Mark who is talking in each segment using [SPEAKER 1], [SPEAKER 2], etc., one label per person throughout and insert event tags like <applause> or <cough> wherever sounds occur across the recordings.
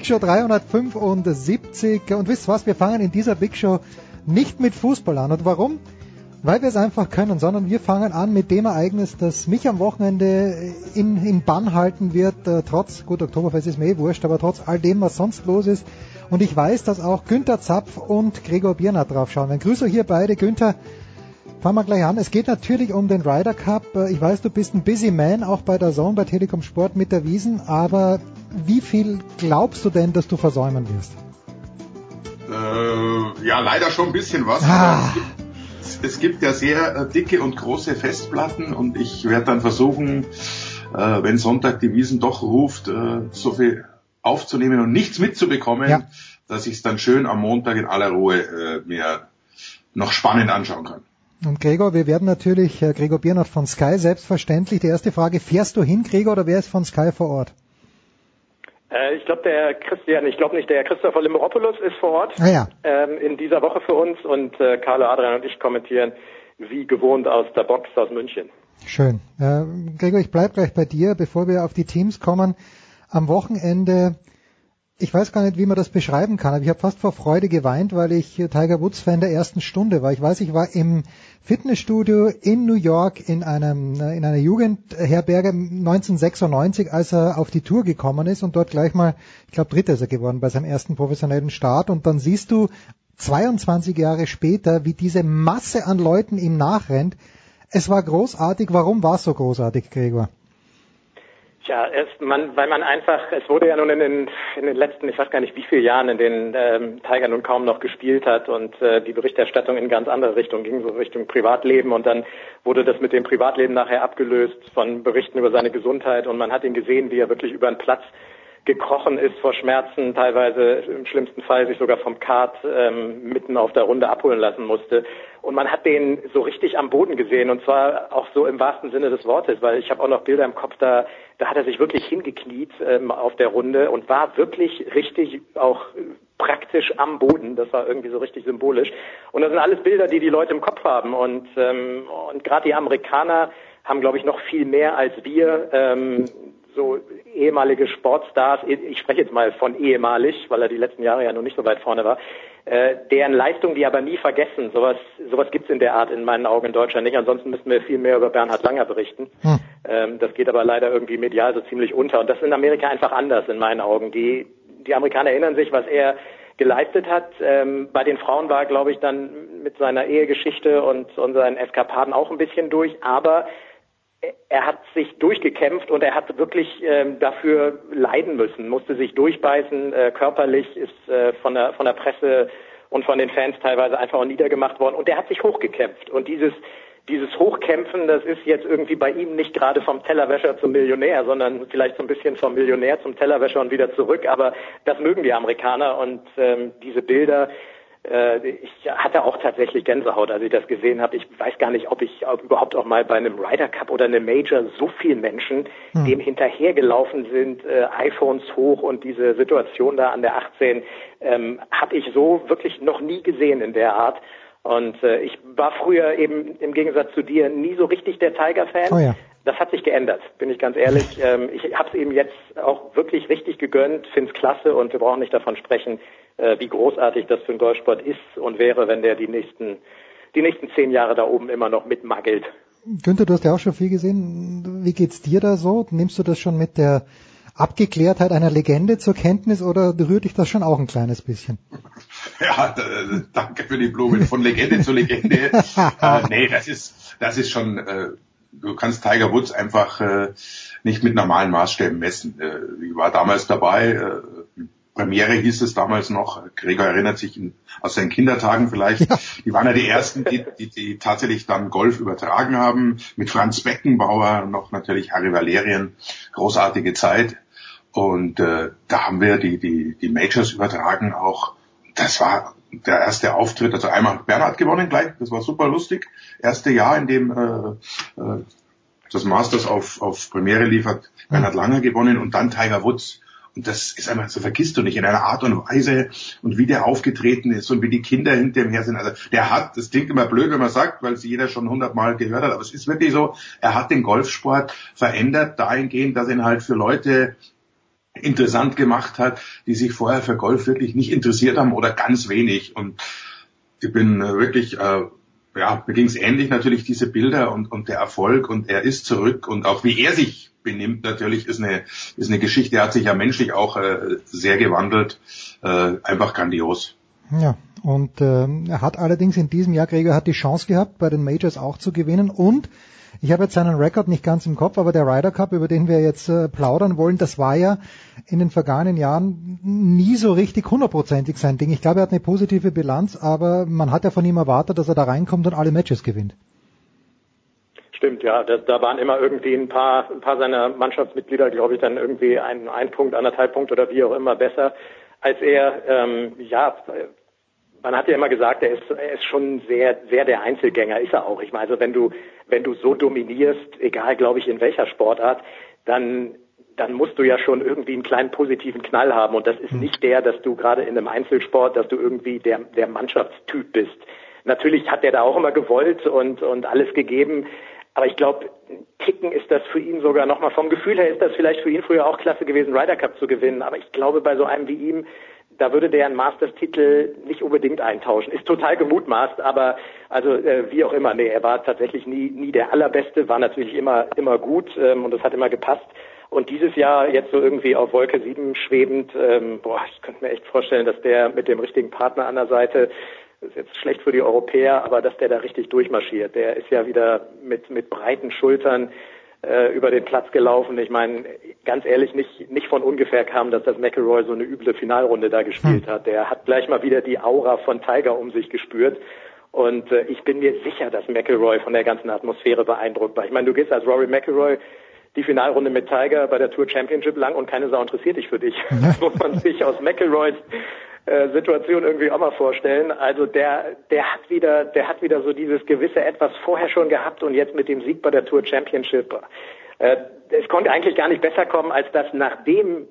[SPEAKER 1] Big Show 375 und wisst was, wir fangen in dieser Big Show nicht mit Fußball an. Und warum? Weil wir es einfach können, sondern wir fangen an mit dem Ereignis, das mich am Wochenende in, in Bann halten wird, äh, trotz, gut, Oktoberfest ist mir eh wurscht, aber trotz all dem, was sonst los ist. Und ich weiß, dass auch Günther Zapf und Gregor Biernat drauf schauen. Wenn Grüße hier beide, Günther, fangen wir gleich an. Es geht natürlich um den Ryder Cup. Äh, Ich weiß, du bist ein busy man, auch bei der Zone, bei Telekom Sport mit der Wiesen, aber wie viel glaubst du denn, dass du versäumen wirst?
[SPEAKER 2] Äh, ja, leider schon ein bisschen was.
[SPEAKER 1] Ah.
[SPEAKER 2] Es, gibt, es gibt ja sehr äh, dicke und große Festplatten und ich werde dann versuchen, äh, wenn Sonntag die Wiesen doch ruft, äh, so viel aufzunehmen und nichts mitzubekommen,
[SPEAKER 1] Ja.
[SPEAKER 2] dass ich es dann schön am Montag in aller Ruhe äh, mir noch spannend anschauen kann.
[SPEAKER 1] Und Gregor, wir werden natürlich, äh, Gregor Biernat von Sky, selbstverständlich. Die erste Frage, fährst du hin, Gregor, oder wer ist von Sky vor Ort?
[SPEAKER 3] Äh, ich glaube, der Christian, ich glaube nicht, der Christopher Limeropoulos ist vor Ort
[SPEAKER 1] Ah ja,
[SPEAKER 3] ähm, in dieser Woche für uns und äh, Carlo Adrian und ich kommentieren wie gewohnt aus der Box aus München.
[SPEAKER 1] schön. Äh, Gregor, ich bleib gleich bei dir, bevor wir auf die Teams kommen. Am Wochenende, ich weiß gar nicht, wie man das beschreiben kann, aber ich habe fast vor Freude geweint, weil ich äh, Tiger Woods Fan der ersten Stunde war. Ich weiß, ich war im Fitnessstudio in New York in einem äh, in einer Jugendherberge 1996, als er auf die Tour gekommen ist und dort gleich mal, ich glaube, Dritter ist er geworden bei seinem ersten professionellen Start und dann siehst du 22 Jahre später, wie diese Masse an Leuten ihm nachrennt. Es war großartig. Warum war es so großartig, Gregor?
[SPEAKER 3] Tja, erst man, weil man einfach, es wurde ja nun in den, in den letzten, ich weiß gar nicht wie viele Jahren, in denen ähm, Tiger nun kaum noch gespielt hat und äh, die Berichterstattung in ganz andere Richtung ging, so Richtung Privatleben und dann wurde das mit dem Privatleben nachher abgelöst von Berichten über seine Gesundheit und man hat ihn gesehen, wie er wirklich über den Platz gekrochen ist vor Schmerzen, teilweise im schlimmsten Fall sich sogar vom Kart ähm, mitten auf der Runde abholen lassen musste. Und man hat den so richtig am Boden gesehen und zwar auch so im wahrsten Sinne des Wortes, weil ich habe auch noch Bilder im Kopf, da, da hat er sich wirklich hingekniet ähm, auf der Runde und war wirklich richtig auch praktisch am Boden. Das war irgendwie so richtig symbolisch. Und das sind alles Bilder, die die Leute im Kopf haben. Und, ähm, und gerade die Amerikaner haben, glaube ich, noch viel mehr als wir ähm, so ehemalige Sportstars, ich spreche jetzt mal von ehemalig, weil er die letzten Jahre ja noch nicht so weit vorne war, äh, deren Leistung die aber nie vergessen. Sowas, sowas gibt's in der Art in meinen Augen in Deutschland nicht. Ansonsten müssten wir viel mehr über Bernhard Langer berichten.
[SPEAKER 1] Hm.
[SPEAKER 3] Ähm, das geht aber leider irgendwie medial so ziemlich unter. Und das ist in Amerika einfach anders in meinen Augen. Die, die Amerikaner erinnern sich, was er geleistet hat. Ähm, bei den Frauen war er, glaube ich, dann mit seiner Ehegeschichte und, und seinen Eskapaden auch ein bisschen durch. Aber er hat sich durchgekämpft und er hat wirklich ähm, dafür leiden müssen, musste sich durchbeißen, äh, körperlich ist äh, von der von der Presse und von den Fans teilweise einfach auch niedergemacht worden. Und er hat sich hochgekämpft. Und dieses dieses Hochkämpfen, das ist jetzt irgendwie bei ihm nicht gerade vom Tellerwäscher zum Millionär, sondern vielleicht so ein bisschen vom Millionär zum Tellerwäscher und wieder zurück. Aber das mögen die Amerikaner. Und ähm, diese Bilder, ich hatte auch tatsächlich Gänsehaut, als ich das gesehen habe. Ich weiß gar nicht, ob ich überhaupt auch mal bei einem Ryder Cup oder einem Major so viele Menschen
[SPEAKER 1] Hm.
[SPEAKER 3] dem hinterhergelaufen sind, äh, iPhones hoch und diese Situation da an der 18 ähm, habe ich so wirklich noch nie gesehen in der Art. Und äh, ich war früher eben im Gegensatz zu dir nie so richtig der Tiger-Fan.
[SPEAKER 1] Oh ja.
[SPEAKER 3] Das hat sich geändert, bin ich ganz ehrlich. <laughs> Ähm, ich habe es eben jetzt auch wirklich richtig gegönnt, finde es klasse und wir brauchen nicht davon sprechen, äh, wie großartig das für den Golfsport ist und wäre, wenn der die nächsten, die nächsten zehn Jahre da oben immer noch mitmagelt.
[SPEAKER 1] Günther, du hast ja auch schon viel gesehen. Wie geht's dir da so? Nimmst du das schon mit der Abgeklärtheit einer Legende zur Kenntnis oder rührt dich das schon auch ein kleines bisschen? <laughs>
[SPEAKER 4] Ja, danke für die Blumen. Von Legende zu Legende. <laughs> äh, nee, das ist, das ist schon, äh, du kannst Tiger Woods einfach äh, nicht mit normalen Maßstäben messen. Äh, ich war damals dabei, äh, Premiere hieß es damals noch, Gregor erinnert sich in, aus seinen Kindertagen vielleicht, ja. die waren ja die ersten, die, die, die tatsächlich dann Golf übertragen haben, mit Franz Beckenbauer, noch natürlich Harry Valerien, großartige Zeit. Und äh, da haben wir die, die, die Majors übertragen auch. Das war der erste Auftritt, also einmal Bernhard gewonnen gleich, das war super lustig. Erste Jahr, in dem äh, äh, das Masters auf, auf Premiere liefert, Bernhard Langer gewonnen und dann Tiger Woods. Und das ist einfach, so vergisst du nicht, in einer Art und Weise und wie der aufgetreten ist und wie die Kinder hinter ihm her sind. Also der hat, das klingt immer blöd, wenn man sagt, weil es jeder schon hundertmal gehört hat, aber es ist wirklich so, er hat den Golfsport verändert dahingehend, dass ihn halt für Leute interessant gemacht hat, die sich vorher für Golf wirklich nicht interessiert haben oder ganz wenig. Und ich bin äh, wirklich, äh, ja, mir ging es ähnlich natürlich diese Bilder und, und der Erfolg und er ist zurück und auch wie er sich benimmt natürlich ist eine ist eine Geschichte. Er hat sich ja menschlich auch äh, sehr gewandelt, äh, einfach grandios.
[SPEAKER 1] Ja, und äh, er hat allerdings in diesem Jahr Gregor hat die Chance gehabt, bei den Majors auch zu gewinnen und ich habe jetzt seinen Rekord nicht ganz im Kopf, aber der Ryder Cup, über den wir jetzt äh, plaudern wollen, das war ja in den vergangenen Jahren nie so richtig hundertprozentig sein Ding. Ich glaube, er hat eine positive Bilanz, aber man hat ja von ihm erwartet, dass er da reinkommt und alle Matches gewinnt.
[SPEAKER 3] Stimmt, ja. Da, da waren immer irgendwie ein paar, ein paar seiner Mannschaftsmitglieder, glaube ich, dann irgendwie ein, ein Punkt, anderthalb Punkt oder wie auch immer besser als er. Ähm, ja, man hat ja immer gesagt, er ist, er ist schon sehr, sehr der Einzelgänger, ist er auch. Ich meine, also wenn du, wenn du so dominierst, egal, glaube ich, in welcher Sportart, dann, dann musst du ja schon irgendwie einen kleinen positiven Knall haben. Und das ist hm. nicht der, dass du gerade in einem Einzelsport, dass du irgendwie der, der Mannschaftstyp bist. Natürlich hat er da auch immer gewollt und, und alles gegeben. Aber ich glaube, Ticken ist das für ihn sogar nochmal, vom Gefühl her ist das vielleicht für ihn früher auch klasse gewesen, Ryder Cup zu gewinnen. Aber ich glaube, bei so einem wie ihm, da würde der einen Masters-Titel nicht unbedingt eintauschen. Ist total gemutmaßt, aber also äh, wie auch immer, nee, er war tatsächlich nie, nie der allerbeste, war natürlich immer, immer gut ähm, und es hat immer gepasst. Und dieses Jahr jetzt so irgendwie auf Wolke 7 schwebend, ähm, boah, ich könnte mir echt vorstellen, dass der mit dem richtigen Partner an der Seite, ist jetzt schlecht für die Europäer, aber dass der da richtig durchmarschiert. Der ist ja wieder mit, mit breiten Schultern, äh, über den Platz gelaufen. Ich meine, ganz ehrlich, nicht, nicht von ungefähr kam, dass das McElroy so eine üble Finalrunde da gespielt hm. hat. Der hat gleich mal wieder die Aura von Tiger um sich gespürt. Und äh, ich bin mir sicher, dass McElroy von der ganzen Atmosphäre beeindruckt war. Ich meine, du gehst als Rory McElroy die Finalrunde mit Tiger bei der Tour Championship lang und keine Sau interessiert dich für dich. <laughs> Das muss man sich aus McElroys äh, Situation irgendwie auch mal vorstellen. Also der, der hat wieder, der hat wieder so dieses gewisse etwas vorher schon gehabt und jetzt mit dem Sieg bei der Tour Championship. Äh, es konnte eigentlich gar nicht besser kommen, als dass nachdem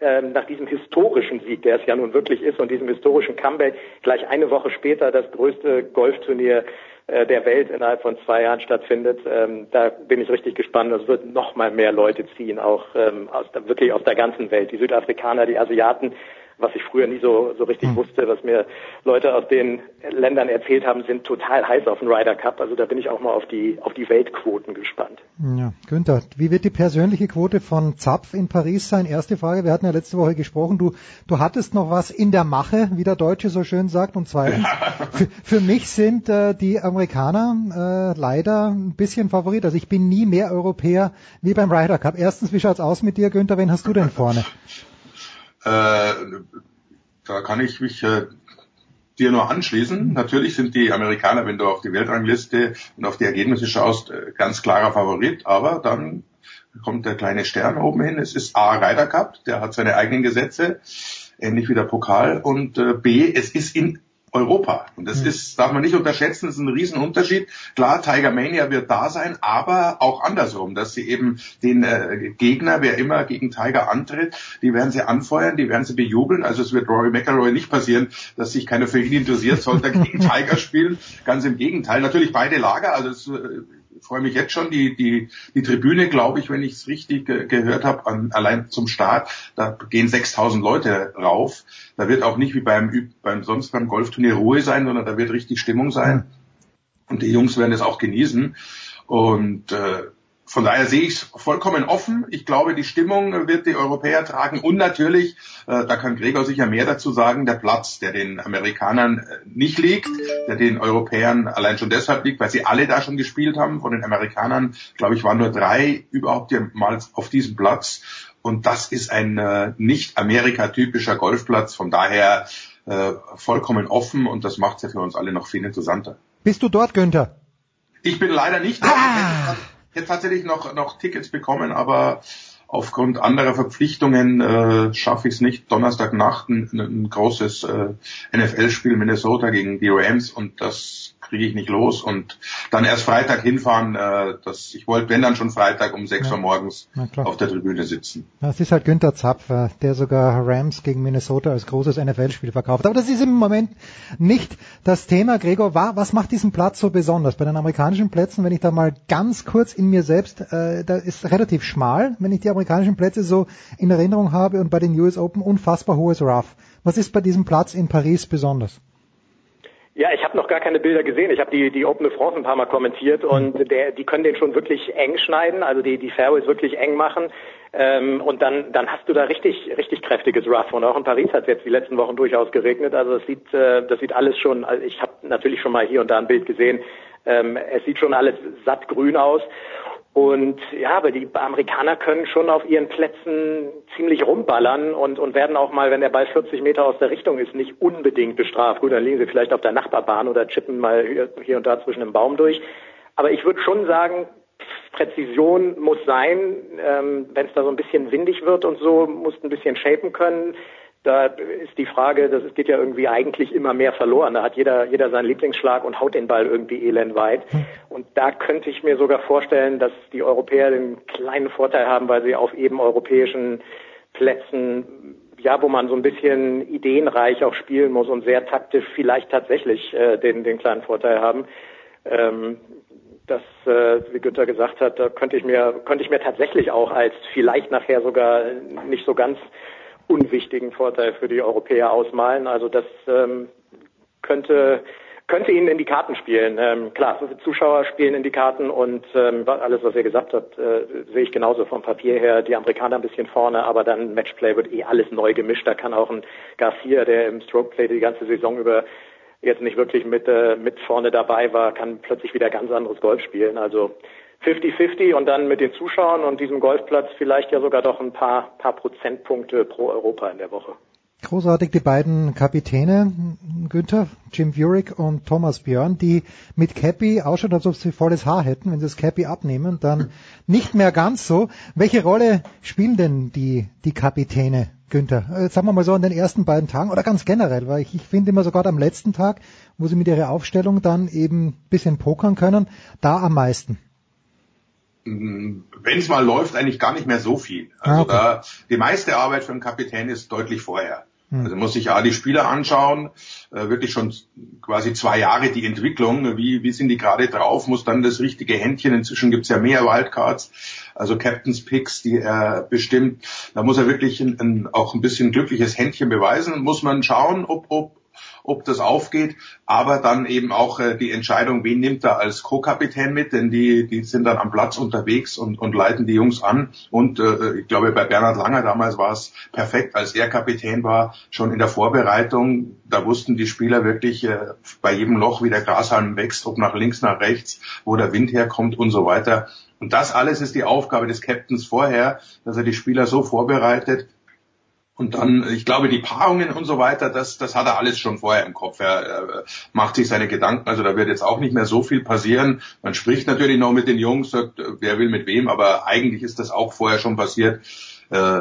[SPEAKER 3] äh, nach diesem historischen Sieg, der es ja nun wirklich ist, und diesem historischen Comeback gleich eine Woche später das größte Golfturnier äh, der Welt innerhalb von zwei Jahren stattfindet. Ähm, da bin ich richtig gespannt. Das wird noch mal mehr Leute ziehen, auch ähm, aus wirklich aus der ganzen Welt. Die Südafrikaner, die Asiaten, was ich früher nie so, so richtig hm. wusste, was mir Leute aus den Ländern erzählt haben, sind total heiß auf den Ryder Cup. Also da bin ich auch mal auf die, auf die Weltquoten gespannt.
[SPEAKER 1] Ja, Günther, wie wird die persönliche Quote von Zapf in Paris sein? Erste Frage. Wir hatten ja letzte Woche gesprochen. Du, du hattest noch was in der Mache, wie der Deutsche so schön sagt. Und zweitens, für, für mich sind äh, die Amerikaner äh, leider ein bisschen Favorit. Also ich bin nie mehr Europäer wie beim Ryder Cup. Erstens, wie schaut's aus mit dir, Günther? Wen hast du denn vorne? <laughs>
[SPEAKER 4] Äh, da kann ich mich äh, dir nur anschließen. Natürlich sind die Amerikaner, wenn du auf die Weltrangliste und auf die Ergebnisse schaust, äh, ganz klarer Favorit, aber dann kommt der kleine Stern oben hin. Es ist A, Ryder Cup, der hat seine eigenen Gesetze, ähnlich wie der Pokal, und äh, B, es ist in Europa. Und das mhm. ist, darf man nicht unterschätzen, das ist ein Riesenunterschied. Klar, Tiger Mania wird da sein, aber auch andersrum, dass sie eben den äh, Gegner, wer immer gegen Tiger antritt, die werden sie anfeuern, die werden sie bejubeln. Also es wird Rory McIlroy nicht passieren, dass sich keiner für ihn interessiert, sollte er gegen <laughs> Tiger spielen. Ganz im Gegenteil. Natürlich beide Lager, also es, äh, freue mich jetzt schon. Die, die, die Tribüne, glaube ich, wenn ich es richtig äh, gehört habe, allein zum Start, da gehen 6000 Leute rauf. Da wird auch nicht wie beim, beim sonst beim Golfturnier Ruhe sein, sondern da wird richtig Stimmung sein. Und die Jungs werden es auch genießen. Und äh, von daher sehe ich es vollkommen offen. Ich glaube, die Stimmung wird die Europäer tragen. Und natürlich, äh, da kann Gregor sicher mehr dazu sagen, der Platz, der den Amerikanern äh, nicht liegt, der den Europäern allein schon deshalb liegt, weil sie alle da schon gespielt haben. Von den Amerikanern, glaube ich, waren nur drei überhaupt mal auf diesem Platz. Und das ist ein äh, nicht Amerika-typischer Golfplatz. Von daher äh, vollkommen offen und das macht es ja für uns alle noch viel interessanter.
[SPEAKER 1] Bist du dort, Günther?
[SPEAKER 4] Ich bin leider nicht dort. Hätte tatsächlich noch, noch Tickets bekommen, aber aufgrund anderer Verpflichtungen äh, schaffe ich es nicht. Donnerstagnacht ein, ein großes äh, NFL-Spiel Minnesota gegen die Rams und das kriege ich nicht los und dann erst Freitag hinfahren. Äh, das, ich wollte, wenn dann schon Freitag um 6 ja. Uhr morgens auf der Tribüne sitzen.
[SPEAKER 1] Das ist halt Günther Zapfer, der sogar Rams gegen Minnesota als großes NFL-Spiel verkauft. Aber das ist im Moment nicht das Thema. Gregor, was macht diesen Platz so besonders? Bei den amerikanischen Plätzen, wenn ich da mal ganz kurz in mir selbst, äh, da ist relativ schmal, wenn ich die amerikanischen Plätze so in Erinnerung habe und bei den US Open unfassbar hohes Rough. Was ist bei diesem Platz in Paris besonders?
[SPEAKER 3] Ja, ich habe noch gar keine Bilder gesehen. Ich habe die, die Open de France ein paar Mal kommentiert und der, die können den schon wirklich eng schneiden, also die, die Fairways wirklich eng machen. Ähm, und dann, dann hast du da richtig, richtig kräftiges Rough. Und auch in Paris hat es jetzt die letzten Wochen durchaus geregnet. Also es sieht, äh, das sieht alles schon, also ich habe natürlich schon mal hier und da ein Bild gesehen. Ähm, es sieht schon alles satt grün aus. Und ja, aber die Amerikaner können schon auf ihren Plätzen ziemlich rumballern und, und werden auch mal, wenn der Ball 40 Meter aus der Richtung ist, nicht unbedingt bestraft. Gut, dann liegen sie vielleicht auf der Nachbarbahn oder chippen mal hier, hier und da zwischen dem Baum durch. Aber ich würde schon sagen, Präzision muss sein. Ähm, wenn es da so ein bisschen windig wird und so, musst ein bisschen shapen können. Da ist die Frage, das geht ja irgendwie eigentlich immer mehr verloren. Da hat jeder, jeder seinen Lieblingsschlag und haut den Ball irgendwie elendweit. Hm. Und da könnte ich mir sogar vorstellen, dass die Europäer den kleinen Vorteil haben, weil sie auf eben europäischen Plätzen, ja, wo man so ein bisschen ideenreich auch spielen muss und sehr taktisch vielleicht tatsächlich äh, den, den kleinen Vorteil haben. Ähm, das, äh, wie Günther gesagt hat, da könnte ich mir, könnte ich mir tatsächlich auch als vielleicht nachher sogar nicht so ganz unwichtigen Vorteil für die Europäer ausmalen. Also das ähm, könnte könnte ihnen in die Karten spielen. Ähm, klar, Zuschauer spielen in die Karten und ähm, alles, was ihr gesagt habt, äh, sehe ich genauso vom Papier her. Die Amerikaner ein bisschen vorne, aber dann Matchplay wird eh alles neu gemischt. Da kann auch ein Garcia, der im Strokeplay die ganze Saison über jetzt nicht wirklich mit, äh, mit vorne dabei war, kann plötzlich wieder ganz anderes Golf spielen. Also 50-50 und dann mit den Zuschauern und diesem Golfplatz vielleicht ja sogar doch ein paar, paar Prozentpunkte pro Europa in der Woche.
[SPEAKER 1] Großartig die beiden Kapitäne, Günther, Jim Furyk und Thomas Björn, die mit Cappy ausschauen, als ob sie volles Haar hätten. Wenn sie das Cappy abnehmen, dann <laughs> nicht mehr ganz so. Welche Rolle spielen denn die, die Kapitäne, Günther? Äh, sagen wir mal so an den ersten beiden Tagen oder ganz generell, weil ich, ich finde immer sogar am letzten Tag, wo sie mit ihrer Aufstellung dann eben bisschen pokern können, da am meisten
[SPEAKER 4] wenn es mal läuft, eigentlich gar nicht mehr so viel. Also okay. da die meiste Arbeit für einen Kapitän ist deutlich vorher. Hm. Also muss sich A die Spieler anschauen, äh, wirklich schon quasi zwei Jahre die Entwicklung, wie, wie sind die gerade drauf, muss dann das richtige Händchen, inzwischen gibt's ja mehr Wildcards, also Captain's Picks, die er bestimmt, da muss er wirklich ein, ein, auch ein bisschen glückliches Händchen beweisen, muss man schauen, ob, ob ob das aufgeht, aber dann eben auch äh, die Entscheidung, wen nimmt er als Co-Kapitän mit, denn die, die sind dann am Platz unterwegs und, und leiten die Jungs an. Und äh, ich glaube, bei Bernhard Langer damals war es perfekt, als er Kapitän war, schon in der Vorbereitung, da wussten die Spieler wirklich äh, bei jedem Loch, wie der Grashalm wächst, ob nach links, nach rechts, wo der Wind herkommt und so weiter. Und das alles ist die Aufgabe des Captains vorher, dass er die Spieler so vorbereitet, und dann, ich glaube, die Paarungen und so weiter, das, das hat er alles schon vorher im Kopf. Er, er macht sich seine Gedanken, also da wird jetzt auch nicht mehr so viel passieren. Man spricht natürlich noch mit den Jungs, sagt, wer will mit wem, aber eigentlich ist das auch vorher schon passiert. Äh,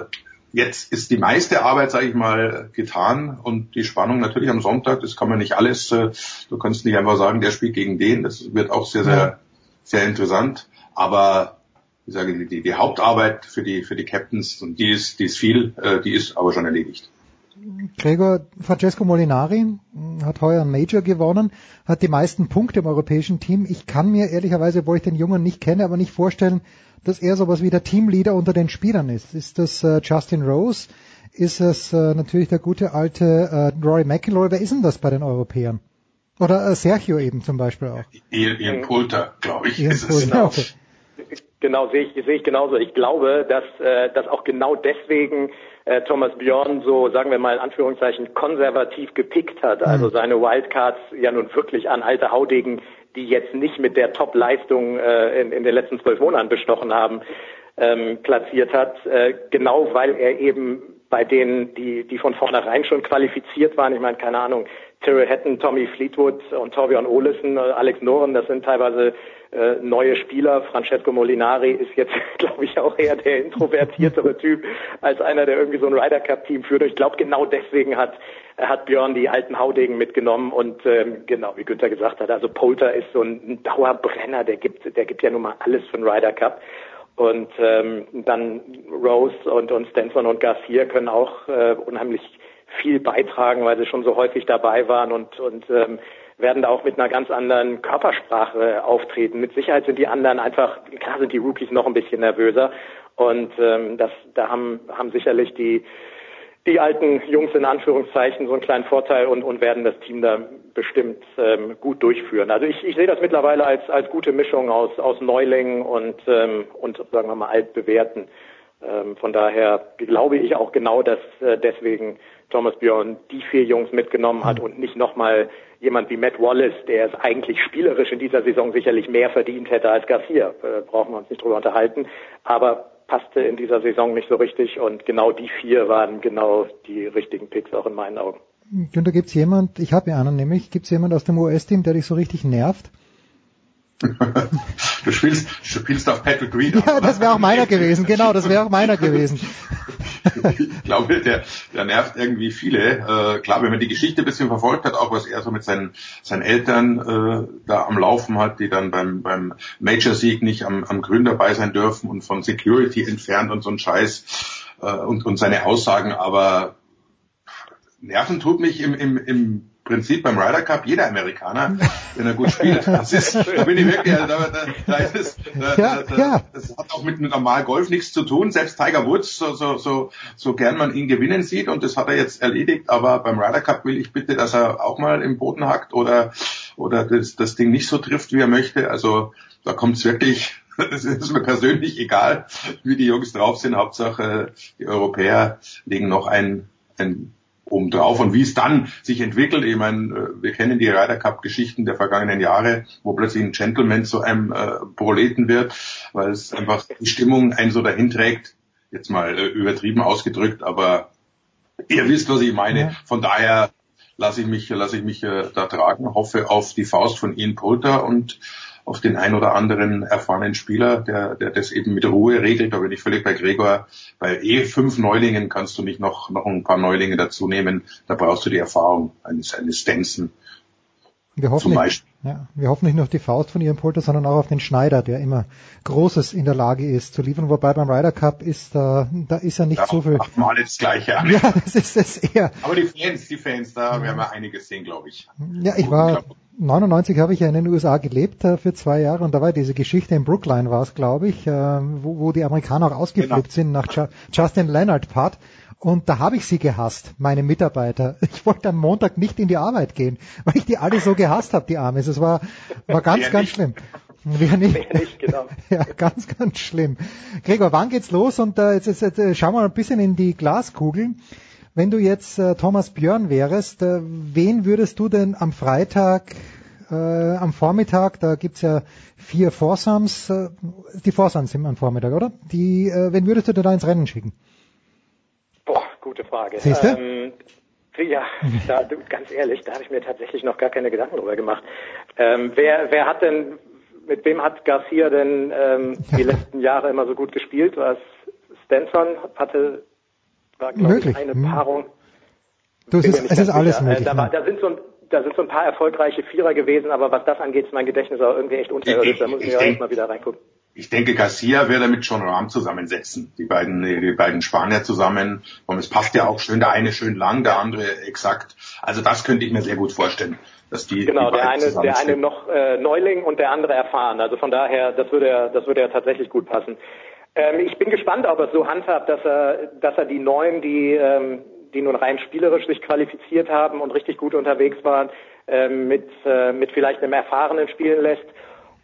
[SPEAKER 4] jetzt ist die meiste Arbeit, sage ich mal, getan und die Spannung natürlich am Sonntag, das kann man nicht alles, äh, du kannst nicht einfach sagen, der spielt gegen den, das wird auch sehr, sehr, sehr interessant. Aber ich sage, die, die Hauptarbeit für die, für die Captains, und die ist, die ist viel, äh, die ist aber schon erledigt.
[SPEAKER 1] Gregor Francesco Molinari hat heuer ein Major gewonnen, hat die meisten Punkte im europäischen Team. Ich kann mir ehrlicherweise, obwohl ich den Jungen nicht kenne, aber nicht vorstellen, dass er sowas wie der Teamleader unter den Spielern ist. Ist das äh, Justin Rose? Ist es äh, natürlich der gute alte äh, Rory McIlroy? Wer ist denn das bei den Europäern? Oder äh, Sergio eben zum Beispiel auch.
[SPEAKER 4] Ian, Poulter, glaube ich,
[SPEAKER 1] Ian
[SPEAKER 4] ist es.
[SPEAKER 1] Poulter, okay.
[SPEAKER 3] Genau, sehe ich, sehe ich genauso. Ich glaube, dass, äh, dass auch genau deswegen äh, Thomas Björn so, sagen wir mal in Anführungszeichen, konservativ gepickt hat. Also seine Wildcards ja nun wirklich an alte Haudegen, die jetzt nicht mit der Top-Leistung äh, in, in den letzten zwölf Monaten bestochen haben, ähm, platziert hat. Äh, genau weil er eben bei denen, die, die von vornherein schon qualifiziert waren, ich meine, keine Ahnung, Tyrrell Hatton, Tommy Fleetwood und Torbjörn Olesen, äh, Alex Noren, das sind teilweise äh, neue Spieler. Francesco Molinari ist jetzt, <laughs> glaube ich, auch eher der introvertiertere <laughs> Typ als einer, der irgendwie so ein Ryder Cup Team führt. Ich glaube, genau deswegen hat hat Björn die alten Haudegen mitgenommen und ähm, genau wie Günther gesagt hat, also Polter ist so ein Dauerbrenner, der gibt der gibt ja nun mal alles für den Ryder Cup. Und ähm, dann Rose und, und Stenson und Garcia können auch äh, unheimlich viel beitragen, weil sie schon so häufig dabei waren und, und ähm, werden da auch mit einer ganz anderen Körpersprache auftreten. Mit Sicherheit sind die anderen einfach, klar sind die Rookies noch ein bisschen nervöser und ähm, das, da haben, haben sicherlich die die alten Jungs in Anführungszeichen so einen kleinen Vorteil und, und werden das Team da bestimmt ähm, gut durchführen. Also ich, ich sehe das mittlerweile als, als gute Mischung aus, aus Neulingen und, ähm, und sagen wir mal altbewährten. Ähm, von daher glaube ich auch genau, dass äh, deswegen Thomas Björn die vier Jungs mitgenommen hat und nicht nochmal jemand wie Matt Wallace, der es eigentlich spielerisch in dieser Saison sicherlich mehr verdient hätte als Garcia. Äh, brauchen wir uns nicht drüber unterhalten. Aber passte in dieser Saison nicht so richtig und genau die vier waren genau die richtigen Picks auch in meinen Augen.
[SPEAKER 1] Günther, gibt's jemand, ich habe ja einen nämlich, gibt's jemand aus dem US-Team, der dich so richtig nervt? <laughs>
[SPEAKER 4] du spielst, du spielst auf Patrick Reed.
[SPEAKER 1] Ja, das wäre auch meiner gewesen, genau, das wäre auch meiner gewesen. <laughs>
[SPEAKER 4] ich glaube, der, der nervt irgendwie viele. Äh, klar, wenn man die Geschichte ein bisschen verfolgt hat, auch was er so mit seinen, seinen Eltern äh, da am Laufen hat, die dann beim, beim Major-Sieg nicht am, am Grün dabei sein dürfen und von Security entfernt und so ein Scheiß äh, und, und seine Aussagen, aber nerven tut mich im, im, im Prinzip beim Ryder Cup jeder Amerikaner, wenn er gut spielt. Das ist, <laughs> da bin ich wirklich, da, da, da ist es, da,
[SPEAKER 1] Ja,
[SPEAKER 4] da,
[SPEAKER 1] ja.
[SPEAKER 4] das hat auch mit normal Golf nichts zu tun. Selbst Tiger Woods, so, so, so, so gern man ihn gewinnen sieht, und das hat er jetzt erledigt, aber beim Ryder Cup will ich bitte, dass er auch mal im Boden hackt oder, oder das, das Ding nicht so trifft, wie er möchte. Also da kommt es wirklich, <laughs> das ist mir persönlich egal, wie die Jungs drauf sind. Hauptsache, die Europäer legen noch ein, ein obendrauf und wie es dann sich entwickelt. Ich meine, äh, wir kennen die Ryder Cup Geschichten der vergangenen Jahre, wo plötzlich ein Gentleman zu einem äh, Proleten wird, weil es einfach die Stimmung einen so dahin trägt. Jetzt mal äh, übertrieben ausgedrückt, aber ihr wisst, was ich meine.
[SPEAKER 1] Ja.
[SPEAKER 4] Von daher lasse ich mich, lasse ich mich äh, da tragen, hoffe auf die Faust von Ian Poulter und auf den ein oder anderen erfahrenen Spieler, der, der das eben mit Ruhe regelt. Da bin ich völlig bei Gregor. Bei eh fünf Neulingen kannst du nicht noch, noch ein paar Neulinge dazu nehmen. Da brauchst du die Erfahrung eines, eines Stenson
[SPEAKER 1] Wir hoffen, nicht. Ja, wir hoffen nicht nur auf die Faust von ihrem Polter, sondern auch auf den Schneider, der immer Großes in der Lage ist zu liefern. Wobei beim Ryder Cup ist da, da ist er nicht
[SPEAKER 4] Ja,
[SPEAKER 1] so viel.
[SPEAKER 4] macht mal das Gleiche an.
[SPEAKER 1] Ja, <laughs> das ist es eher.
[SPEAKER 4] Aber die Fans, die Fans, da werden wir einiges sehen, glaube ich.
[SPEAKER 1] Ja, ich war 99 habe ich ja in den USA gelebt äh, für zwei Jahre und da war diese Geschichte in Brookline war es, glaube ich, äh, wo, wo die Amerikaner auch ausgeflippt
[SPEAKER 4] Genau.
[SPEAKER 1] sind nach Ju Justin Leonard Part. Und da habe ich sie gehasst, meine Mitarbeiter. <laughs> Ich wollte am Montag nicht in die Arbeit gehen, weil ich die alle so gehasst habe, die Amis. Es war, war ganz,
[SPEAKER 4] Wer
[SPEAKER 1] ganz
[SPEAKER 4] nicht?
[SPEAKER 1] schlimm. Wer nicht?
[SPEAKER 3] Wer nicht, genau. <laughs>
[SPEAKER 1] Ja, ganz, ganz schlimm. Gregor, wann geht's los? Und äh, jetzt, jetzt, jetzt äh, schauen wir ein bisschen in die Glaskugel. Wenn du jetzt äh, Thomas Björn wärst, äh, wen würdest du denn am Freitag, äh, am Vormittag, da gibt's ja vier Forsams, äh, die Forsams sind am Vormittag, oder? Die, äh, wen würdest du denn da ins Rennen schicken?
[SPEAKER 3] Gute Frage.
[SPEAKER 1] Siehste?
[SPEAKER 3] Ähm, ja, da, ganz ehrlich, da habe ich mir tatsächlich noch gar keine Gedanken drüber gemacht. Ähm, wer, wer hat denn, mit wem hat Garcia denn ähm, die letzten Jahre immer so gut gespielt? Was Stenson hatte, war glaube ich eine
[SPEAKER 1] hm.
[SPEAKER 3] Paarung.
[SPEAKER 1] Du, es
[SPEAKER 3] Bin mir
[SPEAKER 1] ist, es ist alles
[SPEAKER 3] sicher. Äh,
[SPEAKER 1] möglich.
[SPEAKER 3] Da, war, da sind so ein da sind so ein paar erfolgreiche Vierer gewesen, aber was das angeht, ist mein Gedächtnis auch irgendwie echt unterirdisch. Da muss ich
[SPEAKER 4] Ich
[SPEAKER 3] mir auch
[SPEAKER 4] denk-
[SPEAKER 3] mal wieder reingucken.
[SPEAKER 4] Ich denke, Garcia wird er mit John Rahm zusammensetzen. Die beiden, die beiden Spanier zusammen. Und es passt ja auch schön, der eine schön lang, der andere exakt. Also das könnte ich mir sehr gut vorstellen, dass die,
[SPEAKER 3] Genau,
[SPEAKER 4] die
[SPEAKER 3] der eine, der eine noch äh, Neuling und der andere erfahren. Also von daher, das würde ja, das würde ja tatsächlich gut passen. Ähm, ich bin gespannt, ob er es so handhabt, dass er, dass er die Neuen, die, ähm, die nun rein spielerisch sich qualifiziert haben und richtig gut unterwegs waren, äh, mit, äh, mit vielleicht einem Erfahrenen spielen lässt.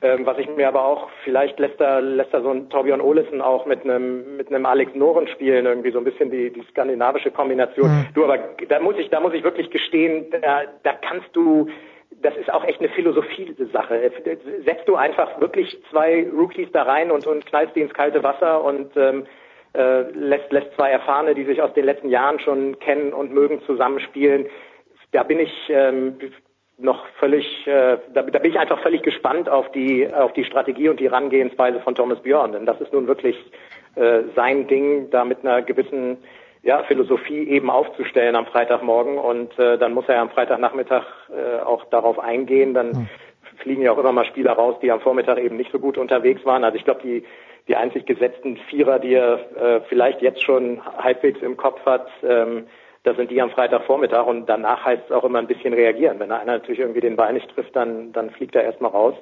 [SPEAKER 3] Ähm, was ich mir aber auch, vielleicht lässt er, lässt er so ein Torbjörn Olesen auch mit einem, mit einem Alex Noren spielen, irgendwie so ein bisschen die, die skandinavische Kombination. Mhm. Du, aber da muss ich, da muss ich wirklich gestehen, da, da kannst du, das ist auch echt eine Philosophie-Sache. Setzt du einfach wirklich zwei Rookies da rein und, und knallst die ins kalte Wasser und ähm, äh, lässt, lässt zwei Erfahrene, die sich aus den letzten Jahren schon kennen und mögen, zusammenspielen. Da bin ich ähm, noch völlig, äh, da, da bin ich einfach völlig gespannt auf die, auf die Strategie und die Herangehensweise von Thomas Björn, denn das ist nun wirklich äh, sein Ding, da mit einer gewissen ja, Philosophie eben aufzustellen am Freitagmorgen und äh, dann muss er am Freitagnachmittag äh, auch darauf eingehen, dann hm. fliegen ja auch immer mal Spieler raus, die am Vormittag eben nicht so gut unterwegs waren. Also ich glaube, die, die einzig gesetzten Vierer, die er äh, vielleicht jetzt schon halbwegs im Kopf hat, ähm, das sind die am Freitagvormittag und danach heißt es auch immer ein bisschen reagieren. Wenn einer natürlich irgendwie den Ball nicht trifft, dann, dann fliegt er erstmal raus.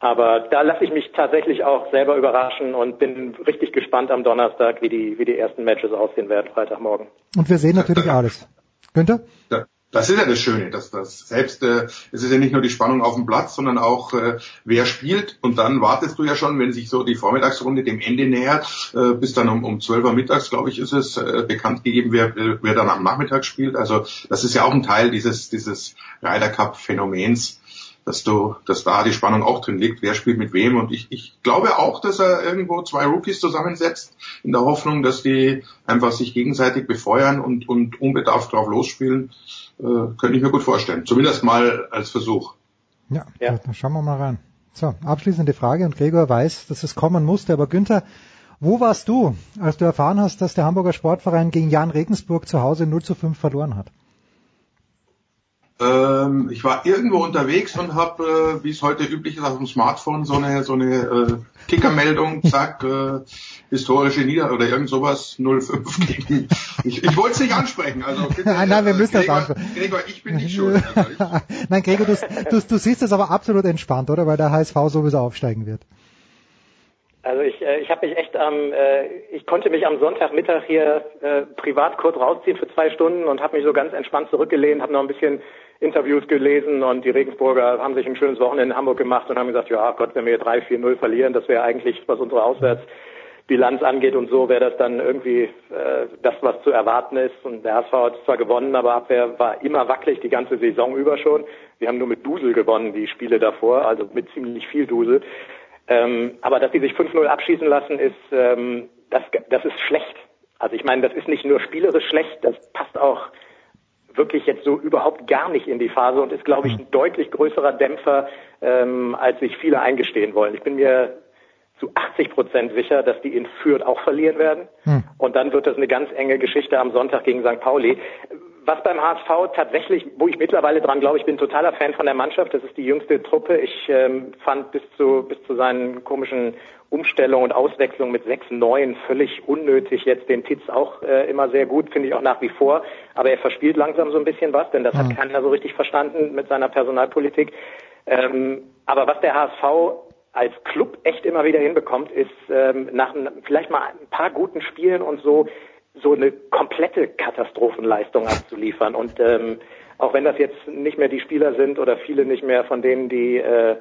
[SPEAKER 3] Aber da lasse ich mich tatsächlich auch selber überraschen und bin richtig gespannt am Donnerstag, wie die, wie die ersten Matches aussehen werden, Freitagmorgen.
[SPEAKER 1] Und wir sehen natürlich alles. Günther?
[SPEAKER 4] Das ist ja das Schöne, dass das selbst äh, es ist ja nicht nur die Spannung auf dem Platz, sondern auch äh, wer spielt und dann wartest du ja schon, wenn sich so die Vormittagsrunde dem Ende nähert, äh, bis dann um, um 12 Uhr mittags, glaube ich, ist es äh, bekannt gegeben, wer, wer dann am Nachmittag spielt. Also das ist ja auch ein Teil dieses dieses Ryder Cup Phänomens, dass du, dass da die Spannung auch drin liegt, wer spielt mit wem. Und ich, ich glaube auch, dass er irgendwo zwei Rookies zusammensetzt, in der Hoffnung, dass die einfach sich gegenseitig befeuern und, und unbedarft drauf losspielen äh, könnte ich mir gut vorstellen. Zumindest mal als Versuch.
[SPEAKER 1] Ja, ja. dann schauen wir mal rein. So, abschließende Frage und Gregor weiß, dass es kommen musste, aber Günther, wo warst du, als du erfahren hast, dass der Hamburger Sportverein gegen Jan Regensburg zu Hause 0 zu 5 verloren hat?
[SPEAKER 4] Ähm, ich war irgendwo unterwegs und habe, äh, wie es heute üblich ist, auf dem Smartphone so eine so eine äh, Kickermeldung, <laughs> zack, äh, historische Nieder oder irgend sowas 05 gegen. Ich, ich wollte es nicht ansprechen. Also <laughs>
[SPEAKER 1] bitte, nein, nein, wir müssen Gregor, das ansprechen.
[SPEAKER 4] Gregor, ich bin nicht schuld. Also
[SPEAKER 1] ich, <laughs> nein, Gregor, du, du, du siehst es aber absolut entspannt, oder? Weil der HSV sowieso aufsteigen wird.
[SPEAKER 3] Also ich, äh, ich habe mich echt am, äh, ich konnte mich am Sonntagmittag hier äh, privat kurz rausziehen für zwei Stunden und habe mich so ganz entspannt zurückgelehnt, habe noch ein bisschen Interviews gelesen und die Regensburger haben sich ein schönes Wochenende in Hamburg gemacht und haben gesagt, ja Gott, wenn wir 3-4-0 verlieren, das wäre eigentlich, was unsere Auswärtsbilanz angeht und so, wäre das dann irgendwie äh, das, was zu erwarten ist. Und der HSV hat zwar gewonnen, aber Abwehr war immer wackelig die ganze Saison über schon. Wir haben nur mit Dusel gewonnen, die Spiele davor, also mit ziemlich viel Dusel. Ähm, aber dass die sich 5-0 abschießen lassen, ist, ähm, das, das ist schlecht. Also ich meine, das ist nicht nur spielerisch schlecht, das passt auch wirklich jetzt so überhaupt gar nicht in die Phase und ist, glaube ich, ein deutlich größerer Dämpfer, ähm, als sich viele eingestehen wollen. Ich bin mir zu 80 Prozent sicher, dass die in Fürth auch verlieren werden. Hm. Und dann wird das eine ganz enge Geschichte am Sonntag gegen St. Pauli was beim HSV tatsächlich, wo ich mittlerweile dran glaube, ich bin totaler Fan von der Mannschaft. Das ist die jüngste Truppe. Ich ähm, fand bis zu bis zu seinen komischen Umstellungen und Auswechslungen mit sechs Neuen völlig unnötig. Jetzt den Titz auch äh, immer sehr gut, finde ich auch nach wie vor. Aber er verspielt langsam so ein bisschen was, denn das mhm. hat keiner so richtig verstanden mit seiner Personalpolitik. Ähm, aber was der HSV als Club echt immer wieder hinbekommt, ist ähm, nach vielleicht mal ein paar guten Spielen und so so eine komplette Katastrophenleistung abzuliefern. Und ähm, auch wenn das jetzt nicht mehr die Spieler sind oder viele nicht mehr von denen, die, äh,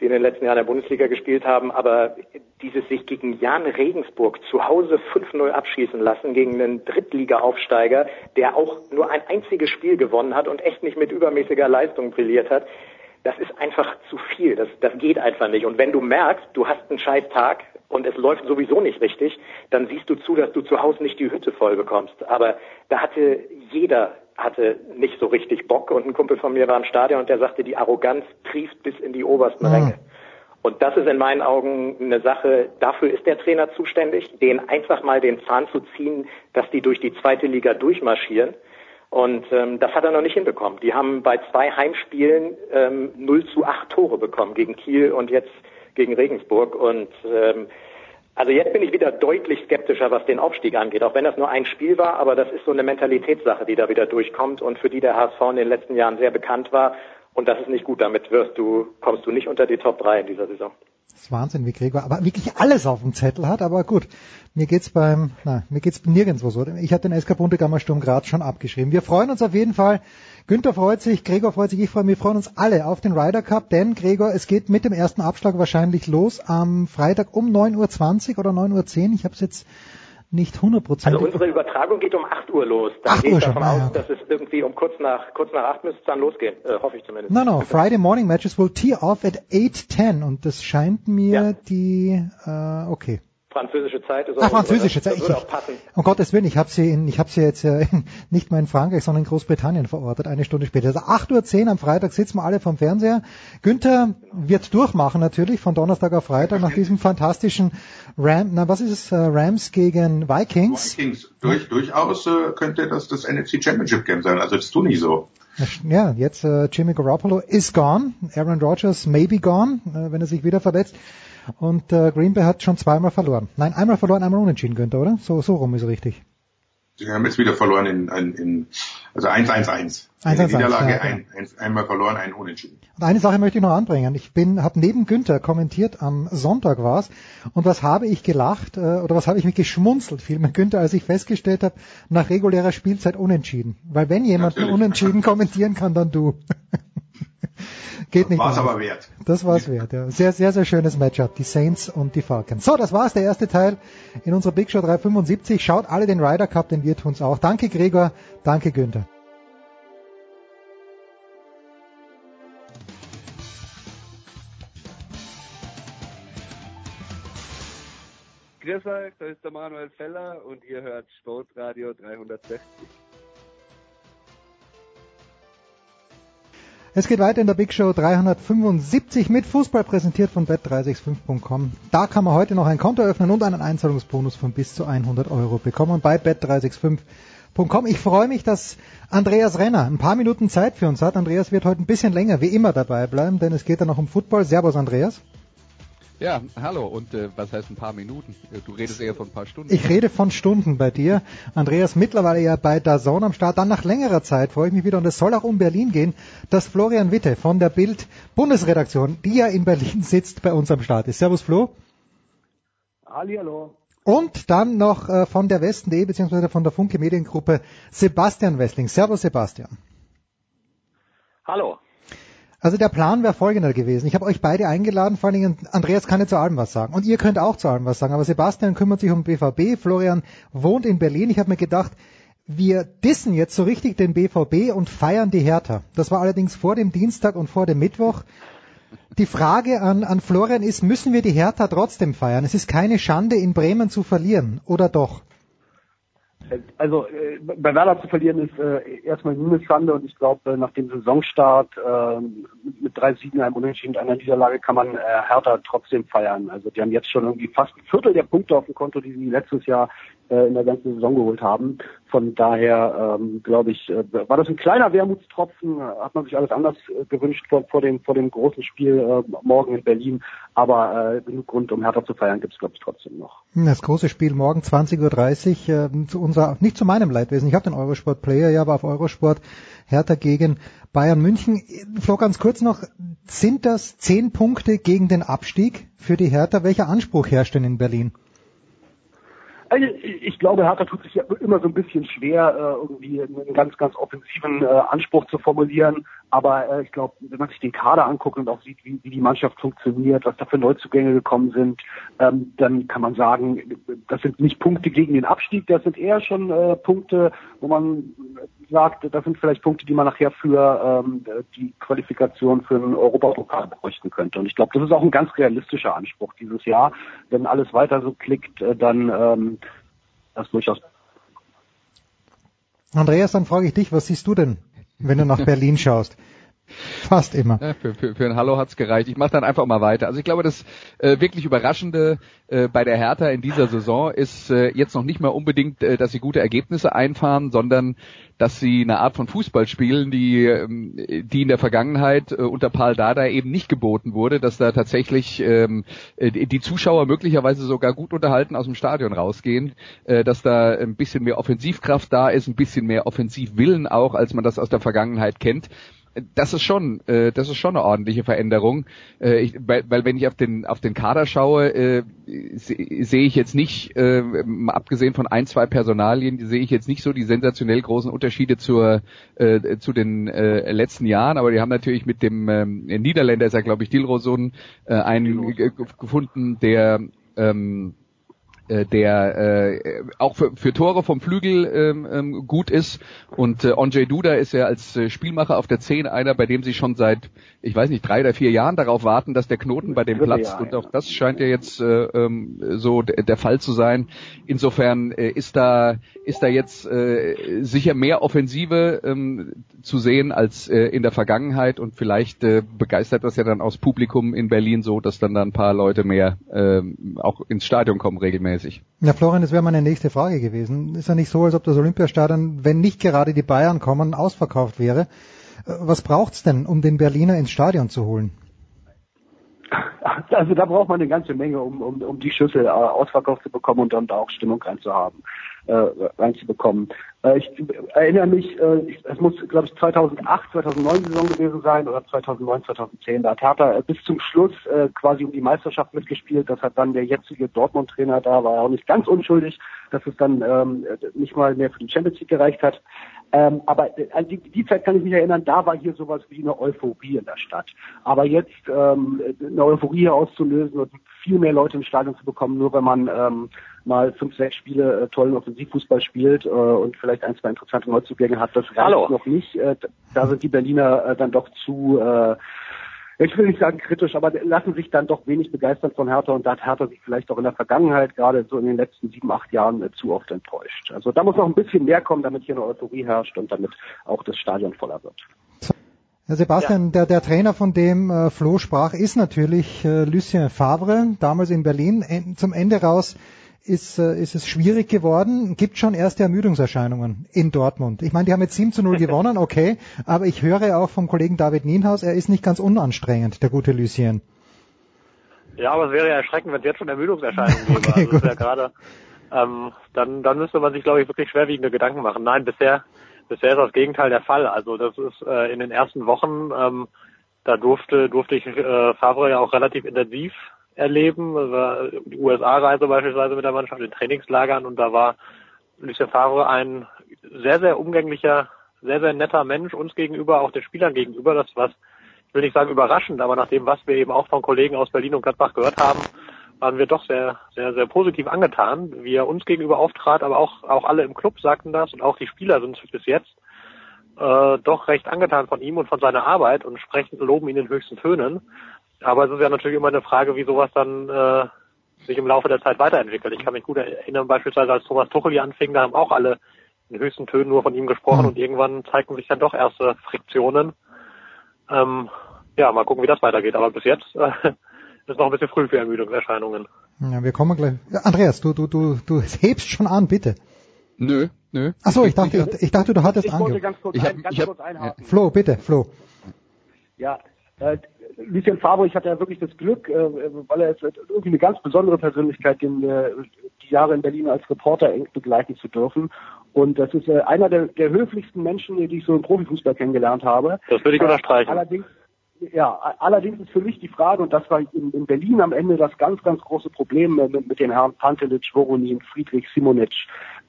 [SPEAKER 3] die in den letzten Jahren der Bundesliga gespielt haben, aber dieses sich gegen Jan Regensburg zu Hause 5-0 abschießen lassen, gegen einen Drittliga-Aufsteiger, der auch nur ein einziges Spiel gewonnen hat und echt nicht mit übermäßiger Leistung brilliert hat, das ist einfach zu viel. Das, das geht einfach nicht. Und wenn du merkst, du hast einen scheiß Tag und es läuft sowieso nicht richtig, dann siehst du zu, dass du zu Hause nicht die Hütte voll bekommst. Aber da hatte jeder hatte nicht so richtig Bock und ein Kumpel von mir war im Stadion und der sagte, die Arroganz trieft bis in die obersten mhm. Ränge. Und das ist in meinen Augen eine Sache, dafür ist der Trainer zuständig, denen einfach mal den Zahn zu ziehen, dass die durch die zweite Liga durchmarschieren und ähm, das hat er noch nicht hinbekommen. Die haben bei zwei Heimspielen ähm, 0 zu 8 Tore bekommen gegen Kiel und jetzt gegen Regensburg. Und ähm, also jetzt bin ich wieder deutlich skeptischer, was den Aufstieg angeht, auch wenn das nur ein Spiel war, aber das ist so eine Mentalitätssache, die da wieder durchkommt und für die der HSV in den letzten Jahren sehr bekannt war. Und das ist nicht gut. Damit wirst du, kommst du nicht unter die Top 3 in dieser Saison.
[SPEAKER 1] Das ist Wahnsinn, wie Gregor aber wirklich alles auf dem Zettel hat, aber gut. Mir geht's beim, na, mir geht's nirgendwo so. Ich hatte den SK Bundegammer Sturm Graz schon abgeschrieben. Wir freuen uns auf jeden Fall. Günther freut sich, Gregor freut sich, ich freue mich, wir freuen uns alle auf den Ryder Cup, denn Gregor, es geht mit dem ersten Abschlag wahrscheinlich los am Freitag um 9.20 Uhr oder 9.10 Uhr. Ich habe es jetzt nicht hundertprozentig.
[SPEAKER 3] Also unsere Übertragung geht um 8 Uhr los. Dann
[SPEAKER 1] 8
[SPEAKER 3] gehe
[SPEAKER 1] Uhr
[SPEAKER 3] ich davon
[SPEAKER 1] schon, ah,
[SPEAKER 3] aus,
[SPEAKER 1] ja.
[SPEAKER 3] dass es irgendwie um kurz nach kurz nach 8 müsste es dann losgehen. Äh, hoffe ich zumindest.
[SPEAKER 1] No, no, Friday morning matches will tee off at 8.10 und das scheint mir
[SPEAKER 3] Ja.
[SPEAKER 1] die, äh, okay.
[SPEAKER 3] Französische Zeit ist
[SPEAKER 1] Ach,
[SPEAKER 3] auch
[SPEAKER 1] französische Zeit.
[SPEAKER 3] Das
[SPEAKER 1] Ich,
[SPEAKER 3] würde auch passen.
[SPEAKER 1] um Gottes Willen, ich habe sie in, ich habe sie jetzt äh, <laughs> nicht mehr in Frankreich, sondern in Großbritannien verortet, eine Stunde später. Also 8.10 Uhr am Freitag sitzen wir alle vom Fernseher. Günther wird durchmachen natürlich von Donnerstag auf Freitag nach diesem fantastischen Ram, na was ist es, äh, Rams gegen Vikings.
[SPEAKER 2] Vikings, durch, durchaus äh, könnte das das NFC Championship Game sein. Also das tu nicht so.
[SPEAKER 1] Ja, jetzt äh, Jimmy Garoppolo is gone, Aaron Rodgers may be gone, äh, wenn er sich wieder verletzt. Und äh, Green Bay hat schon zweimal verloren. Nein, einmal verloren, einmal unentschieden, Günther, oder? So, so rum ist richtig.
[SPEAKER 2] Sie haben jetzt wieder verloren in, in, in also 1-1-1.
[SPEAKER 1] 1-1-1,
[SPEAKER 2] Eine Niederlage,
[SPEAKER 1] ja,
[SPEAKER 2] ein, ein, einmal verloren, ein Unentschieden.
[SPEAKER 1] Und eine Sache möchte ich noch anbringen. Ich bin, habe neben Günther kommentiert, am Sonntag war's. Und was habe ich gelacht, äh, oder was habe ich mich geschmunzelt, vielmehr Günther, als ich festgestellt habe, nach regulärer Spielzeit unentschieden. Weil wenn jemand
[SPEAKER 2] Natürlich.
[SPEAKER 1] unentschieden kommentieren kann, dann du. <laughs> Geht nicht.
[SPEAKER 2] War's
[SPEAKER 1] anders.
[SPEAKER 2] aber wert.
[SPEAKER 1] Das war's wert, ja. Sehr, sehr, sehr schönes Matchup, die Saints und die Falcons. So, das war's, der erste Teil in unserer Big Show 375. Schaut alle den Ryder Cup, denn wir tun's auch. Danke Gregor, danke Günther.
[SPEAKER 5] Grüß euch, da ist der Manuel Feller und ihr hört Sportradio 360.
[SPEAKER 1] Es geht weiter in der Big Show 375 mit Fußball präsentiert von bet365.com. Da kann man heute noch ein Konto öffnen und einen Einzahlungsbonus von bis zu 100 Euro bekommen bei bet365.com. Ich freue mich, dass Andreas Renner ein paar Minuten Zeit für uns hat. Andreas wird heute ein bisschen länger wie immer dabei bleiben, denn es geht dann noch um Football. Servus Andreas.
[SPEAKER 6] Ja, hallo. Und äh, was heißt ein paar Minuten? Äh, Du redest eher von ein paar Stunden.
[SPEAKER 1] Ich rede von Stunden bei dir. Andreas mittlerweile ja bei DAZN am Start. Dann nach längerer Zeit freue ich mich wieder und es soll auch um Berlin gehen, dass Florian Witte von der Bild Bundesredaktion, die ja in Berlin <laughs> sitzt, bei uns am Start ist. Servus Flo.
[SPEAKER 7] Hallihallo.
[SPEAKER 1] Und dann noch äh, von der Westen.de beziehungsweise von der Funke Mediengruppe Sebastian Wessling. Servus Sebastian.
[SPEAKER 3] Hallo.
[SPEAKER 1] Also der Plan wäre folgender gewesen. Ich habe euch beide eingeladen, vor allen Dingen Andreas kann ja zu allem was sagen. Und ihr könnt auch zu allem was sagen. Aber Sebastian kümmert sich um BVB, Florian wohnt in Berlin. Ich habe mir gedacht, wir dissen jetzt so richtig den BVB und feiern die Hertha. Das war allerdings vor dem Dienstag und vor dem Mittwoch. Die Frage an, an Florian ist, müssen wir die Hertha trotzdem feiern? Es ist keine Schande, in Bremen zu verlieren, oder doch?
[SPEAKER 8] Also äh, bei Werder zu verlieren ist äh, erstmal nur eine Schande und ich glaube, äh, nach dem Saisonstart äh, mit, drei Siegen, einem Unentschieden und einer Niederlage kann man äh, Hertha trotzdem feiern. Also die haben jetzt schon irgendwie fast ein Viertel der Punkte auf dem Konto, die sie letztes Jahr äh, in der ganzen Saison geholt haben. Von daher ähm, glaube ich, äh, war das ein kleiner Wermutstropfen, äh, hat man sich alles anders äh, gewünscht vor, vor, dem, vor dem großen Spiel äh, morgen in Berlin. Aber äh, genug Grund, um Hertha zu feiern, gibt es glaube ich trotzdem noch.
[SPEAKER 1] Das große Spiel morgen 20.30 Uhr, äh, zu unserer, nicht zu meinem Leidwesen. Ich habe den Eurosport Player, ja, aber auf Eurosport Hertha gegen Bayern München. Flo, ganz kurz noch, sind das zehn Punkte gegen den Abstieg für die Hertha? Welcher Anspruch herrscht denn in Berlin?
[SPEAKER 8] Also ich glaube, Hertha tut sich ja immer so ein bisschen schwer, äh, irgendwie einen ganz, ganz offensiven äh, Anspruch zu formulieren. Aber äh, ich glaube, wenn man sich den Kader anguckt und auch sieht, wie, wie die Mannschaft funktioniert, was da für Neuzugänge gekommen sind, ähm, dann kann man sagen, das sind nicht Punkte gegen den Abstieg, das sind eher schon äh, Punkte, wo man sagt, das sind vielleicht Punkte, die man nachher für ähm, die Qualifikation für einen Europapokal bräuchten könnte. Und ich glaube, das ist auch ein ganz realistischer Anspruch dieses Jahr. Wenn alles weiter so klickt, äh, dann ähm, das durchaus.
[SPEAKER 1] Andreas, dann frage ich dich, was siehst du denn, wenn du nach Berlin schaust? Fast immer.
[SPEAKER 6] Für, für, für ein Hallo hat's gereicht. Ich mache dann einfach mal weiter. Also ich glaube, das äh, wirklich Überraschende äh, bei der Hertha in dieser Saison ist äh, jetzt noch nicht mal unbedingt, äh, dass sie gute Ergebnisse einfahren, sondern dass sie eine Art von Fußball spielen, die, ähm, die in der Vergangenheit äh, unter Paul Dada eben nicht geboten wurde, dass da tatsächlich ähm, äh, die Zuschauer möglicherweise sogar gut unterhalten aus dem Stadion rausgehen, äh, dass da ein bisschen mehr Offensivkraft da ist, ein bisschen mehr Offensivwillen auch, als man das aus der Vergangenheit kennt. Das ist schon, äh, das ist schon eine ordentliche Veränderung, äh, ich, weil, weil wenn ich auf den auf den Kader schaue, äh, sehe seh ich jetzt nicht, äh, abgesehen von ein zwei Personalien, sehe ich jetzt nicht so die sensationell großen Unterschiede zur äh, zu den äh, letzten Jahren, aber die haben natürlich mit dem ähm, Niederländer ist ja glaube ich Dilrosun äh, einen gefunden, der ähm, äh, der äh, auch für, für Tore vom Flügel ähm, ähm, gut ist. Und äh, Onjay Duda ist ja als äh, Spielmacher auf der 10 einer, bei dem sie schon seit, ich weiß nicht, drei oder vier Jahren darauf warten, dass der Knoten bei dem platzt. Und auch das scheint ja jetzt äh, ähm, so der Fall zu sein. Insofern äh, ist da ist da jetzt äh, sicher mehr Offensive ähm, zu sehen als äh, in der Vergangenheit und vielleicht äh, begeistert das ja dann aus Publikum in Berlin so, dass dann da ein paar Leute mehr äh, auch ins Stadion kommen regelmäßig regelmäßig.
[SPEAKER 1] Ja, Florian, das wäre meine nächste Frage gewesen. Ist ja nicht so, als ob das Olympiastadion, wenn nicht gerade die Bayern kommen, ausverkauft wäre. Äh, was braucht's denn, um den Berliner ins Stadion zu holen? <laughs>
[SPEAKER 8] Also da braucht man eine ganze Menge, um, um, um die Schüssel äh, ausverkauft zu bekommen und dann da auch Stimmung reinzuhaben äh, reinzubekommen. Äh, ich erinnere mich, äh, es muss, glaube ich, 2008, 2009 Saison gewesen sein oder 2009, 2010. Da hat Hertha äh, bis zum Schluss äh, quasi um die Meisterschaft mitgespielt. Das hat dann der jetzige Dortmund-Trainer da, war auch nicht ganz unschuldig, dass es dann ähm, nicht mal mehr für die Champions League gereicht hat. Ähm, aber an die, die Zeit kann ich mich erinnern, da war hier sowas wie eine Euphorie in der Stadt. Aber jetzt ähm, eine Euphorie auszulösen und viel mehr Leute im Stadion zu bekommen, nur wenn man ähm, mal fünf, sechs Spiele äh, tollen Offensivfußball spielt äh, und vielleicht ein, zwei interessante Neuzugänge hat, das reicht Hallo. noch nicht. Äh, da sind die Berliner äh, dann doch zu äh, ich will nicht sagen kritisch, aber lassen sich dann doch wenig begeistern von Hertha und da hat Hertha sich vielleicht auch in der Vergangenheit, gerade so in den letzten sieben, acht Jahren, äh, zu oft enttäuscht. Also da muss noch ein bisschen mehr kommen, damit hier eine Euphorie herrscht und damit auch das Stadion voller wird.
[SPEAKER 1] Herr Sebastian, ja. der, der Trainer, von dem äh, Flo sprach, ist natürlich äh, Lucien Favre, damals in Berlin. En, zum Ende raus ist, äh, ist es schwierig geworden. Gibt schon erste Ermüdungserscheinungen in Dortmund. Ich meine, die haben jetzt 7 zu 0 <laughs> gewonnen, okay, aber ich höre auch vom Kollegen David Nienhaus, er ist nicht ganz unanstrengend, der gute Lucien.
[SPEAKER 9] Ja, aber es wäre ja erschreckend, wenn es jetzt schon Ermüdungserscheinungen gäbe. <laughs> Okay, also ja gerade, ähm, dann, dann müsste man sich, glaube ich, wirklich schwerwiegende Gedanken machen. Nein, bisher Bisher ist das Gegenteil der Fall. Also das ist äh, in den ersten Wochen, ähm, da durfte durfte ich äh, Favre ja auch relativ intensiv erleben. Also die USA-Reise beispielsweise mit der Mannschaft in Trainingslagern und da war Lucien Favre ein sehr, sehr umgänglicher, sehr, sehr netter Mensch uns gegenüber, auch den Spielern gegenüber. Das was, ich will nicht sagen überraschend, aber nach dem, was wir eben auch von Kollegen aus Berlin und Gladbach gehört haben, waren wir doch sehr, sehr, sehr positiv angetan, wie er uns gegenüber auftrat, aber auch, auch alle im Club sagten das und auch die Spieler sind bis jetzt äh, doch recht angetan von ihm und von seiner Arbeit und sprechen, loben ihn in höchsten Tönen. Aber es ist ja natürlich immer eine Frage, wie sowas dann äh, sich im Laufe der Zeit weiterentwickelt. Ich kann mich gut erinnern, beispielsweise als Thomas Tuchel hier anfing, da haben auch alle in höchsten Tönen nur von ihm gesprochen mhm. und irgendwann zeigten sich dann doch erste Friktionen. Ähm, ja, mal gucken, wie das weitergeht. Aber bis jetzt äh, <laughs> ist noch ein bisschen früh für Ermüdungserscheinungen.
[SPEAKER 1] Ja, wir kommen gleich. Ja, Andreas, du, du, du, du hebst schon an, bitte.
[SPEAKER 6] Nö, nö.
[SPEAKER 1] Ach so, ich dachte, ich dachte, du hattest
[SPEAKER 8] Ich wollte ganz kurz, ich hab, ein, ganz
[SPEAKER 6] ich
[SPEAKER 8] kurz einhaken.
[SPEAKER 1] Flo, bitte, Flo.
[SPEAKER 8] Ja, Lucien Favre, ich hatte ja wirklich das Glück, äh, weil er ist irgendwie eine ganz besondere Persönlichkeit, den, äh, die Jahre in Berlin als Reporter eng begleiten zu dürfen. Und das ist äh, einer der, der höflichsten Menschen, die ich so im Profifußball kennengelernt habe.
[SPEAKER 9] Das würde ich unterstreichen.
[SPEAKER 8] Allerdings ja, allerdings ist für mich die Frage, und das war in, in Berlin am Ende das ganz, ganz große Problem mit, mit den Herren Pantelic, Voronin, Friedrich, Simonic.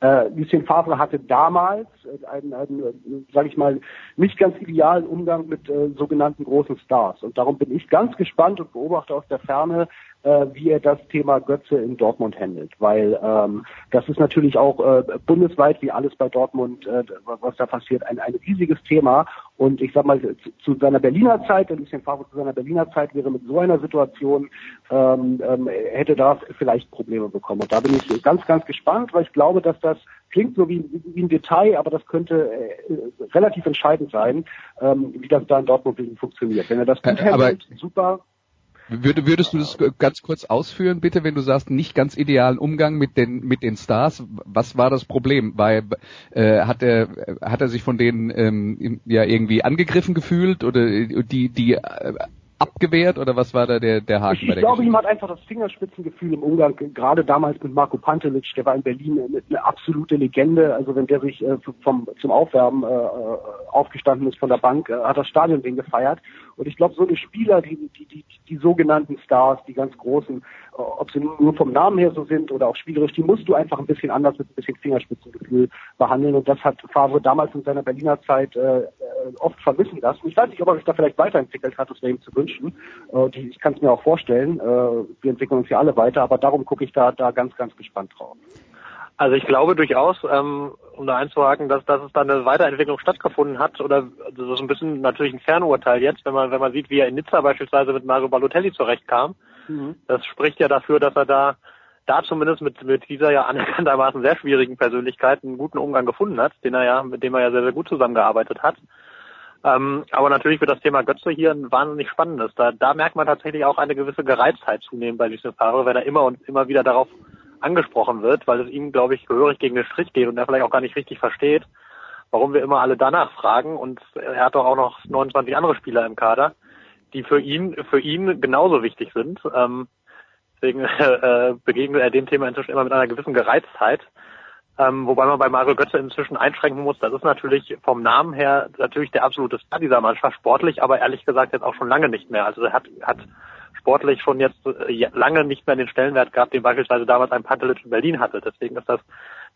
[SPEAKER 8] Äh, Lucien Favre hatte damals einen, einen sage ich mal, nicht ganz idealen Umgang mit äh, sogenannten großen Stars. Und darum bin ich ganz gespannt und beobachte aus der Ferne, äh, wie er das Thema Götze in Dortmund handelt, weil ähm, das ist natürlich auch äh, bundesweit, wie alles bei Dortmund, äh, was da passiert, ein, ein riesiges Thema. Und ich sag mal, zu, zu seiner Berliner Zeit, ein bisschen Favre zu seiner Berliner Zeit wäre mit so einer Situation, ähm, ähm, hätte da vielleicht Probleme bekommen. Und da bin ich ganz, ganz gespannt, weil ich glaube, dass das klingt so wie, wie ein Detail, aber das könnte äh, relativ entscheidend sein, ähm, wie das da in Dortmund funktioniert. Wenn er das gut handelt, super.
[SPEAKER 6] Würde, würdest du das ganz kurz ausführen, bitte, wenn du sagst, nicht ganz idealen Umgang mit den mit den Stars? Was war das Problem? Weil äh, hat er hat er sich von denen ähm, ja irgendwie angegriffen gefühlt oder die die äh, abgewehrt oder was war da der, der Haken
[SPEAKER 8] ich,
[SPEAKER 6] bei der
[SPEAKER 8] Ich glaube,
[SPEAKER 6] Geschichte?
[SPEAKER 8] ihm hat einfach das Fingerspitzengefühl im Umgang, gerade damals mit Marco Pantelic, der war in Berlin eine, absolute Legende. Also wenn der sich äh, vom, zum Aufwärmen äh, aufgestanden ist von der Bank, äh, hat das Stadion den gefeiert. Und ich glaube, so eine Spieler, die, die, die, die sogenannten Stars, die ganz großen, äh, ob sie nur vom Namen her so sind oder auch spielerisch, die musst du einfach ein bisschen anders mit ein bisschen Fingerspitzengefühl behandeln. Und das hat Favre damals in seiner Berliner Zeit äh, oft vermissen lassen. Ich weiß nicht, ob er sich da vielleicht weiterentwickelt hat, das wäre ihm zu wünschen. Äh, die, ich kann es mir auch vorstellen. Äh, wir entwickeln uns ja alle weiter, aber darum gucke ich da, da ganz, ganz gespannt drauf.
[SPEAKER 9] Also ich glaube durchaus, ähm, um da einzuhaken, dass, dass es da eine Weiterentwicklung stattgefunden hat oder das ist ein bisschen natürlich ein Fernurteil jetzt, wenn man wenn man sieht, wie er in Nizza beispielsweise mit Mario Balotelli zurechtkam.
[SPEAKER 8] Mhm.
[SPEAKER 9] Das spricht ja dafür, dass er da da zumindest mit, mit dieser ja <laughs> anerkanntermaßen sehr schwierigen Persönlichkeit einen guten Umgang gefunden hat, den er ja, mit dem er ja sehr, sehr gut zusammengearbeitet hat. Ähm, aber natürlich wird das Thema Götze hier ein wahnsinnig spannendes. Da, da merkt man tatsächlich auch eine gewisse Gereiztheit zunehmen bei Lucien Favre, wenn er immer und immer wieder darauf angesprochen wird, weil es ihm, glaube ich, gehörig gegen den Strich geht und er vielleicht auch gar nicht richtig versteht, warum wir immer alle danach fragen. Und er hat doch auch noch 29 andere Spieler im Kader, die für ihn, für ihn genauso wichtig sind. Ähm, deswegen <laughs> äh, begegnet er dem Thema inzwischen immer mit einer gewissen Gereiztheit. Ähm, wobei man bei Mario Götze inzwischen einschränken muss, das ist natürlich vom Namen her natürlich der absolute Star dieser Mannschaft, sportlich, aber ehrlich gesagt jetzt auch schon lange nicht mehr. Also er hat, hat sportlich schon jetzt äh, lange nicht mehr den Stellenwert gehabt, den beispielsweise damals ein Pantelic in Berlin hatte. Deswegen ist das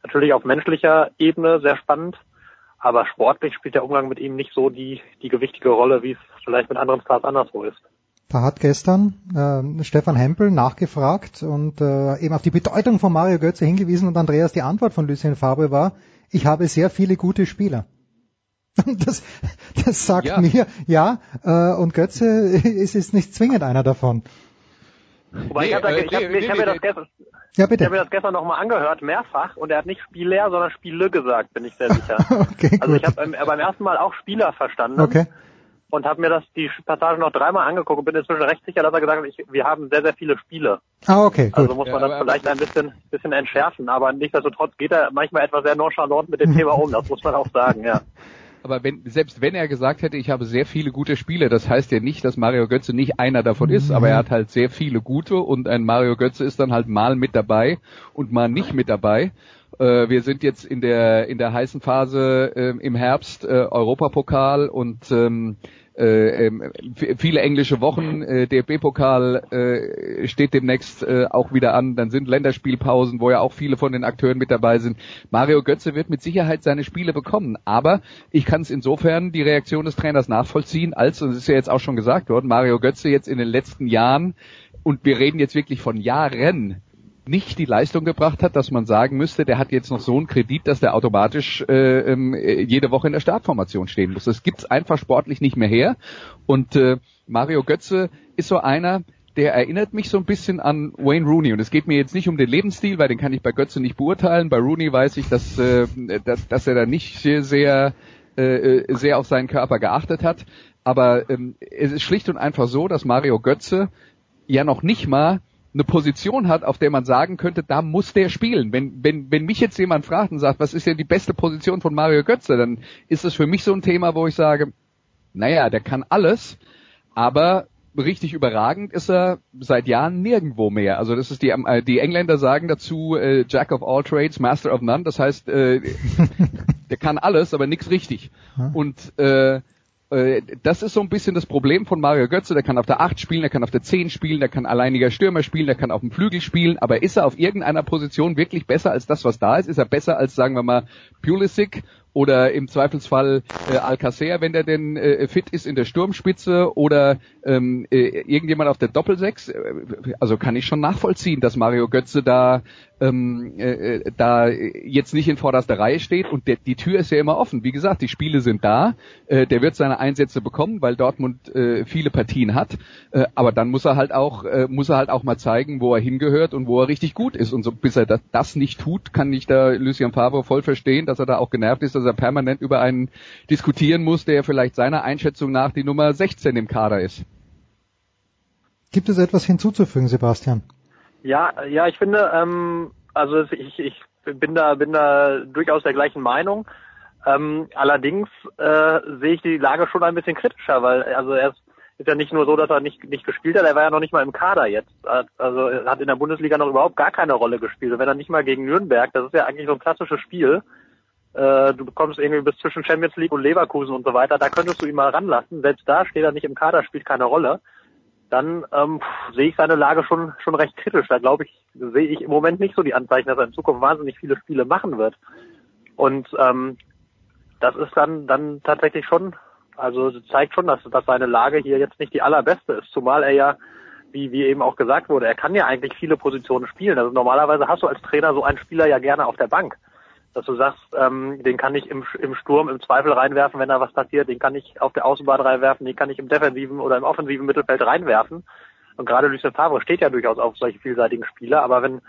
[SPEAKER 9] natürlich auf menschlicher Ebene sehr spannend, aber sportlich spielt der Umgang mit ihm nicht so die, die gewichtige Rolle, wie es vielleicht mit anderen Stars anderswo ist.
[SPEAKER 1] Da hat gestern äh, Stefan Hempel nachgefragt und äh, eben auf die Bedeutung von Mario Götze hingewiesen und Andreas die Antwort von Lucien Fabre war, ich habe sehr viele gute Spieler. <laughs> Das, das sagt
[SPEAKER 6] Ja.
[SPEAKER 1] mir, ja, äh, und Götze <laughs> ist, ist nicht zwingend einer davon.
[SPEAKER 9] Wobei
[SPEAKER 6] Nee,
[SPEAKER 9] ich habe
[SPEAKER 6] äh,
[SPEAKER 9] ich hab,
[SPEAKER 6] nee,
[SPEAKER 9] ich hab
[SPEAKER 6] nee,
[SPEAKER 9] mir das gestern,
[SPEAKER 1] Ja,
[SPEAKER 9] ich
[SPEAKER 1] bitte.
[SPEAKER 9] habe mir das gestern nochmal angehört, mehrfach, und er hat nicht Spieler, sondern Spiele gesagt, bin ich sehr sicher. <laughs>
[SPEAKER 1] Okay,
[SPEAKER 9] Also
[SPEAKER 1] gut.
[SPEAKER 9] ich habe beim, beim ersten Mal auch Spieler verstanden
[SPEAKER 1] Okay.
[SPEAKER 9] und habe mir das die Passage noch dreimal angeguckt und bin inzwischen recht sicher, dass er gesagt hat, ich, wir haben sehr, sehr viele Spiele.
[SPEAKER 1] Ah, okay, gut.
[SPEAKER 9] Also muss
[SPEAKER 6] Ja,
[SPEAKER 9] man das
[SPEAKER 6] aber-
[SPEAKER 9] vielleicht ein bisschen, bisschen entschärfen, aber nichtsdestotrotz geht er manchmal etwas sehr nonchalant mit dem Thema um, das muss man auch sagen, ja.
[SPEAKER 6] Aber wenn, selbst wenn er gesagt hätte, ich habe sehr viele gute Spiele, das heißt ja nicht, dass Mario Götze nicht einer davon ist, aber er hat halt sehr viele gute und ein Mario Götze ist dann halt mal mit dabei und mal nicht mit dabei. Äh, wir sind jetzt in der in der heißen Phase ähm, im Herbst äh, Europapokal und ähm, äh, ähm, viele englische Wochen. Äh, DFB-Pokal äh, steht demnächst äh, auch wieder an. Dann sind Länderspielpausen, wo ja auch viele von den Akteuren mit dabei sind. Mario Götze wird mit Sicherheit seine Spiele bekommen. Aber ich kann es insofern die Reaktion des Trainers nachvollziehen, als, und es ist ja jetzt auch schon gesagt worden, Mario Götze jetzt in den letzten Jahren, und wir reden jetzt wirklich von Jahren, nicht die Leistung gebracht hat, dass man sagen müsste, der hat jetzt noch so einen Kredit, dass der automatisch äh, ähm, äh, jede Woche in der Startformation stehen muss. Das gibt's einfach sportlich nicht mehr her. Und äh, Mario Götze ist so einer, der erinnert mich so ein bisschen an Wayne Rooney. Und es geht mir jetzt nicht um den Lebensstil, weil den kann ich bei Götze nicht beurteilen. Bei Rooney weiß ich, dass, äh, dass, dass er da nicht sehr, sehr, äh, sehr auf seinen Körper geachtet hat. Aber ähm, es ist schlicht und einfach so, dass Mario Götze ja noch nicht mal eine Position hat, auf der man sagen könnte, da muss der spielen. Wenn, wenn, wenn mich jetzt jemand fragt und sagt, was ist denn die beste Position von Mario Götze, dann ist es für mich so ein Thema, wo ich sage, naja, der kann alles, aber richtig überragend ist er seit Jahren nirgendwo mehr. Also das ist die, äh, die Engländer sagen dazu äh, Jack of all trades, Master of none. Das heißt, äh, <laughs> der kann alles, aber nichts richtig. Und äh, äh, das ist so ein bisschen das Problem von Mario Götze. Der kann auf der 8 spielen, der kann auf der 10 spielen, der kann alleiniger Stürmer spielen, der kann auf dem Flügel spielen, aber ist er auf irgendeiner Position wirklich besser als das, was da ist? Ist er besser als, sagen wir mal, Pulisic oder im Zweifelsfall äh, Alcacer, wenn der denn äh, fit ist in der Sturmspitze oder ähm, äh, irgendjemand auf der Doppelsechs? Äh, Also kann ich schon nachvollziehen, dass Mario Götze da ähm, äh, äh, da jetzt nicht in vorderster Reihe steht und der, die Tür ist ja immer offen. Wie gesagt, die Spiele sind da, äh, der wird seine Einsätze bekommen, weil Dortmund äh, viele Partien hat, äh, aber dann muss er halt auch äh, muss er halt auch mal zeigen, wo er hingehört und wo er richtig gut ist und so bis er das, das nicht tut, kann ich da Lucien Favre voll verstehen, dass er da auch genervt ist, dass er permanent über einen diskutieren muss, der vielleicht seiner Einschätzung nach die Nummer 16 im Kader ist.
[SPEAKER 1] Gibt es etwas hinzuzufügen, Sebastian?
[SPEAKER 9] Ja, ja, ich finde, ähm, also ich, ich bin da, bin da durchaus der gleichen Meinung. Ähm, allerdings äh, sehe ich die Lage schon ein bisschen kritischer, weil also er ist ist ja nicht nur so, dass er nicht, nicht gespielt hat, er war ja noch nicht mal im Kader jetzt. Also er hat in der Bundesliga noch überhaupt gar keine Rolle gespielt. Und wenn er nicht mal gegen Nürnberg, das ist ja eigentlich so ein klassisches Spiel, äh, du bekommst irgendwie bis zwischen Champions League und Leverkusen und so weiter, da könntest du ihn mal ranlassen. Selbst da steht er nicht im Kader, spielt keine Rolle. Dann ähm, sehe ich seine Lage schon schon recht kritisch. Da glaube ich, sehe ich im Moment nicht so die Anzeichen, dass er in Zukunft wahnsinnig viele Spiele machen wird. Und ähm, das ist dann dann tatsächlich schon also zeigt schon, dass, dass seine Lage hier jetzt nicht die allerbeste ist, zumal er ja, wie, wie eben auch gesagt wurde, er kann ja eigentlich viele Positionen spielen. Also normalerweise hast du als Trainer so einen Spieler ja gerne auf der Bank. Dass du sagst, ähm, den kann ich im, im Sturm im Zweifel reinwerfen, wenn da was passiert, den kann ich auf der Außenbahn reinwerfen, den kann ich im defensiven oder im offensiven Mittelfeld reinwerfen. Und gerade Lucien Favre steht ja durchaus auf solche vielseitigen Spieler, aber wenn,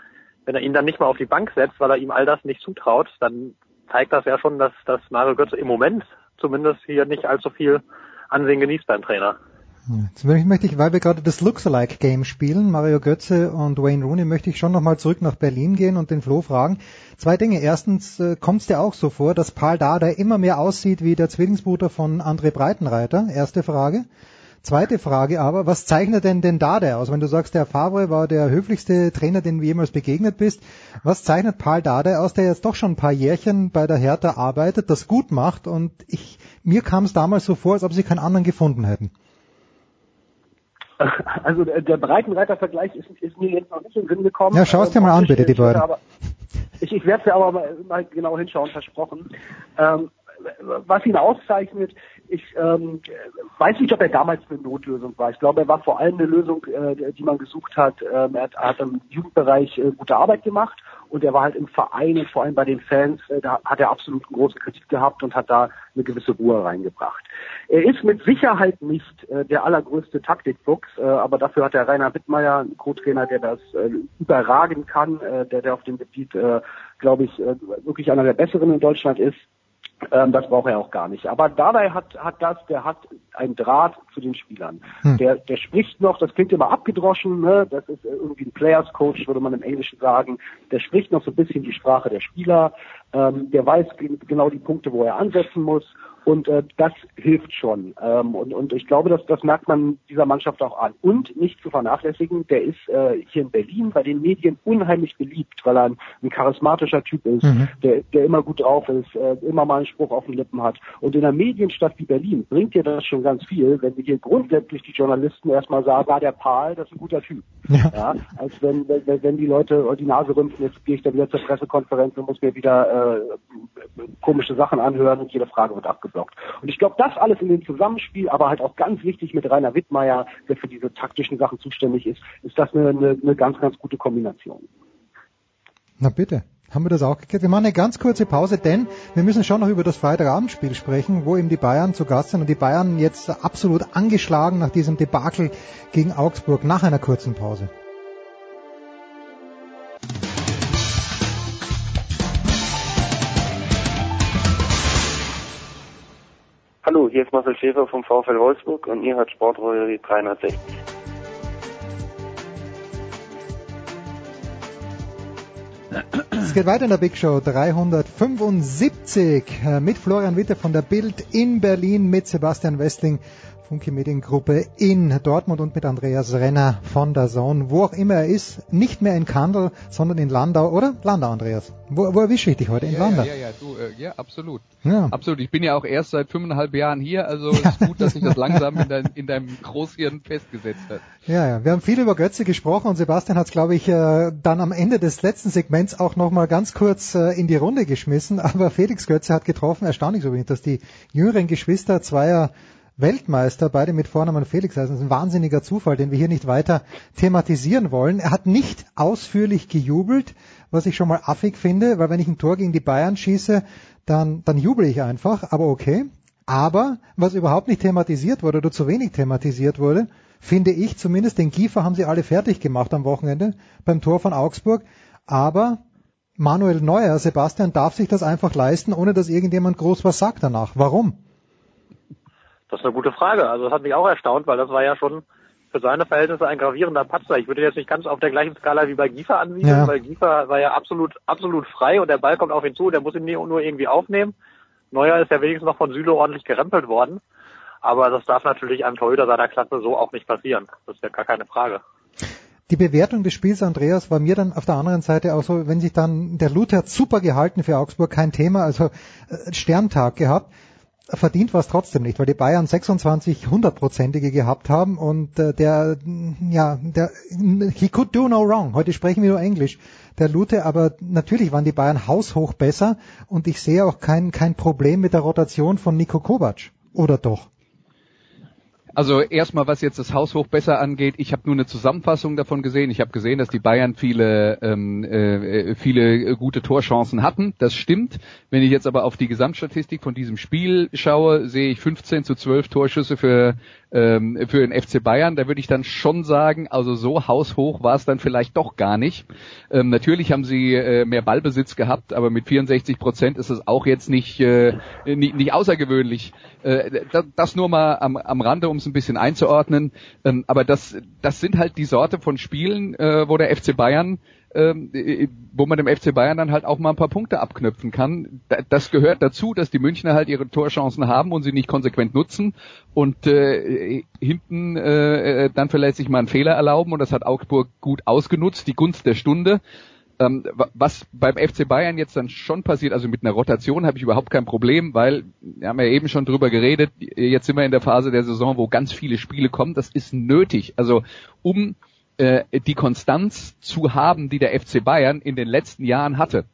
[SPEAKER 9] wenn er ihn dann nicht mal auf die Bank setzt, weil er ihm all das nicht zutraut, dann zeigt das ja schon, dass, dass Mario Götze im Moment zumindest hier nicht allzu viel Ansehen genießt beim Trainer.
[SPEAKER 1] Jetzt möchte ich, weil wir gerade das Lookalike-Game spielen, Mario Götze und Wayne Rooney, möchte ich schon nochmal zurück nach Berlin gehen und den Flo fragen. Zwei Dinge. Erstens äh, kommt es dir auch so vor, dass Paul Dada immer mehr aussieht wie der Zwillingsbruder von André Breitenreiter? Erste Frage. Zweite Frage aber, was zeichnet denn den Dade aus? Wenn du sagst, der Favre war der höflichste Trainer, den du jemals begegnet bist, was zeichnet Paul Dade aus, der jetzt doch schon ein paar Jährchen bei der Hertha arbeitet, das gut macht und ich, mir kam es damals so vor, als ob sie keinen anderen gefunden hätten. <laughs>
[SPEAKER 8] Also der Breitenreiter-Vergleich ist, ist, mir jetzt noch nicht in den Sinn gekommen.
[SPEAKER 1] Ja, schau es dir mal an, bitte, die beiden.
[SPEAKER 8] ich, ich werde es ja aber mal, mal, genau hinschauen, versprochen. Ähm, was ihn auszeichnet, ich ähm, weiß nicht, ob er damals eine Notlösung war. Ich glaube, er war vor allem eine Lösung, äh, die man gesucht hat. Ähm, er hat, hat im Jugendbereich äh, gute Arbeit gemacht und er war halt im Verein und vor allem bei den Fans, äh, da hat er absolut große Kritik gehabt und hat da eine gewisse Ruhe reingebracht. Er ist mit Sicherheit nicht äh, der allergrößte Taktikfuchs, äh, aber dafür hat der Rainer Wittmeier einen Co-Trainer, der das äh, überragen kann, äh, der, der auf dem Gebiet, äh, glaube ich, äh, wirklich einer der besseren in Deutschland ist. Ähm, das braucht er auch gar nicht. Aber dabei hat, hat das, der hat einen Draht zu den Spielern. Hm. Der, der spricht noch, das klingt immer abgedroschen, ne? das ist irgendwie ein Players Coach, würde man im Englischen sagen. Der spricht noch so ein bisschen die Sprache der Spieler. Ähm, der weiß genau die Punkte, wo er ansetzen muss. Und äh, das hilft schon. Ähm, und, und ich glaube, dass, das merkt man dieser Mannschaft auch an. Und nicht zu vernachlässigen, der ist äh, hier in Berlin bei den Medien unheimlich beliebt, weil er ein, ein charismatischer Typ ist, mhm. der, der immer gut drauf ist, äh, immer mal einen Spruch auf den Lippen hat. Und in einer Medienstadt wie Berlin bringt dir das schon ganz viel, wenn wir hier grundsätzlich die Journalisten erstmal sagen, ah, der Paul, das ist ein guter Typ. Ja. ja als wenn, wenn, wenn die Leute die Nase rümpfen, jetzt gehe ich dann wieder zur Pressekonferenz und muss mir wieder äh, komische Sachen anhören und jede Frage wird abgeblockt aufgeploppt. Und ich glaube, das alles in dem Zusammenspiel, aber halt auch ganz wichtig mit Rainer Wittmeier, der für diese taktischen Sachen zuständig ist, ist das eine, eine, eine ganz, ganz gute Kombination.
[SPEAKER 1] Na bitte. Haben wir das auch geklärt? Wir machen eine ganz kurze Pause, denn wir müssen schon noch über das Freitagabendspiel sprechen, wo eben die Bayern zu Gast sind und die Bayern jetzt absolut angeschlagen nach diesem Debakel gegen Augsburg nach einer kurzen Pause.
[SPEAKER 10] Hallo, hier ist Marcel Schäfer vom VfL Wolfsburg und ihr hört Sportrolle 360.
[SPEAKER 1] Es geht weiter in der Big Show 375 äh, mit Florian Witte von der Bild in Berlin, mit Sebastian Westling Funke Mediengruppe in Dortmund und mit Andreas Renner von der Zone, wo auch immer er ist, nicht mehr in Kandel, sondern in Landau, oder? Landau, Andreas. Wo, wo erwische ich dich heute? In
[SPEAKER 6] ja,
[SPEAKER 1] Landau?
[SPEAKER 6] Ja, ja, ja, du, äh, ja, absolut. Ja. Absolut. Ich bin ja auch erst seit fünfeinhalb Jahren hier, also <laughs> ja. ist gut, dass sich das langsam in, dein, in deinem Großhirn festgesetzt hat.
[SPEAKER 1] Ja, ja. Wir haben viel über Götze gesprochen und Sebastian hat es, glaube ich, äh, dann am Ende des letzten Segments auch nochmal ganz kurz äh, in die Runde geschmissen. <laughs> Aber Felix Götze hat getroffen, erstaunlich so wenig, dass die jüngeren Geschwister zweier Weltmeister, beide mit Vornamen Felix heißen. Das ist ein wahnsinniger Zufall, den wir hier nicht weiter thematisieren wollen. Er hat nicht ausführlich gejubelt, was ich schon mal affig finde, weil wenn ich ein Tor gegen die Bayern schieße, dann, dann jubel ich einfach, aber okay. Aber was überhaupt nicht thematisiert wurde oder zu wenig thematisiert wurde, finde ich zumindest, den Kiefer haben sie alle fertig gemacht am Wochenende beim Tor von Augsburg. Aber Manuel Neuer, Sebastian, darf sich das einfach leisten, ohne dass irgendjemand groß was sagt danach. Warum?
[SPEAKER 9] Das ist eine gute Frage. Also das hat mich auch erstaunt, weil das war ja schon für seine Verhältnisse ein gravierender Patzer. Ich würde jetzt nicht ganz auf der gleichen Skala wie bei Giefer ansiedeln, ja. weil Giefer war ja absolut, absolut frei und der Ball kommt auf ihn zu, der muss ihn nur irgendwie aufnehmen. Neuer ist ja wenigstens noch von Süle ordentlich gerempelt worden.
[SPEAKER 3] Aber das darf natürlich einem Torhüter seiner Klasse so auch nicht passieren. Das ist ja gar keine Frage.
[SPEAKER 1] Die Bewertung des Spiels, Andreas, war mir dann auf der anderen Seite auch so, wenn sich dann, der Luther hat super gehalten für Augsburg, kein Thema, also äh, Sterntag gehabt. Verdient war es trotzdem nicht, weil die Bayern 26 hundertprozentige gehabt haben und äh, der, ja, der, he could do no wrong. Heute sprechen wir nur Englisch. Der Lute, aber natürlich waren die Bayern haushoch besser und ich sehe auch kein, kein Problem mit der Rotation von Nico Kovac. Oder doch?
[SPEAKER 6] Also erstmal, was jetzt das Haushoch besser angeht, ich habe nur eine Zusammenfassung davon gesehen. Ich habe gesehen, dass die Bayern viele ähm, äh, viele gute Torchancen hatten. Das stimmt. Wenn ich jetzt aber auf die Gesamtstatistik von diesem Spiel schaue, sehe ich 15 zu 12 Torschüsse für ähm, für den FC Bayern. Da würde ich dann schon sagen, also so haushoch war es dann vielleicht doch gar nicht. Ähm, natürlich haben sie äh, mehr Ballbesitz gehabt, aber mit 64 Prozent ist es auch jetzt nicht äh, nicht, nicht außergewöhnlich. Äh, das nur mal am, am Rande, um es ein bisschen einzuordnen. Ähm, aber das, das sind halt die Sorte von Spielen, äh, wo der FC Bayern wo man dem FC Bayern dann halt auch mal ein paar Punkte abknüpfen kann. Das gehört dazu, dass die Münchner halt ihre Torchancen haben und sie nicht konsequent nutzen und äh, hinten äh, dann vielleicht sich mal einen Fehler erlauben und das hat Augsburg gut ausgenutzt, die Gunst der Stunde. Ähm, was beim FC Bayern jetzt dann schon passiert, also mit einer Rotation habe ich überhaupt kein Problem, weil wir haben ja eben schon drüber geredet, jetzt sind wir in der Phase der Saison, wo ganz viele Spiele kommen, das ist nötig. Also um äh, die Konstanz zu haben, die der FC Bayern in den letzten Jahren hatte,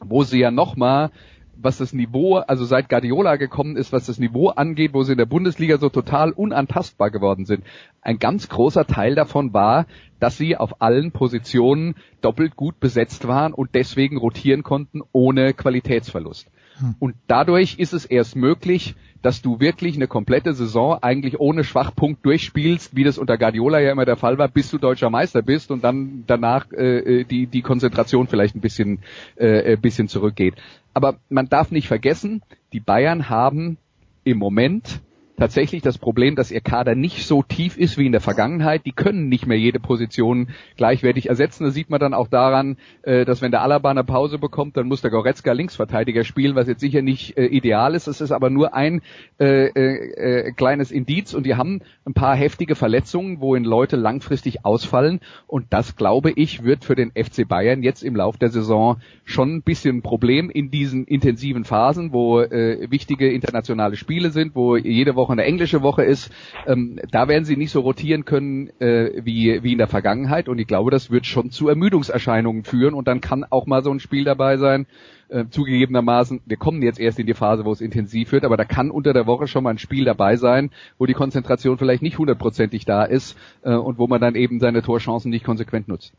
[SPEAKER 6] wo sie ja nochmal was das Niveau, also seit Guardiola gekommen ist, was das Niveau angeht, wo sie in der Bundesliga so total unantastbar geworden sind. Ein ganz großer Teil davon war, dass sie auf allen Positionen doppelt gut besetzt waren und deswegen rotieren konnten ohne Qualitätsverlust. Hm. Und dadurch ist es erst möglich, dass du wirklich eine komplette Saison eigentlich ohne Schwachpunkt durchspielst, wie das unter Guardiola ja immer der Fall war, bis du deutscher Meister bist und dann danach äh, äh die die Konzentration vielleicht ein bisschen äh, ein bisschen zurückgeht. Aber man darf nicht vergessen, die Bayern haben im Moment tatsächlich das Problem, dass ihr Kader nicht so tief ist wie in der Vergangenheit. Die können nicht mehr jede Position gleichwertig ersetzen. Das sieht man dann auch daran, äh, dass wenn der Alaba eine Pause bekommt, dann muss der Goretzka Linksverteidiger spielen, was jetzt sicher nicht äh, ideal ist. Es ist aber nur ein äh, äh, kleines Indiz und die haben ein paar heftige Verletzungen, wohin Leute langfristig ausfallen und das, glaube ich, wird für den FC Bayern jetzt im Lauf der Saison schon ein bisschen ein Problem in diesen intensiven Phasen, wo äh, wichtige internationale Spiele sind, wo jede Woche Woche eine englische Woche ist, ähm, da werden sie nicht so rotieren können äh, wie, wie in der Vergangenheit. Und ich glaube, das wird schon zu Ermüdungserscheinungen führen. Und dann kann auch mal so ein Spiel dabei sein, äh, zugegebenermaßen, wir kommen jetzt erst in die Phase, wo es intensiv wird, aber da kann unter der Woche schon mal ein Spiel dabei sein, wo die Konzentration vielleicht nicht hundertprozentig da ist äh, und wo man dann eben seine Torchancen nicht konsequent nutzt.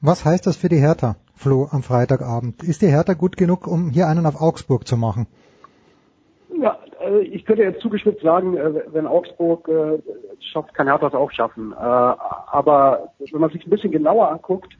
[SPEAKER 1] Was heißt das für die Hertha, Flo, am Freitagabend? Ist die Hertha gut genug, um hier einen auf Augsburg zu machen?
[SPEAKER 8] Ja, ich könnte jetzt zugeschnitten sagen, äh, wenn Augsburg äh, schafft, kann Hertha das auch schaffen. aber wenn man sich ein bisschen genauer anguckt,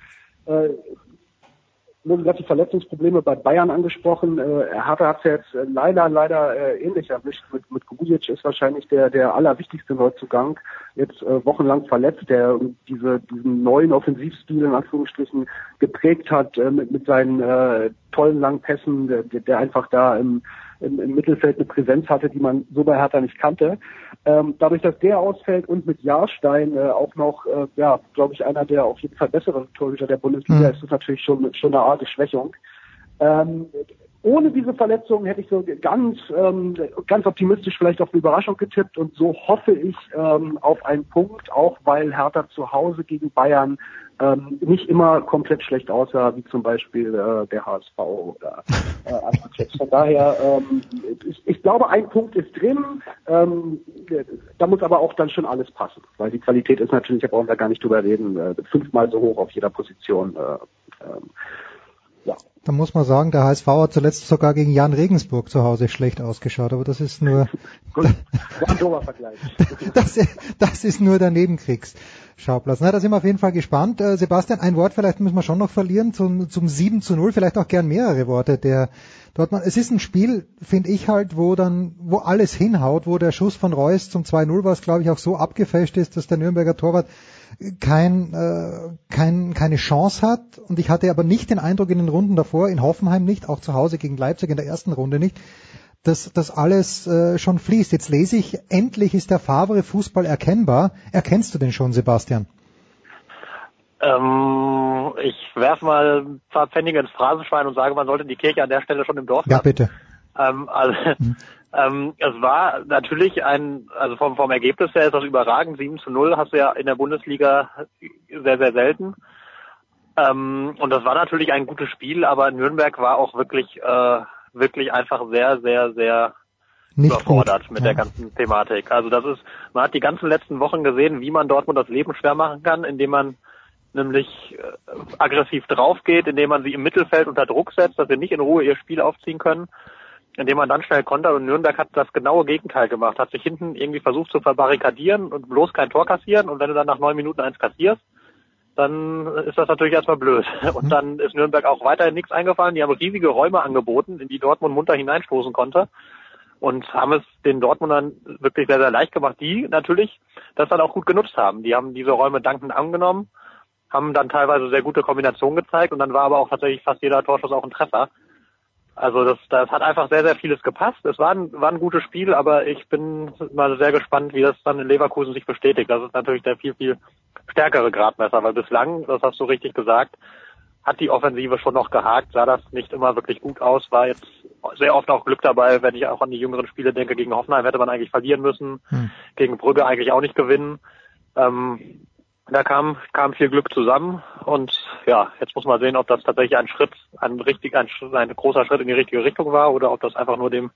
[SPEAKER 8] nur gesagt, die Verletzungsprobleme bei Bayern angesprochen. Äh, Hertha hat es ja jetzt leider, leider äh, ähnlich erwischt. Mit, mit Grujic ist wahrscheinlich der, der allerwichtigste Neuzugang. Jetzt äh, wochenlang verletzt, der diese, diesen neuen Offensivstil in Anführungsstrichen geprägt hat äh, mit, mit seinen äh, tollen langen Pässen, der, der einfach da im, im, im Mittelfeld eine Präsenz hatte, die man so bei Hertha nicht kannte. Ähm, dadurch, dass der ausfällt und mit Jahrstein äh, auch noch, äh, ja, glaube ich, einer der auf jeden Fall besseren Torhüter der Bundesliga mhm. ist, das natürlich schon, schon eine arge Schwächung. Ähm, ohne diese Verletzung hätte ich so ganz, ähm, ganz optimistisch vielleicht auf eine Überraschung getippt und so hoffe ich ähm, auf einen Punkt, auch weil Hertha zu Hause gegen Bayern ähm, nicht immer komplett schlecht aussah, wie zum Beispiel äh, der HSV oder äh, <laughs> andere Clubs. Von daher, ähm, ich, ich glaube, ein Punkt ist drin. Ähm, da muss aber auch dann schon alles passen, weil die Qualität ist natürlich, da brauchen wir gar nicht drüber reden, äh, fünfmal so hoch auf jeder Position. Äh, ähm,
[SPEAKER 1] ja. Da muss man sagen, der HSV hat zuletzt sogar gegen Jan Regensburg zu Hause schlecht ausgeschaut, aber das ist nur <laughs> <laughs> das, das ist nur der Nebenkriegsschauplatz. Na, da sind wir auf jeden Fall gespannt. Äh, Sebastian, ein Wort vielleicht müssen wir schon noch verlieren zum, zum 7 zu 0, vielleicht auch gern mehrere Worte. Der Dortmund, es ist ein Spiel, finde ich halt, wo dann, wo alles hinhaut, wo der Schuss von Reus zum 2-0 was, glaube ich, auch so abgefälscht ist, dass der Nürnberger Torwart kein, äh, kein, keine Chance hat. Und ich hatte aber nicht den Eindruck in den Runden davor, in Hoffenheim nicht, auch zu Hause gegen Leipzig in der ersten Runde nicht, dass das alles äh, schon fließt. Jetzt lese ich, endlich ist der Favre Fußball erkennbar. Erkennst du den schon, Sebastian?
[SPEAKER 9] Ähm, ich werfe mal ein paar Pfennige ins Phrasenschwein und sage, man sollte die Kirche an der Stelle schon im Dorf
[SPEAKER 1] Ja,
[SPEAKER 9] lassen.
[SPEAKER 1] bitte.
[SPEAKER 9] Ähm, also, ähm, es war natürlich ein, also vom, vom Ergebnis her ist das überragend. 7 zu 0 hast du ja in der Bundesliga sehr, sehr selten. Ähm, und das war natürlich ein gutes Spiel, aber Nürnberg war auch wirklich, äh, wirklich einfach sehr, sehr, sehr
[SPEAKER 1] Nicht
[SPEAKER 9] überfordert
[SPEAKER 1] gut.
[SPEAKER 9] mit
[SPEAKER 1] Ja.
[SPEAKER 9] der ganzen Thematik. Also das ist, man hat die ganzen letzten Wochen gesehen, wie man Dortmund das Leben schwer machen kann, indem man nämlich äh, aggressiv draufgeht, indem man sie im Mittelfeld unter Druck setzt, dass sie nicht in Ruhe ihr Spiel aufziehen können, indem man dann schnell kontert und Nürnberg hat das genaue Gegenteil gemacht, hat sich hinten irgendwie versucht zu verbarrikadieren und bloß kein Tor kassieren und wenn du dann nach neun Minuten eins kassierst, dann ist das natürlich erstmal blöd. <laughs> Und dann ist Nürnberg auch weiterhin nichts eingefallen. Die haben riesige Räume angeboten, in die Dortmund munter hineinstoßen konnte und haben es den Dortmundern wirklich sehr, sehr leicht gemacht, die natürlich das dann auch gut genutzt haben. Die haben diese Räume dankend angenommen, haben dann teilweise sehr gute Kombinationen gezeigt und dann war aber auch tatsächlich fast jeder Torschuss auch ein Treffer. Also das, das hat einfach sehr, sehr vieles gepasst. Es war ein, war ein gutes Spiel, aber ich bin mal sehr gespannt, wie das dann in Leverkusen sich bestätigt. Das ist natürlich der viel, viel stärkere Gradmesser, weil bislang, das hast du richtig gesagt, hat die Offensive schon noch gehakt, sah das nicht immer wirklich gut aus, war jetzt sehr oft auch Glück dabei, wenn ich auch an die jüngeren Spiele denke, gegen Hoffenheim hätte man eigentlich verlieren müssen,
[SPEAKER 1] Hm.
[SPEAKER 9] gegen Brügge eigentlich auch nicht gewinnen. Ähm, da kam, kam viel Glück zusammen und ja, jetzt muss man sehen, ob das tatsächlich ein Schritt, ein richtig, ein, ein großer Schritt in die richtige Richtung war oder ob das einfach nur dem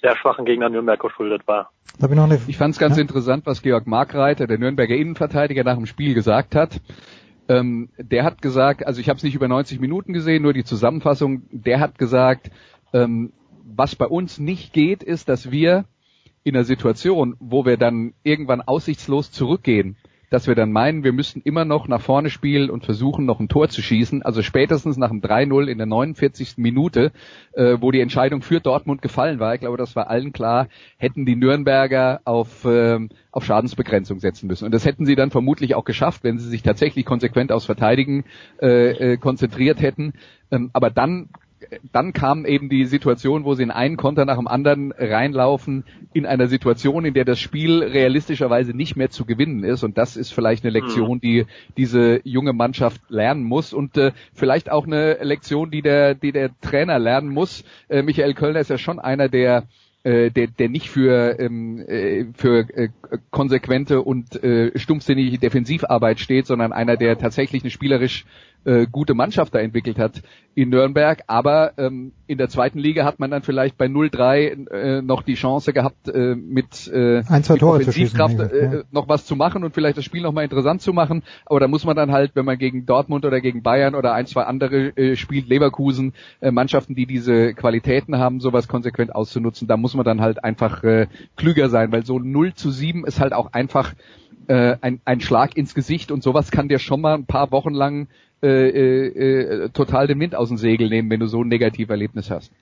[SPEAKER 9] sehr schwachen Gegner Nürnberg geschuldet war.
[SPEAKER 1] Ich
[SPEAKER 6] Ich fand es ganz interessant, was Georg Markreiter, der Nürnberger Innenverteidiger, nach dem Spiel gesagt hat. Ähm, der hat gesagt, also ich habe es nicht über 90 Minuten gesehen, nur die Zusammenfassung. Der hat gesagt, ähm, was bei uns nicht geht, ist, dass wir in einer Situation, wo wir dann irgendwann aussichtslos zurückgehen, dass wir dann meinen, wir müssten immer noch nach vorne spielen und versuchen, noch ein Tor zu schießen. Also spätestens nach dem 3-0 in der 49. Minute, äh, wo die Entscheidung für Dortmund gefallen war, ich glaube, das war allen klar, hätten die Nürnberger auf, ähm, auf Schadensbegrenzung setzen müssen. Und das hätten sie dann vermutlich auch geschafft, wenn sie sich tatsächlich konsequent aufs Verteidigen äh, äh, konzentriert hätten. Ähm, aber dann dann kam eben die Situation, wo sie in einen Konter nach dem anderen reinlaufen, in einer Situation, in der das Spiel realistischerweise nicht mehr zu gewinnen ist. Und das ist vielleicht eine Lektion, die diese junge Mannschaft lernen muss und äh, vielleicht auch eine Lektion, die der, die der Trainer lernen muss. Äh, Michael Kölner ist ja schon einer, der äh, der, der nicht für, ähm, äh, für äh, konsequente und äh, stumpfsinnige Defensivarbeit steht, sondern einer, der tatsächlich eine spielerisch äh, gute Mannschaft da entwickelt hat in Nürnberg. Aber ähm, in der zweiten Liga hat man dann vielleicht bei 0-3 äh, noch die Chance gehabt, äh, mit, äh,
[SPEAKER 1] Ein,
[SPEAKER 6] mit
[SPEAKER 1] schießen,
[SPEAKER 6] Offensivkraft
[SPEAKER 1] ja.
[SPEAKER 6] äh, noch was zu machen und vielleicht das Spiel noch mal interessant zu machen. Aber da muss man dann halt, wenn man gegen Dortmund oder gegen Bayern oder ein, zwei andere äh, spielt, Leverkusen, äh, Mannschaften, die diese Qualitäten haben, sowas konsequent auszunutzen, da muss man dann halt einfach äh, klüger sein, weil so 0 zu 7 ist halt auch einfach äh, ein, ein Schlag ins Gesicht und sowas kann dir schon mal ein paar Wochen lang äh, äh, äh, total den Wind aus dem Segel nehmen, wenn du so ein Negativerlebnis hast.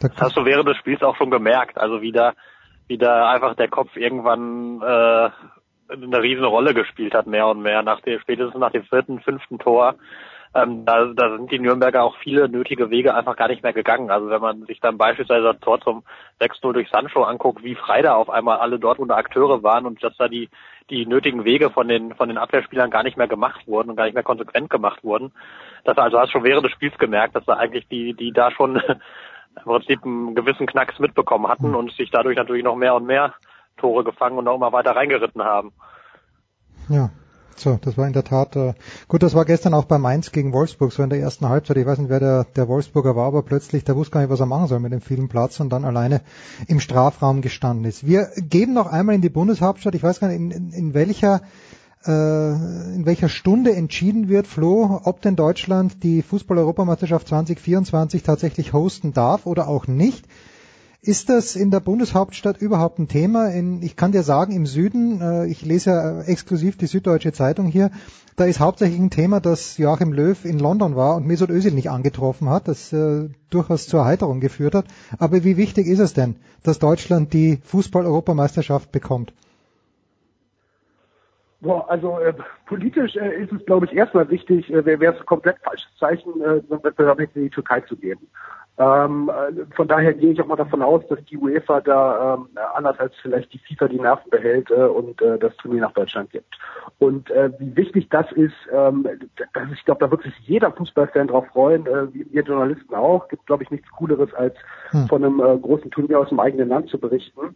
[SPEAKER 9] Das hast du während des Spiels auch schon gemerkt. Also wie da, wie da einfach der Kopf irgendwann äh, eine riesen Rolle gespielt hat, mehr und mehr. Nach dem, spätestens nach dem vierten, fünften Tor. Ähm, da, da sind die Nürnberger auch viele nötige Wege einfach gar nicht mehr gegangen. Also wenn man sich dann beispielsweise das Tor zum 6-0 durch Sancho anguckt, wie frei da auf einmal alle Dortmunder Akteure waren und dass da die, die nötigen Wege von den, von den Abwehrspielern gar nicht mehr gemacht wurden und gar nicht mehr konsequent gemacht wurden. Das also hast du schon während des Spiels gemerkt, dass da eigentlich die, die da schon <laughs> im Prinzip einen gewissen Knacks mitbekommen hatten und sich dadurch natürlich noch mehr und mehr Tore gefangen und auch immer weiter reingeritten haben.
[SPEAKER 1] Ja, so, das war in der Tat äh, gut. Das war gestern auch bei Mainz gegen Wolfsburg, so in der ersten Halbzeit. Ich weiß nicht, wer der, der Wolfsburger war, aber plötzlich, der wusste gar nicht, was er machen soll mit dem vielen Platz und dann alleine im Strafraum gestanden ist. Wir gehen noch einmal in die Bundeshauptstadt. Ich weiß gar nicht, in, in, in welcher äh, in welcher Stunde entschieden wird, Flo, ob denn Deutschland die Fußball-Europameisterschaft 2024 tatsächlich hosten darf oder auch nicht. Ist das in der Bundeshauptstadt überhaupt ein Thema? In, ich kann dir sagen, im Süden, äh, ich lese ja exklusiv die Süddeutsche Zeitung hier, da ist hauptsächlich ein Thema, dass Joachim Löw in London war und Mesut Özil nicht angetroffen hat, das äh, durchaus zur Erheiterung geführt hat. Aber wie wichtig ist es denn, dass Deutschland die Fußball-Europameisterschaft bekommt?
[SPEAKER 8] Boah, also äh, politisch äh, ist es, glaube ich, erstmal wichtig, äh, wäre es ein komplett falsches Zeichen, äh, Wettbewerb in die Türkei zu geben. Ähm, äh, von daher gehe ich auch mal davon aus, dass die UEFA da ähm, anders als vielleicht die FIFA die Nerven behält äh, und äh, das Turnier nach Deutschland gibt. Und äh, wie wichtig das ist, ähm, das, ich glaube, da wird sich jeder Fußballfan drauf freuen, äh, wir Journalisten auch. Gibt, glaube ich, nichts Cooleres, als hm. von einem äh, großen Turnier aus dem eigenen Land zu berichten.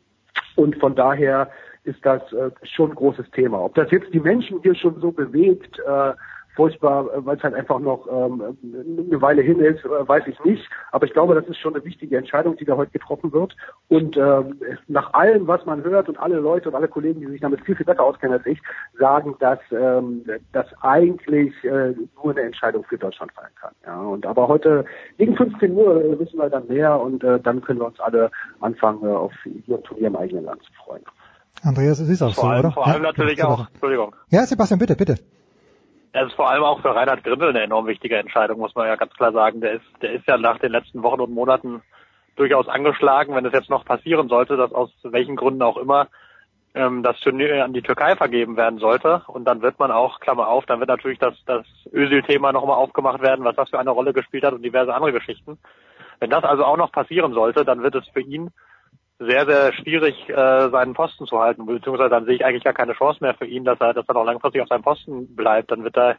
[SPEAKER 8] Und von daher ist das äh, schon ein großes Thema. Ob das jetzt die Menschen hier schon so bewegt, äh, furchtbar, äh, weil es halt einfach noch ähm, eine Weile hin ist, äh, weiß ich nicht. Aber ich glaube, das ist schon eine wichtige Entscheidung, die da heute getroffen wird. Und ähm, nach allem, was man hört und alle Leute und alle Kollegen, die sich damit viel, viel besser auskennen als ich, sagen, dass ähm, das eigentlich äh, nur eine Entscheidung für Deutschland fallen kann. Ja, und aber heute gegen 15 Uhr äh, wissen wir dann mehr und äh, dann können wir uns alle anfangen, äh, auf ihr Turnier im eigenen Land zu freuen.
[SPEAKER 1] Andreas, es ist auch
[SPEAKER 9] vor
[SPEAKER 1] so,
[SPEAKER 9] allem,
[SPEAKER 1] oder?
[SPEAKER 9] Vor allem ja, natürlich auch. Entschuldigung.
[SPEAKER 1] Ja, Sebastian, bitte, bitte.
[SPEAKER 9] Es ist vor allem auch für Reinhard Grimmel eine enorm wichtige Entscheidung, muss man ja ganz klar sagen. Der ist, der ist ja nach den letzten Wochen und Monaten durchaus angeschlagen, wenn es jetzt noch passieren sollte, dass aus welchen Gründen auch immer ähm, das Turnier an die Türkei vergeben werden sollte. Und dann wird man auch, Klammer auf, dann wird natürlich das, das Özil-Thema nochmal aufgemacht werden, was das für eine Rolle gespielt hat und diverse andere Geschichten. Wenn das also auch noch passieren sollte, dann wird es für ihn sehr, sehr schwierig, äh, seinen Posten zu halten, beziehungsweise dann sehe ich eigentlich gar keine Chance mehr für ihn, dass er, dass er noch langfristig auf seinem Posten bleibt. Dann wird er,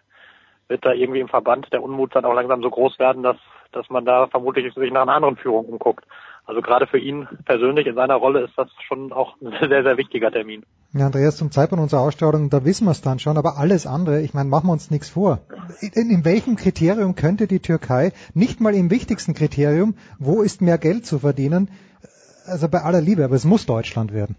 [SPEAKER 9] wird da irgendwie im Verband der Unmut dann auch langsam so groß werden, dass, dass man da vermutlich sich nach einer anderen Führung umguckt. Also gerade für ihn persönlich in seiner Rolle ist das schon auch ein <laughs> sehr, sehr wichtiger Termin.
[SPEAKER 1] Ja, Andreas, zum Zeitpunkt unserer Ausstrahlung, da wissen wir es dann schon, aber alles andere, ich meine, machen wir uns nichts vor. In, in welchem Kriterium könnte die Türkei, nicht mal im wichtigsten Kriterium, wo ist mehr Geld zu verdienen, also bei aller Liebe, aber es muss Deutschland werden.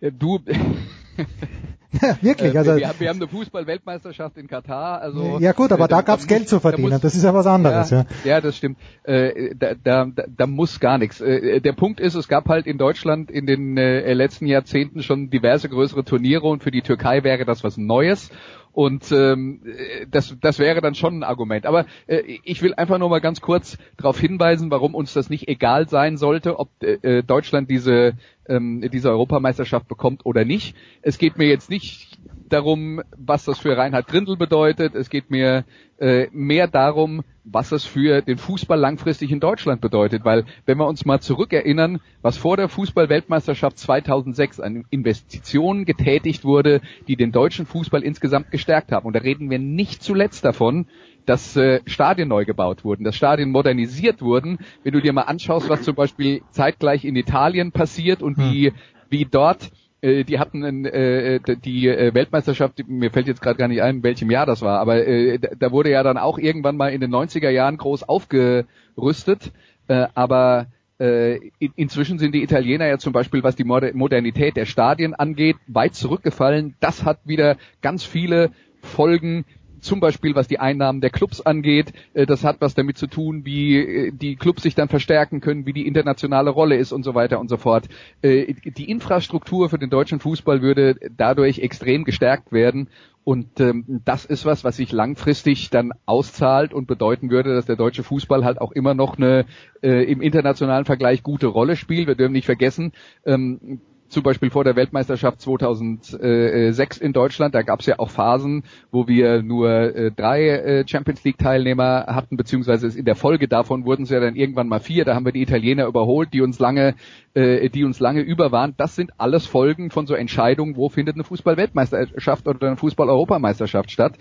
[SPEAKER 6] Ja, du. <laughs>
[SPEAKER 1] ja, wirklich. Also
[SPEAKER 6] wir, wir haben eine Fußball-Weltmeisterschaft in Katar. Also
[SPEAKER 1] ja gut, aber da, da gab's Geld zu verdienen. Muss, das ist ja was anderes.
[SPEAKER 6] Ja, ja. ja das stimmt. Äh, da, da, da muss gar nichts. Äh, der Punkt ist, es gab halt in Deutschland in den äh, letzten Jahrzehnten schon diverse größere Turniere und für die Türkei wäre das was Neues. Und ähm, das, das wäre dann schon ein Argument. Aber äh, ich will einfach nur mal ganz kurz darauf hinweisen, warum uns das nicht egal sein sollte, ob äh, Deutschland diese, ähm, diese Europameisterschaft bekommt oder nicht. Es geht mir jetzt nicht darum, was das für Reinhard Grindel bedeutet. Es geht mir äh, mehr darum, was es für den Fußball langfristig in Deutschland bedeutet. Weil wenn wir uns mal zurückerinnern, was vor der Fußball-Weltmeisterschaft 2006 an Investitionen getätigt wurde, die den deutschen Fußball insgesamt gestärkt haben. Und da reden wir nicht zuletzt davon, dass äh, Stadien neu gebaut wurden, dass Stadien modernisiert wurden. Wenn du dir mal anschaust, was zum Beispiel zeitgleich in Italien passiert und wie, wie dort äh, die hatten äh, die äh, Weltmeisterschaft, mir fällt jetzt gerade gar nicht ein, in welchem Jahr das war, aber äh, da wurde ja dann auch irgendwann mal in den 90er Jahren groß aufgerüstet, äh, aber äh, in, inzwischen sind die Italiener ja zum Beispiel, was die Modernität der Stadien angeht, weit zurückgefallen. Das hat wieder ganz viele Folgen zum Beispiel was die Einnahmen der Clubs angeht. Äh, das hat was damit zu tun, wie äh, die Clubs sich dann verstärken können, wie die internationale Rolle ist und so weiter und so fort. Äh, die Infrastruktur für den deutschen Fußball würde dadurch extrem gestärkt werden. Und ähm, das ist was, was sich langfristig dann auszahlt und bedeuten würde, dass der deutsche Fußball halt auch immer noch eine äh, im internationalen Vergleich gute Rolle spielt. Wir dürfen nicht vergessen, ähm, zum Beispiel vor der Weltmeisterschaft 2006 in Deutschland, da gab es ja auch Phasen, wo wir nur äh, drei äh, Champions League Teilnehmer hatten, beziehungsweise in der Folge davon wurden es ja dann irgendwann mal vier. Da haben wir die Italiener überholt, die uns lange, äh, die uns lange über waren. Das sind alles Folgen von so Entscheidungen, wo findet eine Fußball-Weltmeisterschaft oder eine Fußball-Europameisterschaft statt.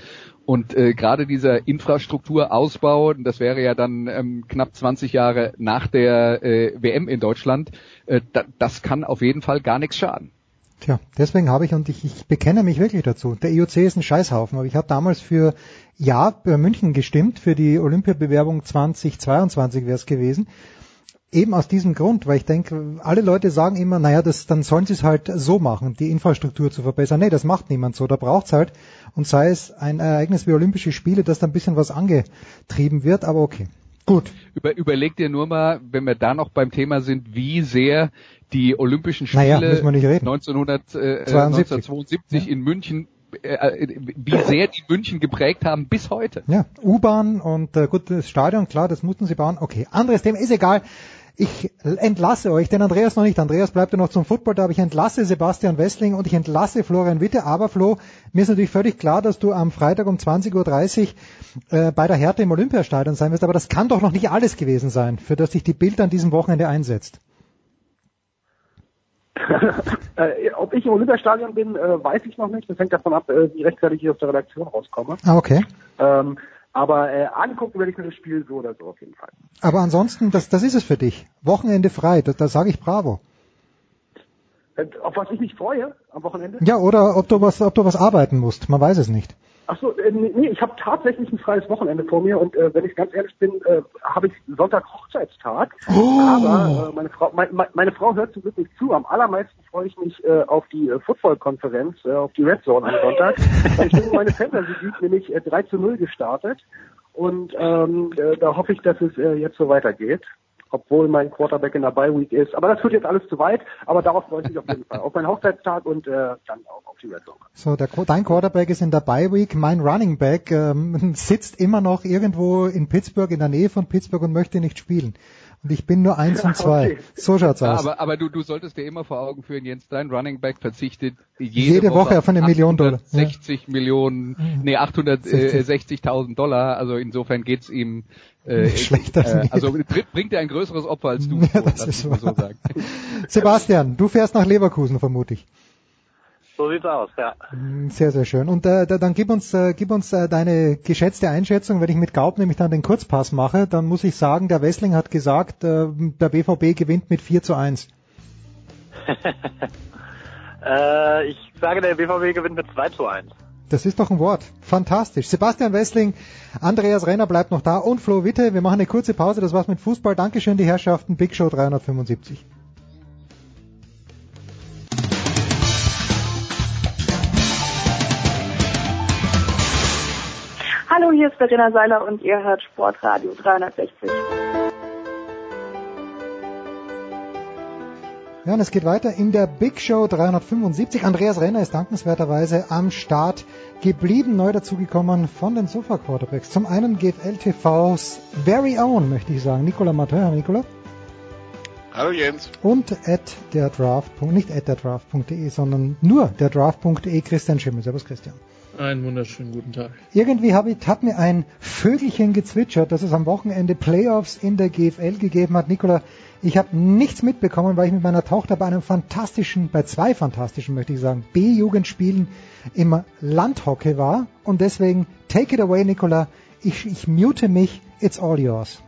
[SPEAKER 6] Und äh, gerade dieser Infrastrukturausbau, das wäre ja dann ähm, knapp 20 Jahre nach der äh, WM in Deutschland, äh, da, das kann auf jeden Fall gar nichts schaden.
[SPEAKER 1] Tja, deswegen habe ich, und ich, ich bekenne mich wirklich dazu, der IOC ist ein Scheißhaufen, aber ich habe damals für Ja bei München gestimmt, für die Olympiabewerbung 2022 wäre es gewesen. Eben aus diesem Grund, weil ich denke, alle Leute sagen immer, naja, das, dann sollen sie es halt so machen, die Infrastruktur zu verbessern. Nee, das macht niemand so. Da braucht's halt, und sei es ein Ereignis wie Olympische Spiele, dass da ein bisschen was angetrieben wird, aber okay. Gut.
[SPEAKER 6] Über, überleg dir nur mal, wenn wir da noch beim Thema sind, wie sehr die Olympischen Spiele
[SPEAKER 1] naja,
[SPEAKER 6] 1900, äh, 1972 ja. in München äh, äh, wie sehr die München geprägt haben bis heute.
[SPEAKER 1] Ja, U-Bahn und äh, gut, das Stadion, klar, das mussten sie bauen. Okay, anderes Thema, ist egal. Ich entlasse euch, den Andreas noch nicht. Andreas bleibt ja noch zum Football, da ich entlasse Sebastian Wessling und ich entlasse Florian Witte. Aber Flo, mir ist natürlich völlig klar, dass du am Freitag um 20.30 Uhr äh, bei der Hertha im Olympiastadion sein wirst. Aber das kann doch noch nicht alles gewesen sein, für das sich die Bild an diesem Wochenende einsetzt. <laughs>
[SPEAKER 8] äh, ob ich im Olympiastadion bin, äh, weiß ich noch nicht. Das hängt davon ab, wie rechtzeitig ich aus der Redaktion rauskomme.
[SPEAKER 1] Ah, okay.
[SPEAKER 8] Ähm, aber äh, angucken werde ich mir das Spiel so oder so auf jeden Fall.
[SPEAKER 1] Aber ansonsten, das, das ist es für dich. Wochenende frei, da, da sage ich Bravo.
[SPEAKER 8] Äh, auf was ich mich freue am Wochenende?
[SPEAKER 1] Ja, oder ob du was, ob du was arbeiten musst. Man weiß es nicht.
[SPEAKER 8] Ach so, äh, nee, ich habe tatsächlich ein freies Wochenende vor mir und äh, wenn ich ganz ehrlich bin, äh, habe ich Sonntag Hochzeitstag.
[SPEAKER 1] Oh.
[SPEAKER 8] Aber äh, meine Frau, mein, meine Frau hört zum Glück nicht zu. Am allermeisten freue ich mich äh, auf die äh, Football-Konferenz, äh, auf die Red Zone am Sonntag. <laughs> Ich bin meine Fantasy League nämlich äh, 3 zu 0 gestartet und ähm, äh, da hoffe ich, dass es äh, jetzt so weitergeht obwohl mein Quarterback in der Bye Week ist. Aber das führt jetzt alles zu weit. Aber darauf freue ich mich auf jeden Fall. Auf meinen Hochzeitstag und äh, dann auch auf die Red Zone.
[SPEAKER 1] So, der, dein Quarterback ist in der Bye Week. Mein Running Back ähm, <laughs> sitzt immer noch irgendwo in Pittsburgh, in der Nähe von Pittsburgh und möchte nicht spielen. Und ich bin nur eins <laughs> und zwei. Okay. So schaut's aus.
[SPEAKER 6] Aber, aber du, du solltest dir immer vor Augen führen, Jens, dein Running Back verzichtet jede,
[SPEAKER 1] jede Woche, auf eine Million Dollar.
[SPEAKER 6] 60 ja. Millionen, nee, 860.000 Dollar. Also insofern geht's ihm äh, <laughs>
[SPEAKER 1] schlechter.
[SPEAKER 6] Äh, also bringt er ein größeres Opfer als <laughs> du.
[SPEAKER 1] Ja, das ist so sagen. Sebastian, du fährst nach Leverkusen vermutlich.
[SPEAKER 9] So sieht's aus, ja.
[SPEAKER 1] Sehr, sehr schön. Und äh, dann gib uns, äh, gib uns äh, deine geschätzte Einschätzung. Wenn ich mit Gaub nämlich dann den Kurzpass mache, dann muss ich sagen, der Wessling hat gesagt, äh, der BVB gewinnt mit 4 zu 1. <laughs>
[SPEAKER 9] äh, ich sage, der BVB gewinnt mit 2 zu 1.
[SPEAKER 1] Das ist doch ein Wort. Fantastisch. Sebastian Wessling, Andreas Renner bleibt noch da und Flo Witte. Wir machen eine kurze Pause. Das war's mit Fußball. Dankeschön, die Herrschaften. Big Show 375.
[SPEAKER 11] Hallo, hier ist Verena Seiler und ihr hört Sportradio 360.
[SPEAKER 1] Ja, und es geht weiter in der Big Show 375. Andreas Renner ist dankenswerterweise am Start geblieben, neu dazugekommen von den Sofa Quarterbacks. Zum einen GFL TVs Very Own, möchte ich sagen. Nicola Mattheu, Hallo Nicola.
[SPEAKER 12] Hallo Jens.
[SPEAKER 1] Und at der Draft, nicht at der Draft.de, sondern nur der Draft.de Christian Schimmel. Servus Christian.
[SPEAKER 13] Einen wunderschönen guten Tag.
[SPEAKER 1] Irgendwie hab ich, hat mir ein Vögelchen gezwitschert, dass es am Wochenende Playoffs in der GFL gegeben hat. Nikola, ich habe nichts mitbekommen, weil ich mit meiner Tochter bei einem fantastischen, bei zwei fantastischen, möchte ich sagen, B-Jugendspielen im Landhockey war. Und deswegen, take it away, Nikola. Ich, ich mute mich. It's all yours.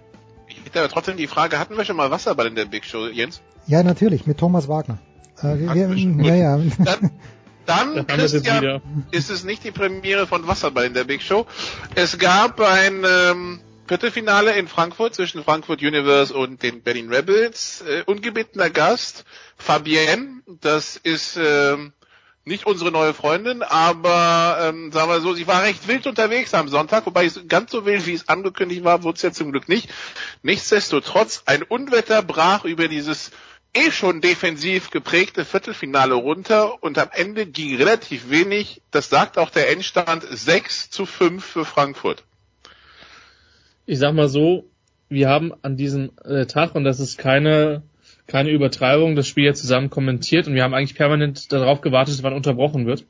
[SPEAKER 12] Ich hätte aber trotzdem die Frage, hatten wir schon mal Wasserball in der Big Show, Jens?
[SPEAKER 1] Ja, natürlich, mit Thomas Wagner. Äh, wir, wir, ja, ja.
[SPEAKER 12] Dann, dann, Christian, ist es nicht die Premiere von Wasserball in der Big Show. Es gab ein ähm, Viertelfinale in Frankfurt zwischen Frankfurt Universe und den Berlin Rebels. Äh, ungebettener Gast, Fabienne, das ist ähm, nicht unsere neue Freundin, aber ähm, sagen wir so, sie war recht wild unterwegs am Sonntag, wobei ganz so wild, wie es angekündigt war, wurde es ja zum Glück nicht. Nichtsdestotrotz, ein Unwetter brach über dieses eh schon defensiv geprägte Viertelfinale runter und am Ende ging relativ wenig. Das sagt auch der Endstand 6 zu 5 für Frankfurt.
[SPEAKER 13] Ich sag mal so, wir haben an diesem äh, Tag, und das ist keine, keine Übertreibung, das Spiel jetzt zusammen kommentiert und wir haben eigentlich permanent darauf gewartet, wann unterbrochen wird.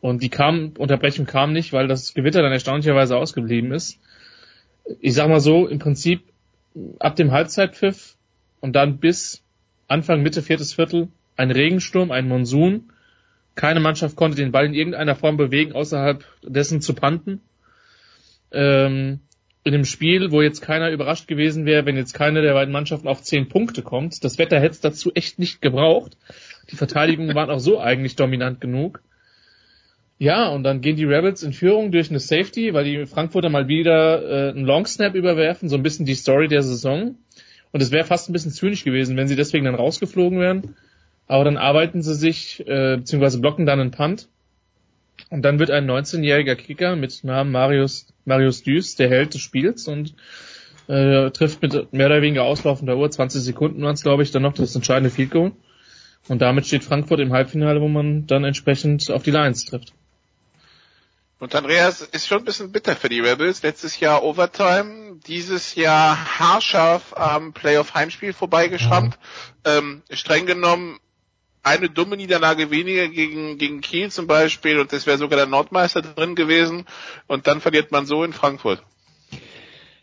[SPEAKER 13] Und die kam, Unterbrechung kam nicht, weil das Gewitter dann erstaunlicherweise ausgeblieben ist. Ich sag mal so, im Prinzip ab dem Halbzeitpfiff und dann bis Anfang, Mitte, viertes Viertel, ein Regensturm, ein Monsun. Keine Mannschaft konnte den Ball in irgendeiner Form bewegen, außerhalb dessen zu panten. Ähm, in einem Spiel, wo jetzt keiner überrascht gewesen wäre, wenn jetzt keine der beiden Mannschaften auf zehn Punkte kommt. Das Wetter hätte es dazu echt nicht gebraucht. Die Verteidigungen waren auch so eigentlich dominant genug. Ja, und dann gehen die Rebels in Führung durch eine Safety, weil die Frankfurter mal wieder äh, einen Long Snap überwerfen, so ein bisschen die Story der Saison. Und es wäre fast ein bisschen zynisch gewesen, wenn sie deswegen dann rausgeflogen wären. Aber dann arbeiten sie sich, äh, beziehungsweise blocken dann einen Punt. Und dann wird ein 19-jähriger Kicker mit Namen Marius, Marius Düs der Held des Spiels und äh, trifft mit mehr oder weniger auslaufender Uhr, 20 Sekunden waren es, glaube ich, dann noch das entscheidende Field Goal. Und damit steht Frankfurt im Halbfinale, wo man dann entsprechend auf die Lions trifft.
[SPEAKER 12] Und Andreas ist schon ein bisschen bitter für die Rebels. Letztes Jahr Overtime, dieses Jahr haarscharf am Playoff-Heimspiel vorbeigeschrammt. Mhm. Ähm, streng genommen eine dumme Niederlage weniger gegen, gegen Kiel zum Beispiel und es wäre sogar der Nordmeister drin gewesen und dann verliert man so in Frankfurt.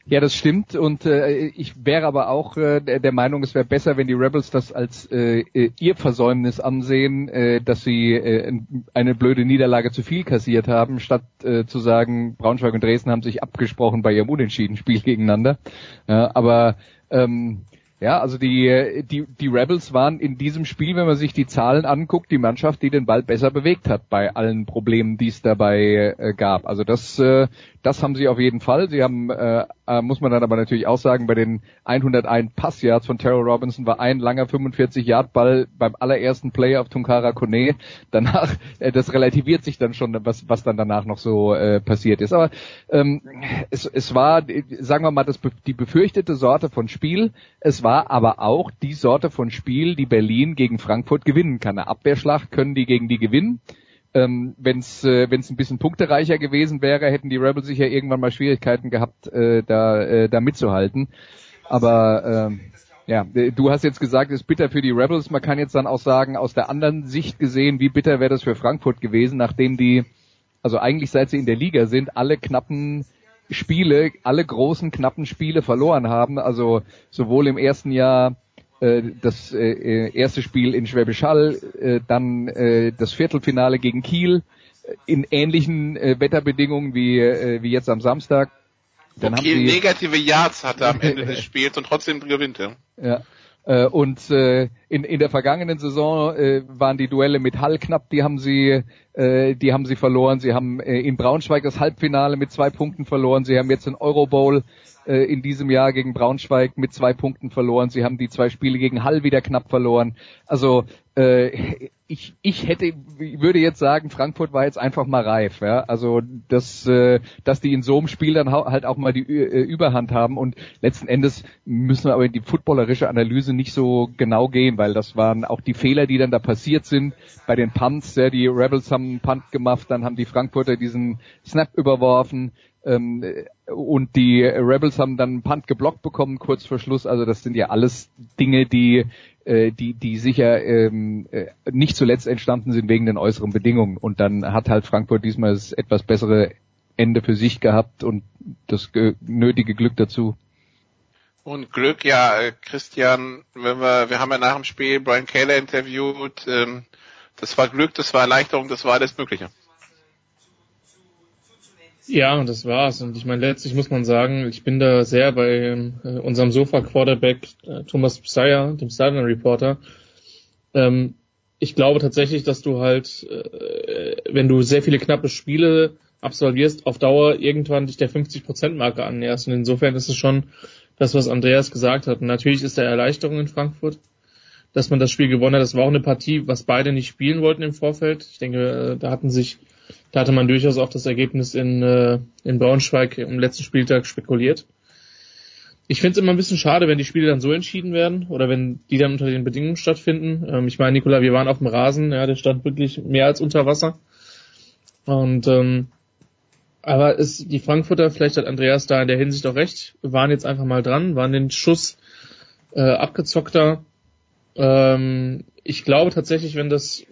[SPEAKER 6] Ja, das stimmt und äh, ich wäre aber auch äh, der Meinung, es wäre besser, wenn die Rebels das als äh, äh, ihr Versäumnis ansehen, äh, dass sie äh, eine blöde Niederlage zu viel kassiert haben, statt äh, zu sagen, Braunschweig und Dresden haben sich abgesprochen bei ihrem Unentschieden-Spiel <laughs> gegeneinander. Ja, aber ähm, ja, also die, die, die Rebels waren in diesem Spiel, wenn man sich die Zahlen anguckt, die Mannschaft, die den Ball besser bewegt hat bei allen Problemen, die es dabei äh, gab. Also das, äh, das haben sie auf jeden Fall. Sie haben, äh, äh muss man dann aber natürlich auch sagen, bei den 101 Passyards von Terrell Robinson war ein langer 45-Yard-Ball beim allerersten Play auf Tunkara Kone. Danach, äh, das relativiert sich dann schon, was, was dann danach noch so äh, passiert ist. Aber ähm, es, es war, sagen wir mal, das, die befürchtete Sorte von Spiel. Es war aber auch die Sorte von Spiel, die Berlin gegen Frankfurt gewinnen kann. Eine Abwehrschlacht können die gegen die gewinnen. Ähm, Wenn es äh, wenn's ein bisschen punktereicher gewesen wäre, hätten die Rebels sicher irgendwann mal Schwierigkeiten gehabt, äh, da, äh, da mitzuhalten. Aber äh, ja, du hast jetzt gesagt, es ist bitter für die Rebels. Man kann jetzt dann auch sagen, aus der anderen Sicht gesehen, wie bitter wäre das für Frankfurt gewesen, nachdem die, also eigentlich seit sie in der Liga sind, alle knappen Spiele, alle großen knappen Spiele verloren haben. Also sowohl im ersten Jahr das äh, äh, erste Spiel in Schwäbisch Hall, äh, dann äh, das Viertelfinale gegen Kiel äh, in ähnlichen äh, Wetterbedingungen wie, äh, wie jetzt am Samstag.
[SPEAKER 12] Dann Wo haben Kiel sie, negative Yards hatte am Ende des <laughs> Spiels und trotzdem gewinnt er.
[SPEAKER 6] Ja. Äh, und äh, in, in der vergangenen Saison äh, waren die Duelle mit Hall knapp, die haben sie, äh, die haben sie verloren. Sie haben äh, in Braunschweig das Halbfinale mit zwei Punkten verloren. Sie haben jetzt den Euro Bowl äh, in diesem Jahr gegen Braunschweig mit zwei Punkten verloren. Sie haben die zwei Spiele gegen Hall wieder knapp verloren. Also äh, ich, ich hätte, würde jetzt sagen, Frankfurt war jetzt einfach mal reif. Ja? Also dass, äh, dass die in so einem Spiel dann halt auch mal die äh, Überhand haben und letzten Endes müssen wir aber in die footballerische Analyse nicht so genau gehen, weil das waren auch die Fehler, die dann da passiert sind bei den Punts. Ja, die Rebels haben einen Punt gemacht, dann haben die Frankfurter diesen Snap überworfen. Ähm, und die Rebels haben dann einen Punt geblockt bekommen kurz vor Schluss. Also das sind ja alles Dinge, die äh, die die sicher ähm, äh, nicht zuletzt entstanden sind wegen den äußeren Bedingungen. Und dann hat halt Frankfurt diesmal das etwas bessere Ende für sich gehabt und das nötige Glück dazu.
[SPEAKER 12] Und Glück, ja, äh, Christian, wenn wir, wir haben ja nach dem Spiel Brian Taylor interviewt, ähm, das war Glück, das war Erleichterung, das war alles Mögliche.
[SPEAKER 13] Ja, das war's. Und ich meine, letztlich muss man sagen, ich bin da sehr bei äh, unserem Sofa-Quarterback äh, Thomas Psire, dem Southern Reporter. Ähm, ich glaube tatsächlich, dass du halt, äh, wenn du sehr viele knappe Spiele absolvierst, auf Dauer irgendwann dich der 50%-Marke annäherst. Und insofern ist es schon das, was Andreas gesagt hat. Und natürlich ist der Erleichterung in Frankfurt, dass man das Spiel gewonnen hat. Das war auch eine Partie, was beide nicht spielen wollten im Vorfeld. Ich denke, äh, da hatten sich da hatte man durchaus auch das Ergebnis in, äh, in Braunschweig im letzten Spieltag spekuliert. Ich finde es immer ein bisschen schade, wenn die Spiele dann so entschieden werden oder wenn die dann unter den Bedingungen stattfinden. Ähm, ich meine, Nikola, wir waren auf dem Rasen, ja, der stand wirklich mehr als unter Wasser. Und ähm, aber ist die Frankfurter, vielleicht hat Andreas da in der Hinsicht auch recht, waren jetzt einfach mal dran, waren den Schuss äh, abgezockter. Ähm, ich glaube tatsächlich, wenn das,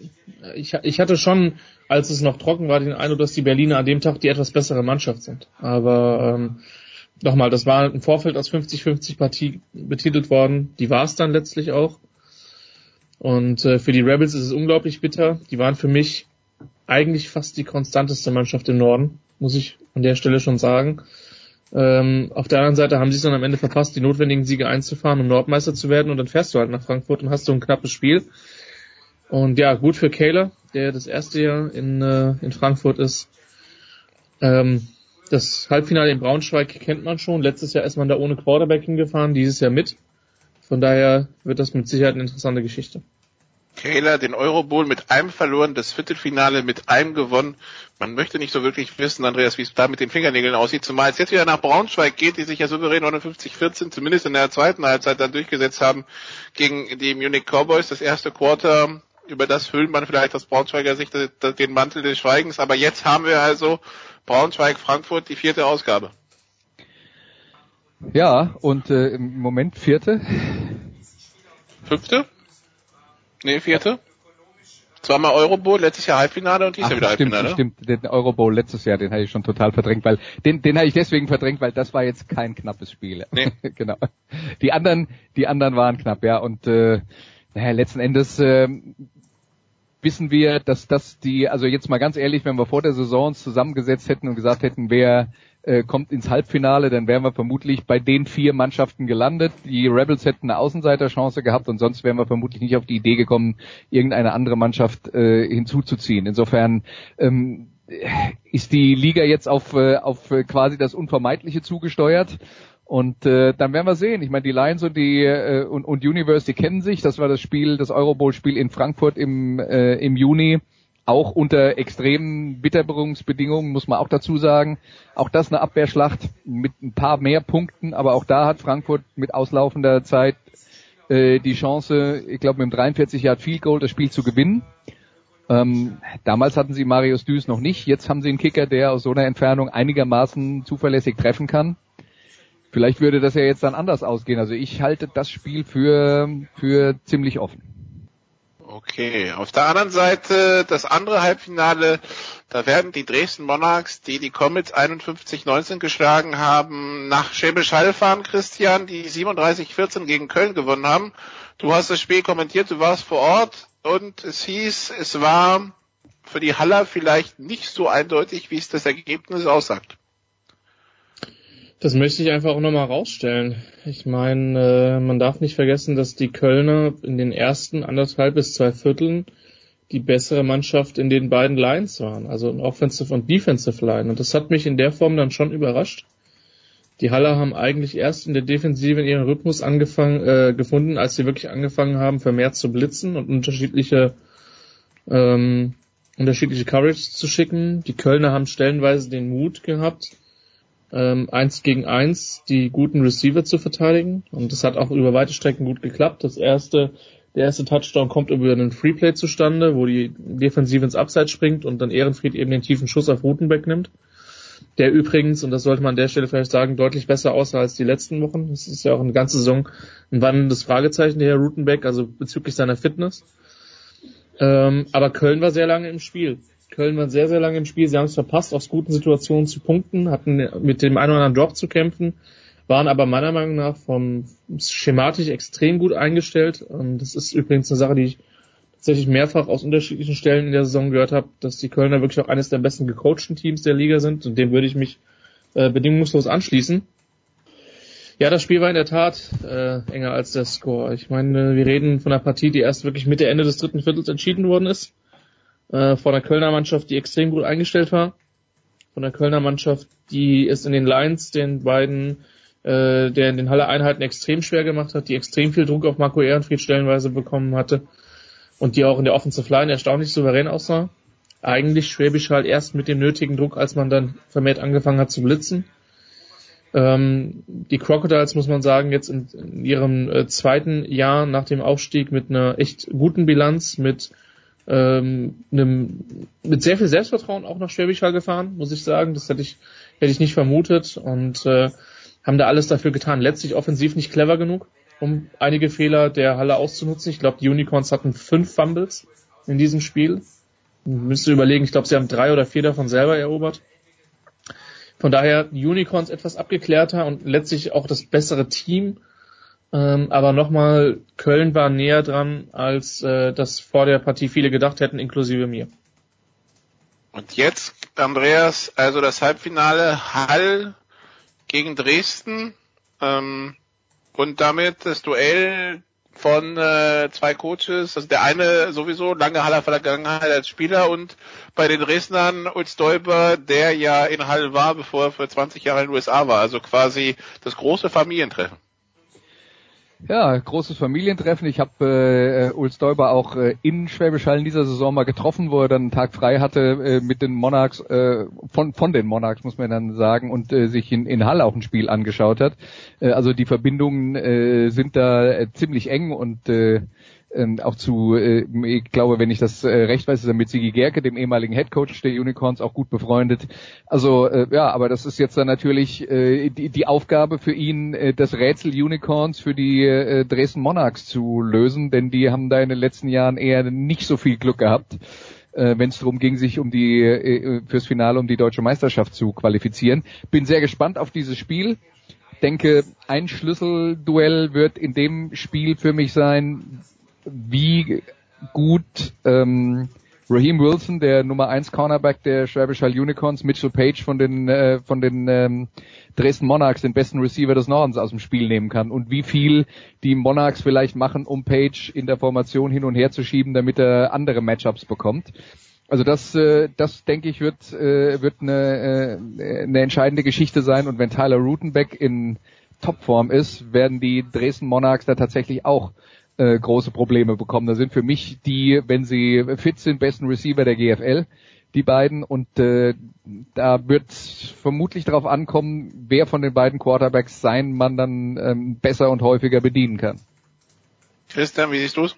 [SPEAKER 13] ich, ich hatte schon als es noch trocken war, den Eindruck, dass die Berliner an dem Tag die etwas bessere Mannschaft sind. Aber ähm, nochmal, das war im Vorfeld als 50-50 Partie betitelt worden. Die war es dann letztlich auch. Und äh, für die Rebels ist es unglaublich bitter. Die waren für mich eigentlich fast die konstanteste Mannschaft im Norden, muss ich an der Stelle schon sagen. Ähm, auf der anderen Seite haben sie es dann am Ende verpasst, die notwendigen Siege einzufahren, um Nordmeister zu werden. Und dann fährst du halt nach Frankfurt und hast so ein knappes Spiel. Und ja, gut für Kayla, der das erste Jahr in, äh, in Frankfurt ist. Ähm, das Halbfinale in Braunschweig kennt man schon. Letztes Jahr ist man da ohne Quarterback hingefahren, dieses Jahr mit. Von daher wird das mit Sicherheit eine interessante Geschichte.
[SPEAKER 12] Kayla den Eurobowl mit einem verloren, das Viertelfinale mit einem gewonnen. Man möchte nicht so wirklich wissen, Andreas, wie es da mit den Fingernägeln aussieht, zumal es jetzt wieder nach Braunschweig geht, die sich ja souverän 59-14 zumindest in der zweiten Halbzeit dann durchgesetzt haben gegen die Munich Cowboys. Das erste Quarter über das hüllt man vielleicht aus Braunschweiger Sicht den Mantel des Schweigens. Aber jetzt haben wir also Braunschweig-Frankfurt, die vierte Ausgabe.
[SPEAKER 6] Ja, und äh, im Moment vierte.
[SPEAKER 12] Fünfte? Nee, vierte? Zweimal Eurobowl, letztes Jahr Halbfinale und dieses Jahr wieder
[SPEAKER 6] stimmt,
[SPEAKER 12] Halbfinale.
[SPEAKER 6] Stimmt, den Eurobowl letztes Jahr, den hatte ich schon total verdrängt, weil den, den habe ich deswegen verdrängt, weil das war jetzt kein knappes Spiel.
[SPEAKER 12] Nee. <laughs>
[SPEAKER 6] genau. Die anderen, die anderen waren knapp, ja. Und äh, naja, letzten Endes äh, wissen wir, dass das die, also jetzt mal ganz ehrlich, wenn wir vor der Saison uns zusammengesetzt hätten und gesagt hätten, wer äh, kommt ins Halbfinale, dann wären wir vermutlich bei den vier Mannschaften gelandet. Die Rebels hätten eine Außenseiterchance gehabt und sonst wären wir vermutlich nicht auf die Idee gekommen, irgendeine andere Mannschaft äh, hinzuzuziehen. Insofern ähm, ist die Liga jetzt auf, äh, auf quasi das Unvermeidliche zugesteuert. Und äh, dann werden wir sehen. Ich meine, die Lions und die äh, und, und Universe, die kennen sich. Das war das Spiel, das Eurobowl-Spiel in Frankfurt im, äh, im Juni auch unter extremen Bitterberungsbedingungen, muss man auch dazu sagen. Auch das eine Abwehrschlacht mit ein paar mehr Punkten, aber auch da hat Frankfurt mit auslaufender Zeit äh, die Chance, ich glaube mit dem 43 Yard Field Goal das Spiel zu gewinnen. Ähm, damals hatten sie Marius Düs noch nicht, jetzt haben sie einen Kicker, der aus so einer Entfernung einigermaßen zuverlässig treffen kann. Vielleicht würde das ja jetzt dann anders ausgehen. Also ich halte das Spiel für, für ziemlich offen.
[SPEAKER 12] Okay, auf der anderen Seite das andere Halbfinale, da werden die Dresden Monarchs, die die Comets 51-19 geschlagen haben, nach Schäbisch Hall fahren, Christian, die 37-14 gegen Köln gewonnen haben. Du hast das Spiel kommentiert, du warst vor Ort und es hieß, es war für die Haller vielleicht nicht so eindeutig, wie es das Ergebnis aussagt.
[SPEAKER 13] Das möchte ich einfach auch nochmal rausstellen. Ich meine, äh, man darf nicht vergessen, dass die Kölner in den ersten anderthalb bis zwei Vierteln die bessere Mannschaft in den beiden Lines waren, also in Offensive und Defensive Line. Und das hat mich in der Form dann schon überrascht. Die Haller haben eigentlich erst in der Defensive in ihren Rhythmus angefangen, äh, gefunden, als sie wirklich angefangen haben, vermehrt zu blitzen und unterschiedliche ähm, unterschiedliche Coverage zu schicken. Die Kölner haben stellenweise den Mut gehabt, ähm, eins gegen eins die guten Receiver zu verteidigen. Und das hat auch über weite Strecken gut geklappt. Das erste, der erste Touchdown kommt über einen Freeplay zustande, wo die Defensive ins Abseits springt und dann Ehrenfried eben den tiefen Schuss auf Rutenbeck nimmt. Der übrigens, und das sollte man an der Stelle vielleicht sagen, deutlich besser aussah als die letzten Wochen. Das ist ja auch eine ganze Saison ein wandelndes Fragezeichen, der Herr Rutenbeck, also bezüglich seiner Fitness. Ähm, aber Köln war sehr lange im Spiel. Köln war sehr, sehr lange im Spiel. Sie haben es verpasst, aus guten Situationen zu punkten, hatten mit dem einen oder anderen Drop zu kämpfen, waren aber meiner Meinung nach vom schematisch extrem gut eingestellt. Und das ist übrigens eine Sache, die ich tatsächlich mehrfach aus unterschiedlichen Stellen in der Saison gehört habe, dass die Kölner wirklich auch eines der besten gecoachten Teams der Liga sind. Und dem würde ich mich äh, bedingungslos anschließen. Ja, das Spiel war in der Tat äh, enger als der Score. Ich meine, wir reden von einer Partie, die erst wirklich Mitte, Ende des dritten Viertels entschieden worden ist äh, von der Kölner Mannschaft, die extrem gut eingestellt war. Von der Kölner Mannschaft, die es in den Lines den beiden, äh, der in den Halle-Einheiten extrem schwer gemacht hat, die extrem viel Druck auf Marco Ehrenfried stellenweise bekommen hatte und die auch in der Offensive Line erstaunlich souverän aussah. Eigentlich Schwäbisch halt erst mit dem nötigen Druck, als man dann vermehrt angefangen hat zu blitzen. Ähm, die Crocodiles, muss man sagen, jetzt in, in ihrem äh, zweiten Jahr nach dem Aufstieg mit einer echt guten Bilanz, mit ähm, mit sehr viel Selbstvertrauen auch nach Schwäbisch Hall gefahren, muss ich sagen. Das hätte ich, hätte ich nicht vermutet und äh, haben da alles dafür getan. Letztlich offensiv nicht clever genug, um einige Fehler der Halle auszunutzen. Ich glaube, die Unicorns hatten fünf Fumbles in diesem Spiel. Müsste überlegen, ich glaube, sie haben drei oder vier davon selber erobert. Von daher Unicorns etwas abgeklärter und letztlich auch das bessere Team ähm, aber nochmal, Köln war näher dran, als äh, das vor der Partie viele gedacht hätten, inklusive mir.
[SPEAKER 12] Und jetzt, Andreas, also das Halbfinale Hall gegen Dresden ähm, und damit das Duell von äh, zwei Coaches, also der eine sowieso lange Haller Vergangenheit als Spieler und bei den Dresdnern Ulz Däuber, der ja in Hall war, bevor er für 20 Jahre in den USA war, also quasi das große Familientreffen.
[SPEAKER 6] Ja, großes Familientreffen. Ich habe äh, Ulf Däuber auch äh, in Schwäbisch Hall in dieser Saison mal getroffen, wo er dann einen Tag frei hatte äh, mit den Monarchs, äh, von, von den Monarchs muss man dann sagen, und äh, sich in, in Hall auch ein Spiel angeschaut hat. Äh, also die Verbindungen äh, sind da äh, ziemlich eng und äh, ähm, auch zu, äh, ich glaube, wenn ich das äh, recht weiß, ist er mit Sigi Gerke, dem ehemaligen Headcoach der Unicorns, auch gut befreundet. Also äh, ja, aber das ist jetzt dann natürlich äh, die, die Aufgabe für ihn, äh, das Rätsel Unicorns für die äh, Dresden Monarchs zu lösen, denn die haben da in den letzten Jahren eher nicht so viel Glück gehabt äh, wenn es darum ging, sich um die äh, fürs Finale um die deutsche Meisterschaft zu qualifizieren. Bin sehr gespannt auf dieses Spiel. Denke, ein Schlüsselduell wird in dem Spiel für mich sein, wie gut ähm, Raheem Wilson, der Nummer 1 Cornerback der Schwäbisch Hall Unicorns, Mitchell Page von den äh, von den ähm, Dresden Monarchs, den besten Receiver des Nordens aus dem Spiel nehmen kann und wie viel die Monarchs vielleicht machen, um Page in der Formation hin und her zu schieben, damit er andere Matchups bekommt. Also das, äh, das denke ich wird äh, wird eine, äh, eine entscheidende Geschichte sein und wenn Tyler Rutenbeck in Topform ist, werden die Dresden Monarchs da tatsächlich auch äh, große Probleme bekommen. Da sind für mich die, wenn sie fit sind, besten Receiver der GFL, die beiden. Und äh, da wird vermutlich darauf ankommen, wer von den beiden Quarterbacks sein man dann ähm, besser und häufiger bedienen kann.
[SPEAKER 12] Christian, wie siehst du's?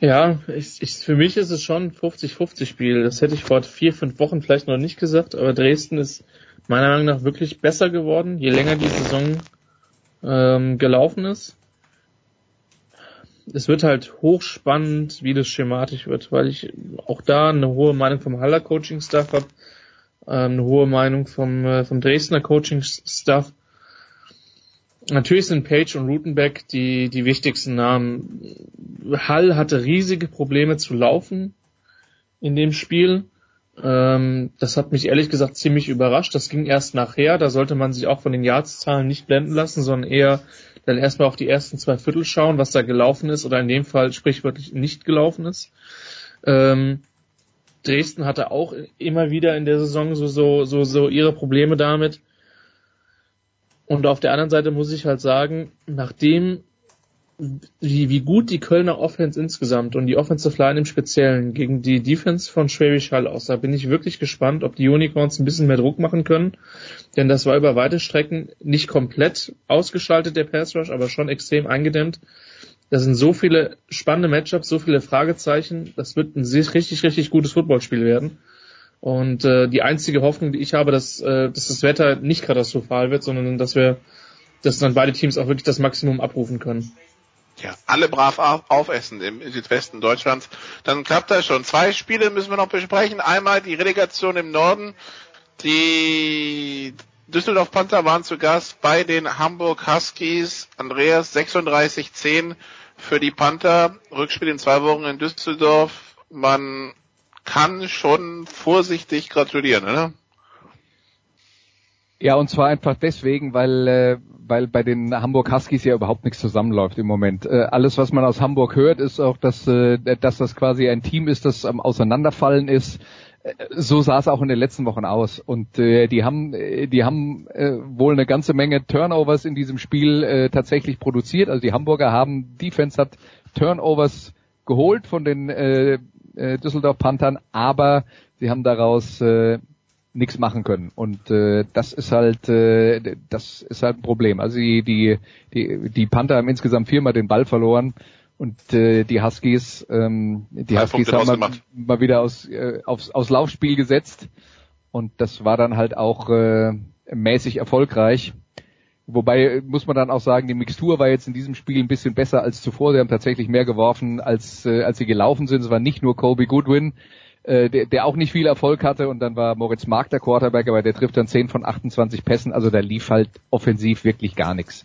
[SPEAKER 13] Ja, ich, ich, für mich ist es schon ein 50-50 Spiel. Das hätte ich vor vier, fünf Wochen vielleicht noch nicht gesagt, aber Dresden ist meiner Meinung nach wirklich besser geworden, je länger die Saison ähm, gelaufen ist. Es wird halt hochspannend, wie das schematisch wird, weil ich auch da eine hohe Meinung vom Haller Coaching Staff habe, ähm, eine hohe Meinung vom, äh, vom Dresdner Coaching Staff. Natürlich sind Page und Rutenbeck die, die wichtigsten Namen. Hall hatte riesige Probleme zu laufen in dem Spiel. Ähm, das hat mich ehrlich gesagt ziemlich überrascht. Das ging erst nachher. Da sollte man sich auch von den Yardszahlen nicht blenden lassen, sondern eher dann erstmal auf die ersten zwei Viertel schauen, was da gelaufen ist oder in dem Fall sprichwörtlich nicht gelaufen ist. Ähm, Dresden hatte auch immer wieder in der Saison so, so, so, so ihre Probleme damit. Und auf der anderen Seite muss ich halt sagen, nachdem wie, wie gut die Kölner Offense insgesamt und die Offensive Line im Speziellen gegen die Defense von Schwäbisch Hall aussah, bin ich wirklich gespannt, ob die Unicorns ein bisschen mehr Druck machen können. Denn das war über weite Strecken nicht komplett ausgeschaltet, der Pass Rush, aber schon extrem eingedämmt. Da sind so viele spannende Matchups, so viele Fragezeichen. Das wird ein richtig, richtig gutes Footballspiel werden. Und äh, die einzige Hoffnung, die ich habe, dass, äh, dass das Wetter nicht katastrophal wird, sondern dass wir, dass dann beide Teams auch wirklich das Maximum abrufen können
[SPEAKER 12] ja, alle brav aufessen im Südwesten Deutschlands, dann klappt das schon. Zwei Spiele müssen wir noch besprechen. Einmal die Relegation im Norden. Die Düsseldorf Panther waren zu Gast bei den Hamburg Huskies. Andreas 36-10 für die Panther. Rückspiel in zwei Wochen in Düsseldorf. Man kann schon vorsichtig gratulieren, oder?
[SPEAKER 6] Ja, und zwar einfach deswegen, weil, äh, weil bei den Hamburg Huskies ja überhaupt nichts zusammenläuft im Moment. Äh, alles, was man aus Hamburg hört, ist auch, dass, äh, dass das quasi ein Team ist, das am Auseinanderfallen ist. Äh, so sah es auch in den letzten Wochen aus. Und äh, die haben, äh, die haben äh, wohl eine ganze Menge Turnovers in diesem Spiel äh, tatsächlich produziert. Also die Hamburger haben, Defense hat Turnovers geholt von den äh, äh Düsseldorf Panthern, aber sie haben daraus äh, nichts machen können. Und äh, das ist halt äh, das ist halt ein Problem. Also die die die, die Panther haben insgesamt viermal den Ball verloren und äh, die Huskies ähm, die Drei Huskies haben mal, mal, wieder aus äh, aufs, aufs Laufspiel gesetzt und das war dann halt auch äh, mäßig erfolgreich. Wobei muss man dann auch sagen, die Mixtur war jetzt in diesem Spiel ein bisschen besser als zuvor. Sie haben tatsächlich mehr geworfen, als, äh, als sie gelaufen sind. Es war nicht nur Kobe Goodwin, äh, der, der auch nicht viel Erfolg hatte und dann war Moritz Mark der Quarterback, aber der trifft dann 10 von 28 Pässen, also da lief halt offensiv wirklich gar nichts.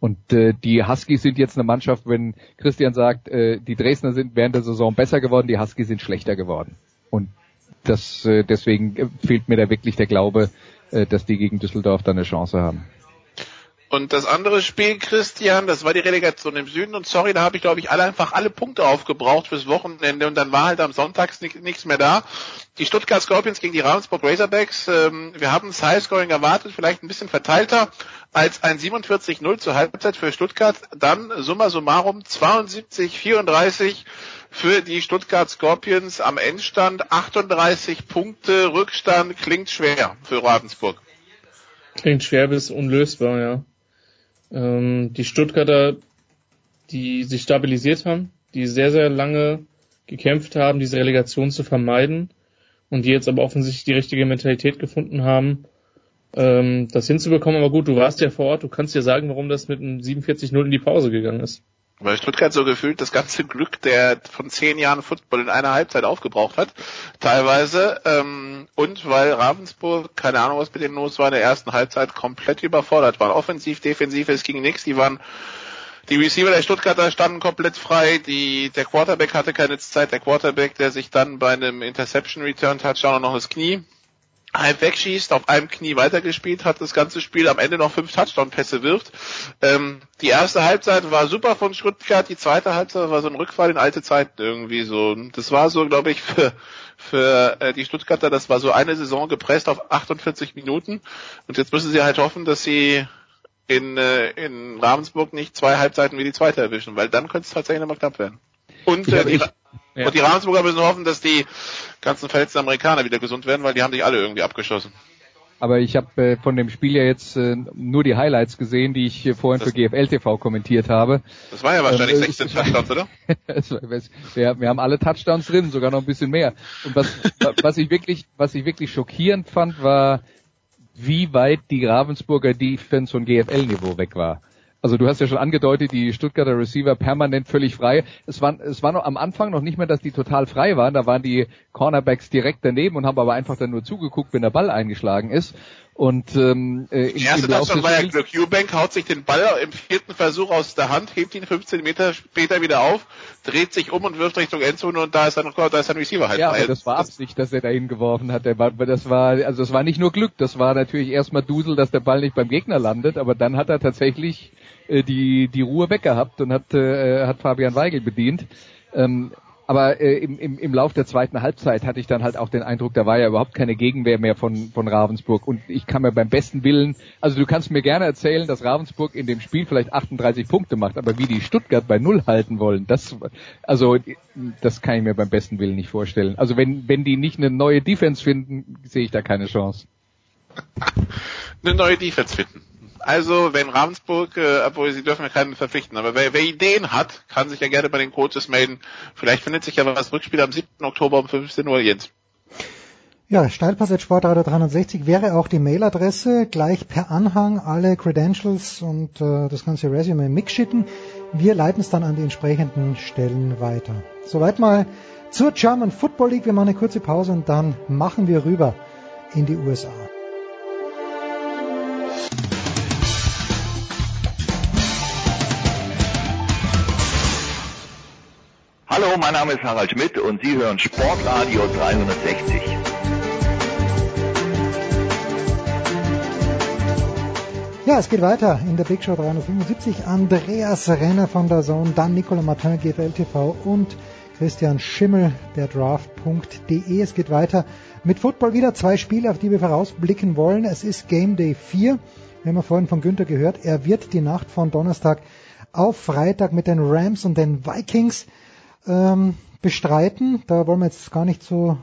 [SPEAKER 6] Und äh, die Huskies sind jetzt eine Mannschaft, wenn Christian sagt, äh, die Dresdner sind während der Saison besser geworden, die Huskies sind schlechter geworden. Und das äh, deswegen fehlt mir da wirklich der Glaube, äh, dass die gegen Düsseldorf da eine Chance haben.
[SPEAKER 12] Und das andere Spiel, Christian, das war die Relegation im Süden. Und sorry, da habe ich, glaube ich, alle einfach alle Punkte aufgebraucht fürs Wochenende. Und dann war halt am Sonntag nichts mehr da. Die Stuttgart Scorpions gegen die Ravensburg Razorbacks. Ähm, wir haben das Highscoring erwartet, vielleicht ein bisschen verteilter als ein 47-0 zur Halbzeit für Stuttgart. Dann summa summarum 72-34 für die Stuttgart Scorpions am Endstand. 38 Punkte Rückstand klingt schwer für Ravensburg.
[SPEAKER 13] Klingt schwer bis unlösbar, ja. Ähm, die Stuttgarter die sich stabilisiert haben, die sehr, sehr lange gekämpft haben, diese Relegation zu vermeiden und die jetzt aber offensichtlich die richtige Mentalität gefunden haben, ähm, das hinzubekommen. Aber gut, du warst ja vor Ort, du kannst dir sagen, warum das mit einem 47-0 in die Pause gegangen ist.
[SPEAKER 12] Weil Stuttgart so gefühlt das ganze Glück der von zehn Jahren Football in einer Halbzeit aufgebraucht hat, teilweise. Ähm, und weil Ravensburg, keine Ahnung, was mit denen los war, in der ersten Halbzeit komplett überfordert waren. Offensiv, defensiv, es ging nichts. Die waren die Receiver der Stuttgarter standen komplett frei, die, der Quarterback hatte keine Zeit, der Quarterback, der sich dann bei einem Interception Return Touchdown noch das Knie halb wegschießt, auf einem Knie weitergespielt hat, das ganze Spiel am Ende noch fünf Touchdown-Pässe wirft. Ähm, die erste Halbzeit war super von Stuttgart, die zweite Halbzeit war so ein Rückfall in alte Zeiten irgendwie so. Das war so, glaube ich, für, für äh, die Stuttgarter, das war so eine Saison gepresst auf 48 Minuten und jetzt müssen sie halt hoffen, dass sie in, äh, in Ravensburg nicht zwei Halbzeiten wie die zweite erwischen, weil dann könnte es tatsächlich nochmal knapp werden. Und, äh, die, ja. und die Ravensburger müssen hoffen, dass die ganzen verletzten Amerikaner wieder gesund werden, weil die haben sich alle irgendwie abgeschossen.
[SPEAKER 6] Aber ich habe äh, von dem Spiel ja jetzt äh, nur die Highlights gesehen, die ich äh, vorhin das, für GFL TV kommentiert habe.
[SPEAKER 12] Das war ja wahrscheinlich ähm, 16 Touchdowns, oder? <laughs>
[SPEAKER 6] wir, wir haben alle Touchdowns drin, sogar noch ein bisschen mehr. Und was, was ich wirklich, was ich wirklich schockierend fand, war, wie weit die Ravensburger Defense von GFL-Niveau weg war. Also du hast ja schon angedeutet, die Stuttgarter Receiver permanent völlig frei. Es war, es war noch am Anfang noch nicht mehr, dass die total frei waren. Da waren die Cornerbacks direkt daneben und haben aber einfach dann nur zugeguckt, wenn der Ball eingeschlagen ist. Und ähm,
[SPEAKER 12] äh, im, erste Touchdown war ja Glück. Eubank haut sich den Ball im vierten Versuch aus der Hand, hebt ihn 15 Meter später wieder auf, dreht sich um und wirft Richtung Endzone und da ist dann da ist ein Receiver halt.
[SPEAKER 6] Ja, aber das war Absicht, dass er dahin geworfen hat. Der Ball, das war also das war nicht nur Glück, das war natürlich erstmal Dusel, dass der Ball nicht beim Gegner landet, aber dann hat er tatsächlich äh, die die Ruhe weggehabt und hat äh, hat Fabian Weigel bedient. Ähm, aber äh, im, im, im Lauf der zweiten Halbzeit hatte ich dann halt auch den Eindruck, da war ja überhaupt keine Gegenwehr mehr von, von Ravensburg. Und ich kann mir beim besten Willen, also du kannst mir gerne erzählen, dass Ravensburg in dem Spiel vielleicht 38 Punkte macht, aber wie die Stuttgart bei Null halten wollen, das, also, das kann ich mir beim besten Willen nicht vorstellen. Also wenn, wenn die nicht eine neue Defense finden, sehe ich da keine Chance.
[SPEAKER 12] eine neue Defense finden. Also, wenn Ravensburg, äh, obwohl sie dürfen ja keinen verpflichten, aber wer, wer Ideen hat, kann sich ja gerne bei den Coaches melden. Vielleicht findet sich ja was Rückspiel am 7. Oktober um 15 Uhr, Jens.
[SPEAKER 1] Ja, Steilpass.sportradio 360 wäre auch die Mailadresse, gleich per Anhang alle Credentials und äh, das ganze Resume mitschicken. Wir leiten es dann an die entsprechenden Stellen weiter. Soweit mal zur German Football League. Wir machen eine kurze Pause und dann machen wir rüber in die USA.
[SPEAKER 14] Hallo, mein Name ist Harald Schmidt und Sie hören Sportradio 360.
[SPEAKER 1] Ja, es geht weiter in der Big Show 375. Andreas Renner von der Zone, dann Nicola Martin, GFL TV und Christian Schimmel, der Draft.de. Es geht weiter mit Football wieder. Zwei Spiele, auf die wir vorausblicken wollen. Es ist Game Day 4. Wir haben ja vorhin von Günther gehört. Er wird die Nacht von Donnerstag auf Freitag mit den Rams und den Vikings ähm, bestreiten. Da wollen wir jetzt gar nicht so.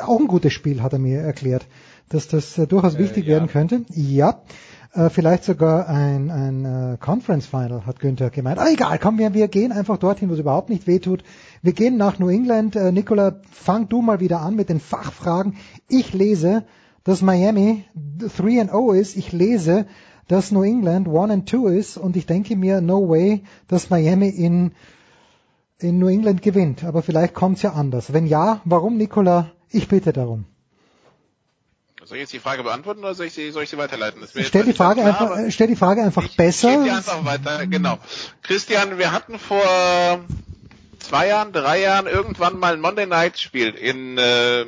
[SPEAKER 1] Auch ein gutes Spiel, hat er mir erklärt, dass das äh, durchaus wichtig äh, ja. werden könnte. Ja. Äh, vielleicht sogar ein, ein äh, Conference Final, hat Günther gemeint. Aber egal, komm, wir, wir gehen einfach dorthin, wo es überhaupt nicht wehtut. Wir gehen nach New England. Äh, Nicola, fang du mal wieder an mit den Fachfragen. Ich lese, dass Miami 3 0 ist. Ich lese, dass New England 1 2 ist. Und ich denke mir, no way, dass Miami in in New England gewinnt. Aber vielleicht kommt es ja anders. Wenn ja, warum, Nicola? Ich bitte darum.
[SPEAKER 12] Soll ich jetzt die Frage beantworten oder soll ich sie, soll ich sie weiterleiten?
[SPEAKER 1] Stell die, Frage klar, einfach, stell die Frage einfach ich besser.
[SPEAKER 12] Die einfach weiter, genau. Christian, wir hatten vor zwei Jahren, drei Jahren irgendwann mal ein Monday Night Spiel in, äh,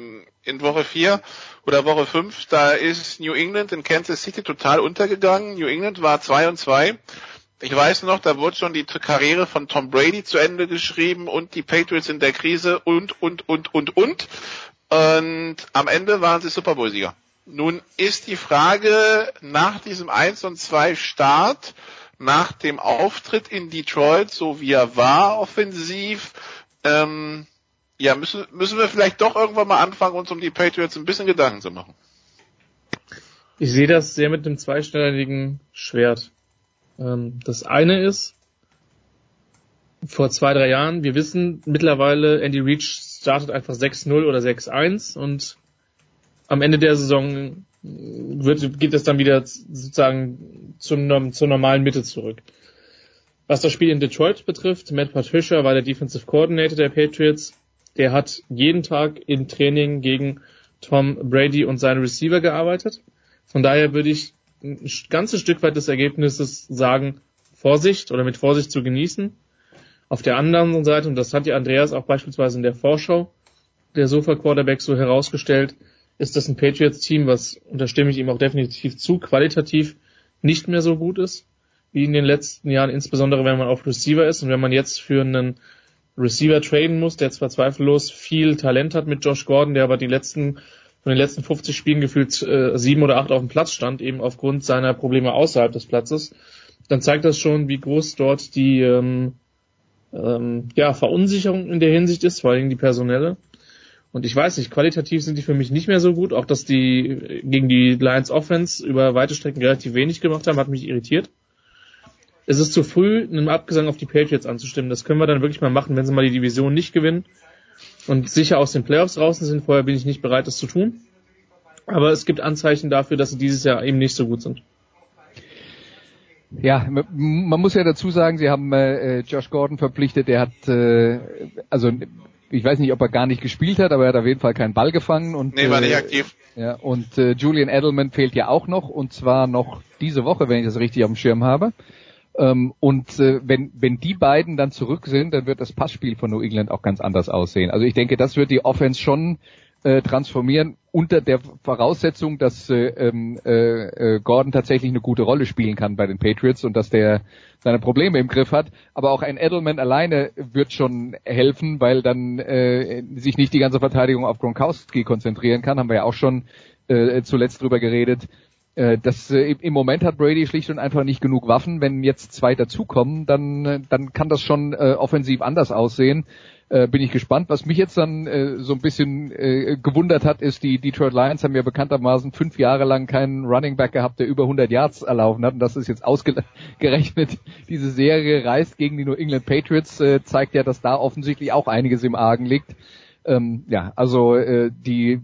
[SPEAKER 12] in Woche 4 oder Woche 5. Da ist New England in Kansas City total untergegangen. New England war 2 und 2 ich weiß noch, da wurde schon die Karriere von Tom Brady zu Ende geschrieben und die Patriots in der Krise und, und, und, und, und. Und am Ende waren sie Super Bowl-Sieger. Nun ist die Frage nach diesem 1 und 2 Start, nach dem Auftritt in Detroit, so wie er war, offensiv, ähm, ja, müssen, müssen wir vielleicht doch irgendwann mal anfangen, uns um die Patriots ein bisschen Gedanken zu machen.
[SPEAKER 13] Ich sehe das sehr mit dem zweistelligen Schwert. Ähm, das eine ist, vor zwei, drei Jahren. Wir wissen mittlerweile, Andy Reach startet einfach 6-0 oder 6-1 und am Ende der Saison wird, geht es dann wieder sozusagen zum, zur normalen Mitte zurück. Was das Spiel in Detroit betrifft, Matt Patricia war der Defensive Coordinator der Patriots. Der hat jeden Tag im Training gegen Tom Brady und seine Receiver gearbeitet. Von daher würde ich ein ganzes Stück weit des Ergebnisses sagen, Vorsicht oder mit Vorsicht zu genießen. Auf der anderen Seite, und das hat ja Andreas auch beispielsweise in der Vorschau der Sofa Quarterback so herausgestellt, ist das ein Patriots-Team, was, und da stimme ich ihm auch definitiv zu, qualitativ nicht mehr so gut ist, wie in den letzten Jahren, insbesondere wenn man auf Receiver ist und wenn man jetzt für einen Receiver traden muss, der zwar zweifellos viel Talent hat mit Josh Gordon, der aber die letzten von den letzten 50 Spielen gefühlt äh, sieben oder acht auf dem Platz stand, eben aufgrund seiner Probleme außerhalb des Platzes, dann zeigt das schon, wie groß dort die ähm, ähm, ja, Verunsicherung in der Hinsicht ist, vor allem die personelle. Und ich weiß nicht, qualitativ sind die für mich nicht mehr so gut. Auch dass die gegen die Lions Offense über weite Strecken relativ wenig gemacht haben, hat mich irritiert. Es ist zu früh, einen Abgesang auf die Patriots anzustimmen. Das können wir dann wirklich mal machen, wenn sie mal die Division nicht gewinnen und sicher aus den Playoffs draußen sind. Vorher bin ich nicht bereit, das zu tun. Aber es gibt Anzeichen dafür, dass sie dieses Jahr eben nicht so gut sind.
[SPEAKER 6] Ja, man muss ja dazu sagen, sie haben äh, Josh Gordon verpflichtet. Der hat, äh, also ich weiß nicht, ob er gar nicht gespielt hat, aber er hat auf jeden Fall keinen Ball gefangen und
[SPEAKER 12] nee, war nicht äh, aktiv.
[SPEAKER 6] Ja, und äh, Julian Edelman fehlt ja auch noch und zwar noch diese Woche, wenn ich das richtig auf dem Schirm habe. Ähm, und äh, wenn wenn die beiden dann zurück sind, dann wird das Passspiel von New England auch ganz anders aussehen. Also ich denke, das wird die Offense schon äh, transformieren unter der Voraussetzung, dass äh, ähm, äh, äh, Gordon tatsächlich eine gute Rolle spielen kann bei den Patriots und dass der seine Probleme im Griff hat. Aber auch ein Edelman alleine wird schon helfen, weil dann äh, sich nicht die ganze Verteidigung auf Gronkowski konzentrieren kann. Haben wir ja auch schon äh, zuletzt drüber geredet. Äh, das, äh, Im Moment hat Brady schlicht und einfach nicht genug Waffen. Wenn jetzt zwei dazukommen, dann, äh, dann kann das schon äh, offensiv anders aussehen äh, bin ich gespannt. Was mich jetzt dann äh, so ein bisschen gewundert hat, ist, die Detroit Lions haben ja bekanntermaßen fünf Jahre lang keinen Running Back gehabt, der über 100 Yards erlaufen hat. Und das ist jetzt ausgerechnet. <laughs> Diese Serie reist gegen die New England Patriots, zeigt ja, dass da offensichtlich auch einiges im Argen liegt. Ähm, ja, also die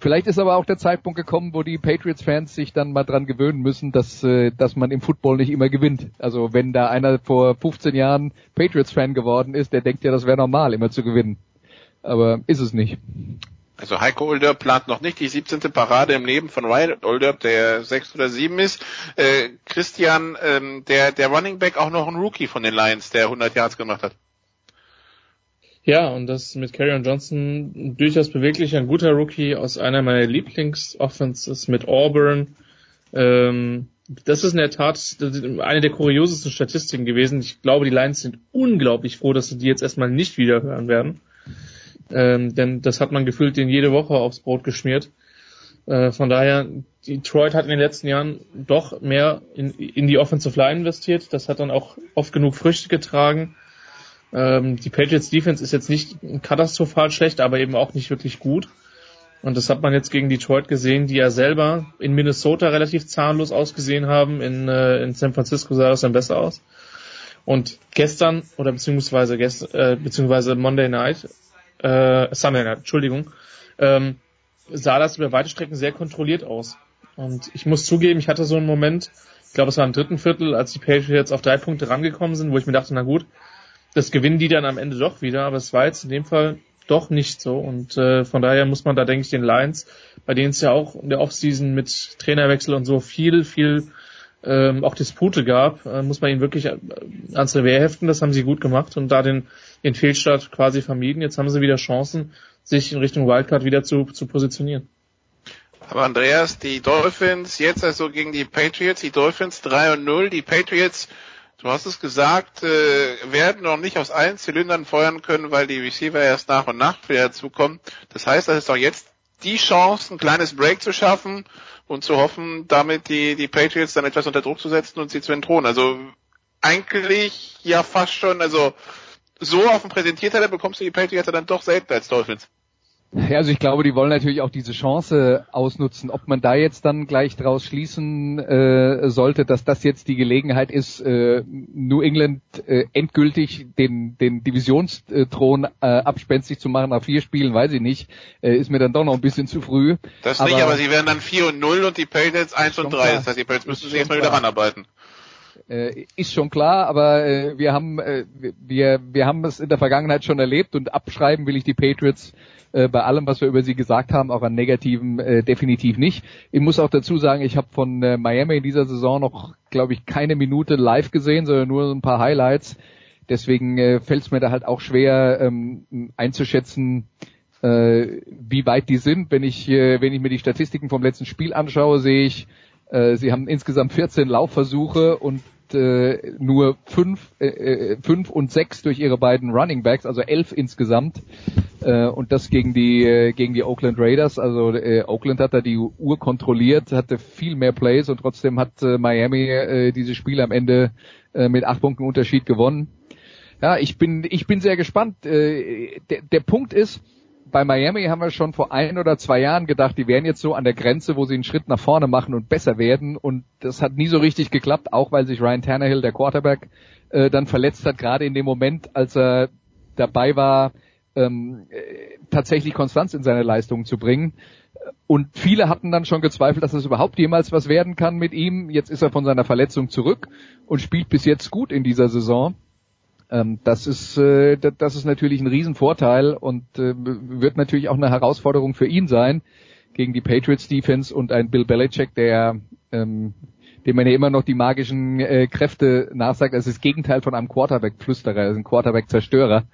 [SPEAKER 6] Vielleicht ist aber auch der Zeitpunkt gekommen, wo die Patriots-Fans sich dann mal dran gewöhnen müssen, dass, äh, dass man im Football nicht immer gewinnt. Also wenn da einer vor 15 Jahren Patriots-Fan geworden ist, der denkt ja, das wäre normal, immer zu gewinnen. Aber ist es nicht.
[SPEAKER 12] Also Heiko Olderb plant noch nicht die 17. Parade im Leben von Ryan Olderb, der 6 oder 7 ist. Äh, Christian, ähm, der, der Running Back auch noch ein Rookie von den Lions, der 100 Yards gemacht hat.
[SPEAKER 13] Ja, und das mit Carrion Johnson durchaus beweglich, ein guter Rookie aus einer meiner Lieblingsoffenses mit Auburn. Ähm, das ist in der Tat eine der kuriosesten Statistiken gewesen. Ich glaube, die Lions sind unglaublich froh, dass sie die jetzt erstmal nicht wieder hören werden. Ähm, denn das hat man gefühlt in jede Woche aufs Brot geschmiert. Äh, von daher, Detroit hat in den letzten Jahren doch mehr in, in die Offensive Line investiert. Das hat dann auch oft genug Früchte getragen. Ähm, die Patriots Defense ist jetzt nicht katastrophal schlecht, aber eben auch nicht wirklich gut. Und das hat man jetzt gegen Detroit gesehen, die ja selber in Minnesota relativ zahnlos ausgesehen haben. In, äh, in San Francisco sah das dann besser aus. Und gestern, oder beziehungsweise gest, äh, beziehungsweise Monday Night, äh, Sunday Night, Entschuldigung, ähm, sah das über weite Strecken sehr kontrolliert aus. Und ich muss zugeben, ich hatte so einen Moment, ich glaube, es war im dritten Viertel, als die Patriots auf drei Punkte rangekommen sind, wo ich mir dachte, na gut, das gewinnen die dann am Ende doch wieder, aber es war jetzt in dem Fall doch nicht so und äh, von daher muss man da denke ich den Lions, bei denen es ja auch in der Offseason mit Trainerwechsel und so viel, viel ähm, auch Dispute gab, äh, muss man ihnen wirklich äh, ans Revier heften, das haben sie gut gemacht und da den, den Fehlstart quasi vermieden. Jetzt haben sie wieder Chancen, sich in Richtung Wildcard wieder zu, zu positionieren.
[SPEAKER 12] Aber Andreas, die Dolphins jetzt also gegen die Patriots, die Dolphins 3 und 0, die Patriots Du hast es gesagt, äh, werden noch nicht aus allen Zylindern feuern können, weil die Receiver erst nach und nach wieder dazukommen. Das heißt, das ist auch jetzt die Chance, ein kleines Break zu schaffen und zu hoffen, damit die, die Patriots dann etwas unter Druck zu setzen und sie zu entthronen. Also eigentlich ja fast schon, also so auf dem Präsentierteller bekommst du die Patriots dann doch selten als Dolphins.
[SPEAKER 6] Ja, also ich glaube, die wollen natürlich auch diese Chance ausnutzen. Ob man da jetzt dann gleich draus schließen äh, sollte, dass das jetzt die Gelegenheit ist, äh, New England äh, endgültig den, den Divisionsthron äh, abspenstig zu machen nach vier Spielen, weiß ich nicht. Äh, ist mir dann doch noch ein bisschen zu früh.
[SPEAKER 12] Das aber, nicht, aber sie werden dann 4 und 0 und die Patriots 1 und 3. Klar. Das heißt, die Patriots müssen sich erstmal wieder ranarbeiten.
[SPEAKER 6] Äh, ist schon klar, aber äh, wir haben äh, wir wir haben es in der Vergangenheit schon erlebt und abschreiben will ich die Patriots äh, bei allem, was wir über sie gesagt haben, auch an Negativen äh, definitiv nicht. Ich muss auch dazu sagen, ich habe von äh, Miami in dieser Saison noch, glaube ich, keine Minute live gesehen, sondern nur ein paar Highlights. Deswegen äh, fällt es mir da halt auch schwer ähm, einzuschätzen, äh, wie weit die sind. Wenn ich, äh, wenn ich mir die Statistiken vom letzten Spiel anschaue, sehe ich, äh, sie haben insgesamt 14 Laufversuche und äh, nur fünf, äh, äh, fünf und sechs durch ihre beiden Running Backs, also elf insgesamt. Äh, und das gegen die äh, gegen die Oakland Raiders. Also äh, Oakland hat da die Uhr kontrolliert, hatte viel mehr Plays und trotzdem hat äh, Miami äh, diese Spiele am Ende äh, mit acht Punkten Unterschied gewonnen. Ja, ich bin ich bin sehr gespannt. Äh, der, der Punkt ist, bei Miami haben wir schon vor ein oder zwei Jahren gedacht, die wären jetzt so an der Grenze, wo sie einen Schritt nach vorne machen und besser werden. Und das hat nie so richtig geklappt, auch weil sich Ryan Tannehill, der Quarterback, äh, dann verletzt hat, gerade in dem Moment, als er dabei war, ähm, äh, tatsächlich Konstanz in seine Leistungen zu bringen. Und viele hatten dann schon gezweifelt, dass es überhaupt jemals was werden kann mit ihm. Jetzt ist er von seiner Verletzung zurück und spielt bis jetzt gut in dieser Saison. Ähm, das ist äh, das ist natürlich ein Riesenvorteil und äh, wird natürlich auch eine Herausforderung für ihn sein gegen die Patriots Defense und ein Bill Belichick, der ähm, dem man ja immer noch die magischen äh, Kräfte nachsagt. Das ist das Gegenteil von einem Quarterback-Flüsterer, er ist ein Quarterback-Zerstörer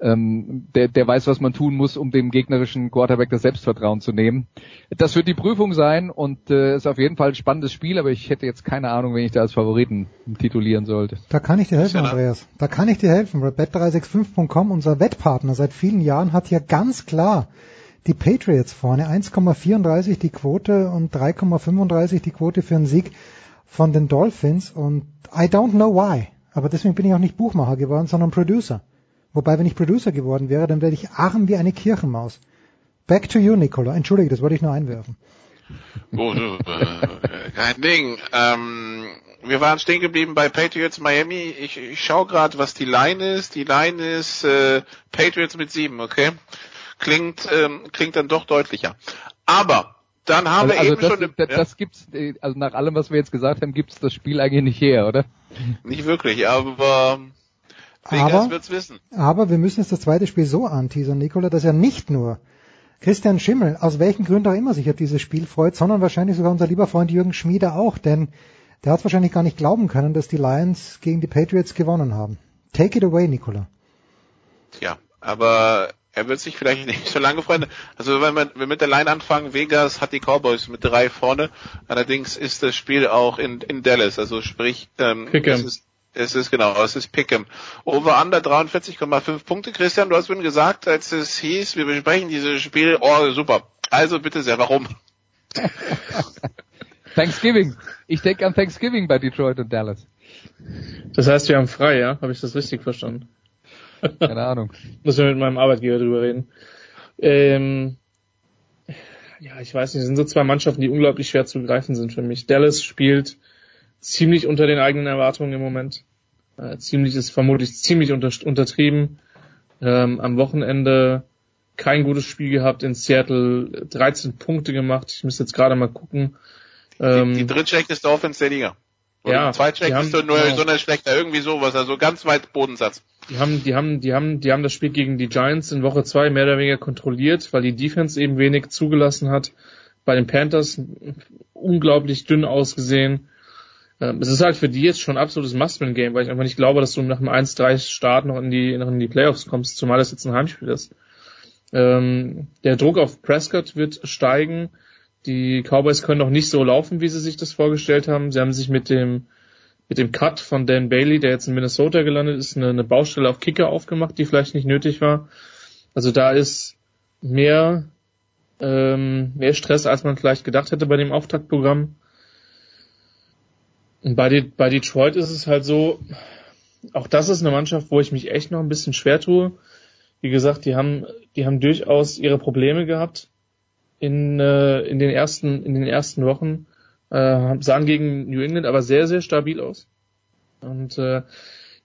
[SPEAKER 6] ähm, der, der weiß, was man tun muss, um dem gegnerischen Quarterback das Selbstvertrauen zu nehmen. Das wird die Prüfung sein und äh, ist auf jeden Fall ein spannendes Spiel, aber ich hätte jetzt keine Ahnung, wen ich da als Favoriten titulieren sollte.
[SPEAKER 1] Da kann ich dir helfen, Andreas. Da kann ich dir helfen. Bet365.com, unser Wettpartner seit vielen Jahren, hat hier ganz klar die Patriots vorne. 1,34 die Quote und 3,35 die Quote für einen Sieg von den Dolphins und I don't know why. Aber deswegen bin ich auch nicht Buchmacher geworden, sondern Producer. Wobei, wenn ich Producer geworden wäre, dann wäre ich arm wie eine Kirchenmaus. Back to you, Nicola. Entschuldige, das wollte ich nur einwerfen.
[SPEAKER 12] Oh, äh, kein Ding. Ähm, wir waren stehen geblieben bei Patriots Miami. Ich, ich schaue gerade, was die Line ist. Die Line ist äh, Patriots mit sieben, okay? Klingt, ähm, klingt dann doch deutlicher. Aber dann haben
[SPEAKER 6] also,
[SPEAKER 12] wir
[SPEAKER 6] also
[SPEAKER 12] eben
[SPEAKER 6] das,
[SPEAKER 12] schon...
[SPEAKER 6] Das, das gibt's, äh, also nach allem, was wir jetzt gesagt haben, gibt's das Spiel eigentlich nicht her, oder?
[SPEAKER 12] Nicht wirklich, aber
[SPEAKER 1] aber, wird's wissen. Aber wir müssen jetzt das zweite Spiel so anteasern, Nicola, dass ja nicht nur Christian Schimmel, aus welchen Gründen auch immer sich auf dieses Spiel freut, sondern wahrscheinlich sogar unser lieber Freund Jürgen Schmieder auch, denn der hat wahrscheinlich gar nicht glauben können, dass die Lions gegen die Patriots gewonnen haben. Take it away, Nicola.
[SPEAKER 12] Ja, aber er wird sich vielleicht nicht so lange freuen. Also wenn wir, wenn wir mit der Line anfangen, Vegas hat die Cowboys mit drei vorne. Allerdings ist das Spiel auch in, in Dallas, also sprich, ähm, es ist es ist genau, es ist Pick'em. Over under 43,5 Punkte. Christian, du hast vorhin gesagt, als es hieß, wir besprechen dieses Spiel, oh super. Also bitte sehr, warum? <laughs>
[SPEAKER 6] Thanksgiving. Ich denke an Thanksgiving bei Detroit und Dallas.
[SPEAKER 13] Das heißt, wir haben frei, ja? Habe ich das richtig verstanden? <laughs>
[SPEAKER 6] Keine Ahnung.
[SPEAKER 13] Muss wir mit meinem Arbeitgeber drüber reden. Ähm, ja, ich weiß nicht, es sind so zwei Mannschaften, die unglaublich schwer zu greifen sind für mich. Dallas spielt ziemlich unter den eigenen Erwartungen im Moment. Äh, ziemlich ist vermutlich ziemlich unter, untertrieben. Ähm, am Wochenende kein gutes Spiel gehabt in Seattle, 13 Punkte gemacht. Ich muss jetzt gerade mal gucken.
[SPEAKER 12] Ähm, die, die drittschlechteste Offense der Liga. Oder ja, zweitschlechteste, nur genau, so eine schlechter, irgendwie sowas, also ganz weit Bodensatz.
[SPEAKER 13] Die haben, die haben, die haben, die haben das Spiel gegen die Giants in Woche zwei mehr oder weniger kontrolliert, weil die Defense eben wenig zugelassen hat. Bei den Panthers unglaublich dünn ausgesehen. Ähm, es ist halt für die jetzt schon ein absolutes Must-Win-Game, weil ich einfach nicht glaube, dass du nach dem 1-3-Start noch in die, noch in die Playoffs kommst, zumal das jetzt ein Heimspiel ist. Ähm, der Druck auf Prescott wird steigen. Die Cowboys können noch nicht so laufen, wie sie sich das vorgestellt haben. Sie haben sich mit dem, mit dem Cut von Dan Bailey, der jetzt in Minnesota gelandet ist, eine, eine Baustelle auf Kicker aufgemacht, die vielleicht nicht nötig war. Also da ist mehr, ähm, mehr Stress, als man vielleicht gedacht hätte bei dem Auftaktprogramm. Und bei, die, bei Detroit ist es halt so, auch das ist eine Mannschaft, wo ich mich echt noch ein bisschen schwer tue. Wie gesagt, die haben, die haben durchaus ihre Probleme gehabt in, äh, in den ersten, in den ersten Wochen. Äh, sahen gegen New England aber sehr, sehr stabil aus. Und äh,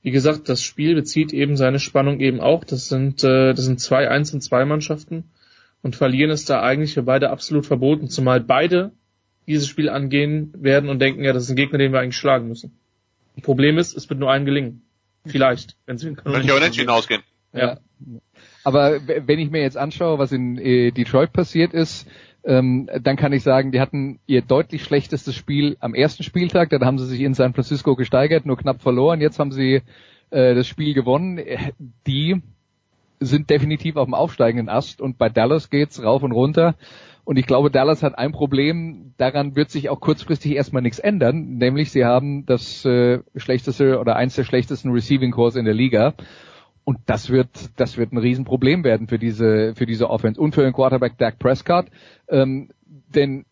[SPEAKER 13] wie gesagt, das Spiel bezieht eben seine Spannung eben auch. Das sind, äh, das sind zwei Eins- und zwei Mannschaften. Und verlieren ist da eigentlich für beide absolut verboten, zumal beide dieses Spiel angehen werden und denken, ja, das ist ein Gegner, den wir eigentlich schlagen müssen. Problem ist, es wird nur einen gelingen. Vielleicht, wenn sie
[SPEAKER 12] Wenn ich auch nicht hinausgehen.
[SPEAKER 6] Ja. Aber wenn ich mir jetzt anschaue, was in äh, Detroit passiert ist, ähm, dann kann ich sagen, die hatten ihr deutlich schlechtestes Spiel am ersten Spieltag. Dann haben sie sich in San Francisco gesteigert, nur knapp verloren. Jetzt haben sie äh, das Spiel gewonnen. Die sind definitiv auf dem aufsteigenden Ast und bei Dallas geht's rauf und runter. Und ich glaube, Dallas hat ein Problem, daran wird sich auch kurzfristig erstmal nichts ändern, nämlich sie haben das äh, schlechteste oder eins der schlechtesten Receiving Cores in der Liga. Und das wird, das wird ein Riesenproblem werden für diese, für diese Offense und für den Quarterback Dak Prescott. Ähm, denn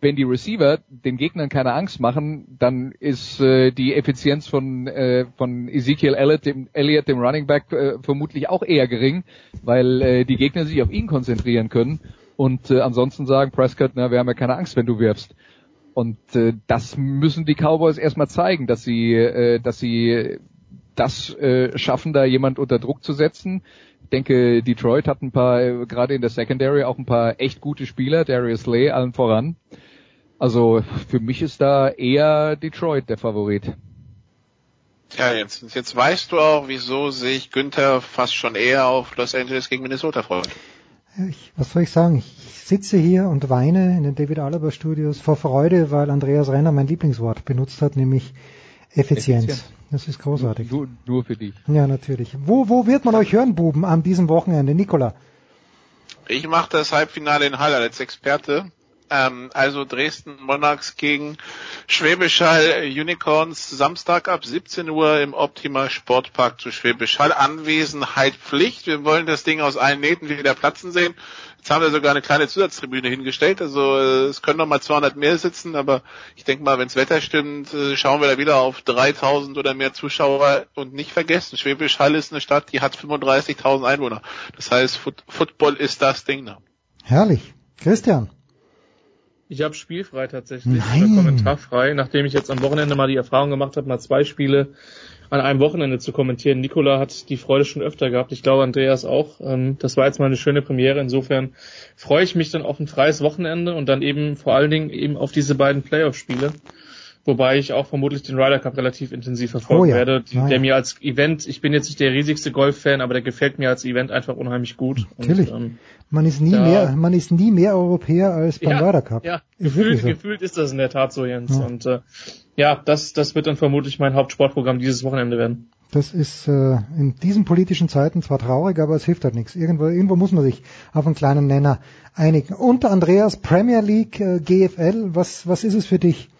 [SPEAKER 6] wenn die Receiver den Gegnern keine Angst machen, dann ist äh, die Effizienz von, äh, von Ezekiel Elliott, dem, Elliott, dem Running Back, äh, vermutlich auch eher gering, weil äh, die Gegner sich auf ihn konzentrieren können und äh, ansonsten sagen, Prescott, na, wir haben ja keine Angst, wenn du wirfst. Und äh, das müssen die Cowboys erstmal zeigen, dass sie, äh, dass sie das äh, schaffen, da jemand unter Druck zu setzen. Ich denke, Detroit hat ein paar, äh, gerade in der Secondary, auch ein paar echt gute Spieler, Darius Lay allen voran. Also für mich ist da eher Detroit der Favorit.
[SPEAKER 12] Ja, jetzt, jetzt weißt du auch, wieso sich Günther fast schon eher auf Los Angeles gegen Minnesota freut.
[SPEAKER 1] Ich, was soll ich sagen? Ich sitze hier und weine in den David Alaba Studios vor Freude, weil Andreas Renner mein Lieblingswort benutzt hat, nämlich Effizienz. Effizient. Das ist großartig.
[SPEAKER 6] Nur, nur für dich.
[SPEAKER 1] Ja, natürlich. Wo, wo wird man euch hören, Buben, an diesem Wochenende? Nikola?
[SPEAKER 12] Ich mache das Halbfinale in Halle als Experte. Ähm, also Dresden Monarchs gegen Schwäbisch Hall Unicorns Samstag ab 17 Uhr im Optima Sportpark zu Schwäbisch Hall. Anwesenheit Pflicht. Wir wollen das Ding aus allen Nähten wieder platzen sehen. Jetzt haben wir sogar eine kleine Zusatztribüne hingestellt. Also äh, es können noch mal 200 mehr sitzen, aber ich denke mal, wenns Wetter stimmt, äh, schauen wir da wieder auf 3000 oder mehr Zuschauer. Und nicht vergessen, Schwäbisch Hall ist eine Stadt, die hat 35.000 Einwohner. Das heißt, Football ist das Ding da.
[SPEAKER 1] Herrlich. Christian.
[SPEAKER 13] Ich habe spielfrei tatsächlich, Nein. oder kommentarfrei, nachdem ich jetzt am Wochenende mal die Erfahrung gemacht habe, mal zwei Spiele an einem Wochenende zu kommentieren. Nikola hat die Freude schon öfter gehabt, ich glaube Andreas auch. Ähm, das war jetzt mal eine schöne Premiere, insofern freue ich mich dann auf ein freies Wochenende und dann eben vor allen Dingen eben auf diese beiden Playoff-Spiele. Wobei ich auch vermutlich den Ryder Cup relativ intensiv verfolgen oh ja. werde, der ja. mir als Event, ich bin jetzt nicht der riesigste Golf-Fan, aber der gefällt mir als Event einfach unheimlich gut.
[SPEAKER 1] Natürlich. Und, ähm, man ist nie mehr, man ist nie mehr Europäer als beim ja, Ryder Cup.
[SPEAKER 13] Ja, gefühlt, so. gefühlt ist das in der Tat so, Jens. Ja. Und äh, ja, das, das wird dann vermutlich mein Hauptsportprogramm dieses Wochenende werden.
[SPEAKER 1] Das ist äh, in diesen politischen Zeiten zwar traurig, aber es hilft halt nichts. Irgendwo, irgendwo muss man sich auf einen kleinen Nenner einigen. Unter Andreas Premier League, äh, GFL, was, was ist es für dich?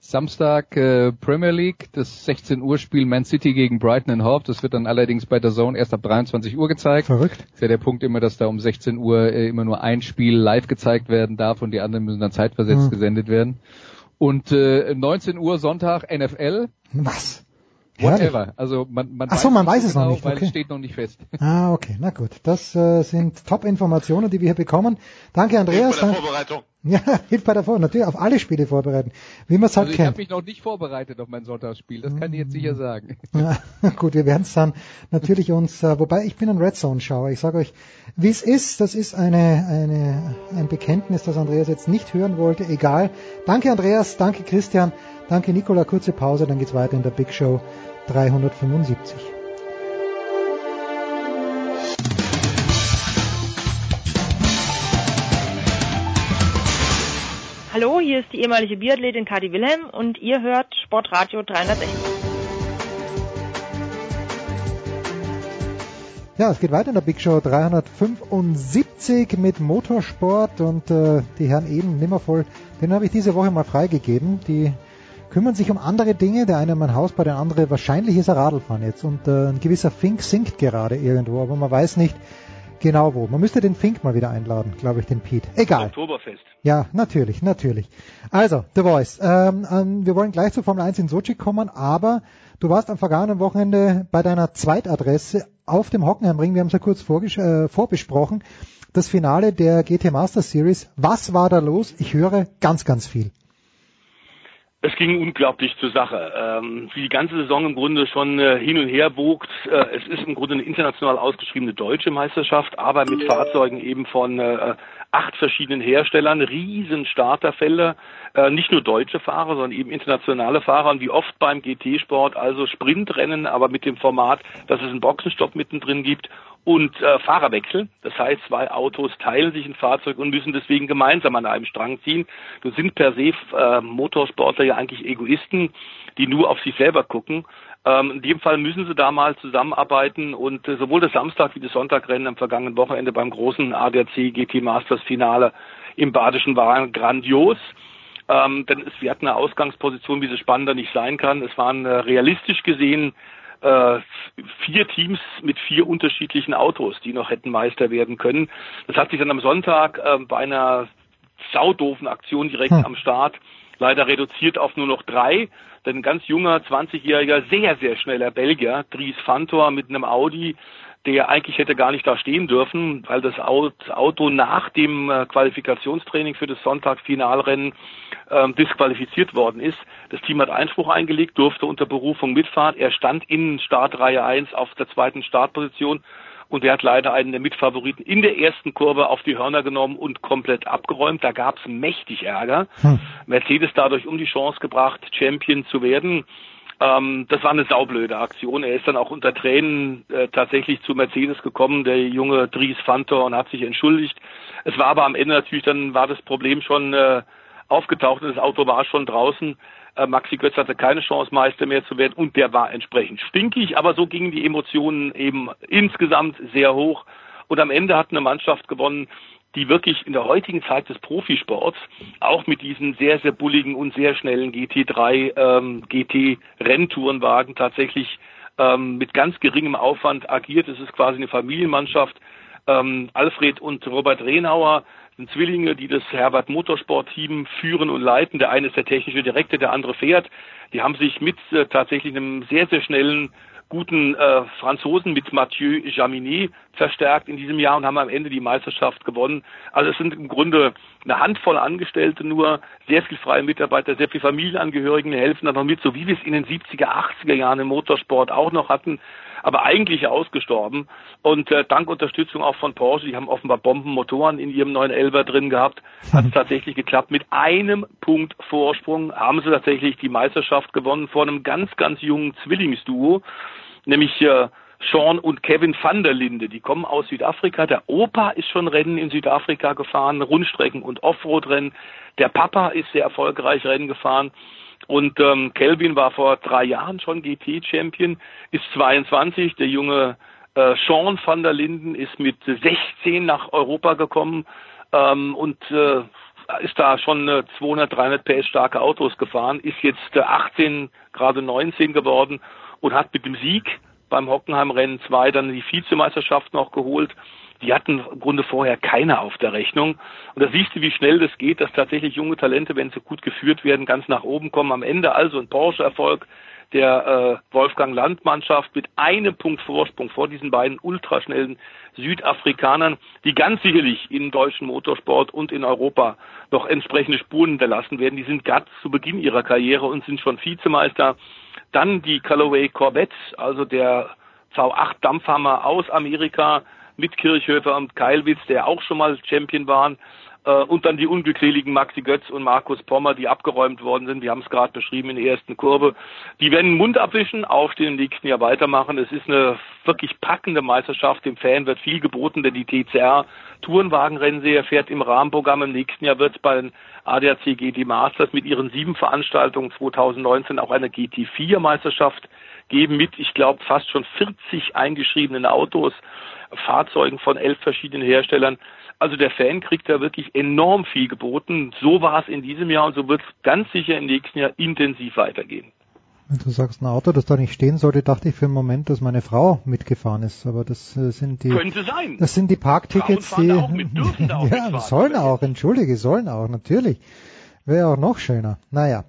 [SPEAKER 6] Samstag äh, Premier League, das 16 Uhr Spiel Man City gegen Brighton and Hove. Das wird dann allerdings bei der Zone erst ab 23 Uhr gezeigt.
[SPEAKER 1] Verrückt.
[SPEAKER 6] Ist ja der Punkt immer, dass da um 16 Uhr äh, immer nur ein Spiel live gezeigt werden darf und die anderen müssen dann zeitversetzt hm. gesendet werden. Und äh, 19 Uhr Sonntag NFL.
[SPEAKER 1] Was?
[SPEAKER 6] Whatever. Also man, man,
[SPEAKER 1] Ach so, man weiß es genau, noch nicht,
[SPEAKER 6] weil
[SPEAKER 1] okay.
[SPEAKER 6] es steht noch nicht fest. <laughs>
[SPEAKER 1] Ah, okay, na gut. Das äh, sind Top-Informationen, die wir hier bekommen. Danke, Andreas.
[SPEAKER 12] Hilf bei der Vorbereitung. <laughs>
[SPEAKER 1] Ja, hilft bei der Vorbereitung. Natürlich auf alle Spiele vorbereiten, wie man es halt
[SPEAKER 6] also
[SPEAKER 1] kennt.
[SPEAKER 6] Ich habe mich noch nicht vorbereitet auf mein Sonntagsspiel, das kann ich jetzt sicher sagen. <laughs>
[SPEAKER 1] Ja, gut, wir werden es dann natürlich uns, äh, wobei ich bin ein Red Zone-Schauer. Ich sage euch, wie es ist, das ist eine, eine, ein Bekenntnis, das Andreas jetzt nicht hören wollte. Egal. Danke, Andreas. Danke, Christian. Danke, Nicola. Kurze Pause, dann geht's weiter in der Big Show 375.
[SPEAKER 15] Hallo, hier ist die ehemalige Biathletin Kati Wilhelm und ihr hört Sportradio 360.
[SPEAKER 1] Ja, es geht weiter in der Big Show 375 mit Motorsport und äh, die Herren Eden Nimmervoll, den habe ich diese Woche mal freigegeben. Die kümmern sich um andere Dinge. Der eine mein Haus, bei der andere wahrscheinlich ist er Radlfahren jetzt. Und äh, ein gewisser Fink singt gerade irgendwo, aber man weiß nicht genau wo. Man müsste den Fink mal wieder einladen, glaube ich, den Pete. Egal.
[SPEAKER 16] Oktoberfest.
[SPEAKER 1] Ja, natürlich, natürlich. Also, The Voice. Ähm, ähm, wir wollen gleich zur Formel 1 in Sochi kommen, aber du warst am vergangenen Wochenende bei deiner Zweitadresse auf dem Hockenheimring, wir haben es ja kurz äh, vorbesprochen, das Finale der GT Master Series. Was war da los? Ich höre ganz, ganz viel.
[SPEAKER 16] Es ging unglaublich zur Sache. Ähm, die ganze Saison im Grunde schon äh, hin und her wogt. Äh, es ist im Grunde eine international ausgeschriebene deutsche Meisterschaft, aber mit Fahrzeugen eben von äh, acht verschiedenen Herstellern, riesen Starterfelder, äh, nicht nur deutsche Fahrer, sondern eben internationale Fahrer und wie oft beim GT-Sport, also Sprintrennen, aber mit dem Format, dass es einen Boxenstopp mittendrin gibt und äh, Fahrerwechsel. Das heißt, zwei Autos teilen sich ein Fahrzeug und müssen deswegen gemeinsam an einem Strang ziehen. Das sind per se äh, Motorsportler ja eigentlich Egoisten, die nur auf sich selber gucken. Ähm, in dem Fall müssen sie da mal zusammenarbeiten und äh, sowohl das Samstag wie das Sonntagrennen am vergangenen Wochenende beim großen ADAC GT Masters Finale im Badischen waren grandios. Ähm, denn es, wir hatten eine Ausgangsposition, wie sie spannender nicht sein kann. Es waren äh, realistisch gesehen äh, vier Teams mit vier unterschiedlichen Autos, die noch hätten Meister werden können. Das hat sich dann am Sonntag äh, bei einer saudoofen Aktion direkt hm. am Start leider reduziert auf nur noch drei. Denn ein ganz junger, 20-jähriger, sehr, sehr schneller Belgier, Dries Fantor mit einem Audi, der eigentlich hätte gar nicht da stehen dürfen, weil das Auto nach dem äh, Qualifikationstraining für das Sonntag-Finalrennen ähm, disqualifiziert worden ist. Das Team hat Einspruch eingelegt, durfte unter Berufung mitfahren. Er stand in Startreihe 1 auf der zweiten Startposition und er hat leider einen der Mitfavoriten in der ersten Kurve auf die Hörner genommen und komplett abgeräumt. Da gab es mächtig Ärger. Hm. Mercedes dadurch um die Chance gebracht, Champion zu werden. Ähm, das war eine saublöde Aktion. Er ist dann auch unter Tränen äh, tatsächlich zu Mercedes gekommen, der junge Dries Fantor, und hat sich entschuldigt. Es war aber am Ende natürlich dann war das Problem schon äh, aufgetaucht und das Auto war schon draußen. Äh, Maxi Götz hatte keine Chance, Meister mehr zu werden und der war entsprechend stinkig, aber so gingen die Emotionen eben insgesamt sehr hoch. Und am Ende hat eine Mannschaft gewonnen, die wirklich in der heutigen Zeit des Profisports auch mit diesen sehr, sehr bulligen und sehr schnellen GT3, ähm, GT-Renntourenwagen tatsächlich ähm, mit ganz geringem Aufwand agiert. Es ist quasi eine Familienmannschaft. Ähm, Alfred und Robert Rehnauer sind Zwillinge, die das Herbert Motorsport Team führen und leiten. Der eine ist der technische Direktor, der andere fährt. Die haben sich mit äh, tatsächlich einem sehr, sehr schnellen guten äh, Franzosen mit Mathieu Jaminet verstärkt in diesem Jahr und haben am Ende die Meisterschaft gewonnen. Also es sind im Grunde eine Handvoll Angestellte nur, sehr viel freie Mitarbeiter, sehr viele Familienangehörigen helfen da noch mit, so wie wir es in den 70er, 80er Jahren im Motorsport auch noch hatten aber eigentlich ausgestorben. Und äh, dank Unterstützung auch von Porsche, die haben offenbar Bombenmotoren in ihrem 911er drin gehabt, hat es <laughs> tatsächlich geklappt. Mit einem Punkt Vorsprung haben sie tatsächlich die Meisterschaft gewonnen vor einem ganz, ganz jungen Zwillingsduo, nämlich äh, Sean und Kevin van der Linde. Die kommen aus Südafrika. Der Opa ist schon Rennen in Südafrika gefahren, Rundstrecken und Offroad-Rennen. Der Papa ist sehr erfolgreich Rennen gefahren. Und ähm, Kelvin war vor drei Jahren schon GT-Champion, ist 22. Der junge äh, Sean van der Linden ist mit 16 nach Europa gekommen ähm, und äh, ist da schon äh, 200, 300 PS starke Autos gefahren, ist jetzt äh, 18, gerade 19 geworden und hat mit dem Sieg beim Hockenheim-Rennen 2 dann die Vizemeisterschaft noch geholt die hatten im Grunde vorher keine auf der Rechnung. Und da siehst du, wie schnell das geht, dass tatsächlich junge Talente, wenn sie gut geführt werden, ganz nach oben kommen. Am Ende also ein Porsche-Erfolg der äh, Wolfgang Land-Mannschaft mit einem Punkt Vorsprung vor diesen beiden ultraschnellen Südafrikanern, die ganz sicherlich im deutschen Motorsport und in Europa noch entsprechende Spuren hinterlassen werden. Die sind gerade zu Beginn ihrer Karriere und sind schon Vizemeister. Dann die Callaway Corvette, also der V8 Dampfhammer aus Amerika, mit Kirchhöfer und Keilwitz, der auch schon mal Champion waren. Äh, und dann die unglückseligen Maxi Götz und Markus Pommer, die abgeräumt worden sind. Wir haben es gerade beschrieben in der ersten Kurve. Die werden den Mund abwischen, aufstehen im nächsten Jahr weitermachen. Es ist eine wirklich packende Meisterschaft. Dem Fan wird viel geboten, denn die TCR Tourenwagenrennserie fährt im Rahmenprogramm. Im nächsten Jahr wird es bei den ADAC GT Masters mit ihren sieben Veranstaltungen 2019 auch eine GT4 Meisterschaft geben mit, ich glaube, fast schon 40 eingeschriebenen Autos. Fahrzeugen von elf verschiedenen Herstellern. Also der Fan kriegt da wirklich enorm viel geboten. So war es in diesem Jahr und so wird es ganz sicher im nächsten Jahr intensiv weitergehen.
[SPEAKER 1] Wenn du sagst, ein Auto, das da nicht stehen sollte, dachte ich für einen Moment, dass meine Frau mitgefahren ist. Aber das äh, sind die.
[SPEAKER 16] Könnte sein.
[SPEAKER 1] Das sind die Parktickets, die. Auch mit, <laughs> ja, sollen auch. Entschuldige, sollen auch natürlich. Wäre auch noch schöner. Naja.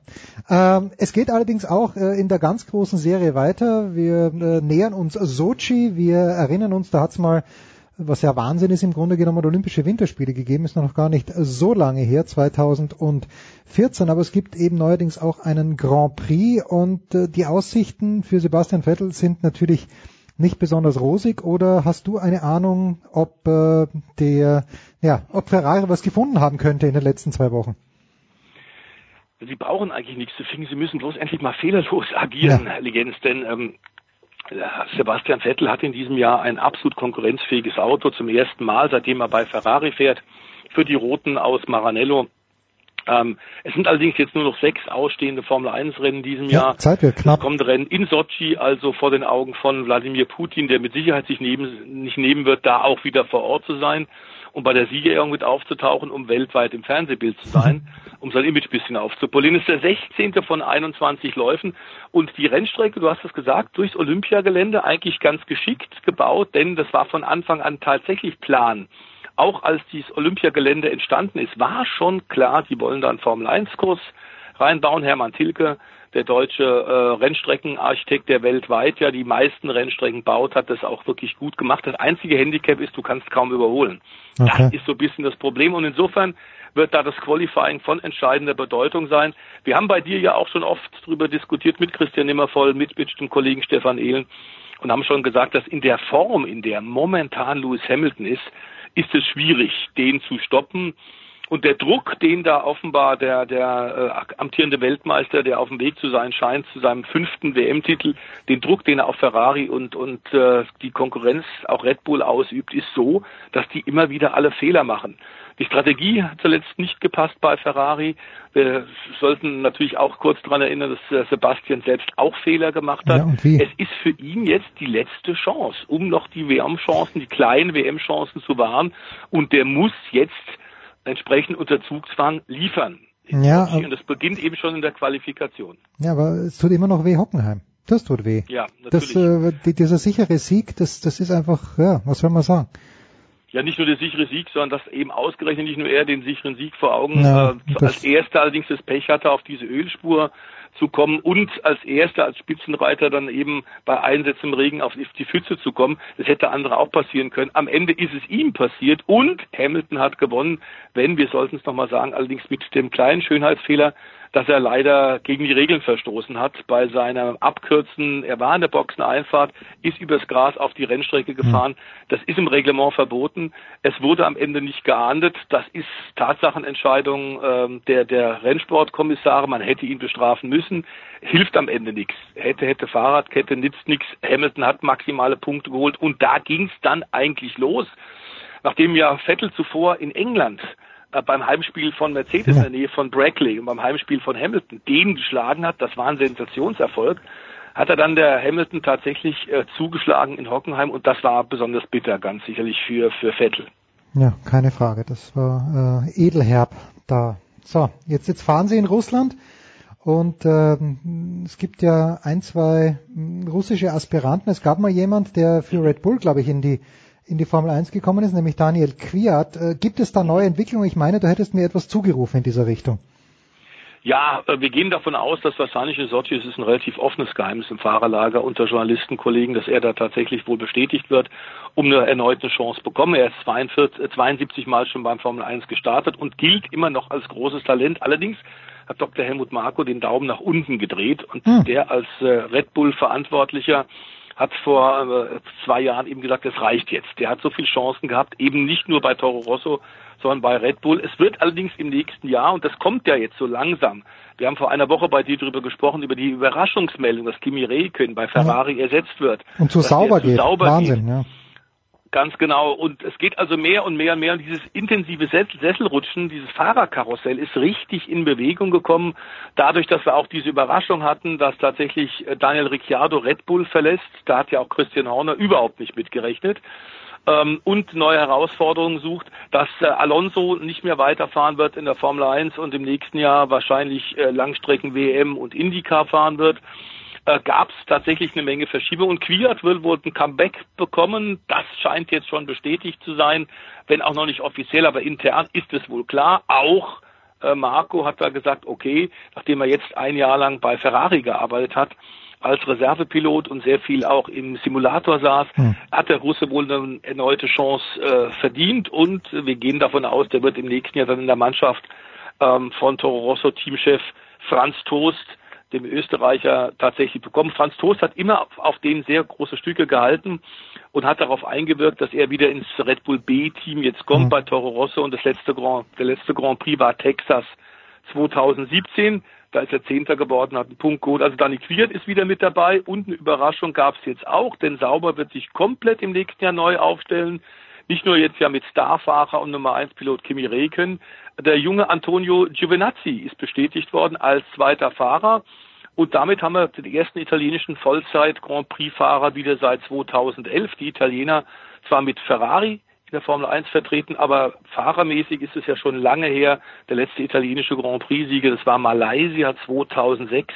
[SPEAKER 1] Ähm, es geht allerdings auch äh, in der ganz großen Serie weiter. Wir äh, nähern uns Sochi. Wir erinnern uns, da hat's mal, was ja Wahnsinn ist, im Grunde genommen Olympische Winterspiele gegeben. Ist noch gar nicht so lange her, 2014. Aber es gibt eben neuerdings auch einen Grand Prix und äh, die Aussichten für Sebastian Vettel sind natürlich nicht besonders rosig oder hast du eine Ahnung, ob äh, der, ja, ob Ferrari was gefunden haben könnte in den letzten zwei Wochen?
[SPEAKER 16] Sie brauchen eigentlich nichts zu finden, Sie müssen bloß endlich mal fehlerlos <laughs> agieren, ja. Herr Ligenz, denn ähm, Sebastian Vettel hat in diesem Jahr ein absolut konkurrenzfähiges Auto zum ersten Mal, seitdem er bei Ferrari fährt, für die Roten aus Maranello ähm, es sind allerdings jetzt nur noch sechs ausstehende Formel 1 Rennen in diesem ja, Jahr.
[SPEAKER 1] Zeit wird knapp.
[SPEAKER 16] Es kommt Rennen in Sochi, also vor den Augen von Wladimir Putin, der mit Sicherheit sich neben, nicht nehmen wird, da auch wieder vor Ort zu sein und bei der Siegerehrung mit aufzutauchen, um weltweit im Fernsehbild zu sein, <laughs> um sein Image bisschen aufzupolieren. Ist der 16. von 21 Läufen und die Rennstrecke, du hast es gesagt, durchs Olympiagelände eigentlich ganz geschickt gebaut, denn das war von Anfang an tatsächlich Plan auch als dieses Olympiagelände entstanden ist, war schon klar, sie wollen da einen Formel-1-Kurs reinbauen. Hermann Tilke, der deutsche äh, Rennstreckenarchitekt, der weltweit ja die meisten Rennstrecken baut, hat das auch wirklich gut gemacht. Das einzige Handicap ist, du kannst kaum überholen. Okay. Das ist so ein bisschen das Problem. Und insofern wird da das Qualifying von entscheidender Bedeutung sein. Wir haben bei dir ja auch schon oft darüber diskutiert mit Christian Nimmervoll, mit, mit dem Kollegen Stefan Ehlen und haben schon gesagt, dass in der Form, in der momentan Lewis Hamilton ist, ist es schwierig, den zu stoppen. Und der Druck, den da offenbar der, der äh, amtierende Weltmeister, der auf dem Weg zu sein scheint, zu seinem fünften WM-Titel, den Druck, den er auf Ferrari und, und äh, die Konkurrenz, auch Red Bull ausübt, ist so, dass die immer wieder alle Fehler machen. Die Strategie hat zuletzt nicht gepasst bei Ferrari. Wir sollten natürlich auch kurz daran erinnern, dass Sebastian selbst auch Fehler gemacht hat. Ja, es ist für ihn jetzt die letzte Chance, um noch die WM-Chancen, die kleinen WM-Chancen zu wahren. Und der muss jetzt entsprechend unter Zugzwang liefern.
[SPEAKER 1] Ja,
[SPEAKER 16] und das beginnt eben schon in der Qualifikation.
[SPEAKER 1] Ja, aber es tut immer noch weh Hockenheim. Das tut weh.
[SPEAKER 16] Ja, natürlich.
[SPEAKER 1] Das, äh, dieser sichere Sieg, das, das ist einfach, ja, was soll man sagen?
[SPEAKER 16] ja nicht nur der sichere Sieg, sondern dass eben ausgerechnet nicht nur er den sicheren Sieg vor Augen ja, äh, als erster allerdings das Pech hatte, auf diese Ölspur zu kommen und als erster, als Spitzenreiter dann eben bei Einsätzen im Regen auf die Pfütze zu kommen. Das hätte andere auch passieren können. Am Ende ist es ihm passiert und Hamilton hat gewonnen, wenn, wir sollten es nochmal sagen, allerdings mit dem kleinen Schönheitsfehler, dass er leider gegen die Regeln verstoßen hat. Bei seiner Abkürzen, er war in der Boxeneinfahrt, ist übers Gras auf die Rennstrecke gefahren. Das ist im Reglement verboten. Es wurde am Ende nicht geahndet. Das ist Tatsachenentscheidung ähm, der, der Rennsportkommissare. Man hätte ihn bestrafen müssen. Hilft am Ende nichts. Hätte, hätte Fahrradkette, nützt nichts. Hamilton hat maximale Punkte geholt und da ging es dann eigentlich los. Nachdem ja Vettel zuvor in England äh, beim Heimspiel von Mercedes in der Nähe von Brackley und beim Heimspiel von Hamilton den geschlagen hat, das war ein Sensationserfolg, hat er dann der Hamilton tatsächlich äh, zugeschlagen in Hockenheim und das war besonders bitter, ganz sicherlich für, für Vettel.
[SPEAKER 1] Ja, keine Frage, das war äh, edelherb da. So, jetzt, jetzt fahren sie in Russland und ähm, es gibt ja ein, zwei hm, russische Aspiranten. Es gab mal jemand, der für Red Bull, glaube ich, in die in die Formel 1 gekommen ist, nämlich Daniel Kwiat. Äh, gibt es da neue Entwicklungen? Ich meine, du hättest mir etwas zugerufen in dieser Richtung.
[SPEAKER 16] Ja, äh, wir gehen davon aus, dass wahrscheinlich in Sochi, es ist ein relativ offenes Geheimnis im Fahrerlager unter Journalistenkollegen, dass er da tatsächlich wohl bestätigt wird, um eine erneute Chance bekommen. Er ist 42, 72 Mal schon beim Formel 1 gestartet und gilt immer noch als großes Talent. Allerdings hat Dr. Helmut Marko den Daumen nach unten gedreht und hm. der als äh, Red Bull Verantwortlicher hat vor äh, zwei Jahren eben gesagt, es reicht jetzt. Der hat so viele Chancen gehabt, eben nicht nur bei Toro Rosso, sondern bei Red Bull. Es wird allerdings im nächsten Jahr, und das kommt ja jetzt so langsam, wir haben vor einer Woche bei dir darüber gesprochen, über die Überraschungsmeldung, dass Kimi Räikkönen bei Ferrari ja. ersetzt wird.
[SPEAKER 1] Und zu sauber geht. Sauber Wahnsinn, geht. ja.
[SPEAKER 16] Ganz genau. Und es geht also mehr und mehr und mehr. Und dieses intensive Sesselrutschen, dieses Fahrerkarussell ist richtig in Bewegung gekommen. Dadurch, dass wir auch diese Überraschung hatten, dass tatsächlich äh, Daniel Ricciardo Red Bull verlässt. Da hat ja auch Christian Horner überhaupt nicht mitgerechnet. Ähm, und neue Herausforderungen sucht, dass äh, Alonso nicht mehr weiterfahren wird in der Formel 1 und im nächsten Jahr wahrscheinlich äh, Langstrecken WM und IndyCar fahren wird äh, gab es tatsächlich eine Menge Verschiebungen. Und Kwiat will wohl ein Comeback bekommen. Das scheint jetzt schon bestätigt zu sein, wenn auch noch nicht offiziell, aber intern ist es wohl klar. Auch Äh, Marco hat da gesagt, okay, nachdem er jetzt ein Jahr lang bei Ferrari gearbeitet hat, als Reservepilot und sehr viel auch im Simulator saß, hm. hat der Russe wohl eine erneute Chance äh, verdient und wir gehen davon aus, der wird im nächsten Jahr dann in der Mannschaft ähm, von Toro Rosso Teamchef Franz Toast, dem Österreicher, tatsächlich bekommen. Franz Toast hat immer auf, auf den sehr große Stücke gehalten und hat darauf eingewirkt, dass er wieder ins Red Bull B-Team jetzt kommt mhm. bei Toro Rosso und das letzte Grand, der letzte Grand Prix war Texas 2017. Da ist er Zehnter geworden, hat einen Punkt geholt. Also Dani Quiert ist wieder mit dabei und eine Überraschung gab es jetzt auch, denn Sauber wird sich komplett im nächsten Jahr neu aufstellen. Nicht nur jetzt ja mit Starfahrer und Nummer 1 Pilot Kimi Räikkönen. Der junge Antonio Giovinazzi ist bestätigt worden als zweiter Fahrer. Und damit haben wir den ersten italienischen Vollzeit-Grand Prix-Fahrer wieder seit 2011. Die Italiener zwar mit Ferrari in der Formel 1 vertreten, aber fahrermäßig ist es ja schon lange her. Der letzte italienische Grand Prix-Sieger, das war Malaysia 2006.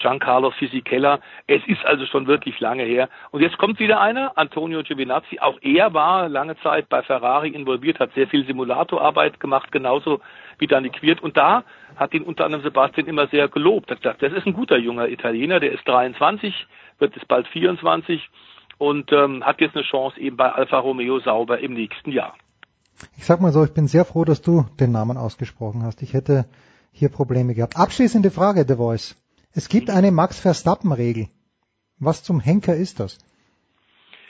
[SPEAKER 16] Giancarlo Fisichella. Es ist also schon wirklich lange her. Und jetzt kommt wieder einer, Antonio Giovinazzi. Auch er war lange Zeit bei Ferrari involviert, hat sehr viel Simulatorarbeit gemacht, genauso wie Dani Quirt. Und da hat ihn unter anderem Sebastian immer sehr gelobt. Er hat gesagt, das ist ein guter junger Italiener, der ist 23, wird es bald 24 und ähm, hat jetzt eine Chance eben bei Alfa Romeo sauber im nächsten Jahr.
[SPEAKER 1] Ich sag mal so, ich bin sehr froh, dass du den Namen ausgesprochen hast. Ich hätte hier Probleme gehabt. Abschließende Frage, The Voice. Es gibt mhm. eine Max Verstappen-Regel. Was zum Henker ist das?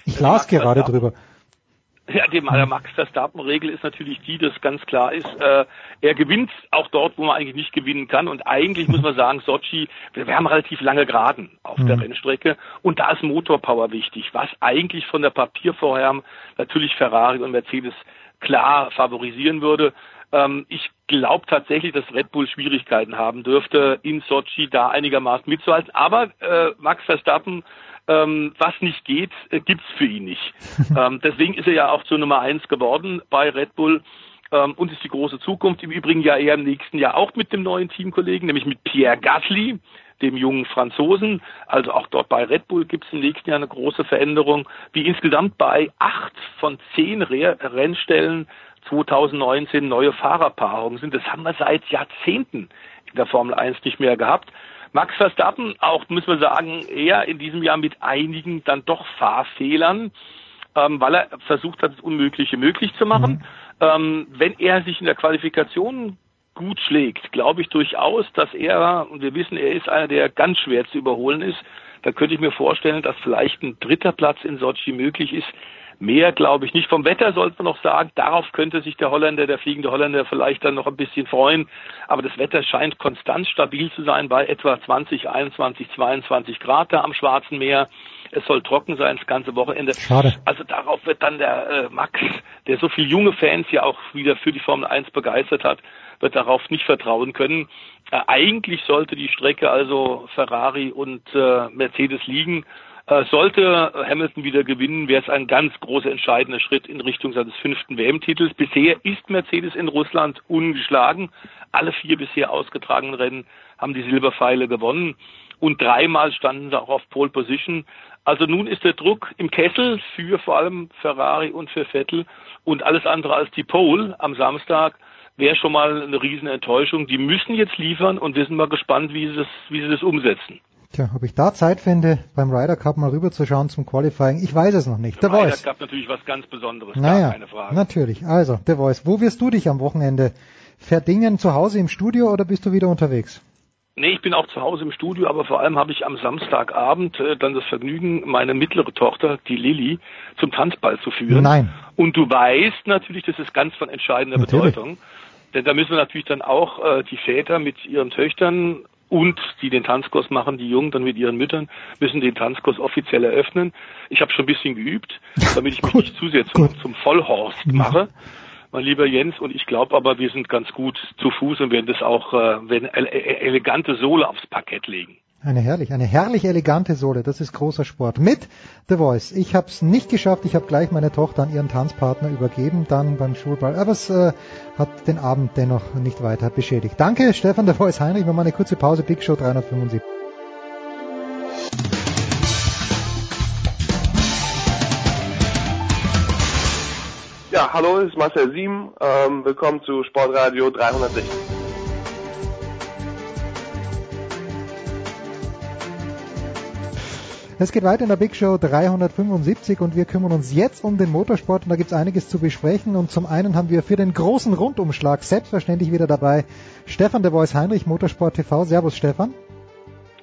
[SPEAKER 1] Ich las gerade drüber.
[SPEAKER 16] Ja, die Max Verstappen-Regel ist natürlich die, dass ganz klar ist, äh, er gewinnt auch dort, wo man eigentlich nicht gewinnen kann. Und eigentlich muss man <laughs> sagen, Sochi, wir, wir haben relativ lange Geraden auf mhm. der Rennstrecke und da ist Motorpower wichtig, was eigentlich von der Papiervorher natürlich Ferrari und Mercedes klar favorisieren würde. Ähm, ich glaube tatsächlich, dass Red Bull Schwierigkeiten haben dürfte, in Sochi da einigermaßen mitzuhalten. Aber äh, Max Verstappen ähm, was nicht geht, äh, gibt's für ihn nicht. <laughs> ähm, deswegen ist er ja auch zur Nummer eins geworden bei Red Bull ähm, und ist die große Zukunft. Im Übrigen ja eher im nächsten Jahr auch mit dem neuen Teamkollegen, nämlich mit Pierre Gasly, dem jungen Franzosen. Also auch dort bei Red Bull gibt es im nächsten Jahr eine große Veränderung, wie insgesamt bei acht von zehn Re Rennstellen 2019 neue Fahrerpaarungen sind. Das haben wir seit Jahrzehnten in der Formel 1 nicht mehr gehabt. Max Verstappen auch, müssen wir sagen, eher in diesem Jahr mit einigen dann doch Fahrfehlern, ähm, weil er versucht hat, das Unmögliche möglich zu machen. Mhm. Ähm, wenn er sich in der Qualifikation gut schlägt, glaube ich durchaus, dass er, und wir wissen, er ist einer, der ganz schwer zu überholen ist, da könnte ich mir vorstellen, dass vielleicht ein dritter Platz in Sochi möglich ist. Mehr glaube ich nicht. Vom Wetter sollte man noch sagen, darauf könnte sich der Holländer, der fliegende Holländer vielleicht dann noch ein bisschen freuen. Aber das Wetter scheint konstant stabil zu sein bei etwa 20, 21, 22 Grad da am Schwarzen Meer. Es soll trocken sein das ganze Wochenende. Schade. Also darauf wird dann der äh, Max, der so viele junge Fans ja auch wieder für die Formel 1 begeistert hat, wird darauf nicht vertrauen können. Äh, eigentlich sollte die Strecke also Ferrari und äh, Mercedes liegen. Äh, sollte Hamilton wieder gewinnen, wäre es ein ganz großer entscheidender Schritt in Richtung seines fünften WM-Titels. Bisher ist Mercedes in Russland ungeschlagen. Alle vier bisher ausgetragenen Rennen haben die Silberpfeile gewonnen und dreimal standen sie auch auf Pole Position. Also nun ist der Druck im Kessel für vor allem Ferrari und für Vettel und alles andere als die Pole am Samstag wäre schon mal eine riesen Enttäuschung. Die müssen jetzt liefern und wir sind mal gespannt, wie sie das, wie sie das umsetzen.
[SPEAKER 1] Tja, ob ich da Zeit finde, beim Ryder Cup mal rüberzuschauen zum Qualifying, ich weiß es noch nicht.
[SPEAKER 16] Der Ryder Cup natürlich was ganz Besonderes,
[SPEAKER 1] naja, keine Frage. Natürlich. Also, The Voice, wo wirst du dich am Wochenende verdingen? Zu Hause im Studio oder bist du wieder unterwegs?
[SPEAKER 16] Nee, ich bin auch zu Hause im Studio, aber vor allem habe ich am Samstagabend äh, dann das Vergnügen, meine mittlere Tochter, die Lilly, zum Tanzball zu führen.
[SPEAKER 1] Nein.
[SPEAKER 16] Und du weißt natürlich, das ist ganz von entscheidender natürlich. Bedeutung. Denn da müssen wir natürlich dann auch äh, die Väter mit ihren Töchtern und die den Tanzkurs machen, die Jungen dann mit ihren Müttern, müssen den Tanzkurs offiziell eröffnen. Ich habe schon ein bisschen geübt, damit ich mich <laughs> nicht zu sehr zum, zum Vollhorst mache. Mein lieber Jens und ich glaube aber, wir sind ganz gut zu Fuß und werden das auch, äh, werden ele elegante Sohle aufs Parkett legen.
[SPEAKER 1] Eine herrlich, eine herrlich elegante Sohle, das ist großer Sport. Mit The Voice. Ich habe es nicht geschafft, ich habe gleich meine Tochter an ihren Tanzpartner übergeben, dann beim Schulball, aber es äh, hat den Abend dennoch nicht weiter beschädigt. Danke, Stefan The Voice Heinrich, wir machen eine kurze Pause, Big Show 375.
[SPEAKER 10] Ja, hallo, es ist Marcel Sieben, ähm, willkommen zu Sportradio 360.
[SPEAKER 1] Es geht weiter in der Big Show 375 und wir kümmern uns jetzt um den Motorsport und da gibt es einiges zu besprechen. Und zum einen haben wir für den großen Rundumschlag selbstverständlich wieder dabei Stefan de Voice Heinrich, Motorsport TV. Servus Stefan.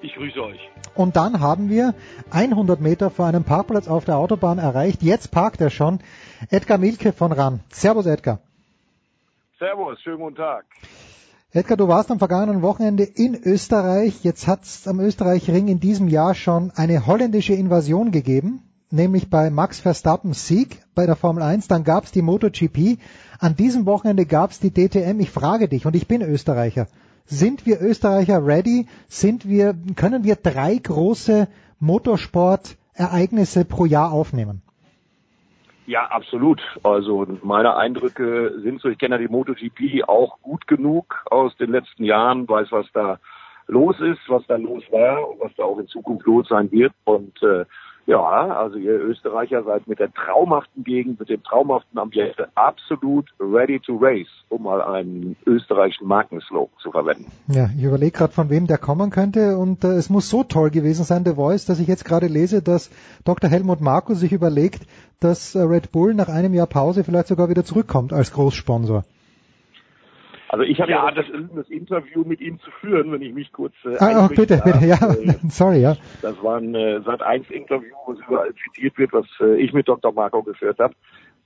[SPEAKER 16] Ich grüße euch.
[SPEAKER 1] Und dann haben wir 100 Meter vor einem Parkplatz auf der Autobahn erreicht. Jetzt parkt er schon. Edgar Milke von RAN. Servus Edgar.
[SPEAKER 17] Servus, schönen guten Tag.
[SPEAKER 1] Edgar, du warst am vergangenen Wochenende in Österreich. Jetzt hat es am Österreich-Ring in diesem Jahr schon eine holländische Invasion gegeben, nämlich bei Max Verstappens Sieg bei der Formel 1. Dann gab es die MotoGP. An diesem Wochenende gab es die DTM. Ich frage dich, und ich bin Österreicher, sind wir Österreicher ready? Sind wir, können wir drei große Motorsportereignisse pro Jahr aufnehmen?
[SPEAKER 17] Ja, absolut. Also meine Eindrücke sind so, ich kenne ja die MotoGP auch gut genug aus den letzten Jahren, weiß, was da los ist, was da los war und was da auch in Zukunft los sein wird. Und äh, ja, also ihr Österreicher seid mit der traumhaften Gegend, mit dem traumhaften Ambiente absolut ready to race, um mal einen österreichischen Markenslogan zu verwenden.
[SPEAKER 1] Ja, ich überlege gerade, von wem der kommen könnte und äh, es muss so toll gewesen sein, The Voice, dass ich jetzt gerade lese, dass Dr. Helmut Marko sich überlegt, dass äh, Red Bull nach einem Jahr Pause vielleicht sogar wieder zurückkommt als Großsponsor.
[SPEAKER 17] Also ich habe ja, ja das, das, Interview mit ihm zu führen, wenn ich mich kurz äh,
[SPEAKER 1] ah, oh, bitte, bitte, ja, äh, <laughs> sorry, ja.
[SPEAKER 17] Das war ein äh, Sat 1 Interview, was überall zitiert wird, was äh, ich mit Dr. Marco geführt habe.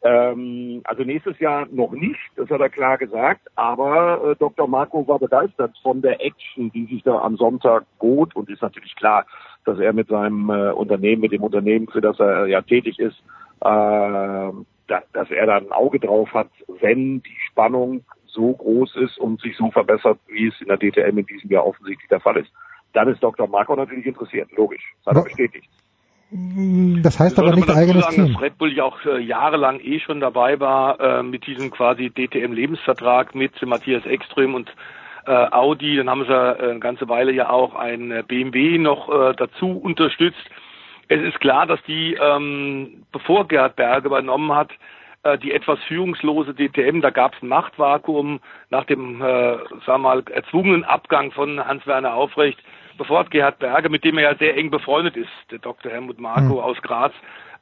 [SPEAKER 17] Ähm, also nächstes Jahr noch nicht, das hat er klar gesagt, aber äh, Dr. Marco war begeistert von der Action, die sich da am Sonntag bot und ist natürlich klar, dass er mit seinem äh, Unternehmen, mit dem Unternehmen, für das er ja tätig ist, äh, dass, dass er da ein Auge drauf hat, wenn die Spannung so groß ist und sich so verbessert, wie es in der DTM in diesem Jahr offensichtlich der Fall ist. Dann ist Dr. Marco natürlich interessiert, logisch. Das hat er bestätigt.
[SPEAKER 1] Das heißt aber nicht eigenes
[SPEAKER 16] sagen,
[SPEAKER 1] Team.
[SPEAKER 16] Dass Red Bull ja auch äh, jahrelang eh schon dabei war äh, mit diesem quasi DTM-Lebensvertrag mit Matthias Ekström und äh, Audi. Dann haben sie äh, eine ganze Weile ja auch ein äh, BMW noch äh, dazu unterstützt. Es ist klar, dass die, ähm, bevor Gerhard Berge übernommen hat, äh, die etwas führungslose DTM, da gab es ein Machtvakuum nach dem, äh, sagen wir mal, erzwungenen Abgang von Hans-Werner Aufrecht, bevor Gerhard Berge, mit dem er ja sehr eng befreundet ist, der Dr. Helmut Marko mhm. aus Graz,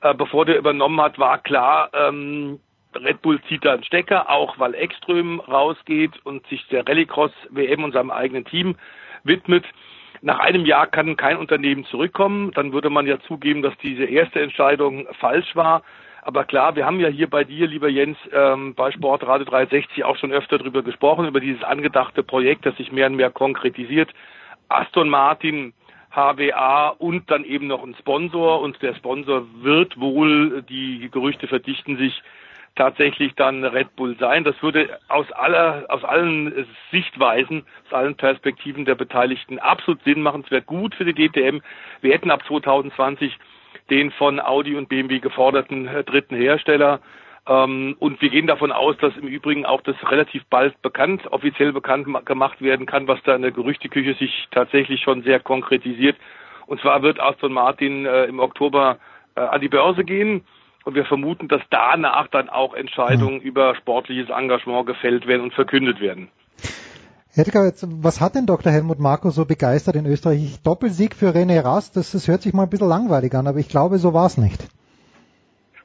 [SPEAKER 16] äh, bevor der übernommen hat, war klar, ähm, Red Bull zieht da einen Stecker, auch weil Ekström rausgeht und sich der Rallycross WM und seinem eigenen Team widmet. Nach einem Jahr kann kein Unternehmen zurückkommen. Dann würde man ja zugeben, dass diese erste Entscheidung falsch war. Aber klar, wir haben ja hier bei dir, lieber Jens, ähm, bei Sportradio 360 auch schon öfter darüber gesprochen, über dieses angedachte Projekt, das sich mehr und mehr konkretisiert. Aston Martin, HWA und dann eben noch ein Sponsor und der Sponsor wird wohl, die Gerüchte verdichten sich, tatsächlich dann Red Bull sein. Das würde aus aller, aus allen Sichtweisen, aus allen Perspektiven der Beteiligten absolut Sinn machen. Es wäre gut für die DTM. Wir hätten ab 2020 den von Audi und BMW geforderten äh, dritten Hersteller. Ähm, und wir gehen davon aus, dass im Übrigen auch das relativ bald bekannt, offiziell bekannt gemacht werden kann, was da in der Gerüchteküche sich tatsächlich schon sehr konkretisiert. Und zwar wird Aston Martin äh, im Oktober äh, an die Börse gehen. Und wir vermuten, dass danach dann auch Entscheidungen mhm. über sportliches Engagement gefällt werden und verkündet werden.
[SPEAKER 1] Edgar, was hat denn Dr. Helmut Marko so begeistert in Österreich? Doppelsieg für René Rast, das, das hört sich mal ein bisschen langweilig an, aber ich glaube, so war es nicht.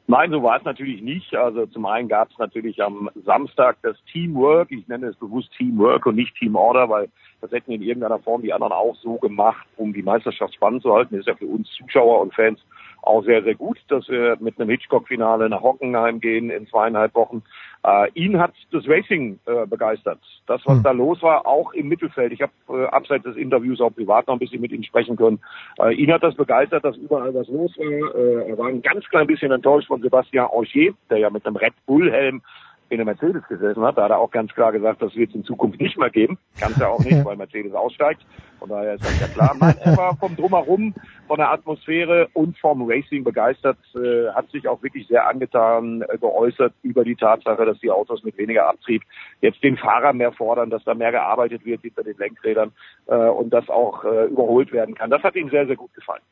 [SPEAKER 17] Nein, so war es natürlich nicht. Also zum einen gab es natürlich am Samstag das Teamwork. Ich nenne es bewusst Teamwork und nicht Teamorder, weil das hätten in irgendeiner Form die anderen auch so gemacht, um die Meisterschaft spannend zu halten. Das ist ja für uns Zuschauer und Fans auch sehr, sehr gut, dass wir mit einem Hitchcock-Finale nach Hockenheim gehen in zweieinhalb Wochen. Äh, ihn hat das Racing äh, begeistert. Das, was mhm. da los war, auch im Mittelfeld. Ich habe äh, abseits des Interviews auch privat noch ein bisschen mit ihm sprechen können. Äh, ihn hat das begeistert, dass überall was los war. Äh, er war ein ganz klein bisschen enttäuscht von Sebastian Augier, der ja mit einem Red Bull-Helm in der Mercedes gesessen hat. Da hat er auch ganz klar gesagt, das wird es in Zukunft nicht mehr geben. Kann es ja auch nicht, <laughs> weil Mercedes aussteigt. Von daher ist das ja klar. Nein, er war vom Drumherum, von der Atmosphäre und vom Racing begeistert, äh, hat sich auch wirklich sehr angetan äh, geäußert über die Tatsache, dass die Autos mit weniger Abtrieb jetzt den Fahrer mehr fordern, dass da mehr gearbeitet wird hinter den Lenkrädern äh, und das auch äh, überholt werden kann. Das hat ihm sehr, sehr gut gefallen.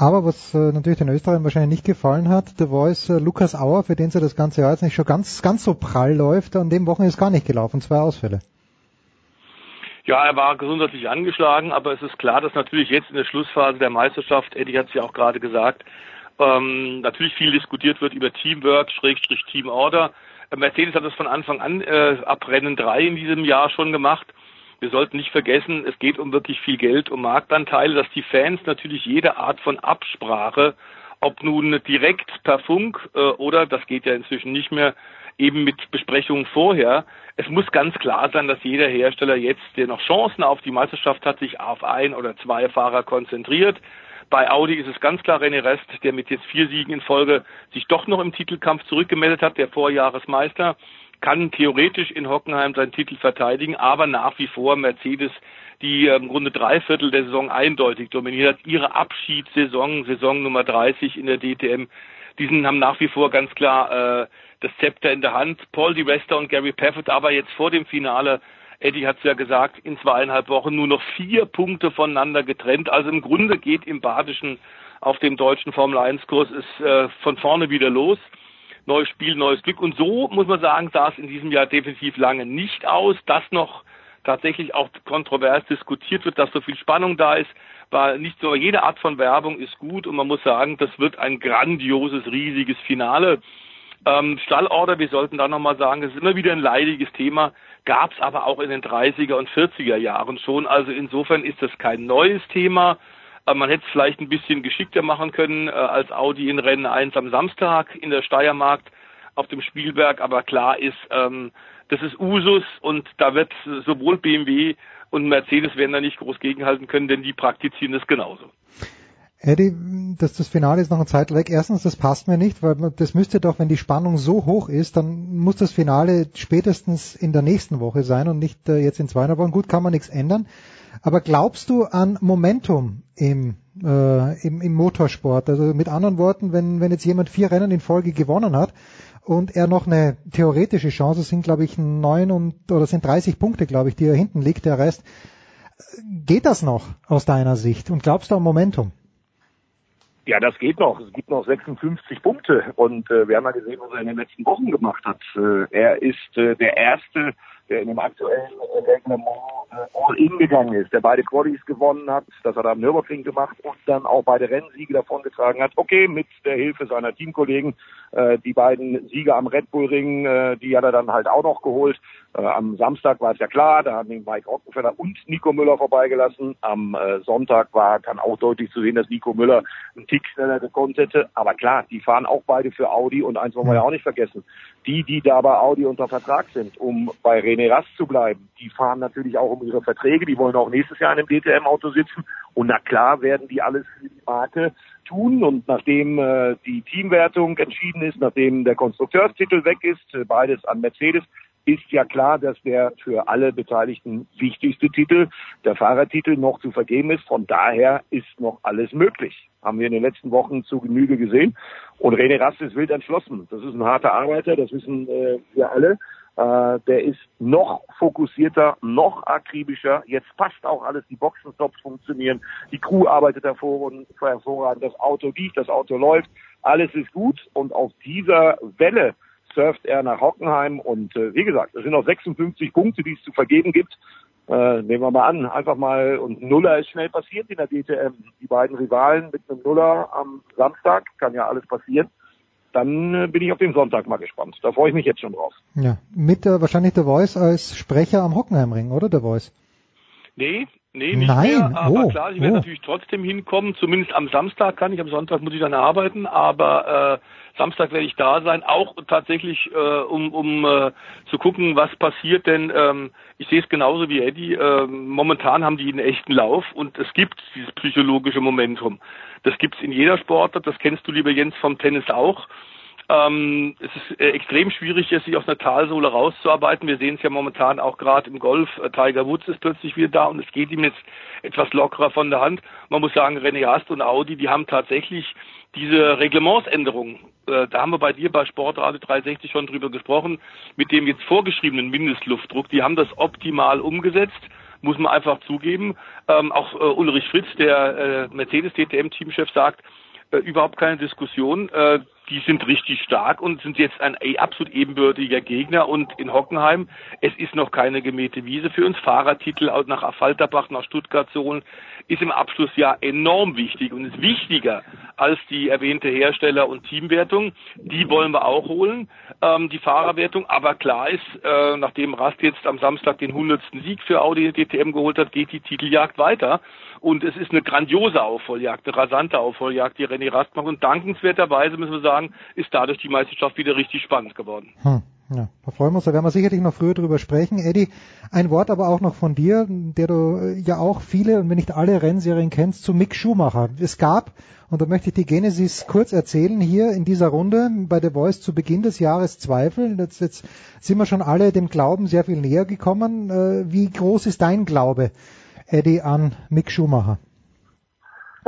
[SPEAKER 1] Aber was äh, natürlich den Österreichern wahrscheinlich nicht gefallen hat, der Voice äh, Lukas Auer, für den sie das ganze Jahr jetzt nicht schon ganz, ganz so prall läuft, an dem Wochenende ist gar nicht gelaufen, zwei Ausfälle.
[SPEAKER 16] Ja, er war gesundheitlich angeschlagen, aber es ist klar, dass natürlich jetzt in der Schlussphase der Meisterschaft, Eddie hat es ja auch gerade gesagt, ähm, natürlich viel diskutiert wird über Teamwork, Schrägstrich Teamorder. Mercedes hat das von Anfang an äh, ab Rennen 3 in diesem Jahr schon gemacht. Wir sollten nicht vergessen, es geht um wirklich viel Geld, um Marktanteile, dass die Fans natürlich jede Art von Absprache, ob nun direkt per Funk äh, oder, das geht ja inzwischen nicht mehr, eben mit Besprechungen vorher. Es muss ganz klar sein, dass jeder Hersteller jetzt, der noch Chancen auf die Meisterschaft hat, sich auf ein oder zwei Fahrer konzentriert. Bei Audi ist es ganz klar René Rest, der mit jetzt vier Siegen in Folge sich doch noch im Titelkampf zurückgemeldet hat, der Vorjahresmeister, kann theoretisch in Hockenheim seinen Titel verteidigen, aber nach wie vor Mercedes, die äh, im Grunde drei Viertel der Saison eindeutig dominiert hat, ihre Abschiedssaison, Saison Nummer 30 in der DTM, diesen haben nach wie vor ganz klar äh, das Zepter in der Hand. Paul Di Resta und Gary Paffett aber jetzt vor dem Finale Eddie hat es ja gesagt, in zweieinhalb Wochen nur noch vier Punkte voneinander getrennt. Also im Grunde geht im Badischen auf dem deutschen Formel 1 Kurs ist äh, von vorne wieder los. Neues Spiel, neues Glück. Und so muss man sagen, sah es in diesem Jahr definitiv lange nicht aus, dass noch tatsächlich auch kontrovers diskutiert wird, dass so viel Spannung da ist, war nicht so, jede Art von Werbung ist gut und man muss sagen, das wird ein grandioses, riesiges Finale. Ähm, Stallorder, wir sollten da nochmal sagen, es ist immer wieder ein leidiges Thema gab es aber auch in den 30er und 40er Jahren schon. Also insofern ist das kein neues Thema. Man hätte es vielleicht ein bisschen geschickter machen können äh, als Audi in Rennen 1 am Samstag in der Steiermark auf dem Spielberg. Aber klar ist, ähm, das ist Usus und da wird sowohl BMW und Mercedes werden da nicht groß gegenhalten können, denn die praktizieren das genauso.
[SPEAKER 1] Eddie, dass das Finale ist noch eine Zeit weg. Erstens, das passt mir nicht, weil das müsste doch, wenn die Spannung so hoch ist, dann muss das Finale spätestens in der nächsten Woche sein und nicht äh, jetzt in zweieinhalb Wochen. Gut, kann man nichts ändern. Aber glaubst du an Momentum im, äh, im, im Motorsport? Also mit anderen Worten, wenn, wenn jetzt jemand vier Rennen in Folge gewonnen hat und er noch eine theoretische Chance, sind glaube ich neun und oder sind 30 Punkte, glaube ich, die er hinten liegt, der Rest. Geht das noch aus deiner Sicht? Und glaubst du an Momentum?
[SPEAKER 17] Ja, das geht noch. Es gibt noch 56 Punkte und äh, wir haben ja gesehen, was er in den letzten Wochen gemacht hat. Äh, er ist äh, der erste der in dem aktuellen Reglement äh, All-In gegangen ist, der beide Qualis gewonnen hat, das hat er am Nürburgring gemacht und dann auch beide Rennsiege davongetragen hat. Okay, mit der Hilfe seiner Teamkollegen, äh, die beiden Siege am Red Bull Ring, äh, die hat er dann halt auch noch geholt. Äh, am Samstag war es ja klar, da haben ihn Mike Rockenfeller und Nico Müller vorbeigelassen. Am äh, Sonntag war dann auch deutlich zu sehen, dass Nico Müller einen Tick schneller gekonnt hätte. Aber klar, die fahren auch beide für Audi und eins wollen wir ja auch nicht vergessen. Die, die da bei Audi unter Vertrag sind, um bei René Rast zu bleiben, die fahren natürlich auch um ihre Verträge, die wollen auch nächstes Jahr in einem DTM-Auto sitzen. Und na klar werden die alles für die Marke tun. Und nachdem äh, die Teamwertung entschieden ist, nachdem der Konstrukteurstitel weg ist, äh, beides an Mercedes, ist ja klar, dass der für alle Beteiligten wichtigste Titel, der Fahrertitel, noch zu vergeben ist. Von daher ist noch alles möglich. Haben wir in den letzten Wochen zu Genüge gesehen. Und René Rast ist wild entschlossen. Das ist ein harter Arbeiter, das wissen äh, wir alle. Äh, der ist noch fokussierter, noch akribischer. Jetzt passt auch alles, die Boxenstops funktionieren, die Crew arbeitet hervorragend, das Auto liegt, das Auto läuft, alles ist gut. Und auf dieser Welle surft er nach Hockenheim und äh, wie gesagt, es sind noch 56 Punkte, die es zu vergeben gibt. Äh, nehmen wir mal an, einfach mal, und Nuller ist schnell passiert in der DTM. Die beiden Rivalen mit einem Nuller am Samstag, kann ja alles passieren. Dann äh, bin ich auf den Sonntag mal gespannt. Da freue ich mich jetzt schon drauf.
[SPEAKER 1] Ja, mit äh, wahrscheinlich der Voice als Sprecher am Hockenheimring, oder der Voice?
[SPEAKER 16] Nee, nee, nicht
[SPEAKER 1] Nein.
[SPEAKER 16] mehr. Aber
[SPEAKER 1] Oh,
[SPEAKER 16] klar, ich werde
[SPEAKER 1] oh.
[SPEAKER 16] natürlich trotzdem hinkommen. Zumindest am Samstag kann ich, am Sonntag muss ich dann arbeiten, aber äh, Samstag werde ich da sein, auch tatsächlich, äh, um, um äh, zu gucken, was passiert, denn ähm, ich sehe es genauso wie Eddie. Äh, momentan haben die einen echten Lauf und es gibt dieses psychologische Momentum. Das gibt's in jeder Sportart, das kennst du, lieber Jens, vom Tennis auch. Ähm, es ist äh, extrem schwierig, jetzt sich aus einer Talsohle rauszuarbeiten. Wir sehen es ja momentan auch gerade im Golf. Äh, Tiger Woods ist plötzlich wieder da und es geht ihm jetzt etwas lockerer von der Hand. Man muss sagen, René Ast und Audi, die haben tatsächlich diese Reglementsänderung, äh, da haben wir bei dir bei Sportradio 360 schon drüber gesprochen, mit dem jetzt vorgeschriebenen Mindestluftdruck, die haben das optimal umgesetzt muss man einfach zugeben. Ähm, auch äh, Ulrich Fritz, der äh, Mercedes DTM-Teamchef, sagt, äh, überhaupt keine Diskussion. Äh, die sind richtig stark und sind jetzt ein absolut ebenbürtiger Gegner. Und in Hockenheim, es ist noch keine gemähte Wiese für uns. Fahrertitel nach Affalterbach, nach Stuttgart zu holen, ist im Abschlussjahr enorm wichtig und ist wichtiger als die erwähnte Hersteller- und Teamwertung. Die wollen wir auch holen, ähm, die Fahrerwertung. Aber klar ist, äh, nachdem Rast jetzt am Samstag den 100. Sieg für Audi DTM geholt hat, geht die Titeljagd weiter. Und es ist eine grandiose Aufholjagd, eine rasante Aufholjagd, die René Rast macht. Und dankenswerterweise, müssen wir sagen, ist dadurch die Meisterschaft wieder richtig spannend geworden.
[SPEAKER 1] Hm. Ja, da freuen wir uns, da werden wir sicherlich noch früher drüber sprechen. Eddie, ein Wort aber auch noch von dir, der du äh, ja auch viele und wenn nicht alle Rennserien kennst, zu Mick Schumacher. Es gab, und da möchte ich die Genesis kurz erzählen, hier in dieser Runde bei The Voice zu Beginn des Jahres Zweifel. Jetzt, jetzt sind wir schon alle dem Glauben sehr viel näher gekommen. Äh, wie groß ist dein Glaube, Eddie, an Mick Schumacher?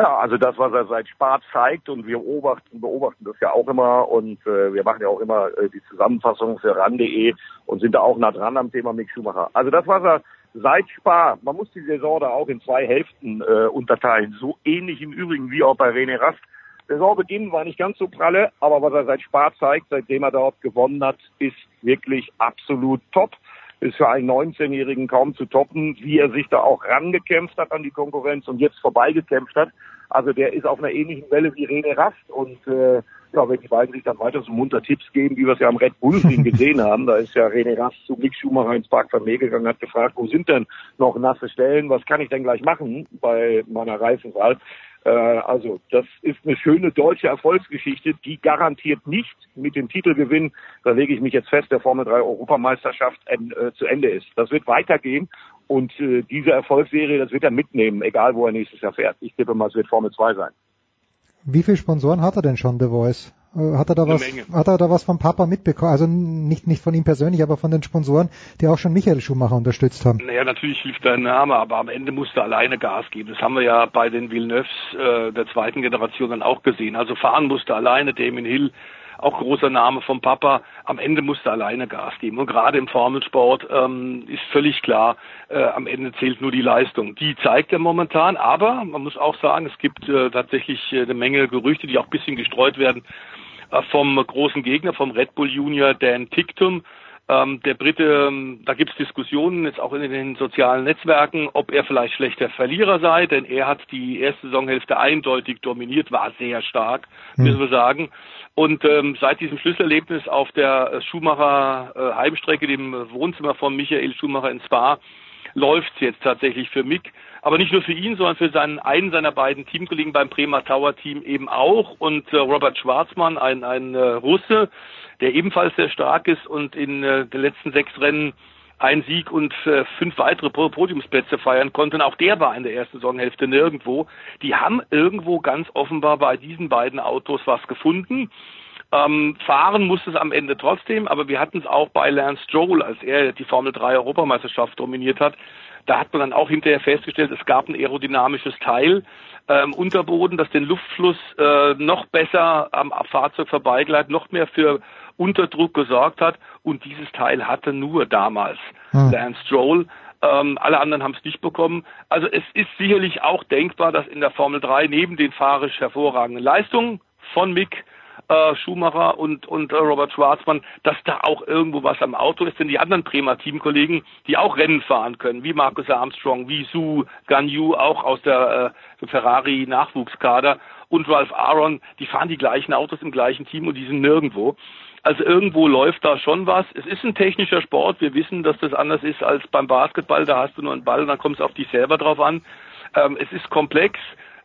[SPEAKER 17] Ja, also das, was er seit Spart zeigt und wir beobachten, beobachten das ja auch immer und äh, wir machen ja auch immer äh, die Zusammenfassung für ran.de und sind da auch nah dran am Thema Mick Schumacher. Also das, was er seit Spar, man muss die Saison da auch in zwei Hälften äh, unterteilen, so ähnlich im Übrigen wie auch bei René Rast. Saisonbeginn war nicht ganz so pralle, aber was er seit Spar zeigt, seitdem er dort gewonnen hat, ist wirklich absolut top ist für einen 19-Jährigen kaum zu toppen, wie er sich da auch rangekämpft hat an die Konkurrenz und jetzt vorbeigekämpft hat. Also der ist auf einer ähnlichen Welle wie René Rast und äh, ja, wenn die beiden sich dann weiter so munter Tipps geben, wie wir es ja am Red Bull gesehen haben, da ist ja René Rast zu Mick Schumacher ins Park von Mee gegangen, hat gefragt, wo sind denn noch nasse Stellen, was kann ich denn gleich machen bei meiner Reifenwahl? Äh, also das ist eine schöne deutsche Erfolgsgeschichte, die garantiert nicht mit dem Titelgewinn, da lege ich mich jetzt fest, der Formel 3 Europameisterschaft äh, zu Ende ist. Das wird weitergehen und äh, diese Erfolgsserie, das wird er mitnehmen, egal wo er nächstes Jahr fährt. Ich tippe mal, es wird Formel 2 sein.
[SPEAKER 1] Wie viele Sponsoren hat er denn schon, The Voice? Äh, hat er da was, hat er da was vom Papa mitbekommen? Also nicht, nicht von ihm persönlich, aber von den Sponsoren, die auch schon Michael Schumacher unterstützt haben.
[SPEAKER 16] Naja, natürlich hilft dein Name, aber am Ende musst du alleine Gas geben. Das haben wir ja bei den Villeneuves äh, der zweiten Generation dann auch gesehen. Also fahren musste alleine, Damien Hill, auch großer Name vom Papa. Am Ende musste alleine Gas geben. Und gerade im Formelsport ähm, ist völlig klar, äh, am Ende zählt nur die Leistung. Die zeigt er momentan, aber man muss auch sagen, es gibt äh, tatsächlich äh, eine Menge Gerüchte, die auch ein bisschen gestreut werden äh, vom großen Gegner, vom Red Bull Junior Dan Ticktum. Ähm, der Brite, ähm, da gibt es Diskussionen jetzt auch in den sozialen Netzwerken, ob er vielleicht schlechter Verlierer sei, denn er hat die erste Saisonhälfte eindeutig dominiert, war sehr stark, hm. müssen wir sagen. Und ähm, seit diesem Schlüsselerlebnis auf der Schumacher äh, Heimstrecke, dem Wohnzimmer von Michael Schumacher in Spa, läuft es jetzt tatsächlich für Mick. Aber nicht nur für ihn, sondern für seinen, einen seiner beiden Teamkollegen beim Bremer Tower Team eben auch. Und äh, Robert Schwarzmann, ein, ein äh, Russe, der ebenfalls sehr stark ist und in äh, den letzten sechs Rennen ein Sieg und äh, fünf weitere Podiumsplätze feiern konnte. Auch der war in der ersten Saisonhälfte nirgendwo. Die haben irgendwo ganz offenbar bei diesen beiden Autos was gefunden. Ähm, fahren musste es am Ende trotzdem, aber wir hatten es auch bei Lance Stroll, als er die Formel 3 Europameisterschaft dominiert hat. Da hat man dann auch hinterher festgestellt, es gab ein aerodynamisches Teil äh, im Unterboden, das den Luftfluss äh, noch besser am Fahrzeug vorbeigleitet, noch mehr für Unterdruck gesorgt hat. Und dieses Teil hatte nur damals hm. Lance Stroll. Ähm, alle anderen haben es nicht bekommen. Also es ist sicherlich auch denkbar, dass in der Formel 3 neben den fahrisch hervorragenden Leistungen von Mick äh, Schumacher und, und äh, Robert Schwarzmann, dass da auch irgendwo was am Auto ist. Denn die anderen Bremer Teamkollegen, die auch Rennen fahren können, wie Marcus Armstrong, wie Sue Ganyu, auch aus der äh, Ferrari Nachwuchskader und Ralph Aaron, die fahren die gleichen Autos im gleichen Team und die sind nirgendwo. Also irgendwo läuft da schon was. Es ist ein technischer Sport. Wir wissen, dass das anders ist als beim Basketball. Da hast du nur einen Ball und dann kommt es auf dich selber drauf an. Ähm, es ist komplex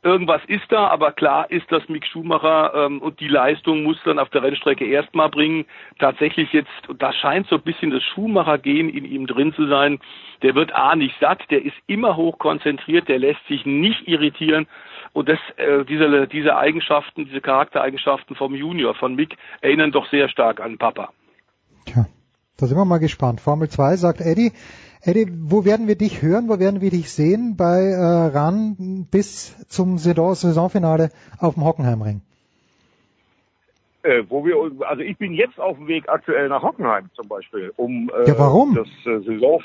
[SPEAKER 16] irgendwas ist da, aber klar ist, dass Mick Schumacher ähm, und die Leistung muss dann auf der Rennstrecke erstmal bringen. Tatsächlich jetzt, da scheint so ein bisschen das Schumacher-Gen in ihm drin zu sein. Der wird A nicht satt, der ist immer hoch konzentriert, der lässt sich nicht irritieren. Und das, äh, diese, diese Eigenschaften, diese Charaktereigenschaften vom Junior, von Mick, erinnern doch sehr stark an Papa.
[SPEAKER 1] Tja, da sind wir mal gespannt. Formel 2 sagt Eddie, Eddie, wo werden wir dich hören, wo werden wir dich sehen bei äh, RAN bis zum Saisonfinale auf dem Hockenheimring?
[SPEAKER 17] Äh, wo wir, also ich bin jetzt auf dem Weg aktuell nach Hockenheim zum Beispiel, um äh,
[SPEAKER 1] ja, warum?
[SPEAKER 17] Das, äh, Saison,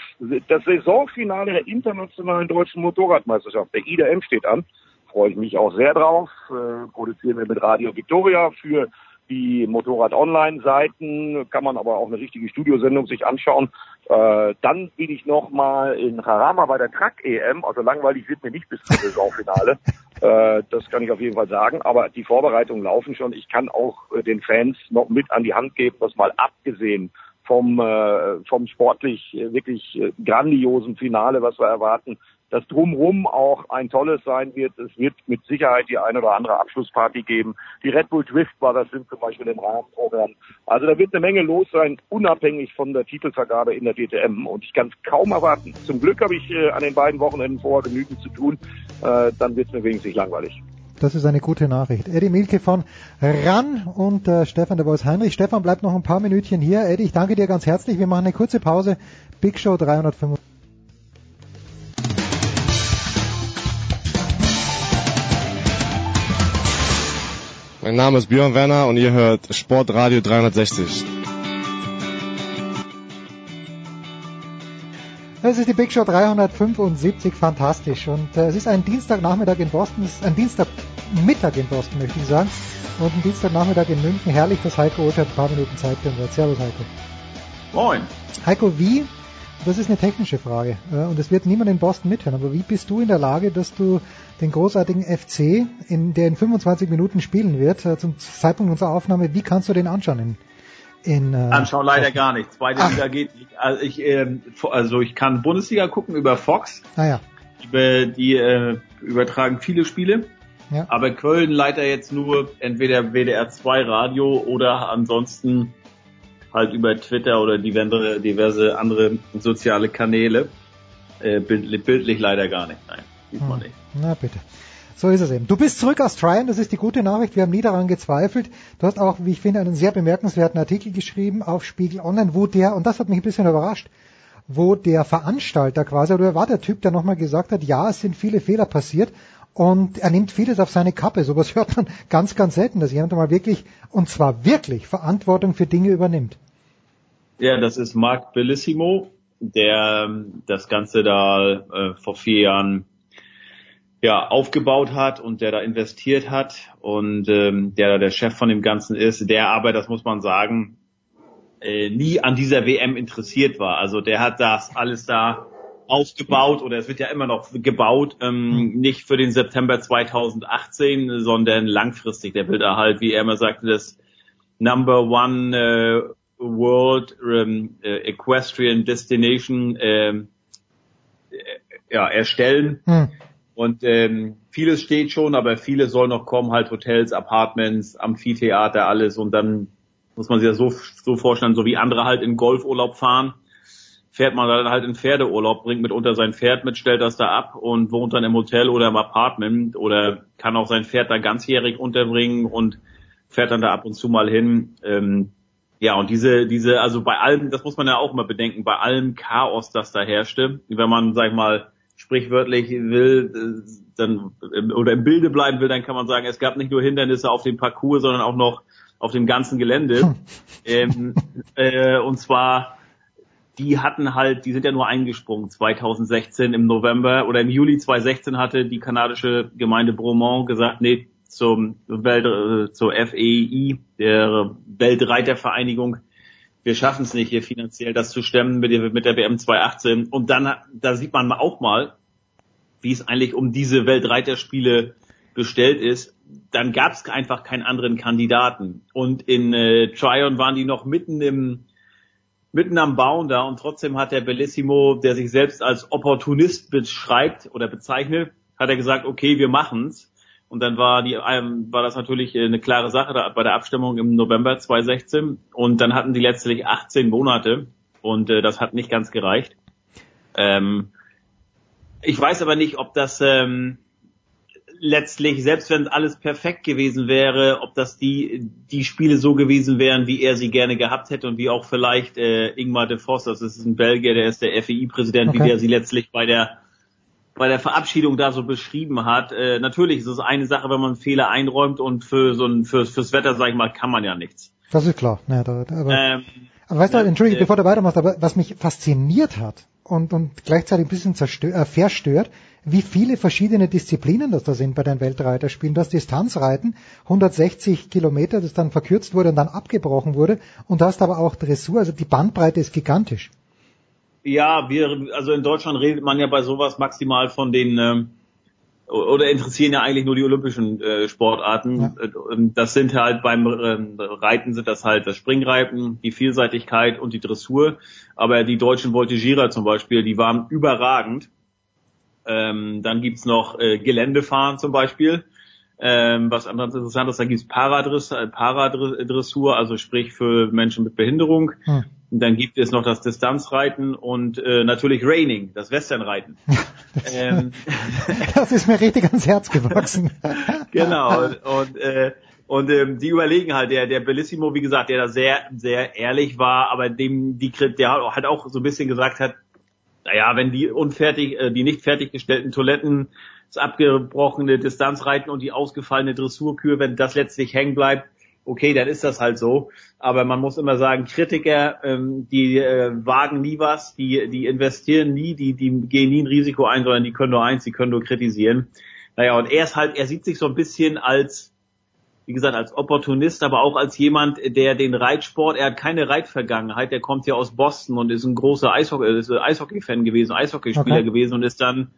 [SPEAKER 17] das Saisonfinale der internationalen deutschen Motorradmeisterschaft, der IDM steht an. Freue ich mich auch sehr drauf. Äh, produzieren wir mit Radio Victoria für die Motorrad-Online-Seiten, kann man aber auch eine richtige Studiosendung sich anschauen. Äh, dann bin ich nochmal in Harama bei der Truck-EM, also langweilig wird mir nicht bis zum Saisonfinale. <laughs> äh, das kann ich auf jeden Fall sagen, aber die Vorbereitungen laufen schon. Ich kann auch äh, den Fans noch mit an die Hand geben, dass mal abgesehen vom, äh, vom sportlich wirklich äh, grandiosen Finale, was wir erwarten, das Drumrum auch ein tolles sein wird. Es wird mit Sicherheit die eine oder andere Abschlussparty geben. Die Red Bull Drift war das sind zum Beispiel im Rahmenprogramm. Also da wird eine Menge los sein, unabhängig von der Titelvergabe in der DTM. Und ich kann es kaum erwarten. Zum Glück habe ich äh, an den beiden Wochenenden vorher genügend zu tun. Äh, dann wird es mir wenigstens langweilig.
[SPEAKER 1] Das ist eine gute Nachricht. Eddie Milke von RAN und äh, Stefan de Bois Heinrich. Stefan bleibt noch ein paar Minütchen hier. Eddie, ich danke dir ganz herzlich. Wir machen eine kurze Pause. Big Show 305.
[SPEAKER 18] Mein Name ist Björn Werner und ihr hört Sportradio 360.
[SPEAKER 1] Es ist die Big Show 375, fantastisch. Und äh, es ist ein Dienstagnachmittag in Boston, ein Dienstagmittag in Boston, möchte ich sagen. Und ein Dienstagnachmittag in München. Herrlich, dass Heiko Oth ein paar Minuten Zeit für wird. Servus, Heiko.
[SPEAKER 19] Moin.
[SPEAKER 1] Heiko, wie, das ist eine technische Frage, äh, und es wird niemand in Boston mithören, aber wie bist du in der Lage, dass du den großartigen FC, in, der in 25 Minuten spielen wird, äh, zum Zeitpunkt unserer Aufnahme, wie kannst du den anschauen in, äh,
[SPEAKER 19] Anschauen leider gar nicht. Zweite Liga geht nicht. Also ich, ähm, also ich kann Bundesliga gucken über Fox.
[SPEAKER 1] Ah ja.
[SPEAKER 19] Über, die äh, übertragen viele Spiele.
[SPEAKER 1] Ja.
[SPEAKER 19] Aber Köln leider jetzt nur entweder WDR 2 Radio oder ansonsten halt über Twitter oder diverse, diverse andere soziale Kanäle. Äh, bildlich, bildlich leider gar nicht. Nein, diesmal
[SPEAKER 1] Hm.
[SPEAKER 19] nicht.
[SPEAKER 1] Na bitte. So ist es eben. Du bist zurück aus Tryon, das ist die gute Nachricht. Wir haben nie daran gezweifelt. Du hast auch, wie ich finde, einen sehr bemerkenswerten Artikel geschrieben auf Spiegel Online, wo der, und das hat mich ein bisschen überrascht, wo der Veranstalter quasi, oder war der Typ, der nochmal gesagt hat, ja, es sind viele Fehler passiert und er nimmt vieles auf seine Kappe. Sowas <laughs> hört man ganz, ganz selten, dass jemand mal wirklich, und zwar wirklich, Verantwortung für Dinge übernimmt.
[SPEAKER 19] Ja, das ist Mark Bellissimo, der ähm, das Ganze da äh, vor vier Jahren ja aufgebaut hat und der da investiert hat und ähm, der da der Chef von dem Ganzen ist, der aber, das muss man sagen, äh, nie an dieser WM interessiert war. Also der hat das alles da aufgebaut oder es wird ja immer noch gebaut, ähm, nicht für den September 2018, sondern langfristig. Der will da halt, wie er immer sagte, das Number One äh, World ähm, äh, Equestrian Destination ähm, äh, ja, erstellen.
[SPEAKER 1] Hm.
[SPEAKER 19] Und ähm, vieles steht schon, aber vieles soll noch kommen, halt Hotels, Apartments, Amphitheater, alles. Und dann muss man sich das so, so vorstellen, so wie andere halt in Golfurlaub fahren, fährt man dann halt in Pferdeurlaub, bringt mitunter sein Pferd mit, stellt das da ab und wohnt dann im Hotel oder im Apartment oder kann auch sein Pferd da ganzjährig unterbringen und fährt dann da ab und zu mal hin. Ähm, ja, und diese, diese, also bei allem, das muss man ja auch mal bedenken, bei allem Chaos, das da herrschte, wenn man, sag ich mal, sprichwörtlich will, dann, oder im Bilde bleiben will, dann kann man sagen, es gab nicht nur Hindernisse auf dem Parcours, sondern auch noch auf dem ganzen Gelände. ähm, äh, und zwar, die hatten halt, die sind ja nur eingesprungen 2016 im November oder im Juli 2016 hatte die kanadische Gemeinde Bromont gesagt, nee, zum Welt, äh, zur FEI, der Weltreitervereinigung, wir schaffen es nicht hier finanziell das zu stemmen mit der, mit der WM 2018. Und dann, da sieht man auch mal, wie es eigentlich um diese Weltreiterspiele bestellt ist. Dann gab es einfach keinen anderen Kandidaten. Und in äh, Tryon waren die noch mitten im mitten am Bauen da und trotzdem hat der Bellissimo, der sich selbst als Opportunist beschreibt oder bezeichnet, hat er gesagt, okay, wir machen's. Und dann war die ähm, war das natürlich eine klare Sache da, bei der Abstimmung im November 2016 und dann hatten die letztlich 18 Monate und äh, das hat nicht ganz gereicht. Ähm, ich weiß aber nicht, ob das ähm, letztlich, selbst wenn alles perfekt gewesen wäre, ob das die die Spiele so gewesen wären, wie er sie gerne gehabt hätte und wie auch vielleicht äh, Ingmar de Vos, das ist ein Belgier, der ist der FEI-Präsident,
[SPEAKER 1] Okay.
[SPEAKER 19] wie der sie letztlich bei der bei der Verabschiedung da so beschrieben hat. Äh, natürlich ist es eine Sache, wenn man Fehler einräumt und für so ein fürs, fürs Wetter, sag ich mal, kann man ja nichts.
[SPEAKER 1] Das ist klar. Ja, da, aber,
[SPEAKER 19] Ähm,
[SPEAKER 1] aber weißt du,
[SPEAKER 19] ja,
[SPEAKER 1] entschuldige,
[SPEAKER 19] äh,
[SPEAKER 1] bevor du weitermachst, aber was mich fasziniert hat, und, und gleichzeitig ein bisschen zerstör, äh, verstört, wie viele verschiedene Disziplinen das da sind bei den Weltreiterspielen. Das Distanzreiten, 160 Kilometer, das dann verkürzt wurde und dann abgebrochen wurde. Und du hast aber auch Dressur, also die Bandbreite ist gigantisch.
[SPEAKER 19] Ja, wir, also in Deutschland redet man ja bei sowas maximal von den, ähm, oder interessieren ja eigentlich nur die olympischen äh, Sportarten. Ja. Ähm, das sind halt beim ähm, Reiten sind das halt das Springreiten, die Vielseitigkeit und die Dressur. Aber die deutschen Voltigierer zum Beispiel, die waren überragend. Ähm, dann gibt's noch äh, Geländefahren zum Beispiel. Ähm, was anderes interessantes, da gibt's Paradress, äh, Paradressur, also sprich für Menschen mit Behinderung. Hm. Und dann gibt es noch das Distanzreiten und äh, natürlich Raining, das Westernreiten. <laughs>
[SPEAKER 1] das, ähm, <laughs> das ist mir richtig ans Herz gewachsen. <laughs>
[SPEAKER 19] genau. Und, und, äh, und ähm, die überlegen halt, der, der Bellissimo, wie gesagt, der da sehr, sehr ehrlich war, aber dem, die, der halt auch so ein bisschen gesagt hat, naja, wenn die unfertig, äh, die nicht fertiggestellten Toiletten, das abgebrochene Distanzreiten und die ausgefallene Dressurkür, wenn das letztlich hängen bleibt, okay, dann ist das halt so. Aber man muss immer sagen, Kritiker, ähm, die äh, wagen nie was, die, die investieren nie, die, die gehen nie ein Risiko ein, sondern die können nur eins, die können nur kritisieren. Naja, und er ist halt, er sieht sich so ein bisschen als, wie gesagt, als Opportunist, aber auch als jemand, der den Reitsport, er hat keine Reitvergangenheit, der kommt ja aus Boston und ist ein großer Eishockey, ist Eishockey-Fan gewesen, Eishockeyspieler okay. gewesen und ist dann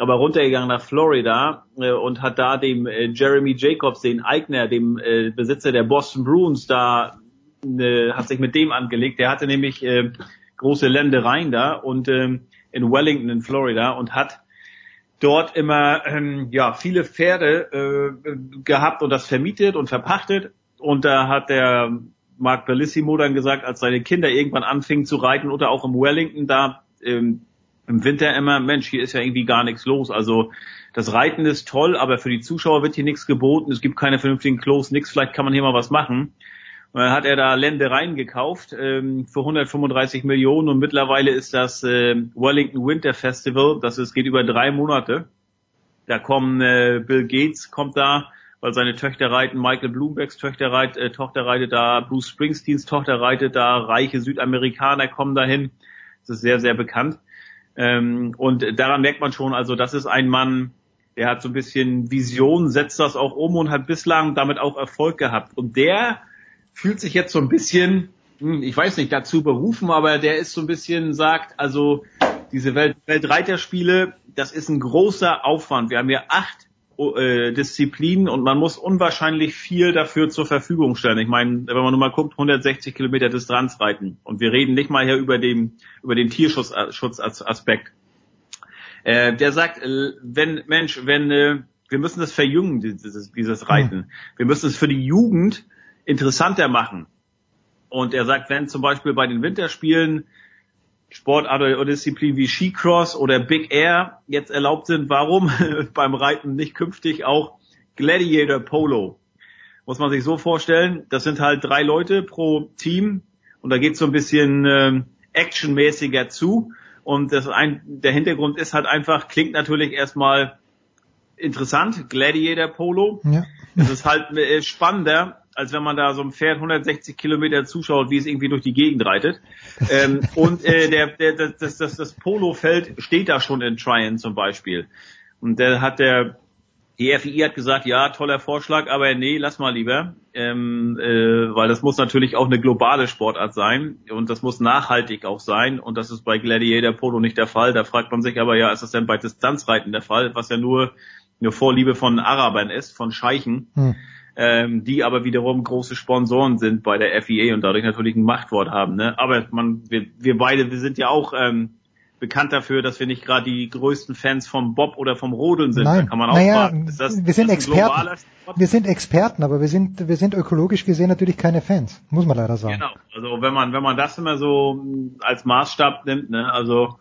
[SPEAKER 19] aber runtergegangen nach Florida äh, und hat da dem äh, Jeremy Jacobs, den Eigner, dem äh, Besitzer der Boston Bruins, da äh, hat sich mit dem angelegt. Der hatte nämlich äh, große Ländereien da und ähm, in Wellington in Florida und hat dort immer ähm, ja viele Pferde äh, gehabt und das vermietet und verpachtet und da hat der Mark Bellissimo dann gesagt, als seine Kinder irgendwann anfingen zu reiten oder auch im Wellington da ähm, im Winter immer, Mensch, hier ist ja irgendwie gar nichts los. Also das Reiten ist toll, aber für die Zuschauer wird hier nichts geboten. Es gibt keine vernünftigen Klos, nichts. Vielleicht kann man hier mal was machen. Und dann hat er da Ländereien gekauft ähm, für 135 Millionen und mittlerweile ist das äh, Wellington Winter Festival. Das ist, geht über drei Monate. Da kommen äh, Bill Gates kommt da, weil seine Töchter reiten, Michael Bloombergs Töchter reit, äh, Tochter reitet da, Bruce Springsteens Tochter reitet da, reiche Südamerikaner kommen dahin. Das ist sehr, sehr bekannt. Ähm, und daran merkt man schon, also das ist ein Mann, der hat so ein bisschen Vision, setzt das auch um und hat bislang damit auch Erfolg gehabt. Und der fühlt sich jetzt so ein bisschen, hm, ich weiß nicht, dazu berufen, aber der ist so ein bisschen, sagt, also diese Welt Weltreiterspiele, das ist ein großer Aufwand. Wir haben ja acht äh, Disziplinen und man muss unwahrscheinlich viel dafür zur Verfügung stellen. Ich meine, wenn man nur mal guckt, 160 Kilometer Distanz reiten und wir reden nicht mal hier über den über den Tierschutzaspekt. Äh, der sagt, äh, wenn Mensch, wenn äh, wir müssen das verjüngen, dieses, dieses Reiten. Mhm. Wir müssen es für die Jugend interessanter machen. Und er sagt, wenn zum Beispiel bei den Winterspielen Sportart oder Disziplin wie Skicross oder Big Air jetzt erlaubt sind, warum <laughs> beim Reiten nicht künftig auch Gladiator Polo? Muss man sich so vorstellen, das sind halt drei Leute pro Team und da geht so ein bisschen äh, actionmäßiger zu und das ein, der Hintergrund ist halt einfach, klingt natürlich erstmal interessant, Gladiator Polo. Ja. Es ist halt äh, spannender, als wenn man da so ein Pferd 160 Kilometer zuschaut, wie es irgendwie durch die Gegend reitet. ähm, <laughs> und äh, der, der, das, das, das Polofeld steht da schon in Tryon zum Beispiel. Und der hat der die FII hat gesagt, ja, toller Vorschlag, aber nee, lass mal lieber, ähm, äh, weil das muss natürlich auch eine globale Sportart sein und das muss nachhaltig auch sein und das ist bei Gladiator Polo nicht der Fall. Da fragt man sich aber ja, ist das denn bei Distanzreiten der Fall, was ja nur eine Vorliebe von Arabern ist, von Scheichen. Hm ähm, die aber wiederum große Sponsoren sind bei der FIA und dadurch natürlich ein Machtwort haben. Ne? Aber man, wir, wir beide, wir sind ja auch ähm, bekannt dafür, dass wir nicht gerade die größten Fans vom Bob oder vom Rodeln sind.
[SPEAKER 1] Nein.
[SPEAKER 19] Da kann man auch
[SPEAKER 1] naja, fragen. Ist das, wir sind Experten. Wir sind Experten, aber wir sind, wir sind ökologisch gesehen natürlich keine Fans, muss man leider sagen.
[SPEAKER 19] Genau. Also wenn man, wenn man das immer so als Maßstab nimmt, ne, also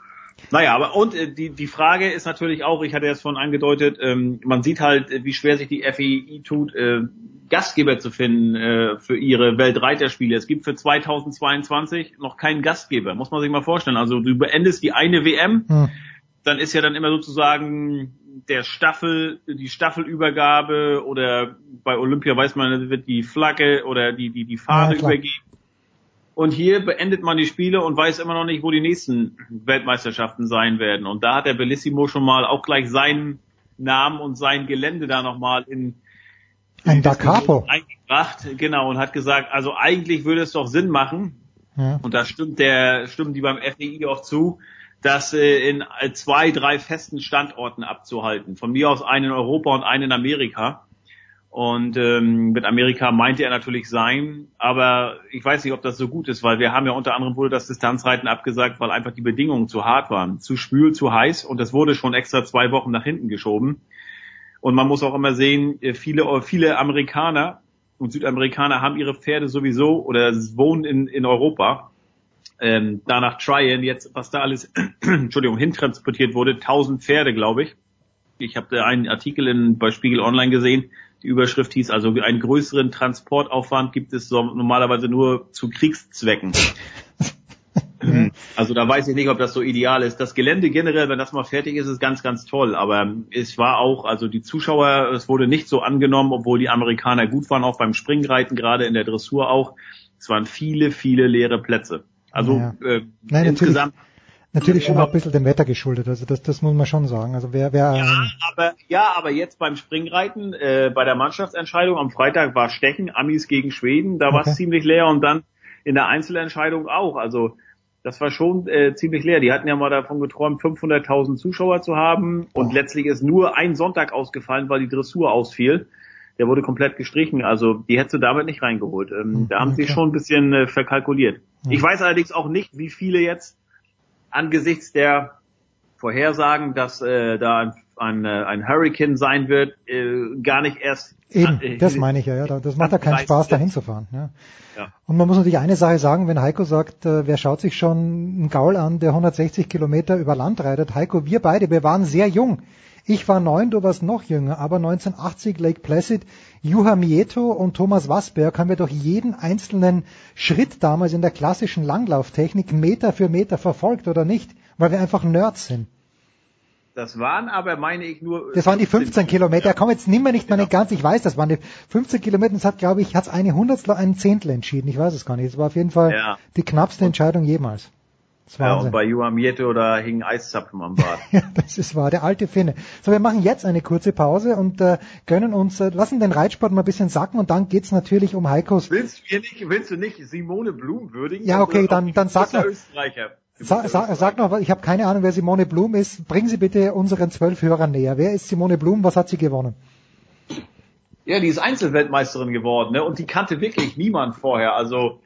[SPEAKER 19] naja, aber und äh, die, die Frage ist natürlich auch, ich hatte es vorhin angedeutet, ähm, man sieht halt, wie schwer sich die FEI tut, äh, Gastgeber zu finden äh, für ihre Weltreiterspiele. Es gibt für 2022 noch keinen Gastgeber, muss man sich mal vorstellen. Also du beendest die eine WM, hm. dann ist ja dann immer sozusagen der Staffel, die Staffelübergabe oder bei Olympia weiß man, wird die Flagge oder die, die, die Fahne ja, übergeben Und hier beendet man die Spiele und weiß immer noch nicht, wo die nächsten Weltmeisterschaften sein werden. Und da hat der Bellissimo schon mal auch gleich seinen Namen und sein Gelände da nochmal in,
[SPEAKER 1] ein Da Capo
[SPEAKER 19] eingebracht, genau, und hat gesagt, also eigentlich würde es doch Sinn machen,
[SPEAKER 1] ja.
[SPEAKER 19] und da stimmt der, stimmen die beim FDI auch zu, das äh, in zwei, drei festen Standorten abzuhalten. Von mir aus einen in Europa und einen in Amerika. Und ähm, mit Amerika meinte er natürlich sein, aber ich weiß nicht, ob das so gut ist, weil wir haben ja unter anderem wurde das Distanzreiten abgesagt, weil einfach die Bedingungen zu hart waren, zu schwül, zu heiß und das wurde schon extra zwei Wochen nach hinten geschoben. Und man muss auch immer sehen, äh, viele, viele Amerikaner und Südamerikaner haben ihre Pferde sowieso oder wohnen in, in Europa. Ähm, danach Tryon, jetzt was da alles, <clears throat> Entschuldigung, hintransportiert wurde, 1000 Pferde, glaube ich. Ich habe einen Artikel in, bei Spiegel Online gesehen. Die Überschrift hieß also, einen größeren Transportaufwand gibt es normalerweise nur zu Kriegszwecken. <laughs> Also da weiß ich nicht, ob das so ideal ist. Das Gelände generell, wenn das mal fertig ist, ist ganz, ganz toll. Aber es war auch, also die Zuschauer, es wurde nicht so angenommen, obwohl die Amerikaner gut waren, auch beim Springreiten, gerade in der Dressur auch. Es waren viele, viele leere Plätze. Also
[SPEAKER 1] Ja.
[SPEAKER 19] äh,
[SPEAKER 1] Nein,
[SPEAKER 19] insgesamt.
[SPEAKER 1] Natürlich schon auch ein bisschen dem Wetter geschuldet, also das, das muss man schon sagen. Also wer, wer ähm,
[SPEAKER 19] Aber ja, aber jetzt beim Springreiten, äh, bei der Mannschaftsentscheidung am Freitag war Stechen, Amis gegen Schweden, da war es
[SPEAKER 1] Okay.
[SPEAKER 19] ziemlich leer und dann in der Einzelentscheidung auch. Also das war schon äh, ziemlich leer. Die hatten ja mal davon geträumt, 500.000 Zuschauer zu haben und letztlich ist nur ein Sonntag ausgefallen, weil die Dressur ausfiel. Der wurde komplett gestrichen, also die hättest du damit nicht reingeholt. Ähm, da haben sie
[SPEAKER 1] okay.
[SPEAKER 19] schon ein bisschen äh, verkalkuliert.
[SPEAKER 1] Ja.
[SPEAKER 19] Ich weiß allerdings auch nicht, wie viele jetzt angesichts der Vorhersagen, dass äh, da ein, ein, äh, ein Hurricane sein wird, äh, gar nicht erst
[SPEAKER 1] eben,
[SPEAKER 19] äh,
[SPEAKER 1] das meine ich ja, ja. da- Das macht ja keinen Spaß, da hinzufahren. Ja.
[SPEAKER 19] Ja.
[SPEAKER 1] Und man muss natürlich eine Sache sagen, wenn Heiko sagt, äh, wer schaut sich schon einen Gaul an, der 160 Kilometer über Land reitet. Heiko, wir beide, wir waren sehr jung. Ich war neun, du warst noch jünger, aber 1980 Lake Placid, Juha Mieto und Thomas Wasberg haben wir doch jeden einzelnen Schritt damals in der klassischen Langlauftechnik Meter für Meter verfolgt, oder nicht? Weil wir einfach Nerds sind.
[SPEAKER 19] Das waren aber, meine ich, nur.
[SPEAKER 1] Das waren die 15 Kilometer. Komm, jetzt nimm mir nicht meine ganz, ich weiß, das waren die 15 Kilometer. Das hat, glaube ich, hat's eine Hundertstel, ein Zehntel entschieden. Ich weiß es gar nicht. Es war auf jeden Fall
[SPEAKER 19] Ja.
[SPEAKER 1] die knappste Entscheidung jemals.
[SPEAKER 19] Ja, und bei Juha Mieto, da hingen Eiszapfen am Bart. <laughs>
[SPEAKER 1] Ja, das ist wahr, der alte Finne. So, wir machen jetzt eine kurze Pause und äh, gönnen uns, äh, lassen den Reitsport mal ein bisschen sacken und dann geht's natürlich um Heikos.
[SPEAKER 19] willst, du nicht, willst du nicht Simone Blum würdigen?
[SPEAKER 1] Ja, okay, dann- dann sag mal.
[SPEAKER 19] Österreicher.
[SPEAKER 1] Sa, sa, sag noch, ich habe keine Ahnung, wer Simone Blum ist. Bringen Sie bitte unseren zwölf Hörern näher. Wer ist Simone Blum? Was hat sie gewonnen?
[SPEAKER 19] Ja, die ist Einzelweltmeisterin geworden, ne? Und die kannte wirklich niemand vorher. Also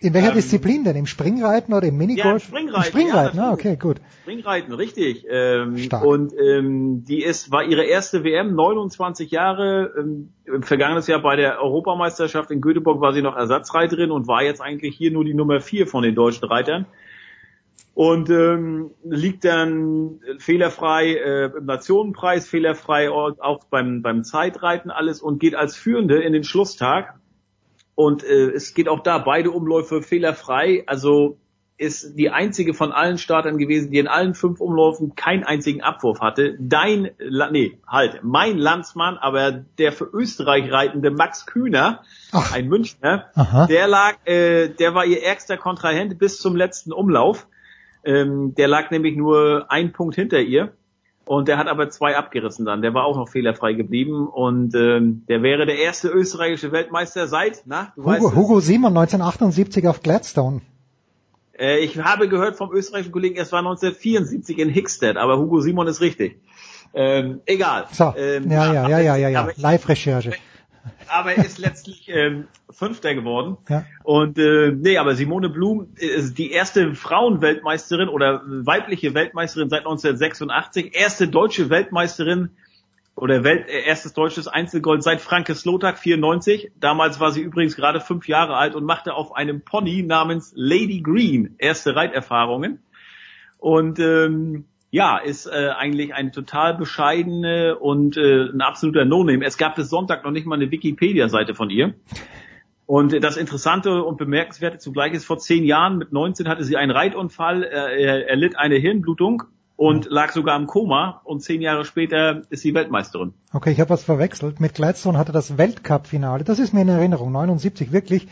[SPEAKER 1] In welcher
[SPEAKER 19] Ähm,
[SPEAKER 1] Disziplin denn? Im Springreiten oder im Minigolf?
[SPEAKER 19] Ja, im Springreiten,
[SPEAKER 1] Im Springreiten,
[SPEAKER 19] ja,
[SPEAKER 1] ah, okay, gut.
[SPEAKER 19] Springreiten, richtig. Ähm,
[SPEAKER 1] Stark.
[SPEAKER 19] und ähm, die ist, war ihre erste WM, 29 Jahre. Ähm, im vergangenes Jahr bei der Europameisterschaft in Göteborg war sie noch Ersatzreiterin und war jetzt eigentlich hier nur die Nummer vier von den deutschen Reitern. Und ähm, liegt dann fehlerfrei äh, im Nationenpreis, fehlerfrei auch beim, beim Zeitreiten alles und geht als Führende in den Schlusstag. Und äh, es geht auch da beide Umläufe fehlerfrei. Also ist die einzige von allen Startern gewesen, die in allen fünf Umläufen keinen einzigen Abwurf hatte. Dein, nee, halt, mein Landsmann, aber der für Österreich reitende Max Kühner, ein Münchner,
[SPEAKER 1] Aha.
[SPEAKER 19] der lag, äh, der war ihr ärgster Kontrahent bis zum letzten Umlauf. Ähm, der lag nämlich nur ein Punkt hinter ihr. Und der hat aber zwei abgerissen dann. Der war auch noch fehlerfrei geblieben. Und ähm, der wäre der erste österreichische Weltmeister seit, na, du weißt
[SPEAKER 1] Hugo,
[SPEAKER 19] es.
[SPEAKER 1] Hugo Simon 1978 auf Gladstone.
[SPEAKER 19] Äh, ich habe gehört vom österreichischen Kollegen, es war 1974 in Hickstead, aber Hugo Simon ist richtig. Ähm, egal.
[SPEAKER 1] So,
[SPEAKER 19] Ähm,
[SPEAKER 1] ja, ja, ja, ja, ja, ja. Live-Recherche.
[SPEAKER 19] Aber er ist letztlich ähm, Fünfter geworden.
[SPEAKER 1] Ja.
[SPEAKER 19] Und äh, nee, aber Simone Blum ist die erste Frauenweltmeisterin oder weibliche Weltmeisterin seit 1986, erste deutsche Weltmeisterin oder Welt, äh, erstes deutsches Einzelgold seit Franke Slotak 94. Damals war sie übrigens gerade fünf Jahre alt und machte auf einem Pony namens Lady Green erste Reiterfahrungen. Und ähm, ja, ist äh, eigentlich eine total bescheidene und äh, ein absoluter No-Name. Es gab bis Sonntag noch nicht mal eine Wikipedia-Seite von ihr. Und das Interessante und Bemerkenswerte zugleich ist, vor zehn Jahren mit 19 hatte sie einen Reitunfall, er, er litt eine Hirnblutung und lag sogar im Koma und zehn Jahre später ist sie Weltmeisterin.
[SPEAKER 1] Okay, ich habe was verwechselt. Mit Gladstone hatte das Weltcup-Finale, das ist mir in Erinnerung, 79 wirklich,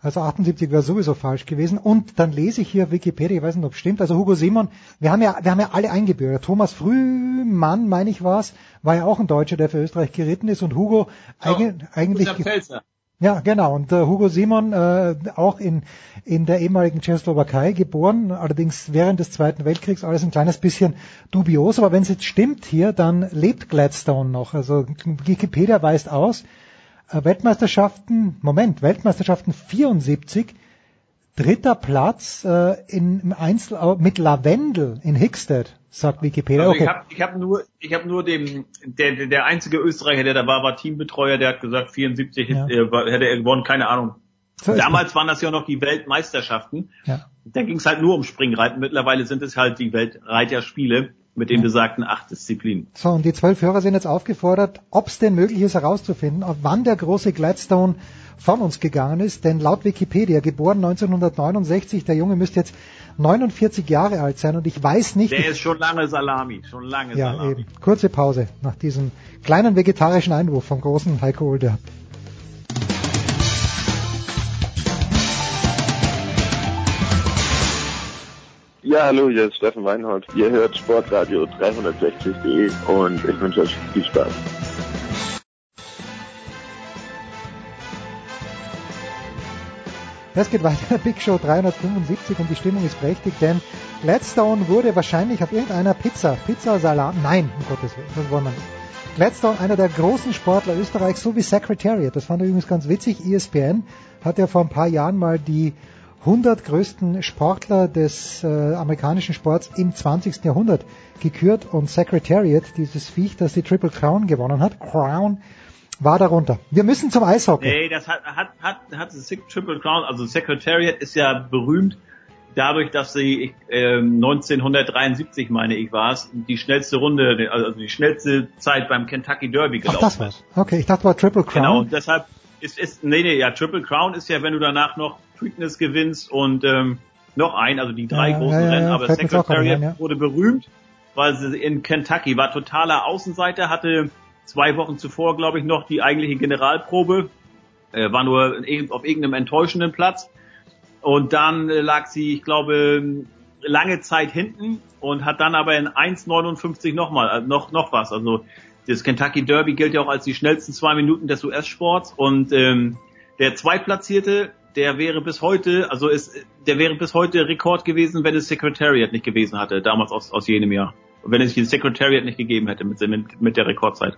[SPEAKER 1] Also 78 wäre sowieso falsch gewesen. Und dann lese ich hier Wikipedia, ich weiß nicht, ob es stimmt, also Hugo Simon, wir haben ja, wir haben ja alle eingebürgert. Thomas Frühmann, meine ich war's, war ja auch ein Deutscher, der für Österreich geritten ist und Hugo
[SPEAKER 19] Ja,
[SPEAKER 1] eig eigentlich... Ja, genau. Und äh, Hugo Simon, äh, auch in, in der ehemaligen Tschechoslowakei geboren, allerdings während des Zweiten Weltkriegs, alles ein kleines bisschen dubios. Aber wenn es jetzt stimmt hier, dann lebt Gladstone noch. Also Wikipedia weist aus, Weltmeisterschaften, Moment, Weltmeisterschaften 74, dritter Platz äh, in, im Einzel äh, mit Lavendel in Hickstead, sagt Wikipedia.
[SPEAKER 19] Also
[SPEAKER 1] Okay.
[SPEAKER 19] ich habe ich hab nur, ich habe nur dem, der, der, einzige Österreicher, der da war, war Teambetreuer, der hat gesagt, 74
[SPEAKER 1] Ja.
[SPEAKER 19] äh, hätte er gewonnen, keine Ahnung.
[SPEAKER 1] So
[SPEAKER 19] Damals waren das ja noch die Weltmeisterschaften.
[SPEAKER 1] Ja.
[SPEAKER 19] Da ging es halt nur um Springreiten. Mittlerweile sind es halt die Weltreiterspiele mit den besagten acht Disziplinen.
[SPEAKER 1] So, und die zwölf Hörer sind jetzt aufgefordert, ob es denn möglich ist herauszufinden, ab wann der große Gladstone von uns gegangen ist. Denn laut Wikipedia, geboren 1969, der Junge müsste jetzt 49 Jahre alt sein und ich weiß nicht...
[SPEAKER 19] Der ist schon lange Salami, schon lange
[SPEAKER 1] ja,
[SPEAKER 19] Salami.
[SPEAKER 1] eben. Kurze Pause nach diesem kleinen vegetarischen Einwurf vom großen Heiko Older.
[SPEAKER 10] Ja, hallo, hier ist Steffen Weinhold. Ihr hört Sportradio 360.de und ich wünsche euch viel Spaß.
[SPEAKER 1] Es geht weiter, <laughs> Big Show 375 und die Stimmung ist prächtig, denn Gladstone wurde wahrscheinlich auf irgendeiner Pizza, Pizza Salat, nein, um Gottes Willen, das wollen wir nicht. Gladstone, einer der großen Sportler Österreichs, so wie Secretariat, das fand ich übrigens ganz witzig, E ESPN hat ja vor ein paar Jahren mal die 100 größten Sportler des äh, amerikanischen Sports im 20. Jahrhundert gekürt und Secretariat, dieses Viech, das die Triple Crown gewonnen hat, Crown, war darunter. Wir müssen zum Eishockey.
[SPEAKER 19] Nee, das hat, hat, hat, hat Triple Crown, also Secretariat ist ja berühmt dadurch, dass sie ähm, 1973, meine ich, war es, die schnellste Runde, also die schnellste Zeit beim Kentucky Derby
[SPEAKER 1] Ach,
[SPEAKER 19] gelaufen
[SPEAKER 1] das war's. Okay, ich dachte war Triple Crown.
[SPEAKER 19] Genau, deshalb ist, ist, nee, nee, ja, Triple Crown ist ja, wenn du danach noch Preakness gewinnst und ähm, noch ein, also die drei
[SPEAKER 1] Ja,
[SPEAKER 19] großen
[SPEAKER 1] ja, ja,
[SPEAKER 19] Rennen, aber Secretariat wurde berühmt, weil sie in Kentucky war totaler Außenseiter, hatte zwei Wochen zuvor, glaube ich, noch die eigentliche Generalprobe, äh, war nur auf irgendeinem enttäuschenden Platz. Und dann äh, lag sie, ich glaube, lange Zeit hinten und hat dann aber in 1,59 nochmal, äh, noch, noch was. Also das Kentucky Derby gilt ja auch als die schnellsten zwei Minuten des US-Sports und ähm, der Zweitplatzierte, der wäre bis heute, also ist, der wäre bis heute Rekord gewesen, wenn es Secretariat nicht gewesen hatte, damals aus, aus jenem Jahr. Wenn es das Secretariat nicht gegeben hätte mit, mit, mit der Rekordzeit.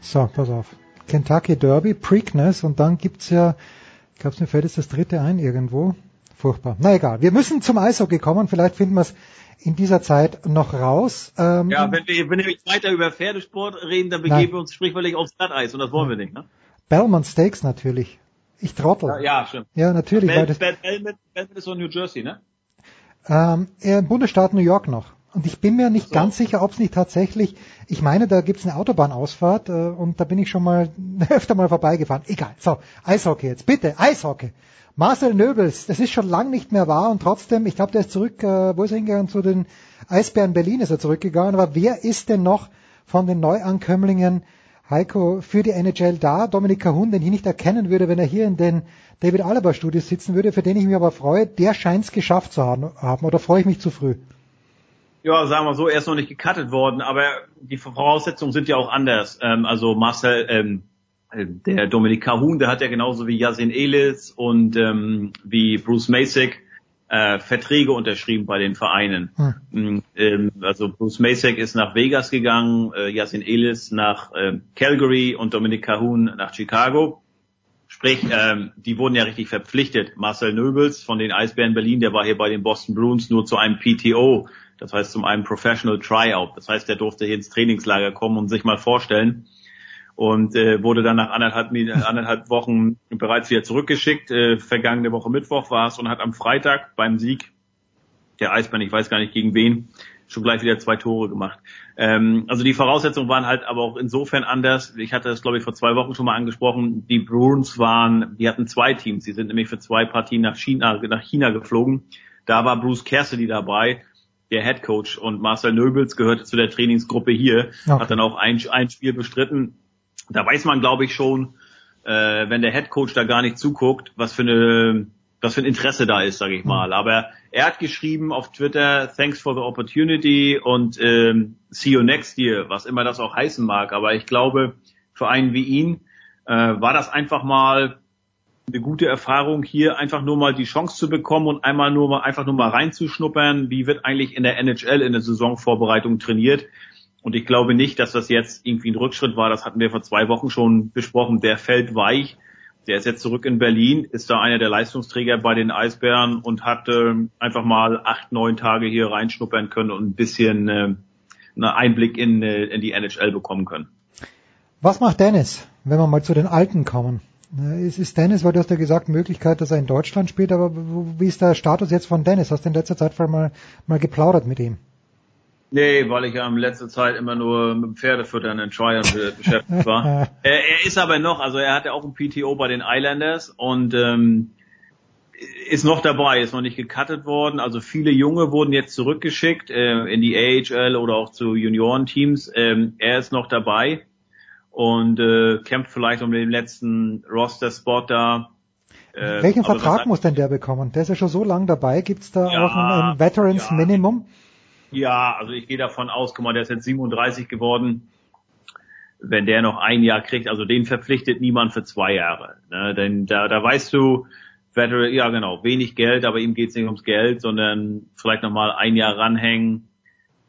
[SPEAKER 1] So, pass auf. Kentucky Derby, Preakness und dann gibt's ja, ich glaube, mir fällt jetzt das dritte ein irgendwo. Furchtbar. Na egal. Wir müssen zum Eishockey kommen. Vielleicht finden wir es in dieser Zeit noch raus. Ähm,
[SPEAKER 19] Ja, wenn wir, wenn wir jetzt weiter über Pferdesport reden, dann begeben
[SPEAKER 1] Nein.
[SPEAKER 19] wir uns sprichwörtlich aufs Glatteis und das wollen wir nicht, ne?
[SPEAKER 1] Belmont Stakes natürlich. Ich trottel.
[SPEAKER 19] Ja, ja stimmt.
[SPEAKER 1] Ja, natürlich,
[SPEAKER 19] Bel, Bel, Belmont, Belmont ist so New Jersey, ne?
[SPEAKER 1] ähm, im Bundesstaat New York noch. Und ich bin mir nicht ganz sicher, ob es nicht tatsächlich, ich meine, da gibt's eine Autobahnausfahrt äh, und da bin ich schon mal <laughs> öfter mal vorbeigefahren. Egal. So, Eishockey jetzt, bitte, Eishockey. Marcel Nöbels, das ist schon lang nicht mehr wahr und trotzdem, ich glaube, der ist zurück, äh, wo ist er hingegangen? Zu den Eisbären Berlin ist er zurückgegangen. Aber wer ist denn noch von den Neuankömmlingen, Heiko, für die NHL da? Dominik Cahun, den ich nicht erkennen würde, wenn er hier in den David Alaba Studios sitzen würde, für den ich mich aber freue, der scheint's geschafft zu haben. Oder freue ich mich zu früh?
[SPEAKER 19] Ja, sagen wir so, er ist noch nicht gecuttet worden, aber die Voraussetzungen sind ja auch anders. Ähm, also Marcel, ähm, äh, der Dominik Cahun, der hat ja genauso wie Yasin Elis und ähm, wie Bruce Masek äh, Verträge unterschrieben bei den Vereinen. Mm, Ähm, also Bruce Masek ist nach Vegas gegangen, äh, Yasin Elis nach ähm, Calgary und Dominik Cahun nach Chicago. Sprich, ähm, die wurden ja richtig verpflichtet. Marcel Nöbels von den Eisbären Berlin, der war hier bei den Boston Bruins nur zu einem PTO, das heißt zum einem Professional Tryout. Das heißt, der durfte hier ins Trainingslager kommen und sich mal vorstellen und äh, wurde dann nach anderthalb, Mi- anderthalb Wochen bereits wieder zurückgeschickt. Äh, vergangene Woche Mittwoch war es und hat am Freitag beim Sieg der Eisbären, ich weiß gar nicht gegen wen, schon gleich wieder zwei Tore gemacht. Ähm, also die Voraussetzungen waren halt aber auch insofern anders. Ich hatte das, glaube ich, vor zwei Wochen schon mal angesprochen. Die Bruins waren, die hatten zwei Teams. Die sind nämlich für zwei Partien nach China, nach China geflogen. Da war Bruce Cassidy dabei, der Head Coach, und Marcel Nöbels gehörte zu der Trainingsgruppe hier,
[SPEAKER 1] Okay.
[SPEAKER 19] hat dann auch ein, ein Spiel bestritten. Da weiß man, glaube ich, schon, äh, wenn der Head Coach da gar nicht zuguckt, was für eine was für ein Interesse da ist, sage ich
[SPEAKER 1] Mhm.
[SPEAKER 19] mal. Aber er hat geschrieben auf Twitter, thanks for the opportunity und ähm, see you next year, was immer das auch heißen mag. Aber ich glaube, für einen wie ihn äh, war das einfach mal eine gute Erfahrung, hier einfach nur mal die Chance zu bekommen und einmal nur mal einfach nur mal reinzuschnuppern, wie wird eigentlich in der NHL in der Saisonvorbereitung trainiert. Und ich glaube nicht, dass das jetzt irgendwie ein Rückschritt war. Das hatten wir vor zwei Wochen schon besprochen. Der fällt weich. Der ist jetzt zurück in Berlin, ist da einer der Leistungsträger bei den Eisbären und hat ähm, einfach mal acht, neun Tage hier reinschnuppern können und ein bisschen äh, einen Einblick in, äh, in die NHL bekommen können.
[SPEAKER 1] Was macht Dennis, wenn wir mal zu den Alten kommen? Äh, Es ist Dennis, weil du hast ja gesagt, Möglichkeit, dass er in Deutschland spielt, aber wie ist der Status jetzt von Dennis? Hast du in letzter Zeit mal, mal geplaudert mit ihm?
[SPEAKER 19] Nee, weil ich ja in letzter Zeit immer nur mit dem Pferdefüttern in Tryon be- beschäftigt war. <laughs> er, er ist aber noch, also er hatte auch ein PTO bei den Islanders und ähm, ist noch dabei, ist noch nicht gecuttet worden. Also viele Junge wurden jetzt zurückgeschickt äh, in die AHL oder auch zu Juniorenteams. Ähm, er ist noch dabei und äh, kämpft vielleicht um den letzten Roster-Spot da. Äh,
[SPEAKER 1] Welchen
[SPEAKER 19] aber
[SPEAKER 1] Vertrag muss denn der bekommen? Der ist ja schon so lang dabei. Gibt's da
[SPEAKER 19] Ja,
[SPEAKER 1] auch ein, ein Veterans Minimum?
[SPEAKER 19] Ja, also ich gehe davon aus, guck mal, der ist jetzt 37 geworden. Wenn der noch ein Jahr kriegt, also den verpflichtet niemand für zwei Jahre. Ne? Denn da, da weißt du, Veteran, ja genau, wenig Geld, aber ihm geht's nicht ums Geld, sondern vielleicht nochmal ein Jahr ranhängen,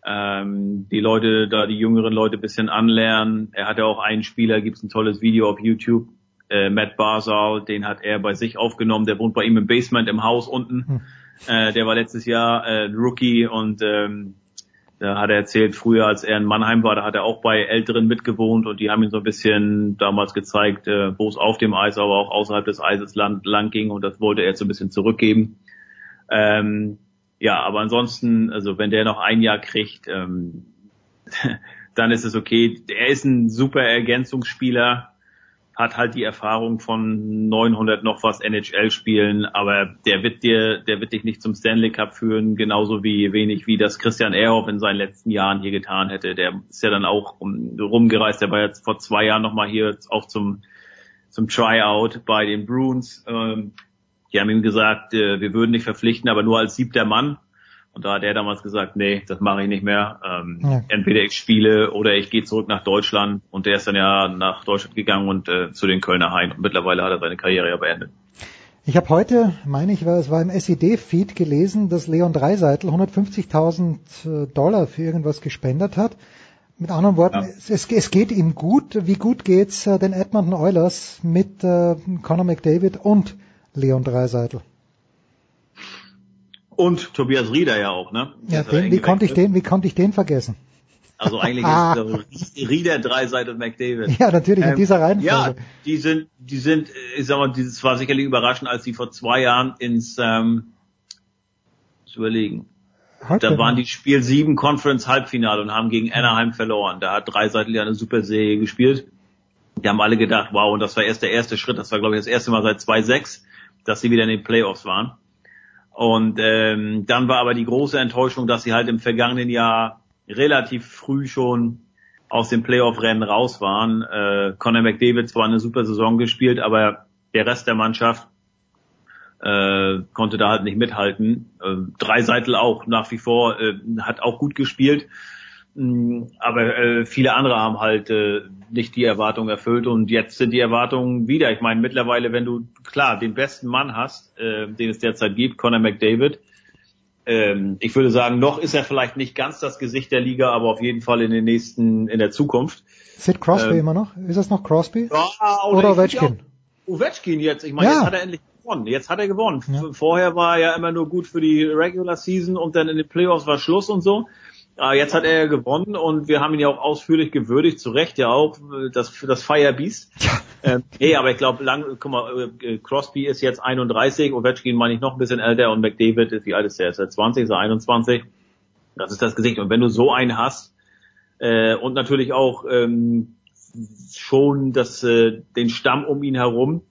[SPEAKER 19] ähm, die Leute, da die jüngeren Leute bisschen anlernen. Er hat ja auch einen Spieler, gibt's ein tolles Video auf YouTube, äh, Matt Barzal, den hat er bei sich aufgenommen, der wohnt bei ihm im Basement im Haus unten. Äh, der war letztes Jahr äh, Rookie und ähm, da hat er erzählt, früher als er in Mannheim war, da hat er auch bei Älteren mitgewohnt und die haben ihm so ein bisschen damals gezeigt, äh, wo es auf dem Eis, aber auch außerhalb des Eises lang, lang ging und das wollte er jetzt so ein bisschen zurückgeben. Ähm, ja, aber ansonsten, also wenn der noch ein Jahr kriegt, ähm, <laughs> dann ist es okay. Er ist ein super Ergänzungsspieler, hat halt die Erfahrung von 900 noch was NHL spielen, aber der wird dir, der wird dich nicht zum Stanley Cup führen, genauso wie wenig wie das Christian Ehrhoff in seinen letzten Jahren hier getan hätte. Der ist ja dann auch um, rumgereist, der war jetzt vor zwei Jahren nochmal hier auch zum, zum Tryout bei den Bruins. Ähm, die haben ihm gesagt, äh, wir würden dich verpflichten, aber nur als siebter Mann. Und da hat er damals gesagt, nee, das mache ich nicht mehr. Ähm,
[SPEAKER 1] Ja.
[SPEAKER 19] Entweder ich spiele oder ich gehe zurück nach Deutschland. Und der ist dann ja nach Deutschland gegangen und äh, zu den Kölner Hain. Und mittlerweile hat er seine Karriere ja beendet.
[SPEAKER 1] Ich habe heute, meine ich, es war im SED-Feed gelesen, dass Leon Dreiseitel 150.000 Dollar für irgendwas gespendet hat. Mit anderen Worten, es, es, es geht ihm gut. Wie gut geht's äh, den Edmonton Oilers mit äh, Conor McDavid und Leon Dreiseitel?
[SPEAKER 19] Und Tobias Rieder ja auch, ne?
[SPEAKER 1] Ja,
[SPEAKER 19] ist
[SPEAKER 1] den, wie konnte ich den, wie konnte ich den vergessen?
[SPEAKER 19] Also eigentlich ist <laughs> es so Rieder, Dreiseit und McDavid.
[SPEAKER 1] Ja, natürlich, in dieser Reihenfolge.
[SPEAKER 19] Ja, die sind, die sind, ich sag mal, dieses war sicherlich überraschend, als die vor zwei Jahren ins, ähm, zu überlegen. Da waren die Spiel 7 Conference Halbfinale und haben gegen Anaheim verloren. Da hat Dreiseitel ja eine super Serie gespielt. Die haben alle gedacht, wow, und das war erst der erste Schritt. Das war, glaube ich, das erste Mal seit 2-6, dass sie wieder in den Playoffs waren. Und ähm, dann war aber die große Enttäuschung, dass sie halt im vergangenen Jahr relativ früh schon aus dem Playoff-Rennen raus waren. Äh, Conor McDavid zwar eine super Saison gespielt, aber der Rest der Mannschaft äh, konnte da halt nicht mithalten. Äh, Dreiseitel auch nach wie vor, äh, hat auch gut gespielt. Mm, Aber äh, viele andere haben halt äh, nicht die Erwartungen erfüllt und jetzt sind die Erwartungen wieder. Ich meine, mittlerweile, wenn du klar den besten Mann hast, äh, den es derzeit gibt, Conor McDavid, ähm, ich würde sagen, noch ist er vielleicht nicht ganz das Gesicht der Liga, aber auf jeden Fall in den nächsten, in der Zukunft.
[SPEAKER 1] Sid Crosby
[SPEAKER 19] Ähm,
[SPEAKER 1] immer noch? Ist das noch Crosby?
[SPEAKER 19] Ja,
[SPEAKER 1] Oder
[SPEAKER 19] ja
[SPEAKER 1] Ovechkin?
[SPEAKER 19] Ovechkin jetzt. Ich meine,
[SPEAKER 1] Ja.
[SPEAKER 19] jetzt hat er endlich gewonnen. Jetzt hat er gewonnen. F- Vorher war er ja immer nur gut für die Regular Season und dann in den Playoffs war Schluss und so. Äh, jetzt hat er ja gewonnen und wir haben ihn ja auch ausführlich gewürdigt, zu Recht ja auch, das, für das Fire Beast. <laughs> Ähm, nee, aber ich glaube, lang, guck mal, äh, Crosby ist jetzt 31, Ovechkin meine ich noch ein bisschen älter und McDavid ist, wie alt ist der? Ist er 20, ist er 21? Das ist das Gesicht. Und wenn du so einen hast, äh, und natürlich auch ähm, schon das, äh, den Stamm um ihn herum,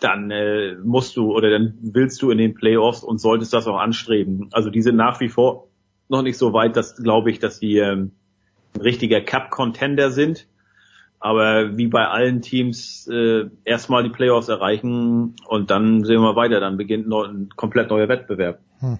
[SPEAKER 19] dann äh, musst du oder dann willst du in den Playoffs und solltest das auch anstreben. Also die sind nach wie vor noch nicht so weit, dass glaube ich, dass die ähm, ein richtiger Cup-Contender sind. Aber wie bei allen Teams äh, erstmal die Playoffs erreichen und dann sehen wir weiter. Dann beginnt ein komplett neuer Wettbewerb. Hm.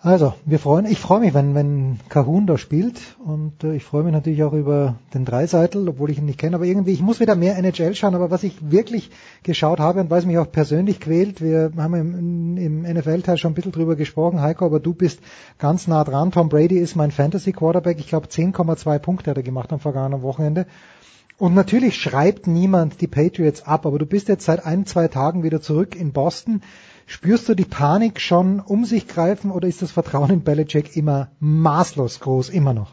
[SPEAKER 1] Also, wir freuen, ich freue mich, wenn, wenn Kahun da spielt und äh, ich freue mich natürlich auch über den Dreiseitel, obwohl ich ihn nicht kenne, aber irgendwie, ich muss wieder mehr NHL schauen, aber was ich wirklich geschaut habe und was mich auch persönlich quält, wir haben im, im NFL-Teil schon ein bisschen drüber gesprochen, Heiko, aber du bist ganz nah dran, Tom Brady ist mein Fantasy-Quarterback, ich glaube 10,2 Punkte hat er gemacht am vergangenen Wochenende. Und natürlich schreibt niemand die Patriots ab, aber du bist jetzt seit ein, zwei Tagen wieder zurück in Boston, Spürst du die Panik schon um sich greifen oder ist das Vertrauen in Belichick immer maßlos groß, immer noch?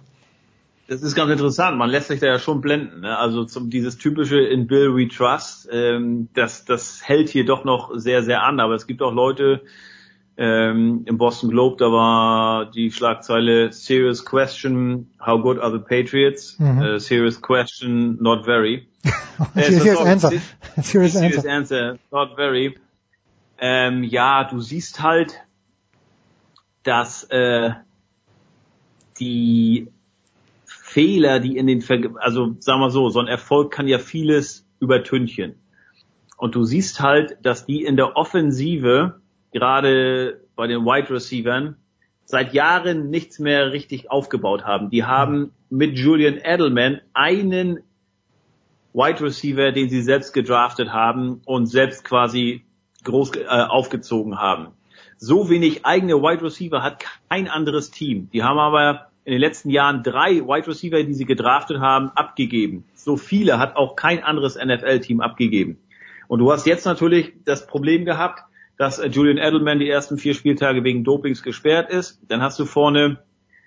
[SPEAKER 19] Das ist ganz interessant. Man lässt sich da ja schon blenden. Ne? Also zum, dieses typische in Bill We Trust, ähm, das, das hält hier doch noch sehr, sehr an. Aber es gibt auch Leute ähm, im Boston Globe, da war die Schlagzeile Serious Question, how good are the Patriots? Mhm. Uh, serious Question, not very. <laughs>
[SPEAKER 1] äh, serious, answer. <laughs>
[SPEAKER 19] serious, serious answer. answer, not very ähm, ja, du siehst halt, dass äh, die Fehler, die in den, Ver also sagen wir so, so ein Erfolg kann ja vieles übertünchen. Und du siehst halt, dass die in der Offensive, gerade bei den Wide Receivern, seit Jahren nichts mehr richtig aufgebaut haben. Die haben mit Julian Edelman einen Wide Receiver, den sie selbst gedraftet haben und selbst quasi groß äh, aufgezogen haben. So wenig eigene Wide Receiver hat kein anderes Team. Die haben aber in den letzten Jahren drei Wide Receiver, die sie gedraftet haben, abgegeben. So viele hat auch kein anderes NFL-Team abgegeben. Und du hast jetzt natürlich das Problem gehabt, dass äh, Julian Edelman die ersten vier Spieltage wegen Dopings gesperrt ist. Dann hast du vorne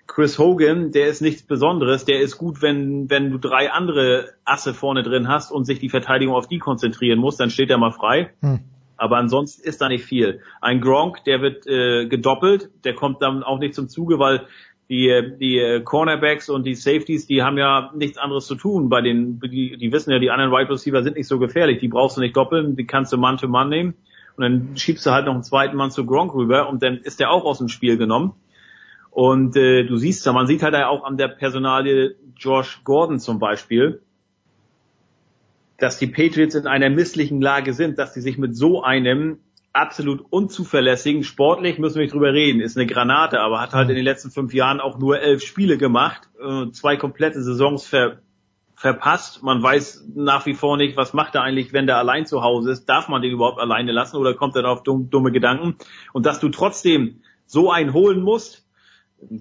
[SPEAKER 19] Chris Hogan, der ist nichts Besonderes. Der ist gut, wenn, wenn du drei andere Asse vorne drin hast und sich die Verteidigung auf die konzentrieren muss, dann steht er mal frei. Hm. Aber ansonsten ist da nicht viel. Ein Gronk, der wird äh, gedoppelt, der kommt dann auch nicht zum Zuge, weil die, die Cornerbacks und die Safeties, die haben ja nichts anderes zu tun. Bei den, die, die wissen ja, die anderen Wide Receiver sind nicht so gefährlich. Die brauchst du nicht doppeln, die kannst du Mann to Mann nehmen. Und dann schiebst du halt noch einen zweiten Mann zu Gronk rüber und dann ist der auch aus dem Spiel genommen. Und äh, du siehst ja, man sieht halt auch an der Personalie Josh Gordon zum Beispiel, dass die Patriots in einer misslichen Lage sind, dass sie sich mit so einem absolut unzuverlässigen, sportlich müssen wir nicht drüber reden, ist eine Granate, aber hat halt in den letzten fünf Jahren auch nur elf Spiele gemacht, äh, zwei komplette Saisons ver verpasst. Man weiß nach wie vor nicht, was macht er eigentlich, wenn der allein zu Hause ist. Darf man den überhaupt alleine lassen oder kommt er auf dumme Gedanken? Und dass du trotzdem so einen holen musst,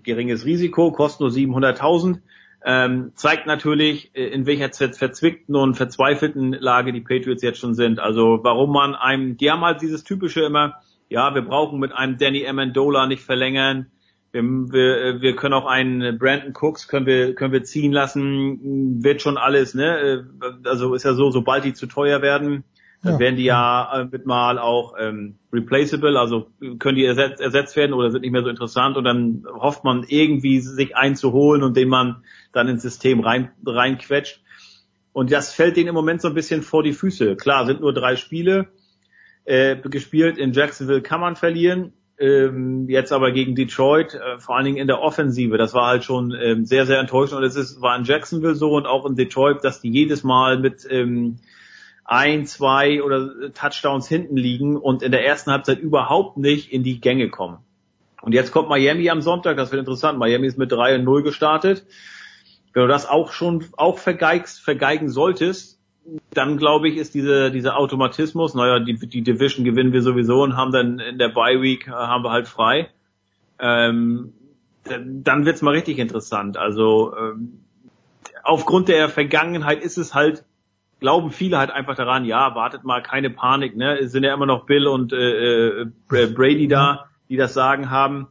[SPEAKER 19] geringes Risiko, kostet nur 700.000, ähm, zeigt natürlich, äh, in welcher verzwickten und verzweifelten Lage die Patriots jetzt schon sind. Also warum man einem, die haben halt dieses typische immer, ja, wir brauchen mit einem Danny Amendola nicht verlängern. Wir, wir, wir können auch einen Brandon Cooks können wir können wir ziehen lassen, wird schon alles, ne? Äh, also ist ja so, sobald die zu teuer werden, dann ja. werden die ja mit mal auch ähm, replaceable, also können die ersetzt, ersetzt werden oder sind nicht mehr so interessant und dann hofft man irgendwie sich einzuholen und den man dann ins System rein, reinquetscht. Und das fällt denen im Moment so ein bisschen vor die Füße. Klar, sind nur drei Spiele äh, gespielt. In Jacksonville kann man verlieren. Ähm, jetzt aber gegen Detroit, äh, vor allen Dingen in der Offensive, das war halt schon ähm, sehr, sehr enttäuschend. Und es ist, war in Jacksonville so und auch in Detroit, dass die jedes Mal mit ähm, ein, zwei oder Touchdowns hinten liegen und in der ersten Halbzeit überhaupt nicht in die Gänge kommen. Und jetzt kommt Miami am Sonntag, das wird interessant. Miami ist mit 3 und 0 gestartet wenn du das auch schon auch vergeigst, vergeigen solltest, dann glaube ich, ist diese, dieser Automatismus, naja, die, die Division gewinnen wir sowieso und haben dann in der Bye Week äh, haben wir halt frei. Ähm, dann wird's mal richtig interessant. Also ähm, aufgrund der Vergangenheit ist es halt, glauben viele halt einfach daran, ja, wartet mal, keine Panik, ne? Es sind ja immer noch Bill und äh, äh, Brady da, die das Sagen haben.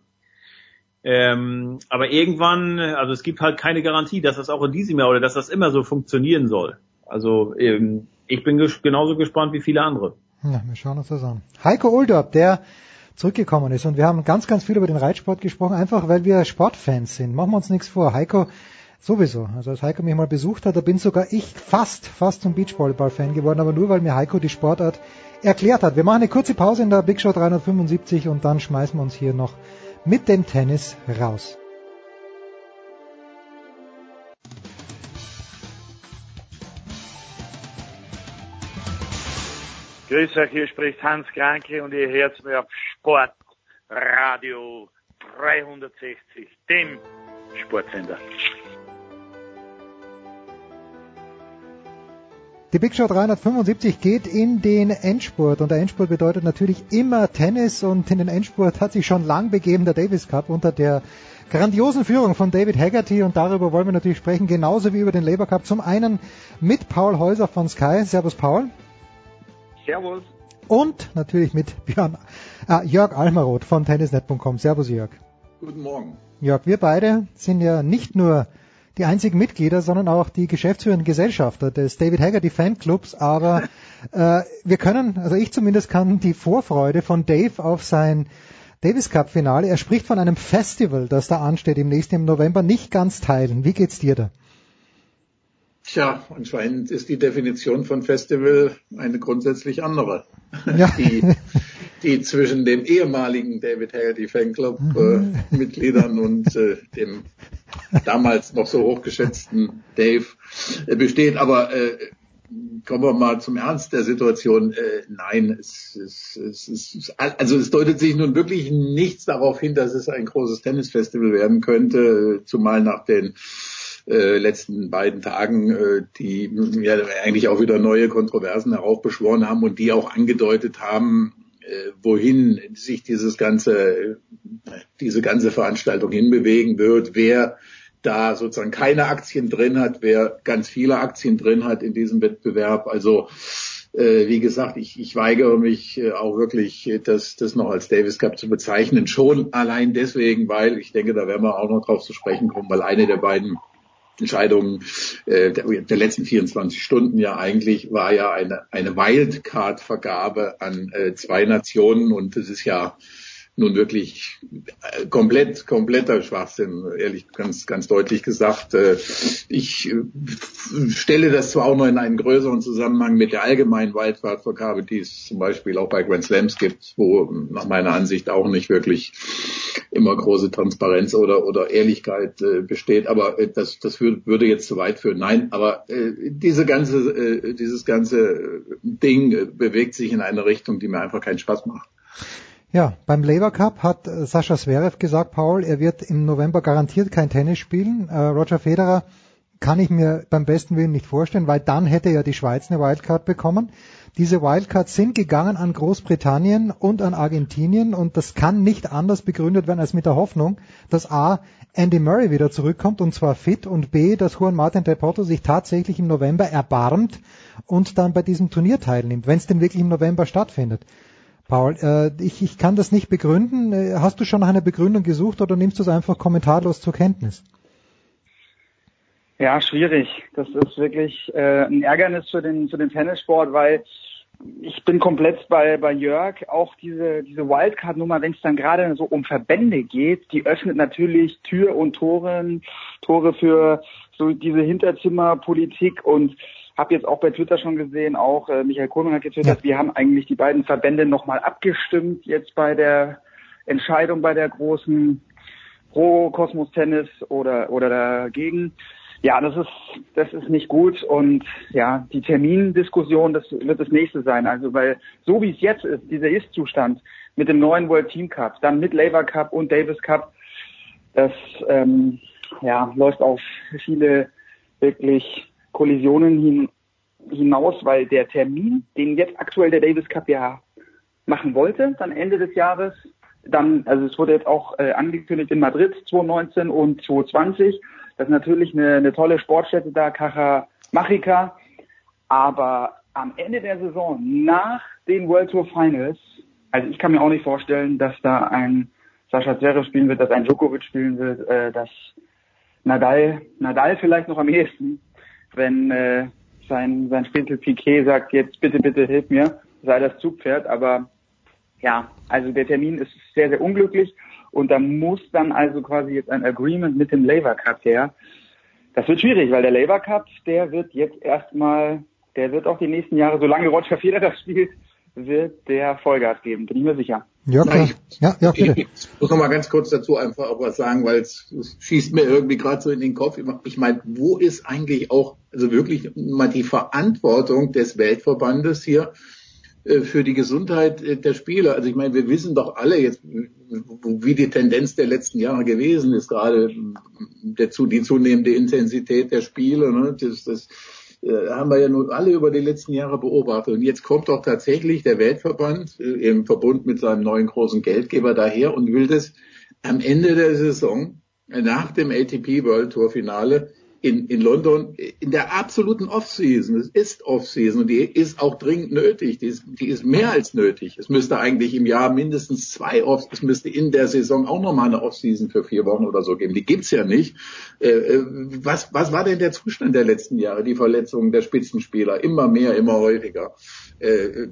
[SPEAKER 19] Ähm, aber irgendwann, also es gibt halt keine Garantie, dass das auch in diesem Jahr oder dass das immer so funktionieren soll. Also ähm, ich bin ges genauso gespannt wie viele andere.
[SPEAKER 1] Ja, wir schauen uns das an. Heiko Oldorp, der zurückgekommen ist und wir haben ganz, ganz viel über den Reitsport gesprochen, einfach weil wir Sportfans sind. Machen wir uns nichts vor. Heiko Sowieso. Also als Heiko mich mal besucht hat, da bin sogar ich fast, fast zum Beachvolleyball-Fan geworden, aber nur weil mir Heiko die Sportart erklärt hat. Wir machen eine kurze Pause in der Big Show 375 und dann schmeißen wir uns hier noch mit dem Tennis raus.
[SPEAKER 20] Grüß euch, hier spricht Hans Kranke und ihr hört mir auf Sportradio 360, dem Sportsender.
[SPEAKER 1] Die Big Show 375 geht in den Endspurt und der Endspurt bedeutet natürlich immer Tennis und in den Endspurt hat sich schon lang begeben der Davis Cup unter der grandiosen Führung von David Haggerty und darüber wollen wir natürlich sprechen, genauso wie über den Labour Cup. Zum einen mit Paul Häuser von Sky. Servus Paul.
[SPEAKER 20] Servus.
[SPEAKER 1] Und natürlich mit Björn, äh, Jörg Almaroth von tennisnet.com. Servus Jörg.
[SPEAKER 4] Guten Morgen.
[SPEAKER 1] Jörg, wir beide sind ja nicht nur die einzigen Mitglieder, sondern auch die geschäftsführenden Gesellschafter des David Haggerty Fanclubs. Aber äh, wir können, also ich zumindest kann die Vorfreude von Dave auf sein Davis Cup Finale, er spricht von einem Festival, das da ansteht im nächsten November, nicht ganz teilen. Wie geht's dir da?
[SPEAKER 4] Tja, anscheinend ist die Definition von Festival eine grundsätzlich andere. Ja. <laughs> Die, die zwischen dem ehemaligen David Haggerty Fanclub äh, Mitgliedern und äh, dem damals noch so hochgeschätzten Dave äh, besteht. Aber äh, kommen wir mal zum Ernst der Situation. Äh, nein, es, es, es, es, also es deutet sich nun wirklich nichts darauf hin, dass es ein großes Tennisfestival werden könnte, zumal nach den äh, letzten beiden Tagen, äh, die ja eigentlich auch wieder neue Kontroversen heraufbeschworen haben und die auch angedeutet haben, wohin sich dieses ganze, diese ganze Veranstaltung hinbewegen wird, wer da sozusagen keine Aktien drin hat, wer ganz viele Aktien drin hat in diesem Wettbewerb. Also äh, wie gesagt, ich, ich weigere mich äh, auch wirklich, das, das noch als Davis Cup zu bezeichnen. Schon allein deswegen, weil ich denke, da werden wir auch noch drauf zu sprechen kommen, weil eine der beiden Entscheidungen äh, der, der letzten 24 Stunden ja eigentlich war ja eine, eine Wildcard-Vergabe an äh, zwei Nationen und das ist ja nun wirklich äh, komplett, kompletter Schwachsinn, ehrlich ganz, ganz deutlich gesagt. Äh, ich äh, stelle das zwar auch noch in einen größeren Zusammenhang mit der allgemeinen Wildcard-Vergabe, die es zum Beispiel auch bei Grand Slams gibt, wo nach meiner Ansicht auch nicht wirklich immer große Transparenz oder, oder Ehrlichkeit besteht. Aber das, das würde jetzt zu weit führen. Nein, aber diese ganze, dieses ganze Ding bewegt sich in eine Richtung, die mir einfach keinen Spaß macht.
[SPEAKER 1] Ja, beim Labour Cup hat äh, Sascha Zverev gesagt, Paul, er wird im November garantiert kein Tennis spielen. Äh, Roger Federer kann ich mir beim besten Willen nicht vorstellen, weil dann hätte ja die Schweiz eine Wildcard bekommen. Diese Wildcards sind gegangen an Großbritannien und an Argentinien und das kann nicht anders begründet werden als mit der Hoffnung, dass A. Andy Murray wieder zurückkommt und zwar fit und B. dass Juan Martin Del Potro sich tatsächlich im November erbarmt und dann bei diesem Turnier teilnimmt, wenn es denn wirklich im November stattfindet. Paul, äh, ich, ich kann das nicht begründen. Äh, hast du schon nach einer Begründung gesucht oder nimmst du es einfach kommentarlos zur Kenntnis?
[SPEAKER 21] Ja, schwierig. Das ist wirklich äh, ein Ärgernis für den, für den Tennissport, weil ich bin komplett bei, bei Jörg. Auch diese, diese Wildcard-Nummer, wenn es dann gerade so um Verbände geht, die öffnet natürlich Tür und Tore, Tore für so diese Hinterzimmerpolitik und habe jetzt auch bei Twitter schon gesehen, auch äh, Michael Kohlmann hat getwittert, ja. wir haben eigentlich die beiden Verbände nochmal abgestimmt jetzt bei der Entscheidung bei der großen Pro Kosmos Tennis oder oder dagegen. Ja, das ist das ist nicht gut und ja, die Termindiskussion, das wird das nächste sein. Also weil so wie es jetzt ist, dieser Ist-Zustand mit dem neuen World Team Cup, dann mit Labour Cup und Davis Cup, das ähm, ja läuft auf viele wirklich Kollisionen hin, hinaus, weil der Termin, den jetzt aktuell der Davis Cup ja machen wollte, dann Ende des Jahres, dann, also es wurde jetzt auch äh, angekündigt in Madrid 2019 und 2020. Das ist natürlich eine, eine tolle Sportstätte da, Caja Aber am Ende der Saison, nach den World Tour Finals, also ich kann mir auch nicht vorstellen, dass da ein Sascha Zverev spielen wird, dass ein Djokovic spielen wird, äh, dass Nadal, Nadal vielleicht noch am ehesten, wenn äh, sein, sein Spitzel Piquet sagt, jetzt bitte, bitte hilf mir, sei das Zugpferd. Aber ja, also der Termin ist sehr, sehr unglücklich und da muss dann also quasi jetzt ein Agreement mit dem Labour Cup her. Das wird schwierig, weil der Labour Cup, der wird jetzt erstmal, der wird auch die nächsten Jahre, solange Roger Federer spielt, wird der Vollgas geben, bin ich mir sicher.
[SPEAKER 4] Ja, klar. Ich, ja, ja, bitte. Ich, ich muss noch mal ganz kurz dazu einfach auch was sagen, weil es, es schießt mir irgendwie gerade so in den Kopf. Ich meine, wo ist eigentlich auch, also wirklich mal die Verantwortung des Weltverbandes hier äh, für die Gesundheit äh, der Spieler. Also ich meine, wir wissen doch alle jetzt, wie die Tendenz der letzten Jahre gewesen ist, gerade der, die zunehmende Intensität der Spiele. Ne? Das, das äh, haben wir ja nun alle über die letzten Jahre beobachtet. Und jetzt kommt doch tatsächlich der Weltverband im Verbund mit seinem neuen großen Geldgeber daher und will das am Ende der Saison nach dem ATP World Tour Finale in, in London in der absoluten Off-Season. Es ist Off-Season und die ist auch dringend nötig. Die ist, die ist mehr als nötig. Es müsste eigentlich im Jahr mindestens zwei Off, es müsste in der Saison auch nochmal eine Off-Season für vier Wochen oder so geben. Die gibt's ja nicht. Äh, äh, was, was war denn der Zustand der letzten Jahre? Die Verletzungen der Spitzenspieler. Immer mehr, immer häufiger äh,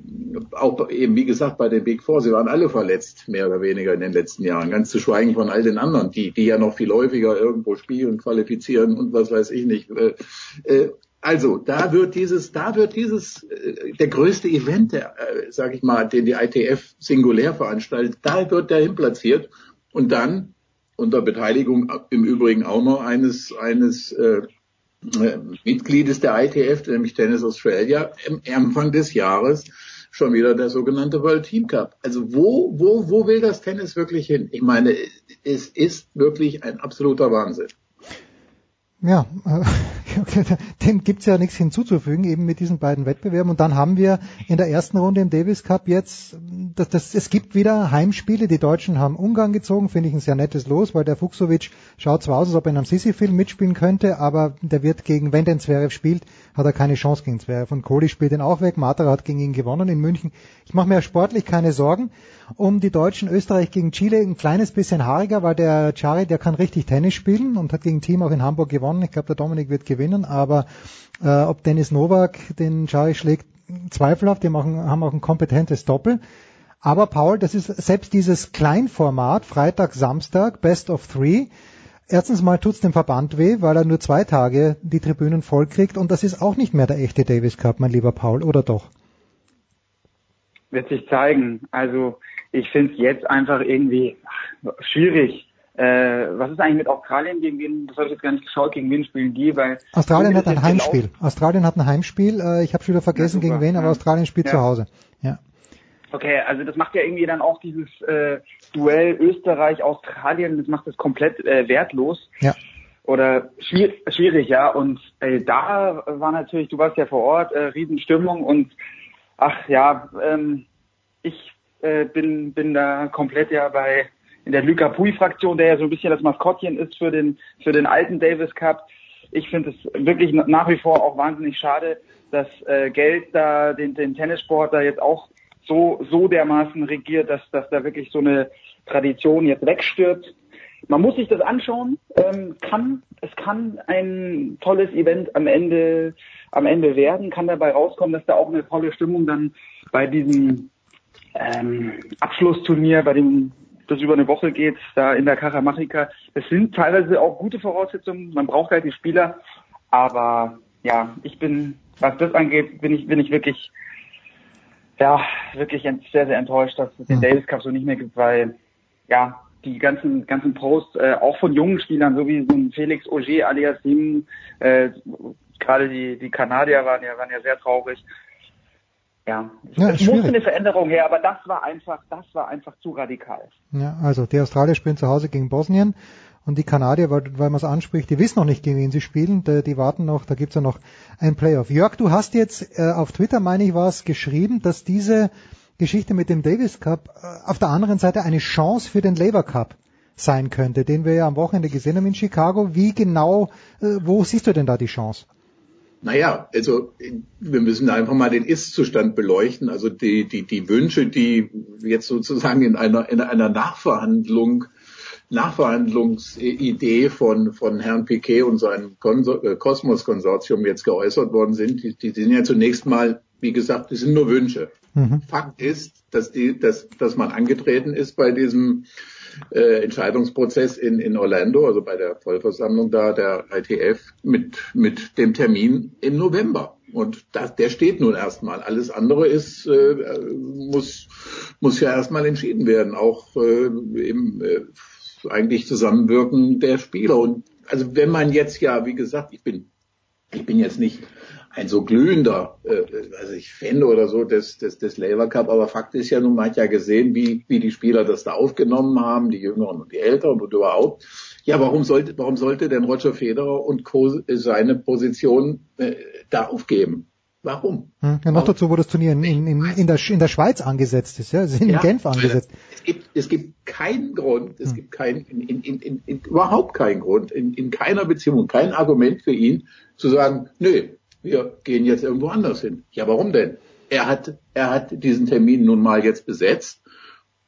[SPEAKER 4] auch eben, wie gesagt, bei den Big Four, sie waren alle verletzt, mehr oder weniger in den letzten Jahren. Ganz zu schweigen von all den anderen, die, die ja noch viel häufiger irgendwo spielen, qualifizieren und was weiß ich nicht. Äh, äh, also, da wird dieses, da wird dieses, äh, der größte Event, der, äh, sag ich mal, den die ITF singulär veranstaltet, da wird der hinplatziert und dann unter Beteiligung im Übrigen auch noch eines, eines äh, äh, Mitgliedes der ITF, nämlich Tennis Australia, im Anfang des Jahres schon wieder der sogenannte World Team Cup. Also wo, wo, wo will das Tennis wirklich hin? Ich meine, es ist wirklich ein absoluter Wahnsinn.
[SPEAKER 1] Ja, <laughs> dem gibt's ja nichts hinzuzufügen, eben mit diesen beiden Wettbewerben. Und dann haben wir in der ersten Runde im Davis Cup jetzt, das, das, es gibt wieder Heimspiele. Die Deutschen haben Ungarn gezogen, finde ich ein sehr nettes Los, weil der Fuchsovic schaut zwar aus, als ob er in einem Sisi-Film mitspielen könnte, aber der wird gegen, wenn den Zverev spielt, hat er keine Chance gegen Zverev. Und Kohli spielt ihn auch weg, Matera hat gegen ihn gewonnen in München. Ich mache mir sportlich keine Sorgen um die Deutschen. Österreich gegen Chile ein kleines bisschen haariger, weil der Chari, der kann richtig Tennis spielen und hat gegen Team auch in Hamburg gewonnen. Ich glaube, der Dominik wird gewinnen, aber äh, ob Dennis Novak den Chari schlägt, zweifelhaft. Die machen, haben auch ein kompetentes Doppel. Aber Paul, das ist selbst dieses Kleinformat, Freitag, Samstag, Best of Three. Erstens mal tut's dem Verband weh, weil er nur zwei Tage die Tribünen vollkriegt und das ist auch nicht mehr der echte Davis Cup, mein lieber Paul, oder doch?
[SPEAKER 21] Wird sich zeigen. Also ich finde es jetzt einfach irgendwie schwierig. Äh, was ist eigentlich mit Australien gegen wen? Das habe ich jetzt gar nicht geschaut. Gegen wen spielen die? Weil
[SPEAKER 1] Australien hat ein Heimspiel. Gelaufen? Australien hat ein Heimspiel. Äh, ich habe schon wieder vergessen ja, gegen wen, aber Australien spielt ja. zu Hause. Ja.
[SPEAKER 21] Okay, also das macht ja irgendwie dann auch dieses äh, Duell Österreich-Australien, das macht es komplett äh, wertlos.
[SPEAKER 1] Ja.
[SPEAKER 21] Oder schwierig, schwierig, ja. Und äh, da war natürlich, du warst ja vor Ort, äh, Riesenstimmung und ach ja, ähm, ich äh, bin, bin da komplett ja bei in der Luca Pui-Fraktion, der ja so ein bisschen das Maskottchen ist für den, für den alten Davis Cup. Ich finde es wirklich nach wie vor auch wahnsinnig schade, dass äh, Geld da den, den Tennissport da jetzt auch so, so dermaßen regiert, dass, dass da wirklich so eine Tradition jetzt wegstirbt. Man muss sich das anschauen. Ähm, kann, es kann ein tolles Event am Ende, am Ende werden, kann dabei rauskommen, dass da auch eine tolle Stimmung dann bei diesem ähm, Abschlussturnier, bei dem das über eine Woche geht, da in der Karamachika. Es sind teilweise auch gute Voraussetzungen. Man braucht halt die Spieler. Aber ja, ich bin, was das angeht, bin ich, bin ich wirklich, ja, wirklich sehr, sehr enttäuscht, dass es den mhm. Davis Cup so nicht mehr gibt, weil, ja, die ganzen, ganzen Posts, äh, auch von jungen Spielern, so wie so ein Felix Auger alias Sim, äh, gerade die, die Kanadier waren ja, waren ja sehr traurig. Ja, ja es musste eine Veränderung her, aber das war einfach, das war einfach zu radikal.
[SPEAKER 1] Ja, also die Australier spielen zu Hause gegen Bosnien und die Kanadier, weil, weil man es anspricht, die wissen noch nicht, gegen wen sie spielen, die, die warten noch, da gibt's ja noch ein Playoff. Jörg, du hast jetzt äh, auf Twitter, meine ich, war es geschrieben, dass diese Geschichte mit dem Davis Cup äh, auf der anderen Seite eine Chance für den Labour Cup sein könnte, den wir ja am Wochenende gesehen haben in Chicago. Wie genau, äh, wo siehst du denn da die Chance?
[SPEAKER 4] Naja, also wir müssen einfach mal den Ist-Zustand beleuchten. Also die, die, die Wünsche, die jetzt sozusagen in einer, in einer Nachverhandlung, Nachverhandlungsidee von, von Herrn Piquet und seinem Kosmos-Konsortium äh, jetzt geäußert worden sind, die, die sind ja zunächst mal, wie gesagt, die sind nur Wünsche. Mhm. Fakt ist, dass, die, dass, dass man angetreten ist bei diesem äh, Entscheidungsprozess in, in Orlando, also bei der Vollversammlung da der ITF mit, mit dem Termin im November. Und das, der steht nun erstmal. Alles andere ist, äh, muss, muss ja erstmal entschieden werden, auch äh, im äh, eigentlich Zusammenwirken der Spieler. Und also wenn man jetzt ja, wie gesagt, ich bin, ich bin jetzt nicht ein so glühender, äh, weiß ich, Fan oder so des, des, des Labour Cup, aber Fakt ist ja nun, man hat ja gesehen, wie, wie die Spieler das da aufgenommen haben, die Jüngeren und die Älteren und überhaupt. Ja, warum sollte, warum sollte denn Roger Federer und Co. seine Position äh, da aufgeben? Warum?
[SPEAKER 1] Hm, ja, noch dazu, wo das Turnier in, in, in, in, der, in der Schweiz angesetzt ist, ja, es ist in ja, Genf angesetzt.
[SPEAKER 4] Es gibt, es gibt keinen Grund, es hm. gibt kein, in, in, in, in, überhaupt keinen Grund, in, in keiner Beziehung, kein Argument für ihn zu sagen, nö, wir gehen jetzt irgendwo anders hin. Ja, warum denn? Er hat, er hat diesen Termin nun mal jetzt besetzt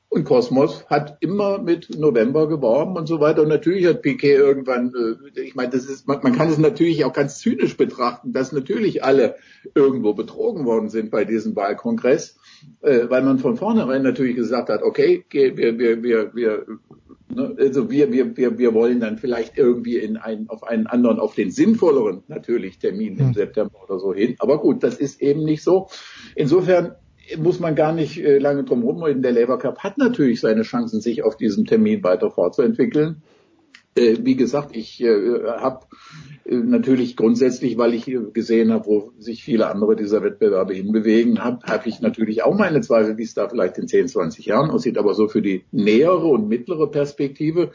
[SPEAKER 4] und Kosmos hat immer mit November geworben und so weiter. Und natürlich hat Piquet irgendwann, äh, ich meine, das ist, man, man kann es natürlich auch ganz zynisch betrachten, dass natürlich alle irgendwo betrogen worden sind bei diesem Wahlkongress, äh, weil man von vornherein natürlich gesagt hat, okay, wir, wir, wir, wir Ne? Also wir, wir, wir, wir wollen dann vielleicht irgendwie in einen, auf einen anderen, auf den sinnvolleren natürlich Termin im hm. September oder so hin. Aber gut, das ist eben nicht so. Insofern muss man gar nicht äh, lange drum rumreden. Der Labour Cup hat natürlich seine Chancen, sich auf diesem Termin weiter fortzuentwickeln. Äh, wie gesagt, ich äh, habe äh, natürlich grundsätzlich, weil ich gesehen habe, wo sich viele andere dieser Wettbewerbe hinbewegen, habe hab ich natürlich auch meine Zweifel, wie es da vielleicht in 10, 20 Jahren aussieht. Aber so für die nähere und mittlere Perspektive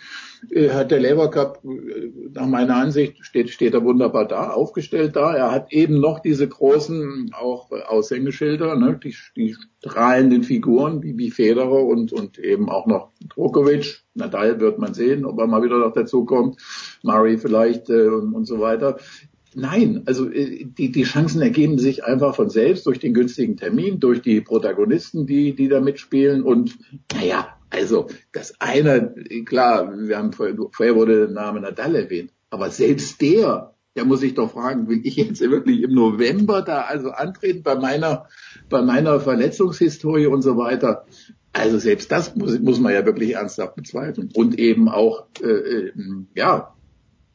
[SPEAKER 4] hat der Labour Cup äh, nach meiner Ansicht steht, steht er wunderbar da, aufgestellt da. Er hat eben noch diese großen auch Aushängeschilder, ne, die, die strahlenden Figuren wie, wie Federer und, und eben auch noch Djokovic. Nadal wird man sehen, ob er mal wieder noch dazu kommt. Murray vielleicht äh, und, und so weiter. Nein, also äh, die, die Chancen ergeben sich einfach von selbst durch den günstigen Termin, durch die Protagonisten, die, die da mitspielen und naja, also das eine, klar, wir haben vorher, vorher wurde der Name Nadal erwähnt, aber selbst der, der muss sich doch fragen, will ich jetzt wirklich im November da also antreten bei meiner, bei meiner Verletzungshistorie und so weiter. Also selbst das muss, muss man ja wirklich ernsthaft bezweifeln. Und eben auch, äh, äh ja,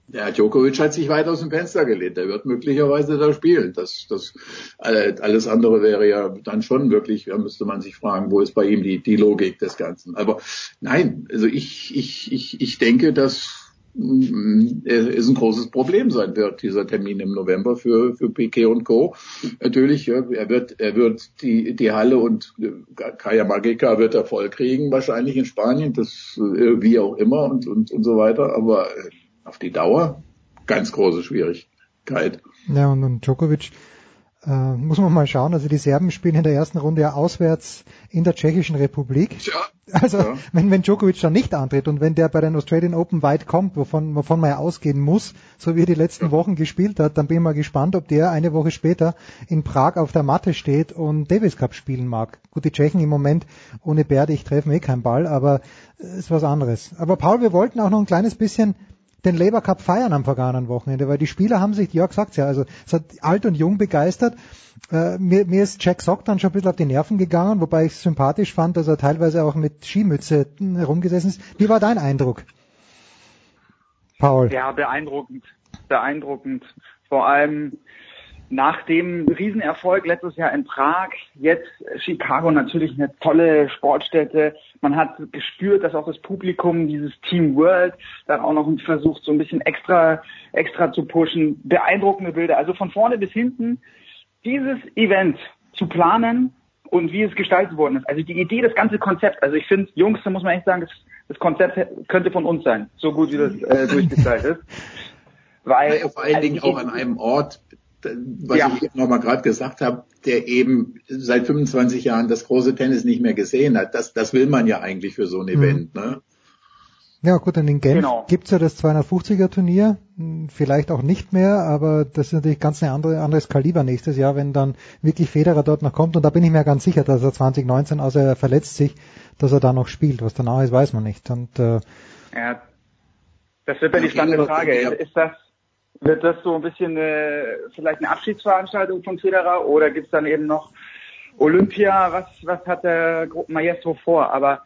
[SPEAKER 4] ja, Djokovic hat sich weit aus dem Fenster gelehnt. Er wird möglicherweise da spielen. Das, das, alles andere wäre ja dann schon wirklich, da müsste man sich fragen, wo ist bei ihm die, die Logik des Ganzen. Aber nein, also ich, ich, ich, ich denke, dass mm, es ein großes Problem sein wird, dieser Termin im November für, für Piquet und Co. Natürlich, er wird, er wird die, die Halle und äh, Kaya Magica wird er voll kriegen, wahrscheinlich in Spanien, das, äh, wie auch immer und, und, und so weiter. Aber äh, auf die Dauer ganz große Schwierigkeit.
[SPEAKER 1] Ja, und, und Djokovic äh, muss man mal schauen. Also die Serben spielen in der ersten Runde ja auswärts in der Tschechischen Republik. Ja. Also ja. wenn, wenn Djokovic dann nicht antritt und wenn der bei den Australian Open weit kommt, wovon, wovon man ja ausgehen muss, so wie er die letzten ja. Wochen gespielt hat, dann bin ich mal gespannt, ob der eine Woche später in Prag auf der Matte steht und Davis Cup spielen mag. Gut, die Tschechen im Moment ohne Berde, treffen eh keinen Ball, aber ist was anderes. Aber Paul, wir wollten auch noch ein kleines bisschen den Labour Cup feiern am vergangenen Wochenende, weil die Spieler haben sich, Jörg sagt ja, also es hat alt und jung begeistert. Äh, mir, mir ist Jack Sock dann schon ein bisschen auf die Nerven gegangen, wobei ich sympathisch fand, dass er teilweise auch mit Skimütze herumgesessen ist. Wie war dein Eindruck?
[SPEAKER 21] Paul. Ja, beeindruckend. Beeindruckend. Vor allem nach dem Riesenerfolg letztes Jahr in Prag, jetzt Chicago natürlich eine tolle Sportstätte. Man hat gespürt, dass auch das Publikum dieses Team World dann auch noch versucht, so ein bisschen extra, extra zu pushen. Beeindruckende Bilder. Also von vorne bis hinten dieses Event zu planen und wie es gestaltet worden ist. Also die Idee, das ganze Konzept. Also ich finde, Jungs, da muss man echt sagen, das, das Konzept könnte von uns sein. So gut wie das äh, durchgestaltet ist. <laughs>
[SPEAKER 4] Weil ja, vor allen Dingen auch an einem Ort, was ja. ich eben nochmal gerade gesagt habe, der eben seit 25 Jahren das große Tennis nicht mehr gesehen hat. Das, das will man ja eigentlich für so ein Event. Mhm. Ne?
[SPEAKER 1] Ja gut, und in Genf genau. gibt's ja das 250er Turnier, vielleicht auch nicht mehr, aber das ist natürlich ganz ein andere, anderes Kaliber nächstes Jahr, wenn dann wirklich Federer dort noch kommt. Und da bin ich mir ganz sicher, dass er 2019, außer er verletzt sich, dass er da noch spielt. Was danach ist, weiß man nicht. Und äh,
[SPEAKER 21] ja, das wird ja die spannende Frage. Ist das wird das so ein bisschen äh, vielleicht eine Abschiedsveranstaltung von Federer oder gibt's dann eben noch Olympia? Was, was hat der Maestro vor? Aber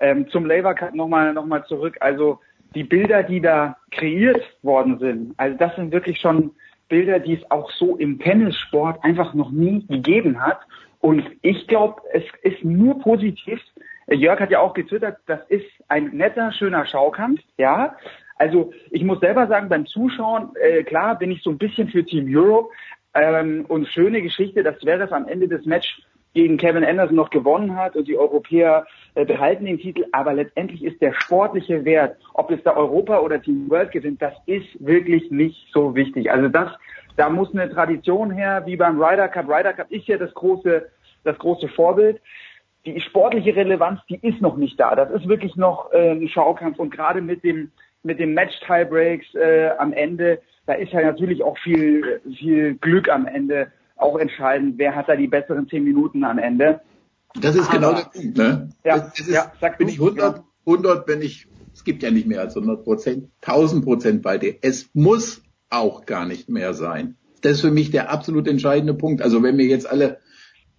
[SPEAKER 21] ähm, zum Labour Cup nochmal noch mal zurück. Also die Bilder, die da kreiert worden sind, also das sind wirklich schon Bilder, die es auch so im Tennissport einfach noch nie gegeben hat. Und ich glaube, es ist nur positiv. Jörg hat ja auch getwittert, das ist ein netter, schöner Schaukampf, ja. Also ich muss selber sagen, beim Zuschauen, äh, klar bin ich so ein bisschen für Team Europe, Ähm, und schöne Geschichte, dass Zverev am Ende des Match gegen Kevin Anderson noch gewonnen hat und die Europäer äh, behalten den Titel. Aber letztendlich ist der sportliche Wert, ob es da Europa oder Team World gewinnt, das ist wirklich nicht so wichtig. Also das, da muss eine Tradition her, wie beim Ryder Cup. Ryder Cup ist ja das große, das große Vorbild. Die sportliche Relevanz, die ist noch nicht da. Das ist wirklich noch äh, ein Schaukampf und gerade mit dem mit dem Match Tiebreaks äh, am Ende, da ist ja natürlich auch viel viel Glück am Ende auch entscheidend, wer hat da die besseren zehn Minuten am Ende.
[SPEAKER 4] Das ist genau Aber, genau der Punkt, ne?
[SPEAKER 21] Ja,
[SPEAKER 4] das ist,
[SPEAKER 21] ja sag
[SPEAKER 4] bin ich 100, 100, wenn ich, es gibt ja nicht mehr als 100 Prozent, 1000 Prozent bei dir. Es muss auch gar nicht mehr sein. Das ist für mich der absolut entscheidende Punkt. Also wenn mir jetzt alle,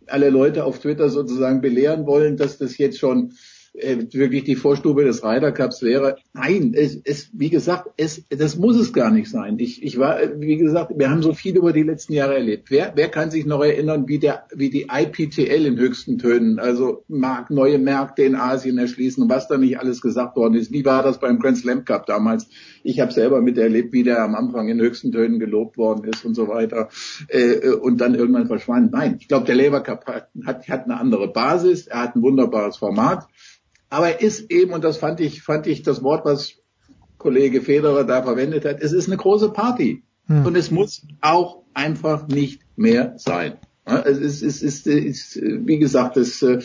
[SPEAKER 4] alle Leute auf Twitter sozusagen belehren wollen, dass das jetzt schon äh, wirklich die Vorstube des Ryder Cups wäre. Nein, es, es, wie gesagt, es, das muss es gar nicht sein. Ich, ich war, wie gesagt, wir haben so viel über die letzten Jahre erlebt. Wer, wer kann sich noch erinnern, wie der, wie die IPTL in höchsten Tönen, also Markt, neue Märkte in Asien erschließen und was da nicht alles gesagt worden ist. Wie war das beim Grand Slam Cup damals? Ich habe selber miterlebt, wie der am Anfang in höchsten Tönen gelobt worden ist und so weiter äh, und dann irgendwann verschwand. Nein, ich glaube, der Lever Cup hat, hat, hat eine andere Basis, er hat ein wunderbares Format. Aber er ist eben, und das fand ich, fand ich das Wort, was Kollege Federer da verwendet hat, es ist eine große Party. Hm. Und es muss auch einfach nicht mehr sein. Es ist, es ist, es ist wie gesagt, es, äh,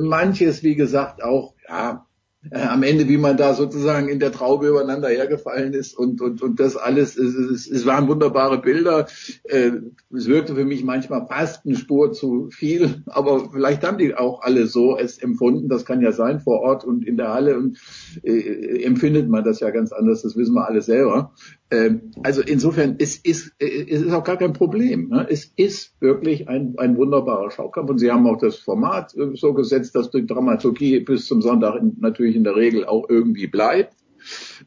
[SPEAKER 4] manches, wie gesagt, auch, ja, äh, am Ende, wie man da sozusagen in der Traube übereinander hergefallen ist und, und, und das alles, es, es, es waren wunderbare Bilder. Äh, es wirkte für mich manchmal fast eine Spur zu viel, aber vielleicht haben die auch alle so es empfunden. Das kann ja sein vor Ort und in der Halle und äh, empfindet man das ja ganz anders. Das wissen wir alle selber. Ähm, also insofern, es ist, es ist auch gar kein Problem. Ne? Es ist wirklich ein, ein wunderbarer Schaukampf und Sie haben auch das Format äh, so gesetzt, dass die Dramaturgie bis zum Sonntag natürlich in der Regel auch irgendwie bleibt.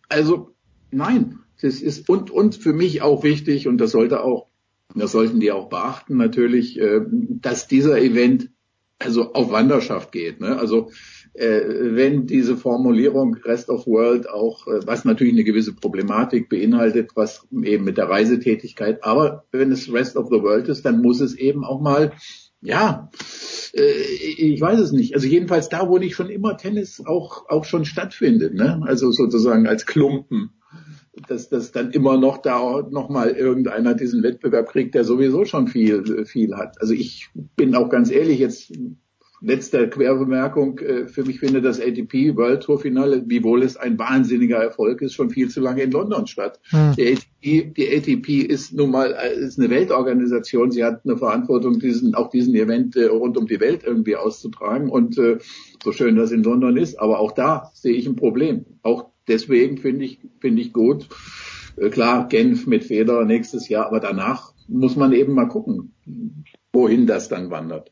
[SPEAKER 4] Also nein, das ist und und für mich auch wichtig und das sollte auch, das sollten die auch beachten natürlich, äh, dass dieser Event also auf Wanderschaft geht. Ne? Also äh, wenn diese Formulierung Rest of World auch, äh, was natürlich eine gewisse Problematik beinhaltet, was eben mit der Reisetätigkeit, aber wenn es Rest of the World ist, dann muss es eben auch mal, ja, äh, ich weiß es nicht. Also jedenfalls da, wo nicht schon immer Tennis auch, auch schon stattfindet, ne? also sozusagen als Klumpen dass das dann immer noch da noch mal irgendeiner diesen Wettbewerb kriegt, der sowieso schon viel viel hat. Also ich bin auch ganz ehrlich jetzt letzte Querbemerkung, äh, für mich findet das ATP World Tour Finale, wiewohl es ein wahnsinniger Erfolg ist, schon viel zu lange in London statt. Hm. Die, ATP, die ATP ist nun mal äh, ist eine Weltorganisation. Sie hat eine Verantwortung, diesen, auch diesen Event äh, rund um die Welt irgendwie auszutragen. Und äh, so schön das in London ist, aber auch da sehe ich ein Problem. Auch deswegen finde ich, finde ich gut. Äh, klar, Genf mit Feder nächstes Jahr, aber danach muss man eben mal gucken, wohin das dann wandert.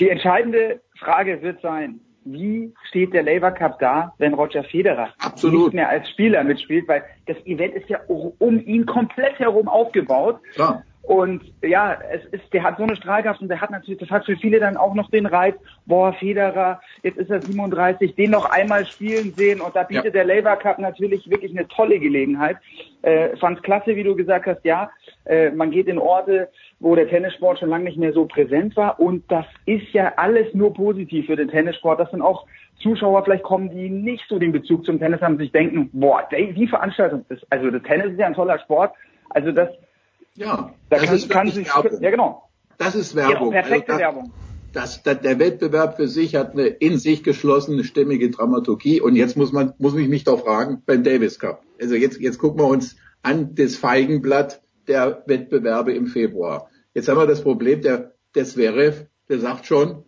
[SPEAKER 21] Die entscheidende Frage wird sein, wie steht der Labour Cup da, wenn Roger Federer
[SPEAKER 4] Absolut.
[SPEAKER 21] nicht mehr als Spieler mitspielt, weil das Event ist ja um ihn komplett herum aufgebaut.
[SPEAKER 4] Ja.
[SPEAKER 21] Und ja, es ist, der hat so eine Strahlkraft und der hat natürlich, das hat für viele dann auch noch den Reiz, boah, Federer, jetzt ist er 37, den noch einmal spielen sehen und da bietet ja. der Labour Cup natürlich wirklich eine tolle Gelegenheit. Äh, fand's klasse, wie du gesagt hast, ja, äh, man geht in Orte, wo der Tennissport schon lange nicht mehr so präsent war und das ist ja alles nur positiv für den Tennissport. Das sind auch Zuschauer vielleicht kommen, die nicht so den Bezug zum Tennis haben, sich denken, boah, die Veranstaltung ist, also der Tennis ist ja ein toller Sport, also das
[SPEAKER 4] ja,
[SPEAKER 21] da das kann, ist kann sich, Werbung. ja genau.
[SPEAKER 4] Das ist Werbung.
[SPEAKER 21] Genau, perfekte also das, Werbung.
[SPEAKER 4] Das, das, der Wettbewerb für sich hat eine in sich geschlossene, stimmige Dramaturgie. Und jetzt muss man, muss ich mich doch fragen, beim Davis Cup. Also jetzt, jetzt gucken wir uns an das Feigenblatt der Wettbewerbe im Februar. Jetzt haben wir das Problem, der, der Zverev, der sagt schon,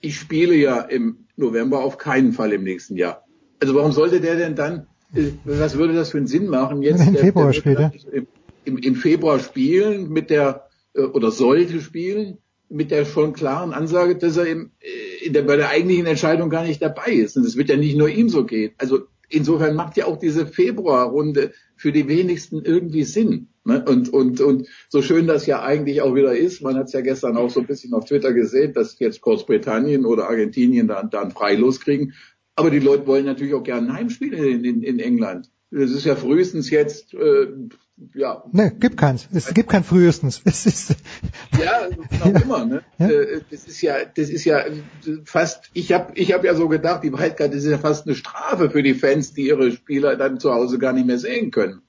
[SPEAKER 4] ich spiele ja im November auf keinen Fall im nächsten Jahr. Also warum sollte der denn dann, äh, was würde das für einen Sinn machen jetzt?
[SPEAKER 1] Im Februar später
[SPEAKER 4] im, im Februar spielen mit der äh, oder sollte spielen mit der schon klaren Ansage, dass er im, äh, in der, bei der eigentlichen Entscheidung gar nicht dabei ist. Und es wird ja nicht nur ihm so gehen. Also insofern macht ja auch diese Februarrunde für die wenigsten irgendwie Sinn. Ne? Und, und, und so schön das ja eigentlich auch wieder ist, man hat es ja gestern auch so ein bisschen auf Twitter gesehen, dass jetzt Großbritannien oder Argentinien da, da ein Freilos kriegen. Aber die Leute wollen natürlich auch gerne ein Heimspiel in, in, in England. Das ist ja frühestens jetzt, äh, ja.
[SPEAKER 1] Ne, gibt keins. Es gibt kein frühestens. <laughs> Es ist
[SPEAKER 4] ja, noch immer. Ne? Ja? Äh, das ist ja, das ist ja fast. Ich habe, ich habe ja so gedacht, die Wildcard ist ja fast eine Strafe für die Fans, die ihre Spieler dann zu Hause gar nicht mehr sehen können.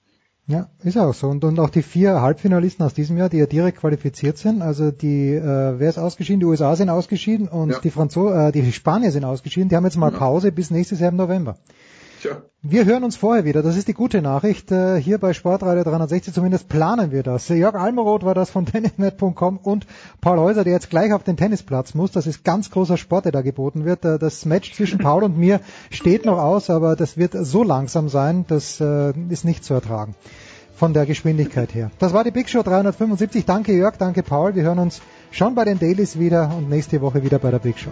[SPEAKER 1] Ja, ist auch so. Und, und auch die vier Halbfinalisten aus diesem Jahr, die ja direkt qualifiziert sind. Also die, äh, wer ist ausgeschieden? Die USA sind ausgeschieden und ja. die Franzosen, äh, die Spanier sind ausgeschieden. Die haben jetzt mal Pause bis nächstes Jahr im November. Tja. Wir hören uns vorher wieder. Das ist die gute Nachricht. Äh, hier bei Sportradio 360 zumindest planen wir das. Jörg Almeroth war das von <laughs> tennisnet.com und Paul Häuser, der jetzt gleich auf den Tennisplatz muss. Das ist ganz großer Sport, der da geboten wird. Äh, das Match zwischen Paul und mir steht noch aus, aber das wird so langsam sein, das äh, ist nicht zu ertragen. Von der Geschwindigkeit her. Das war die Big Show 375. Danke Jörg, danke Paul. Wir hören uns schon bei den Dailies wieder und nächste Woche wieder bei der Big Show.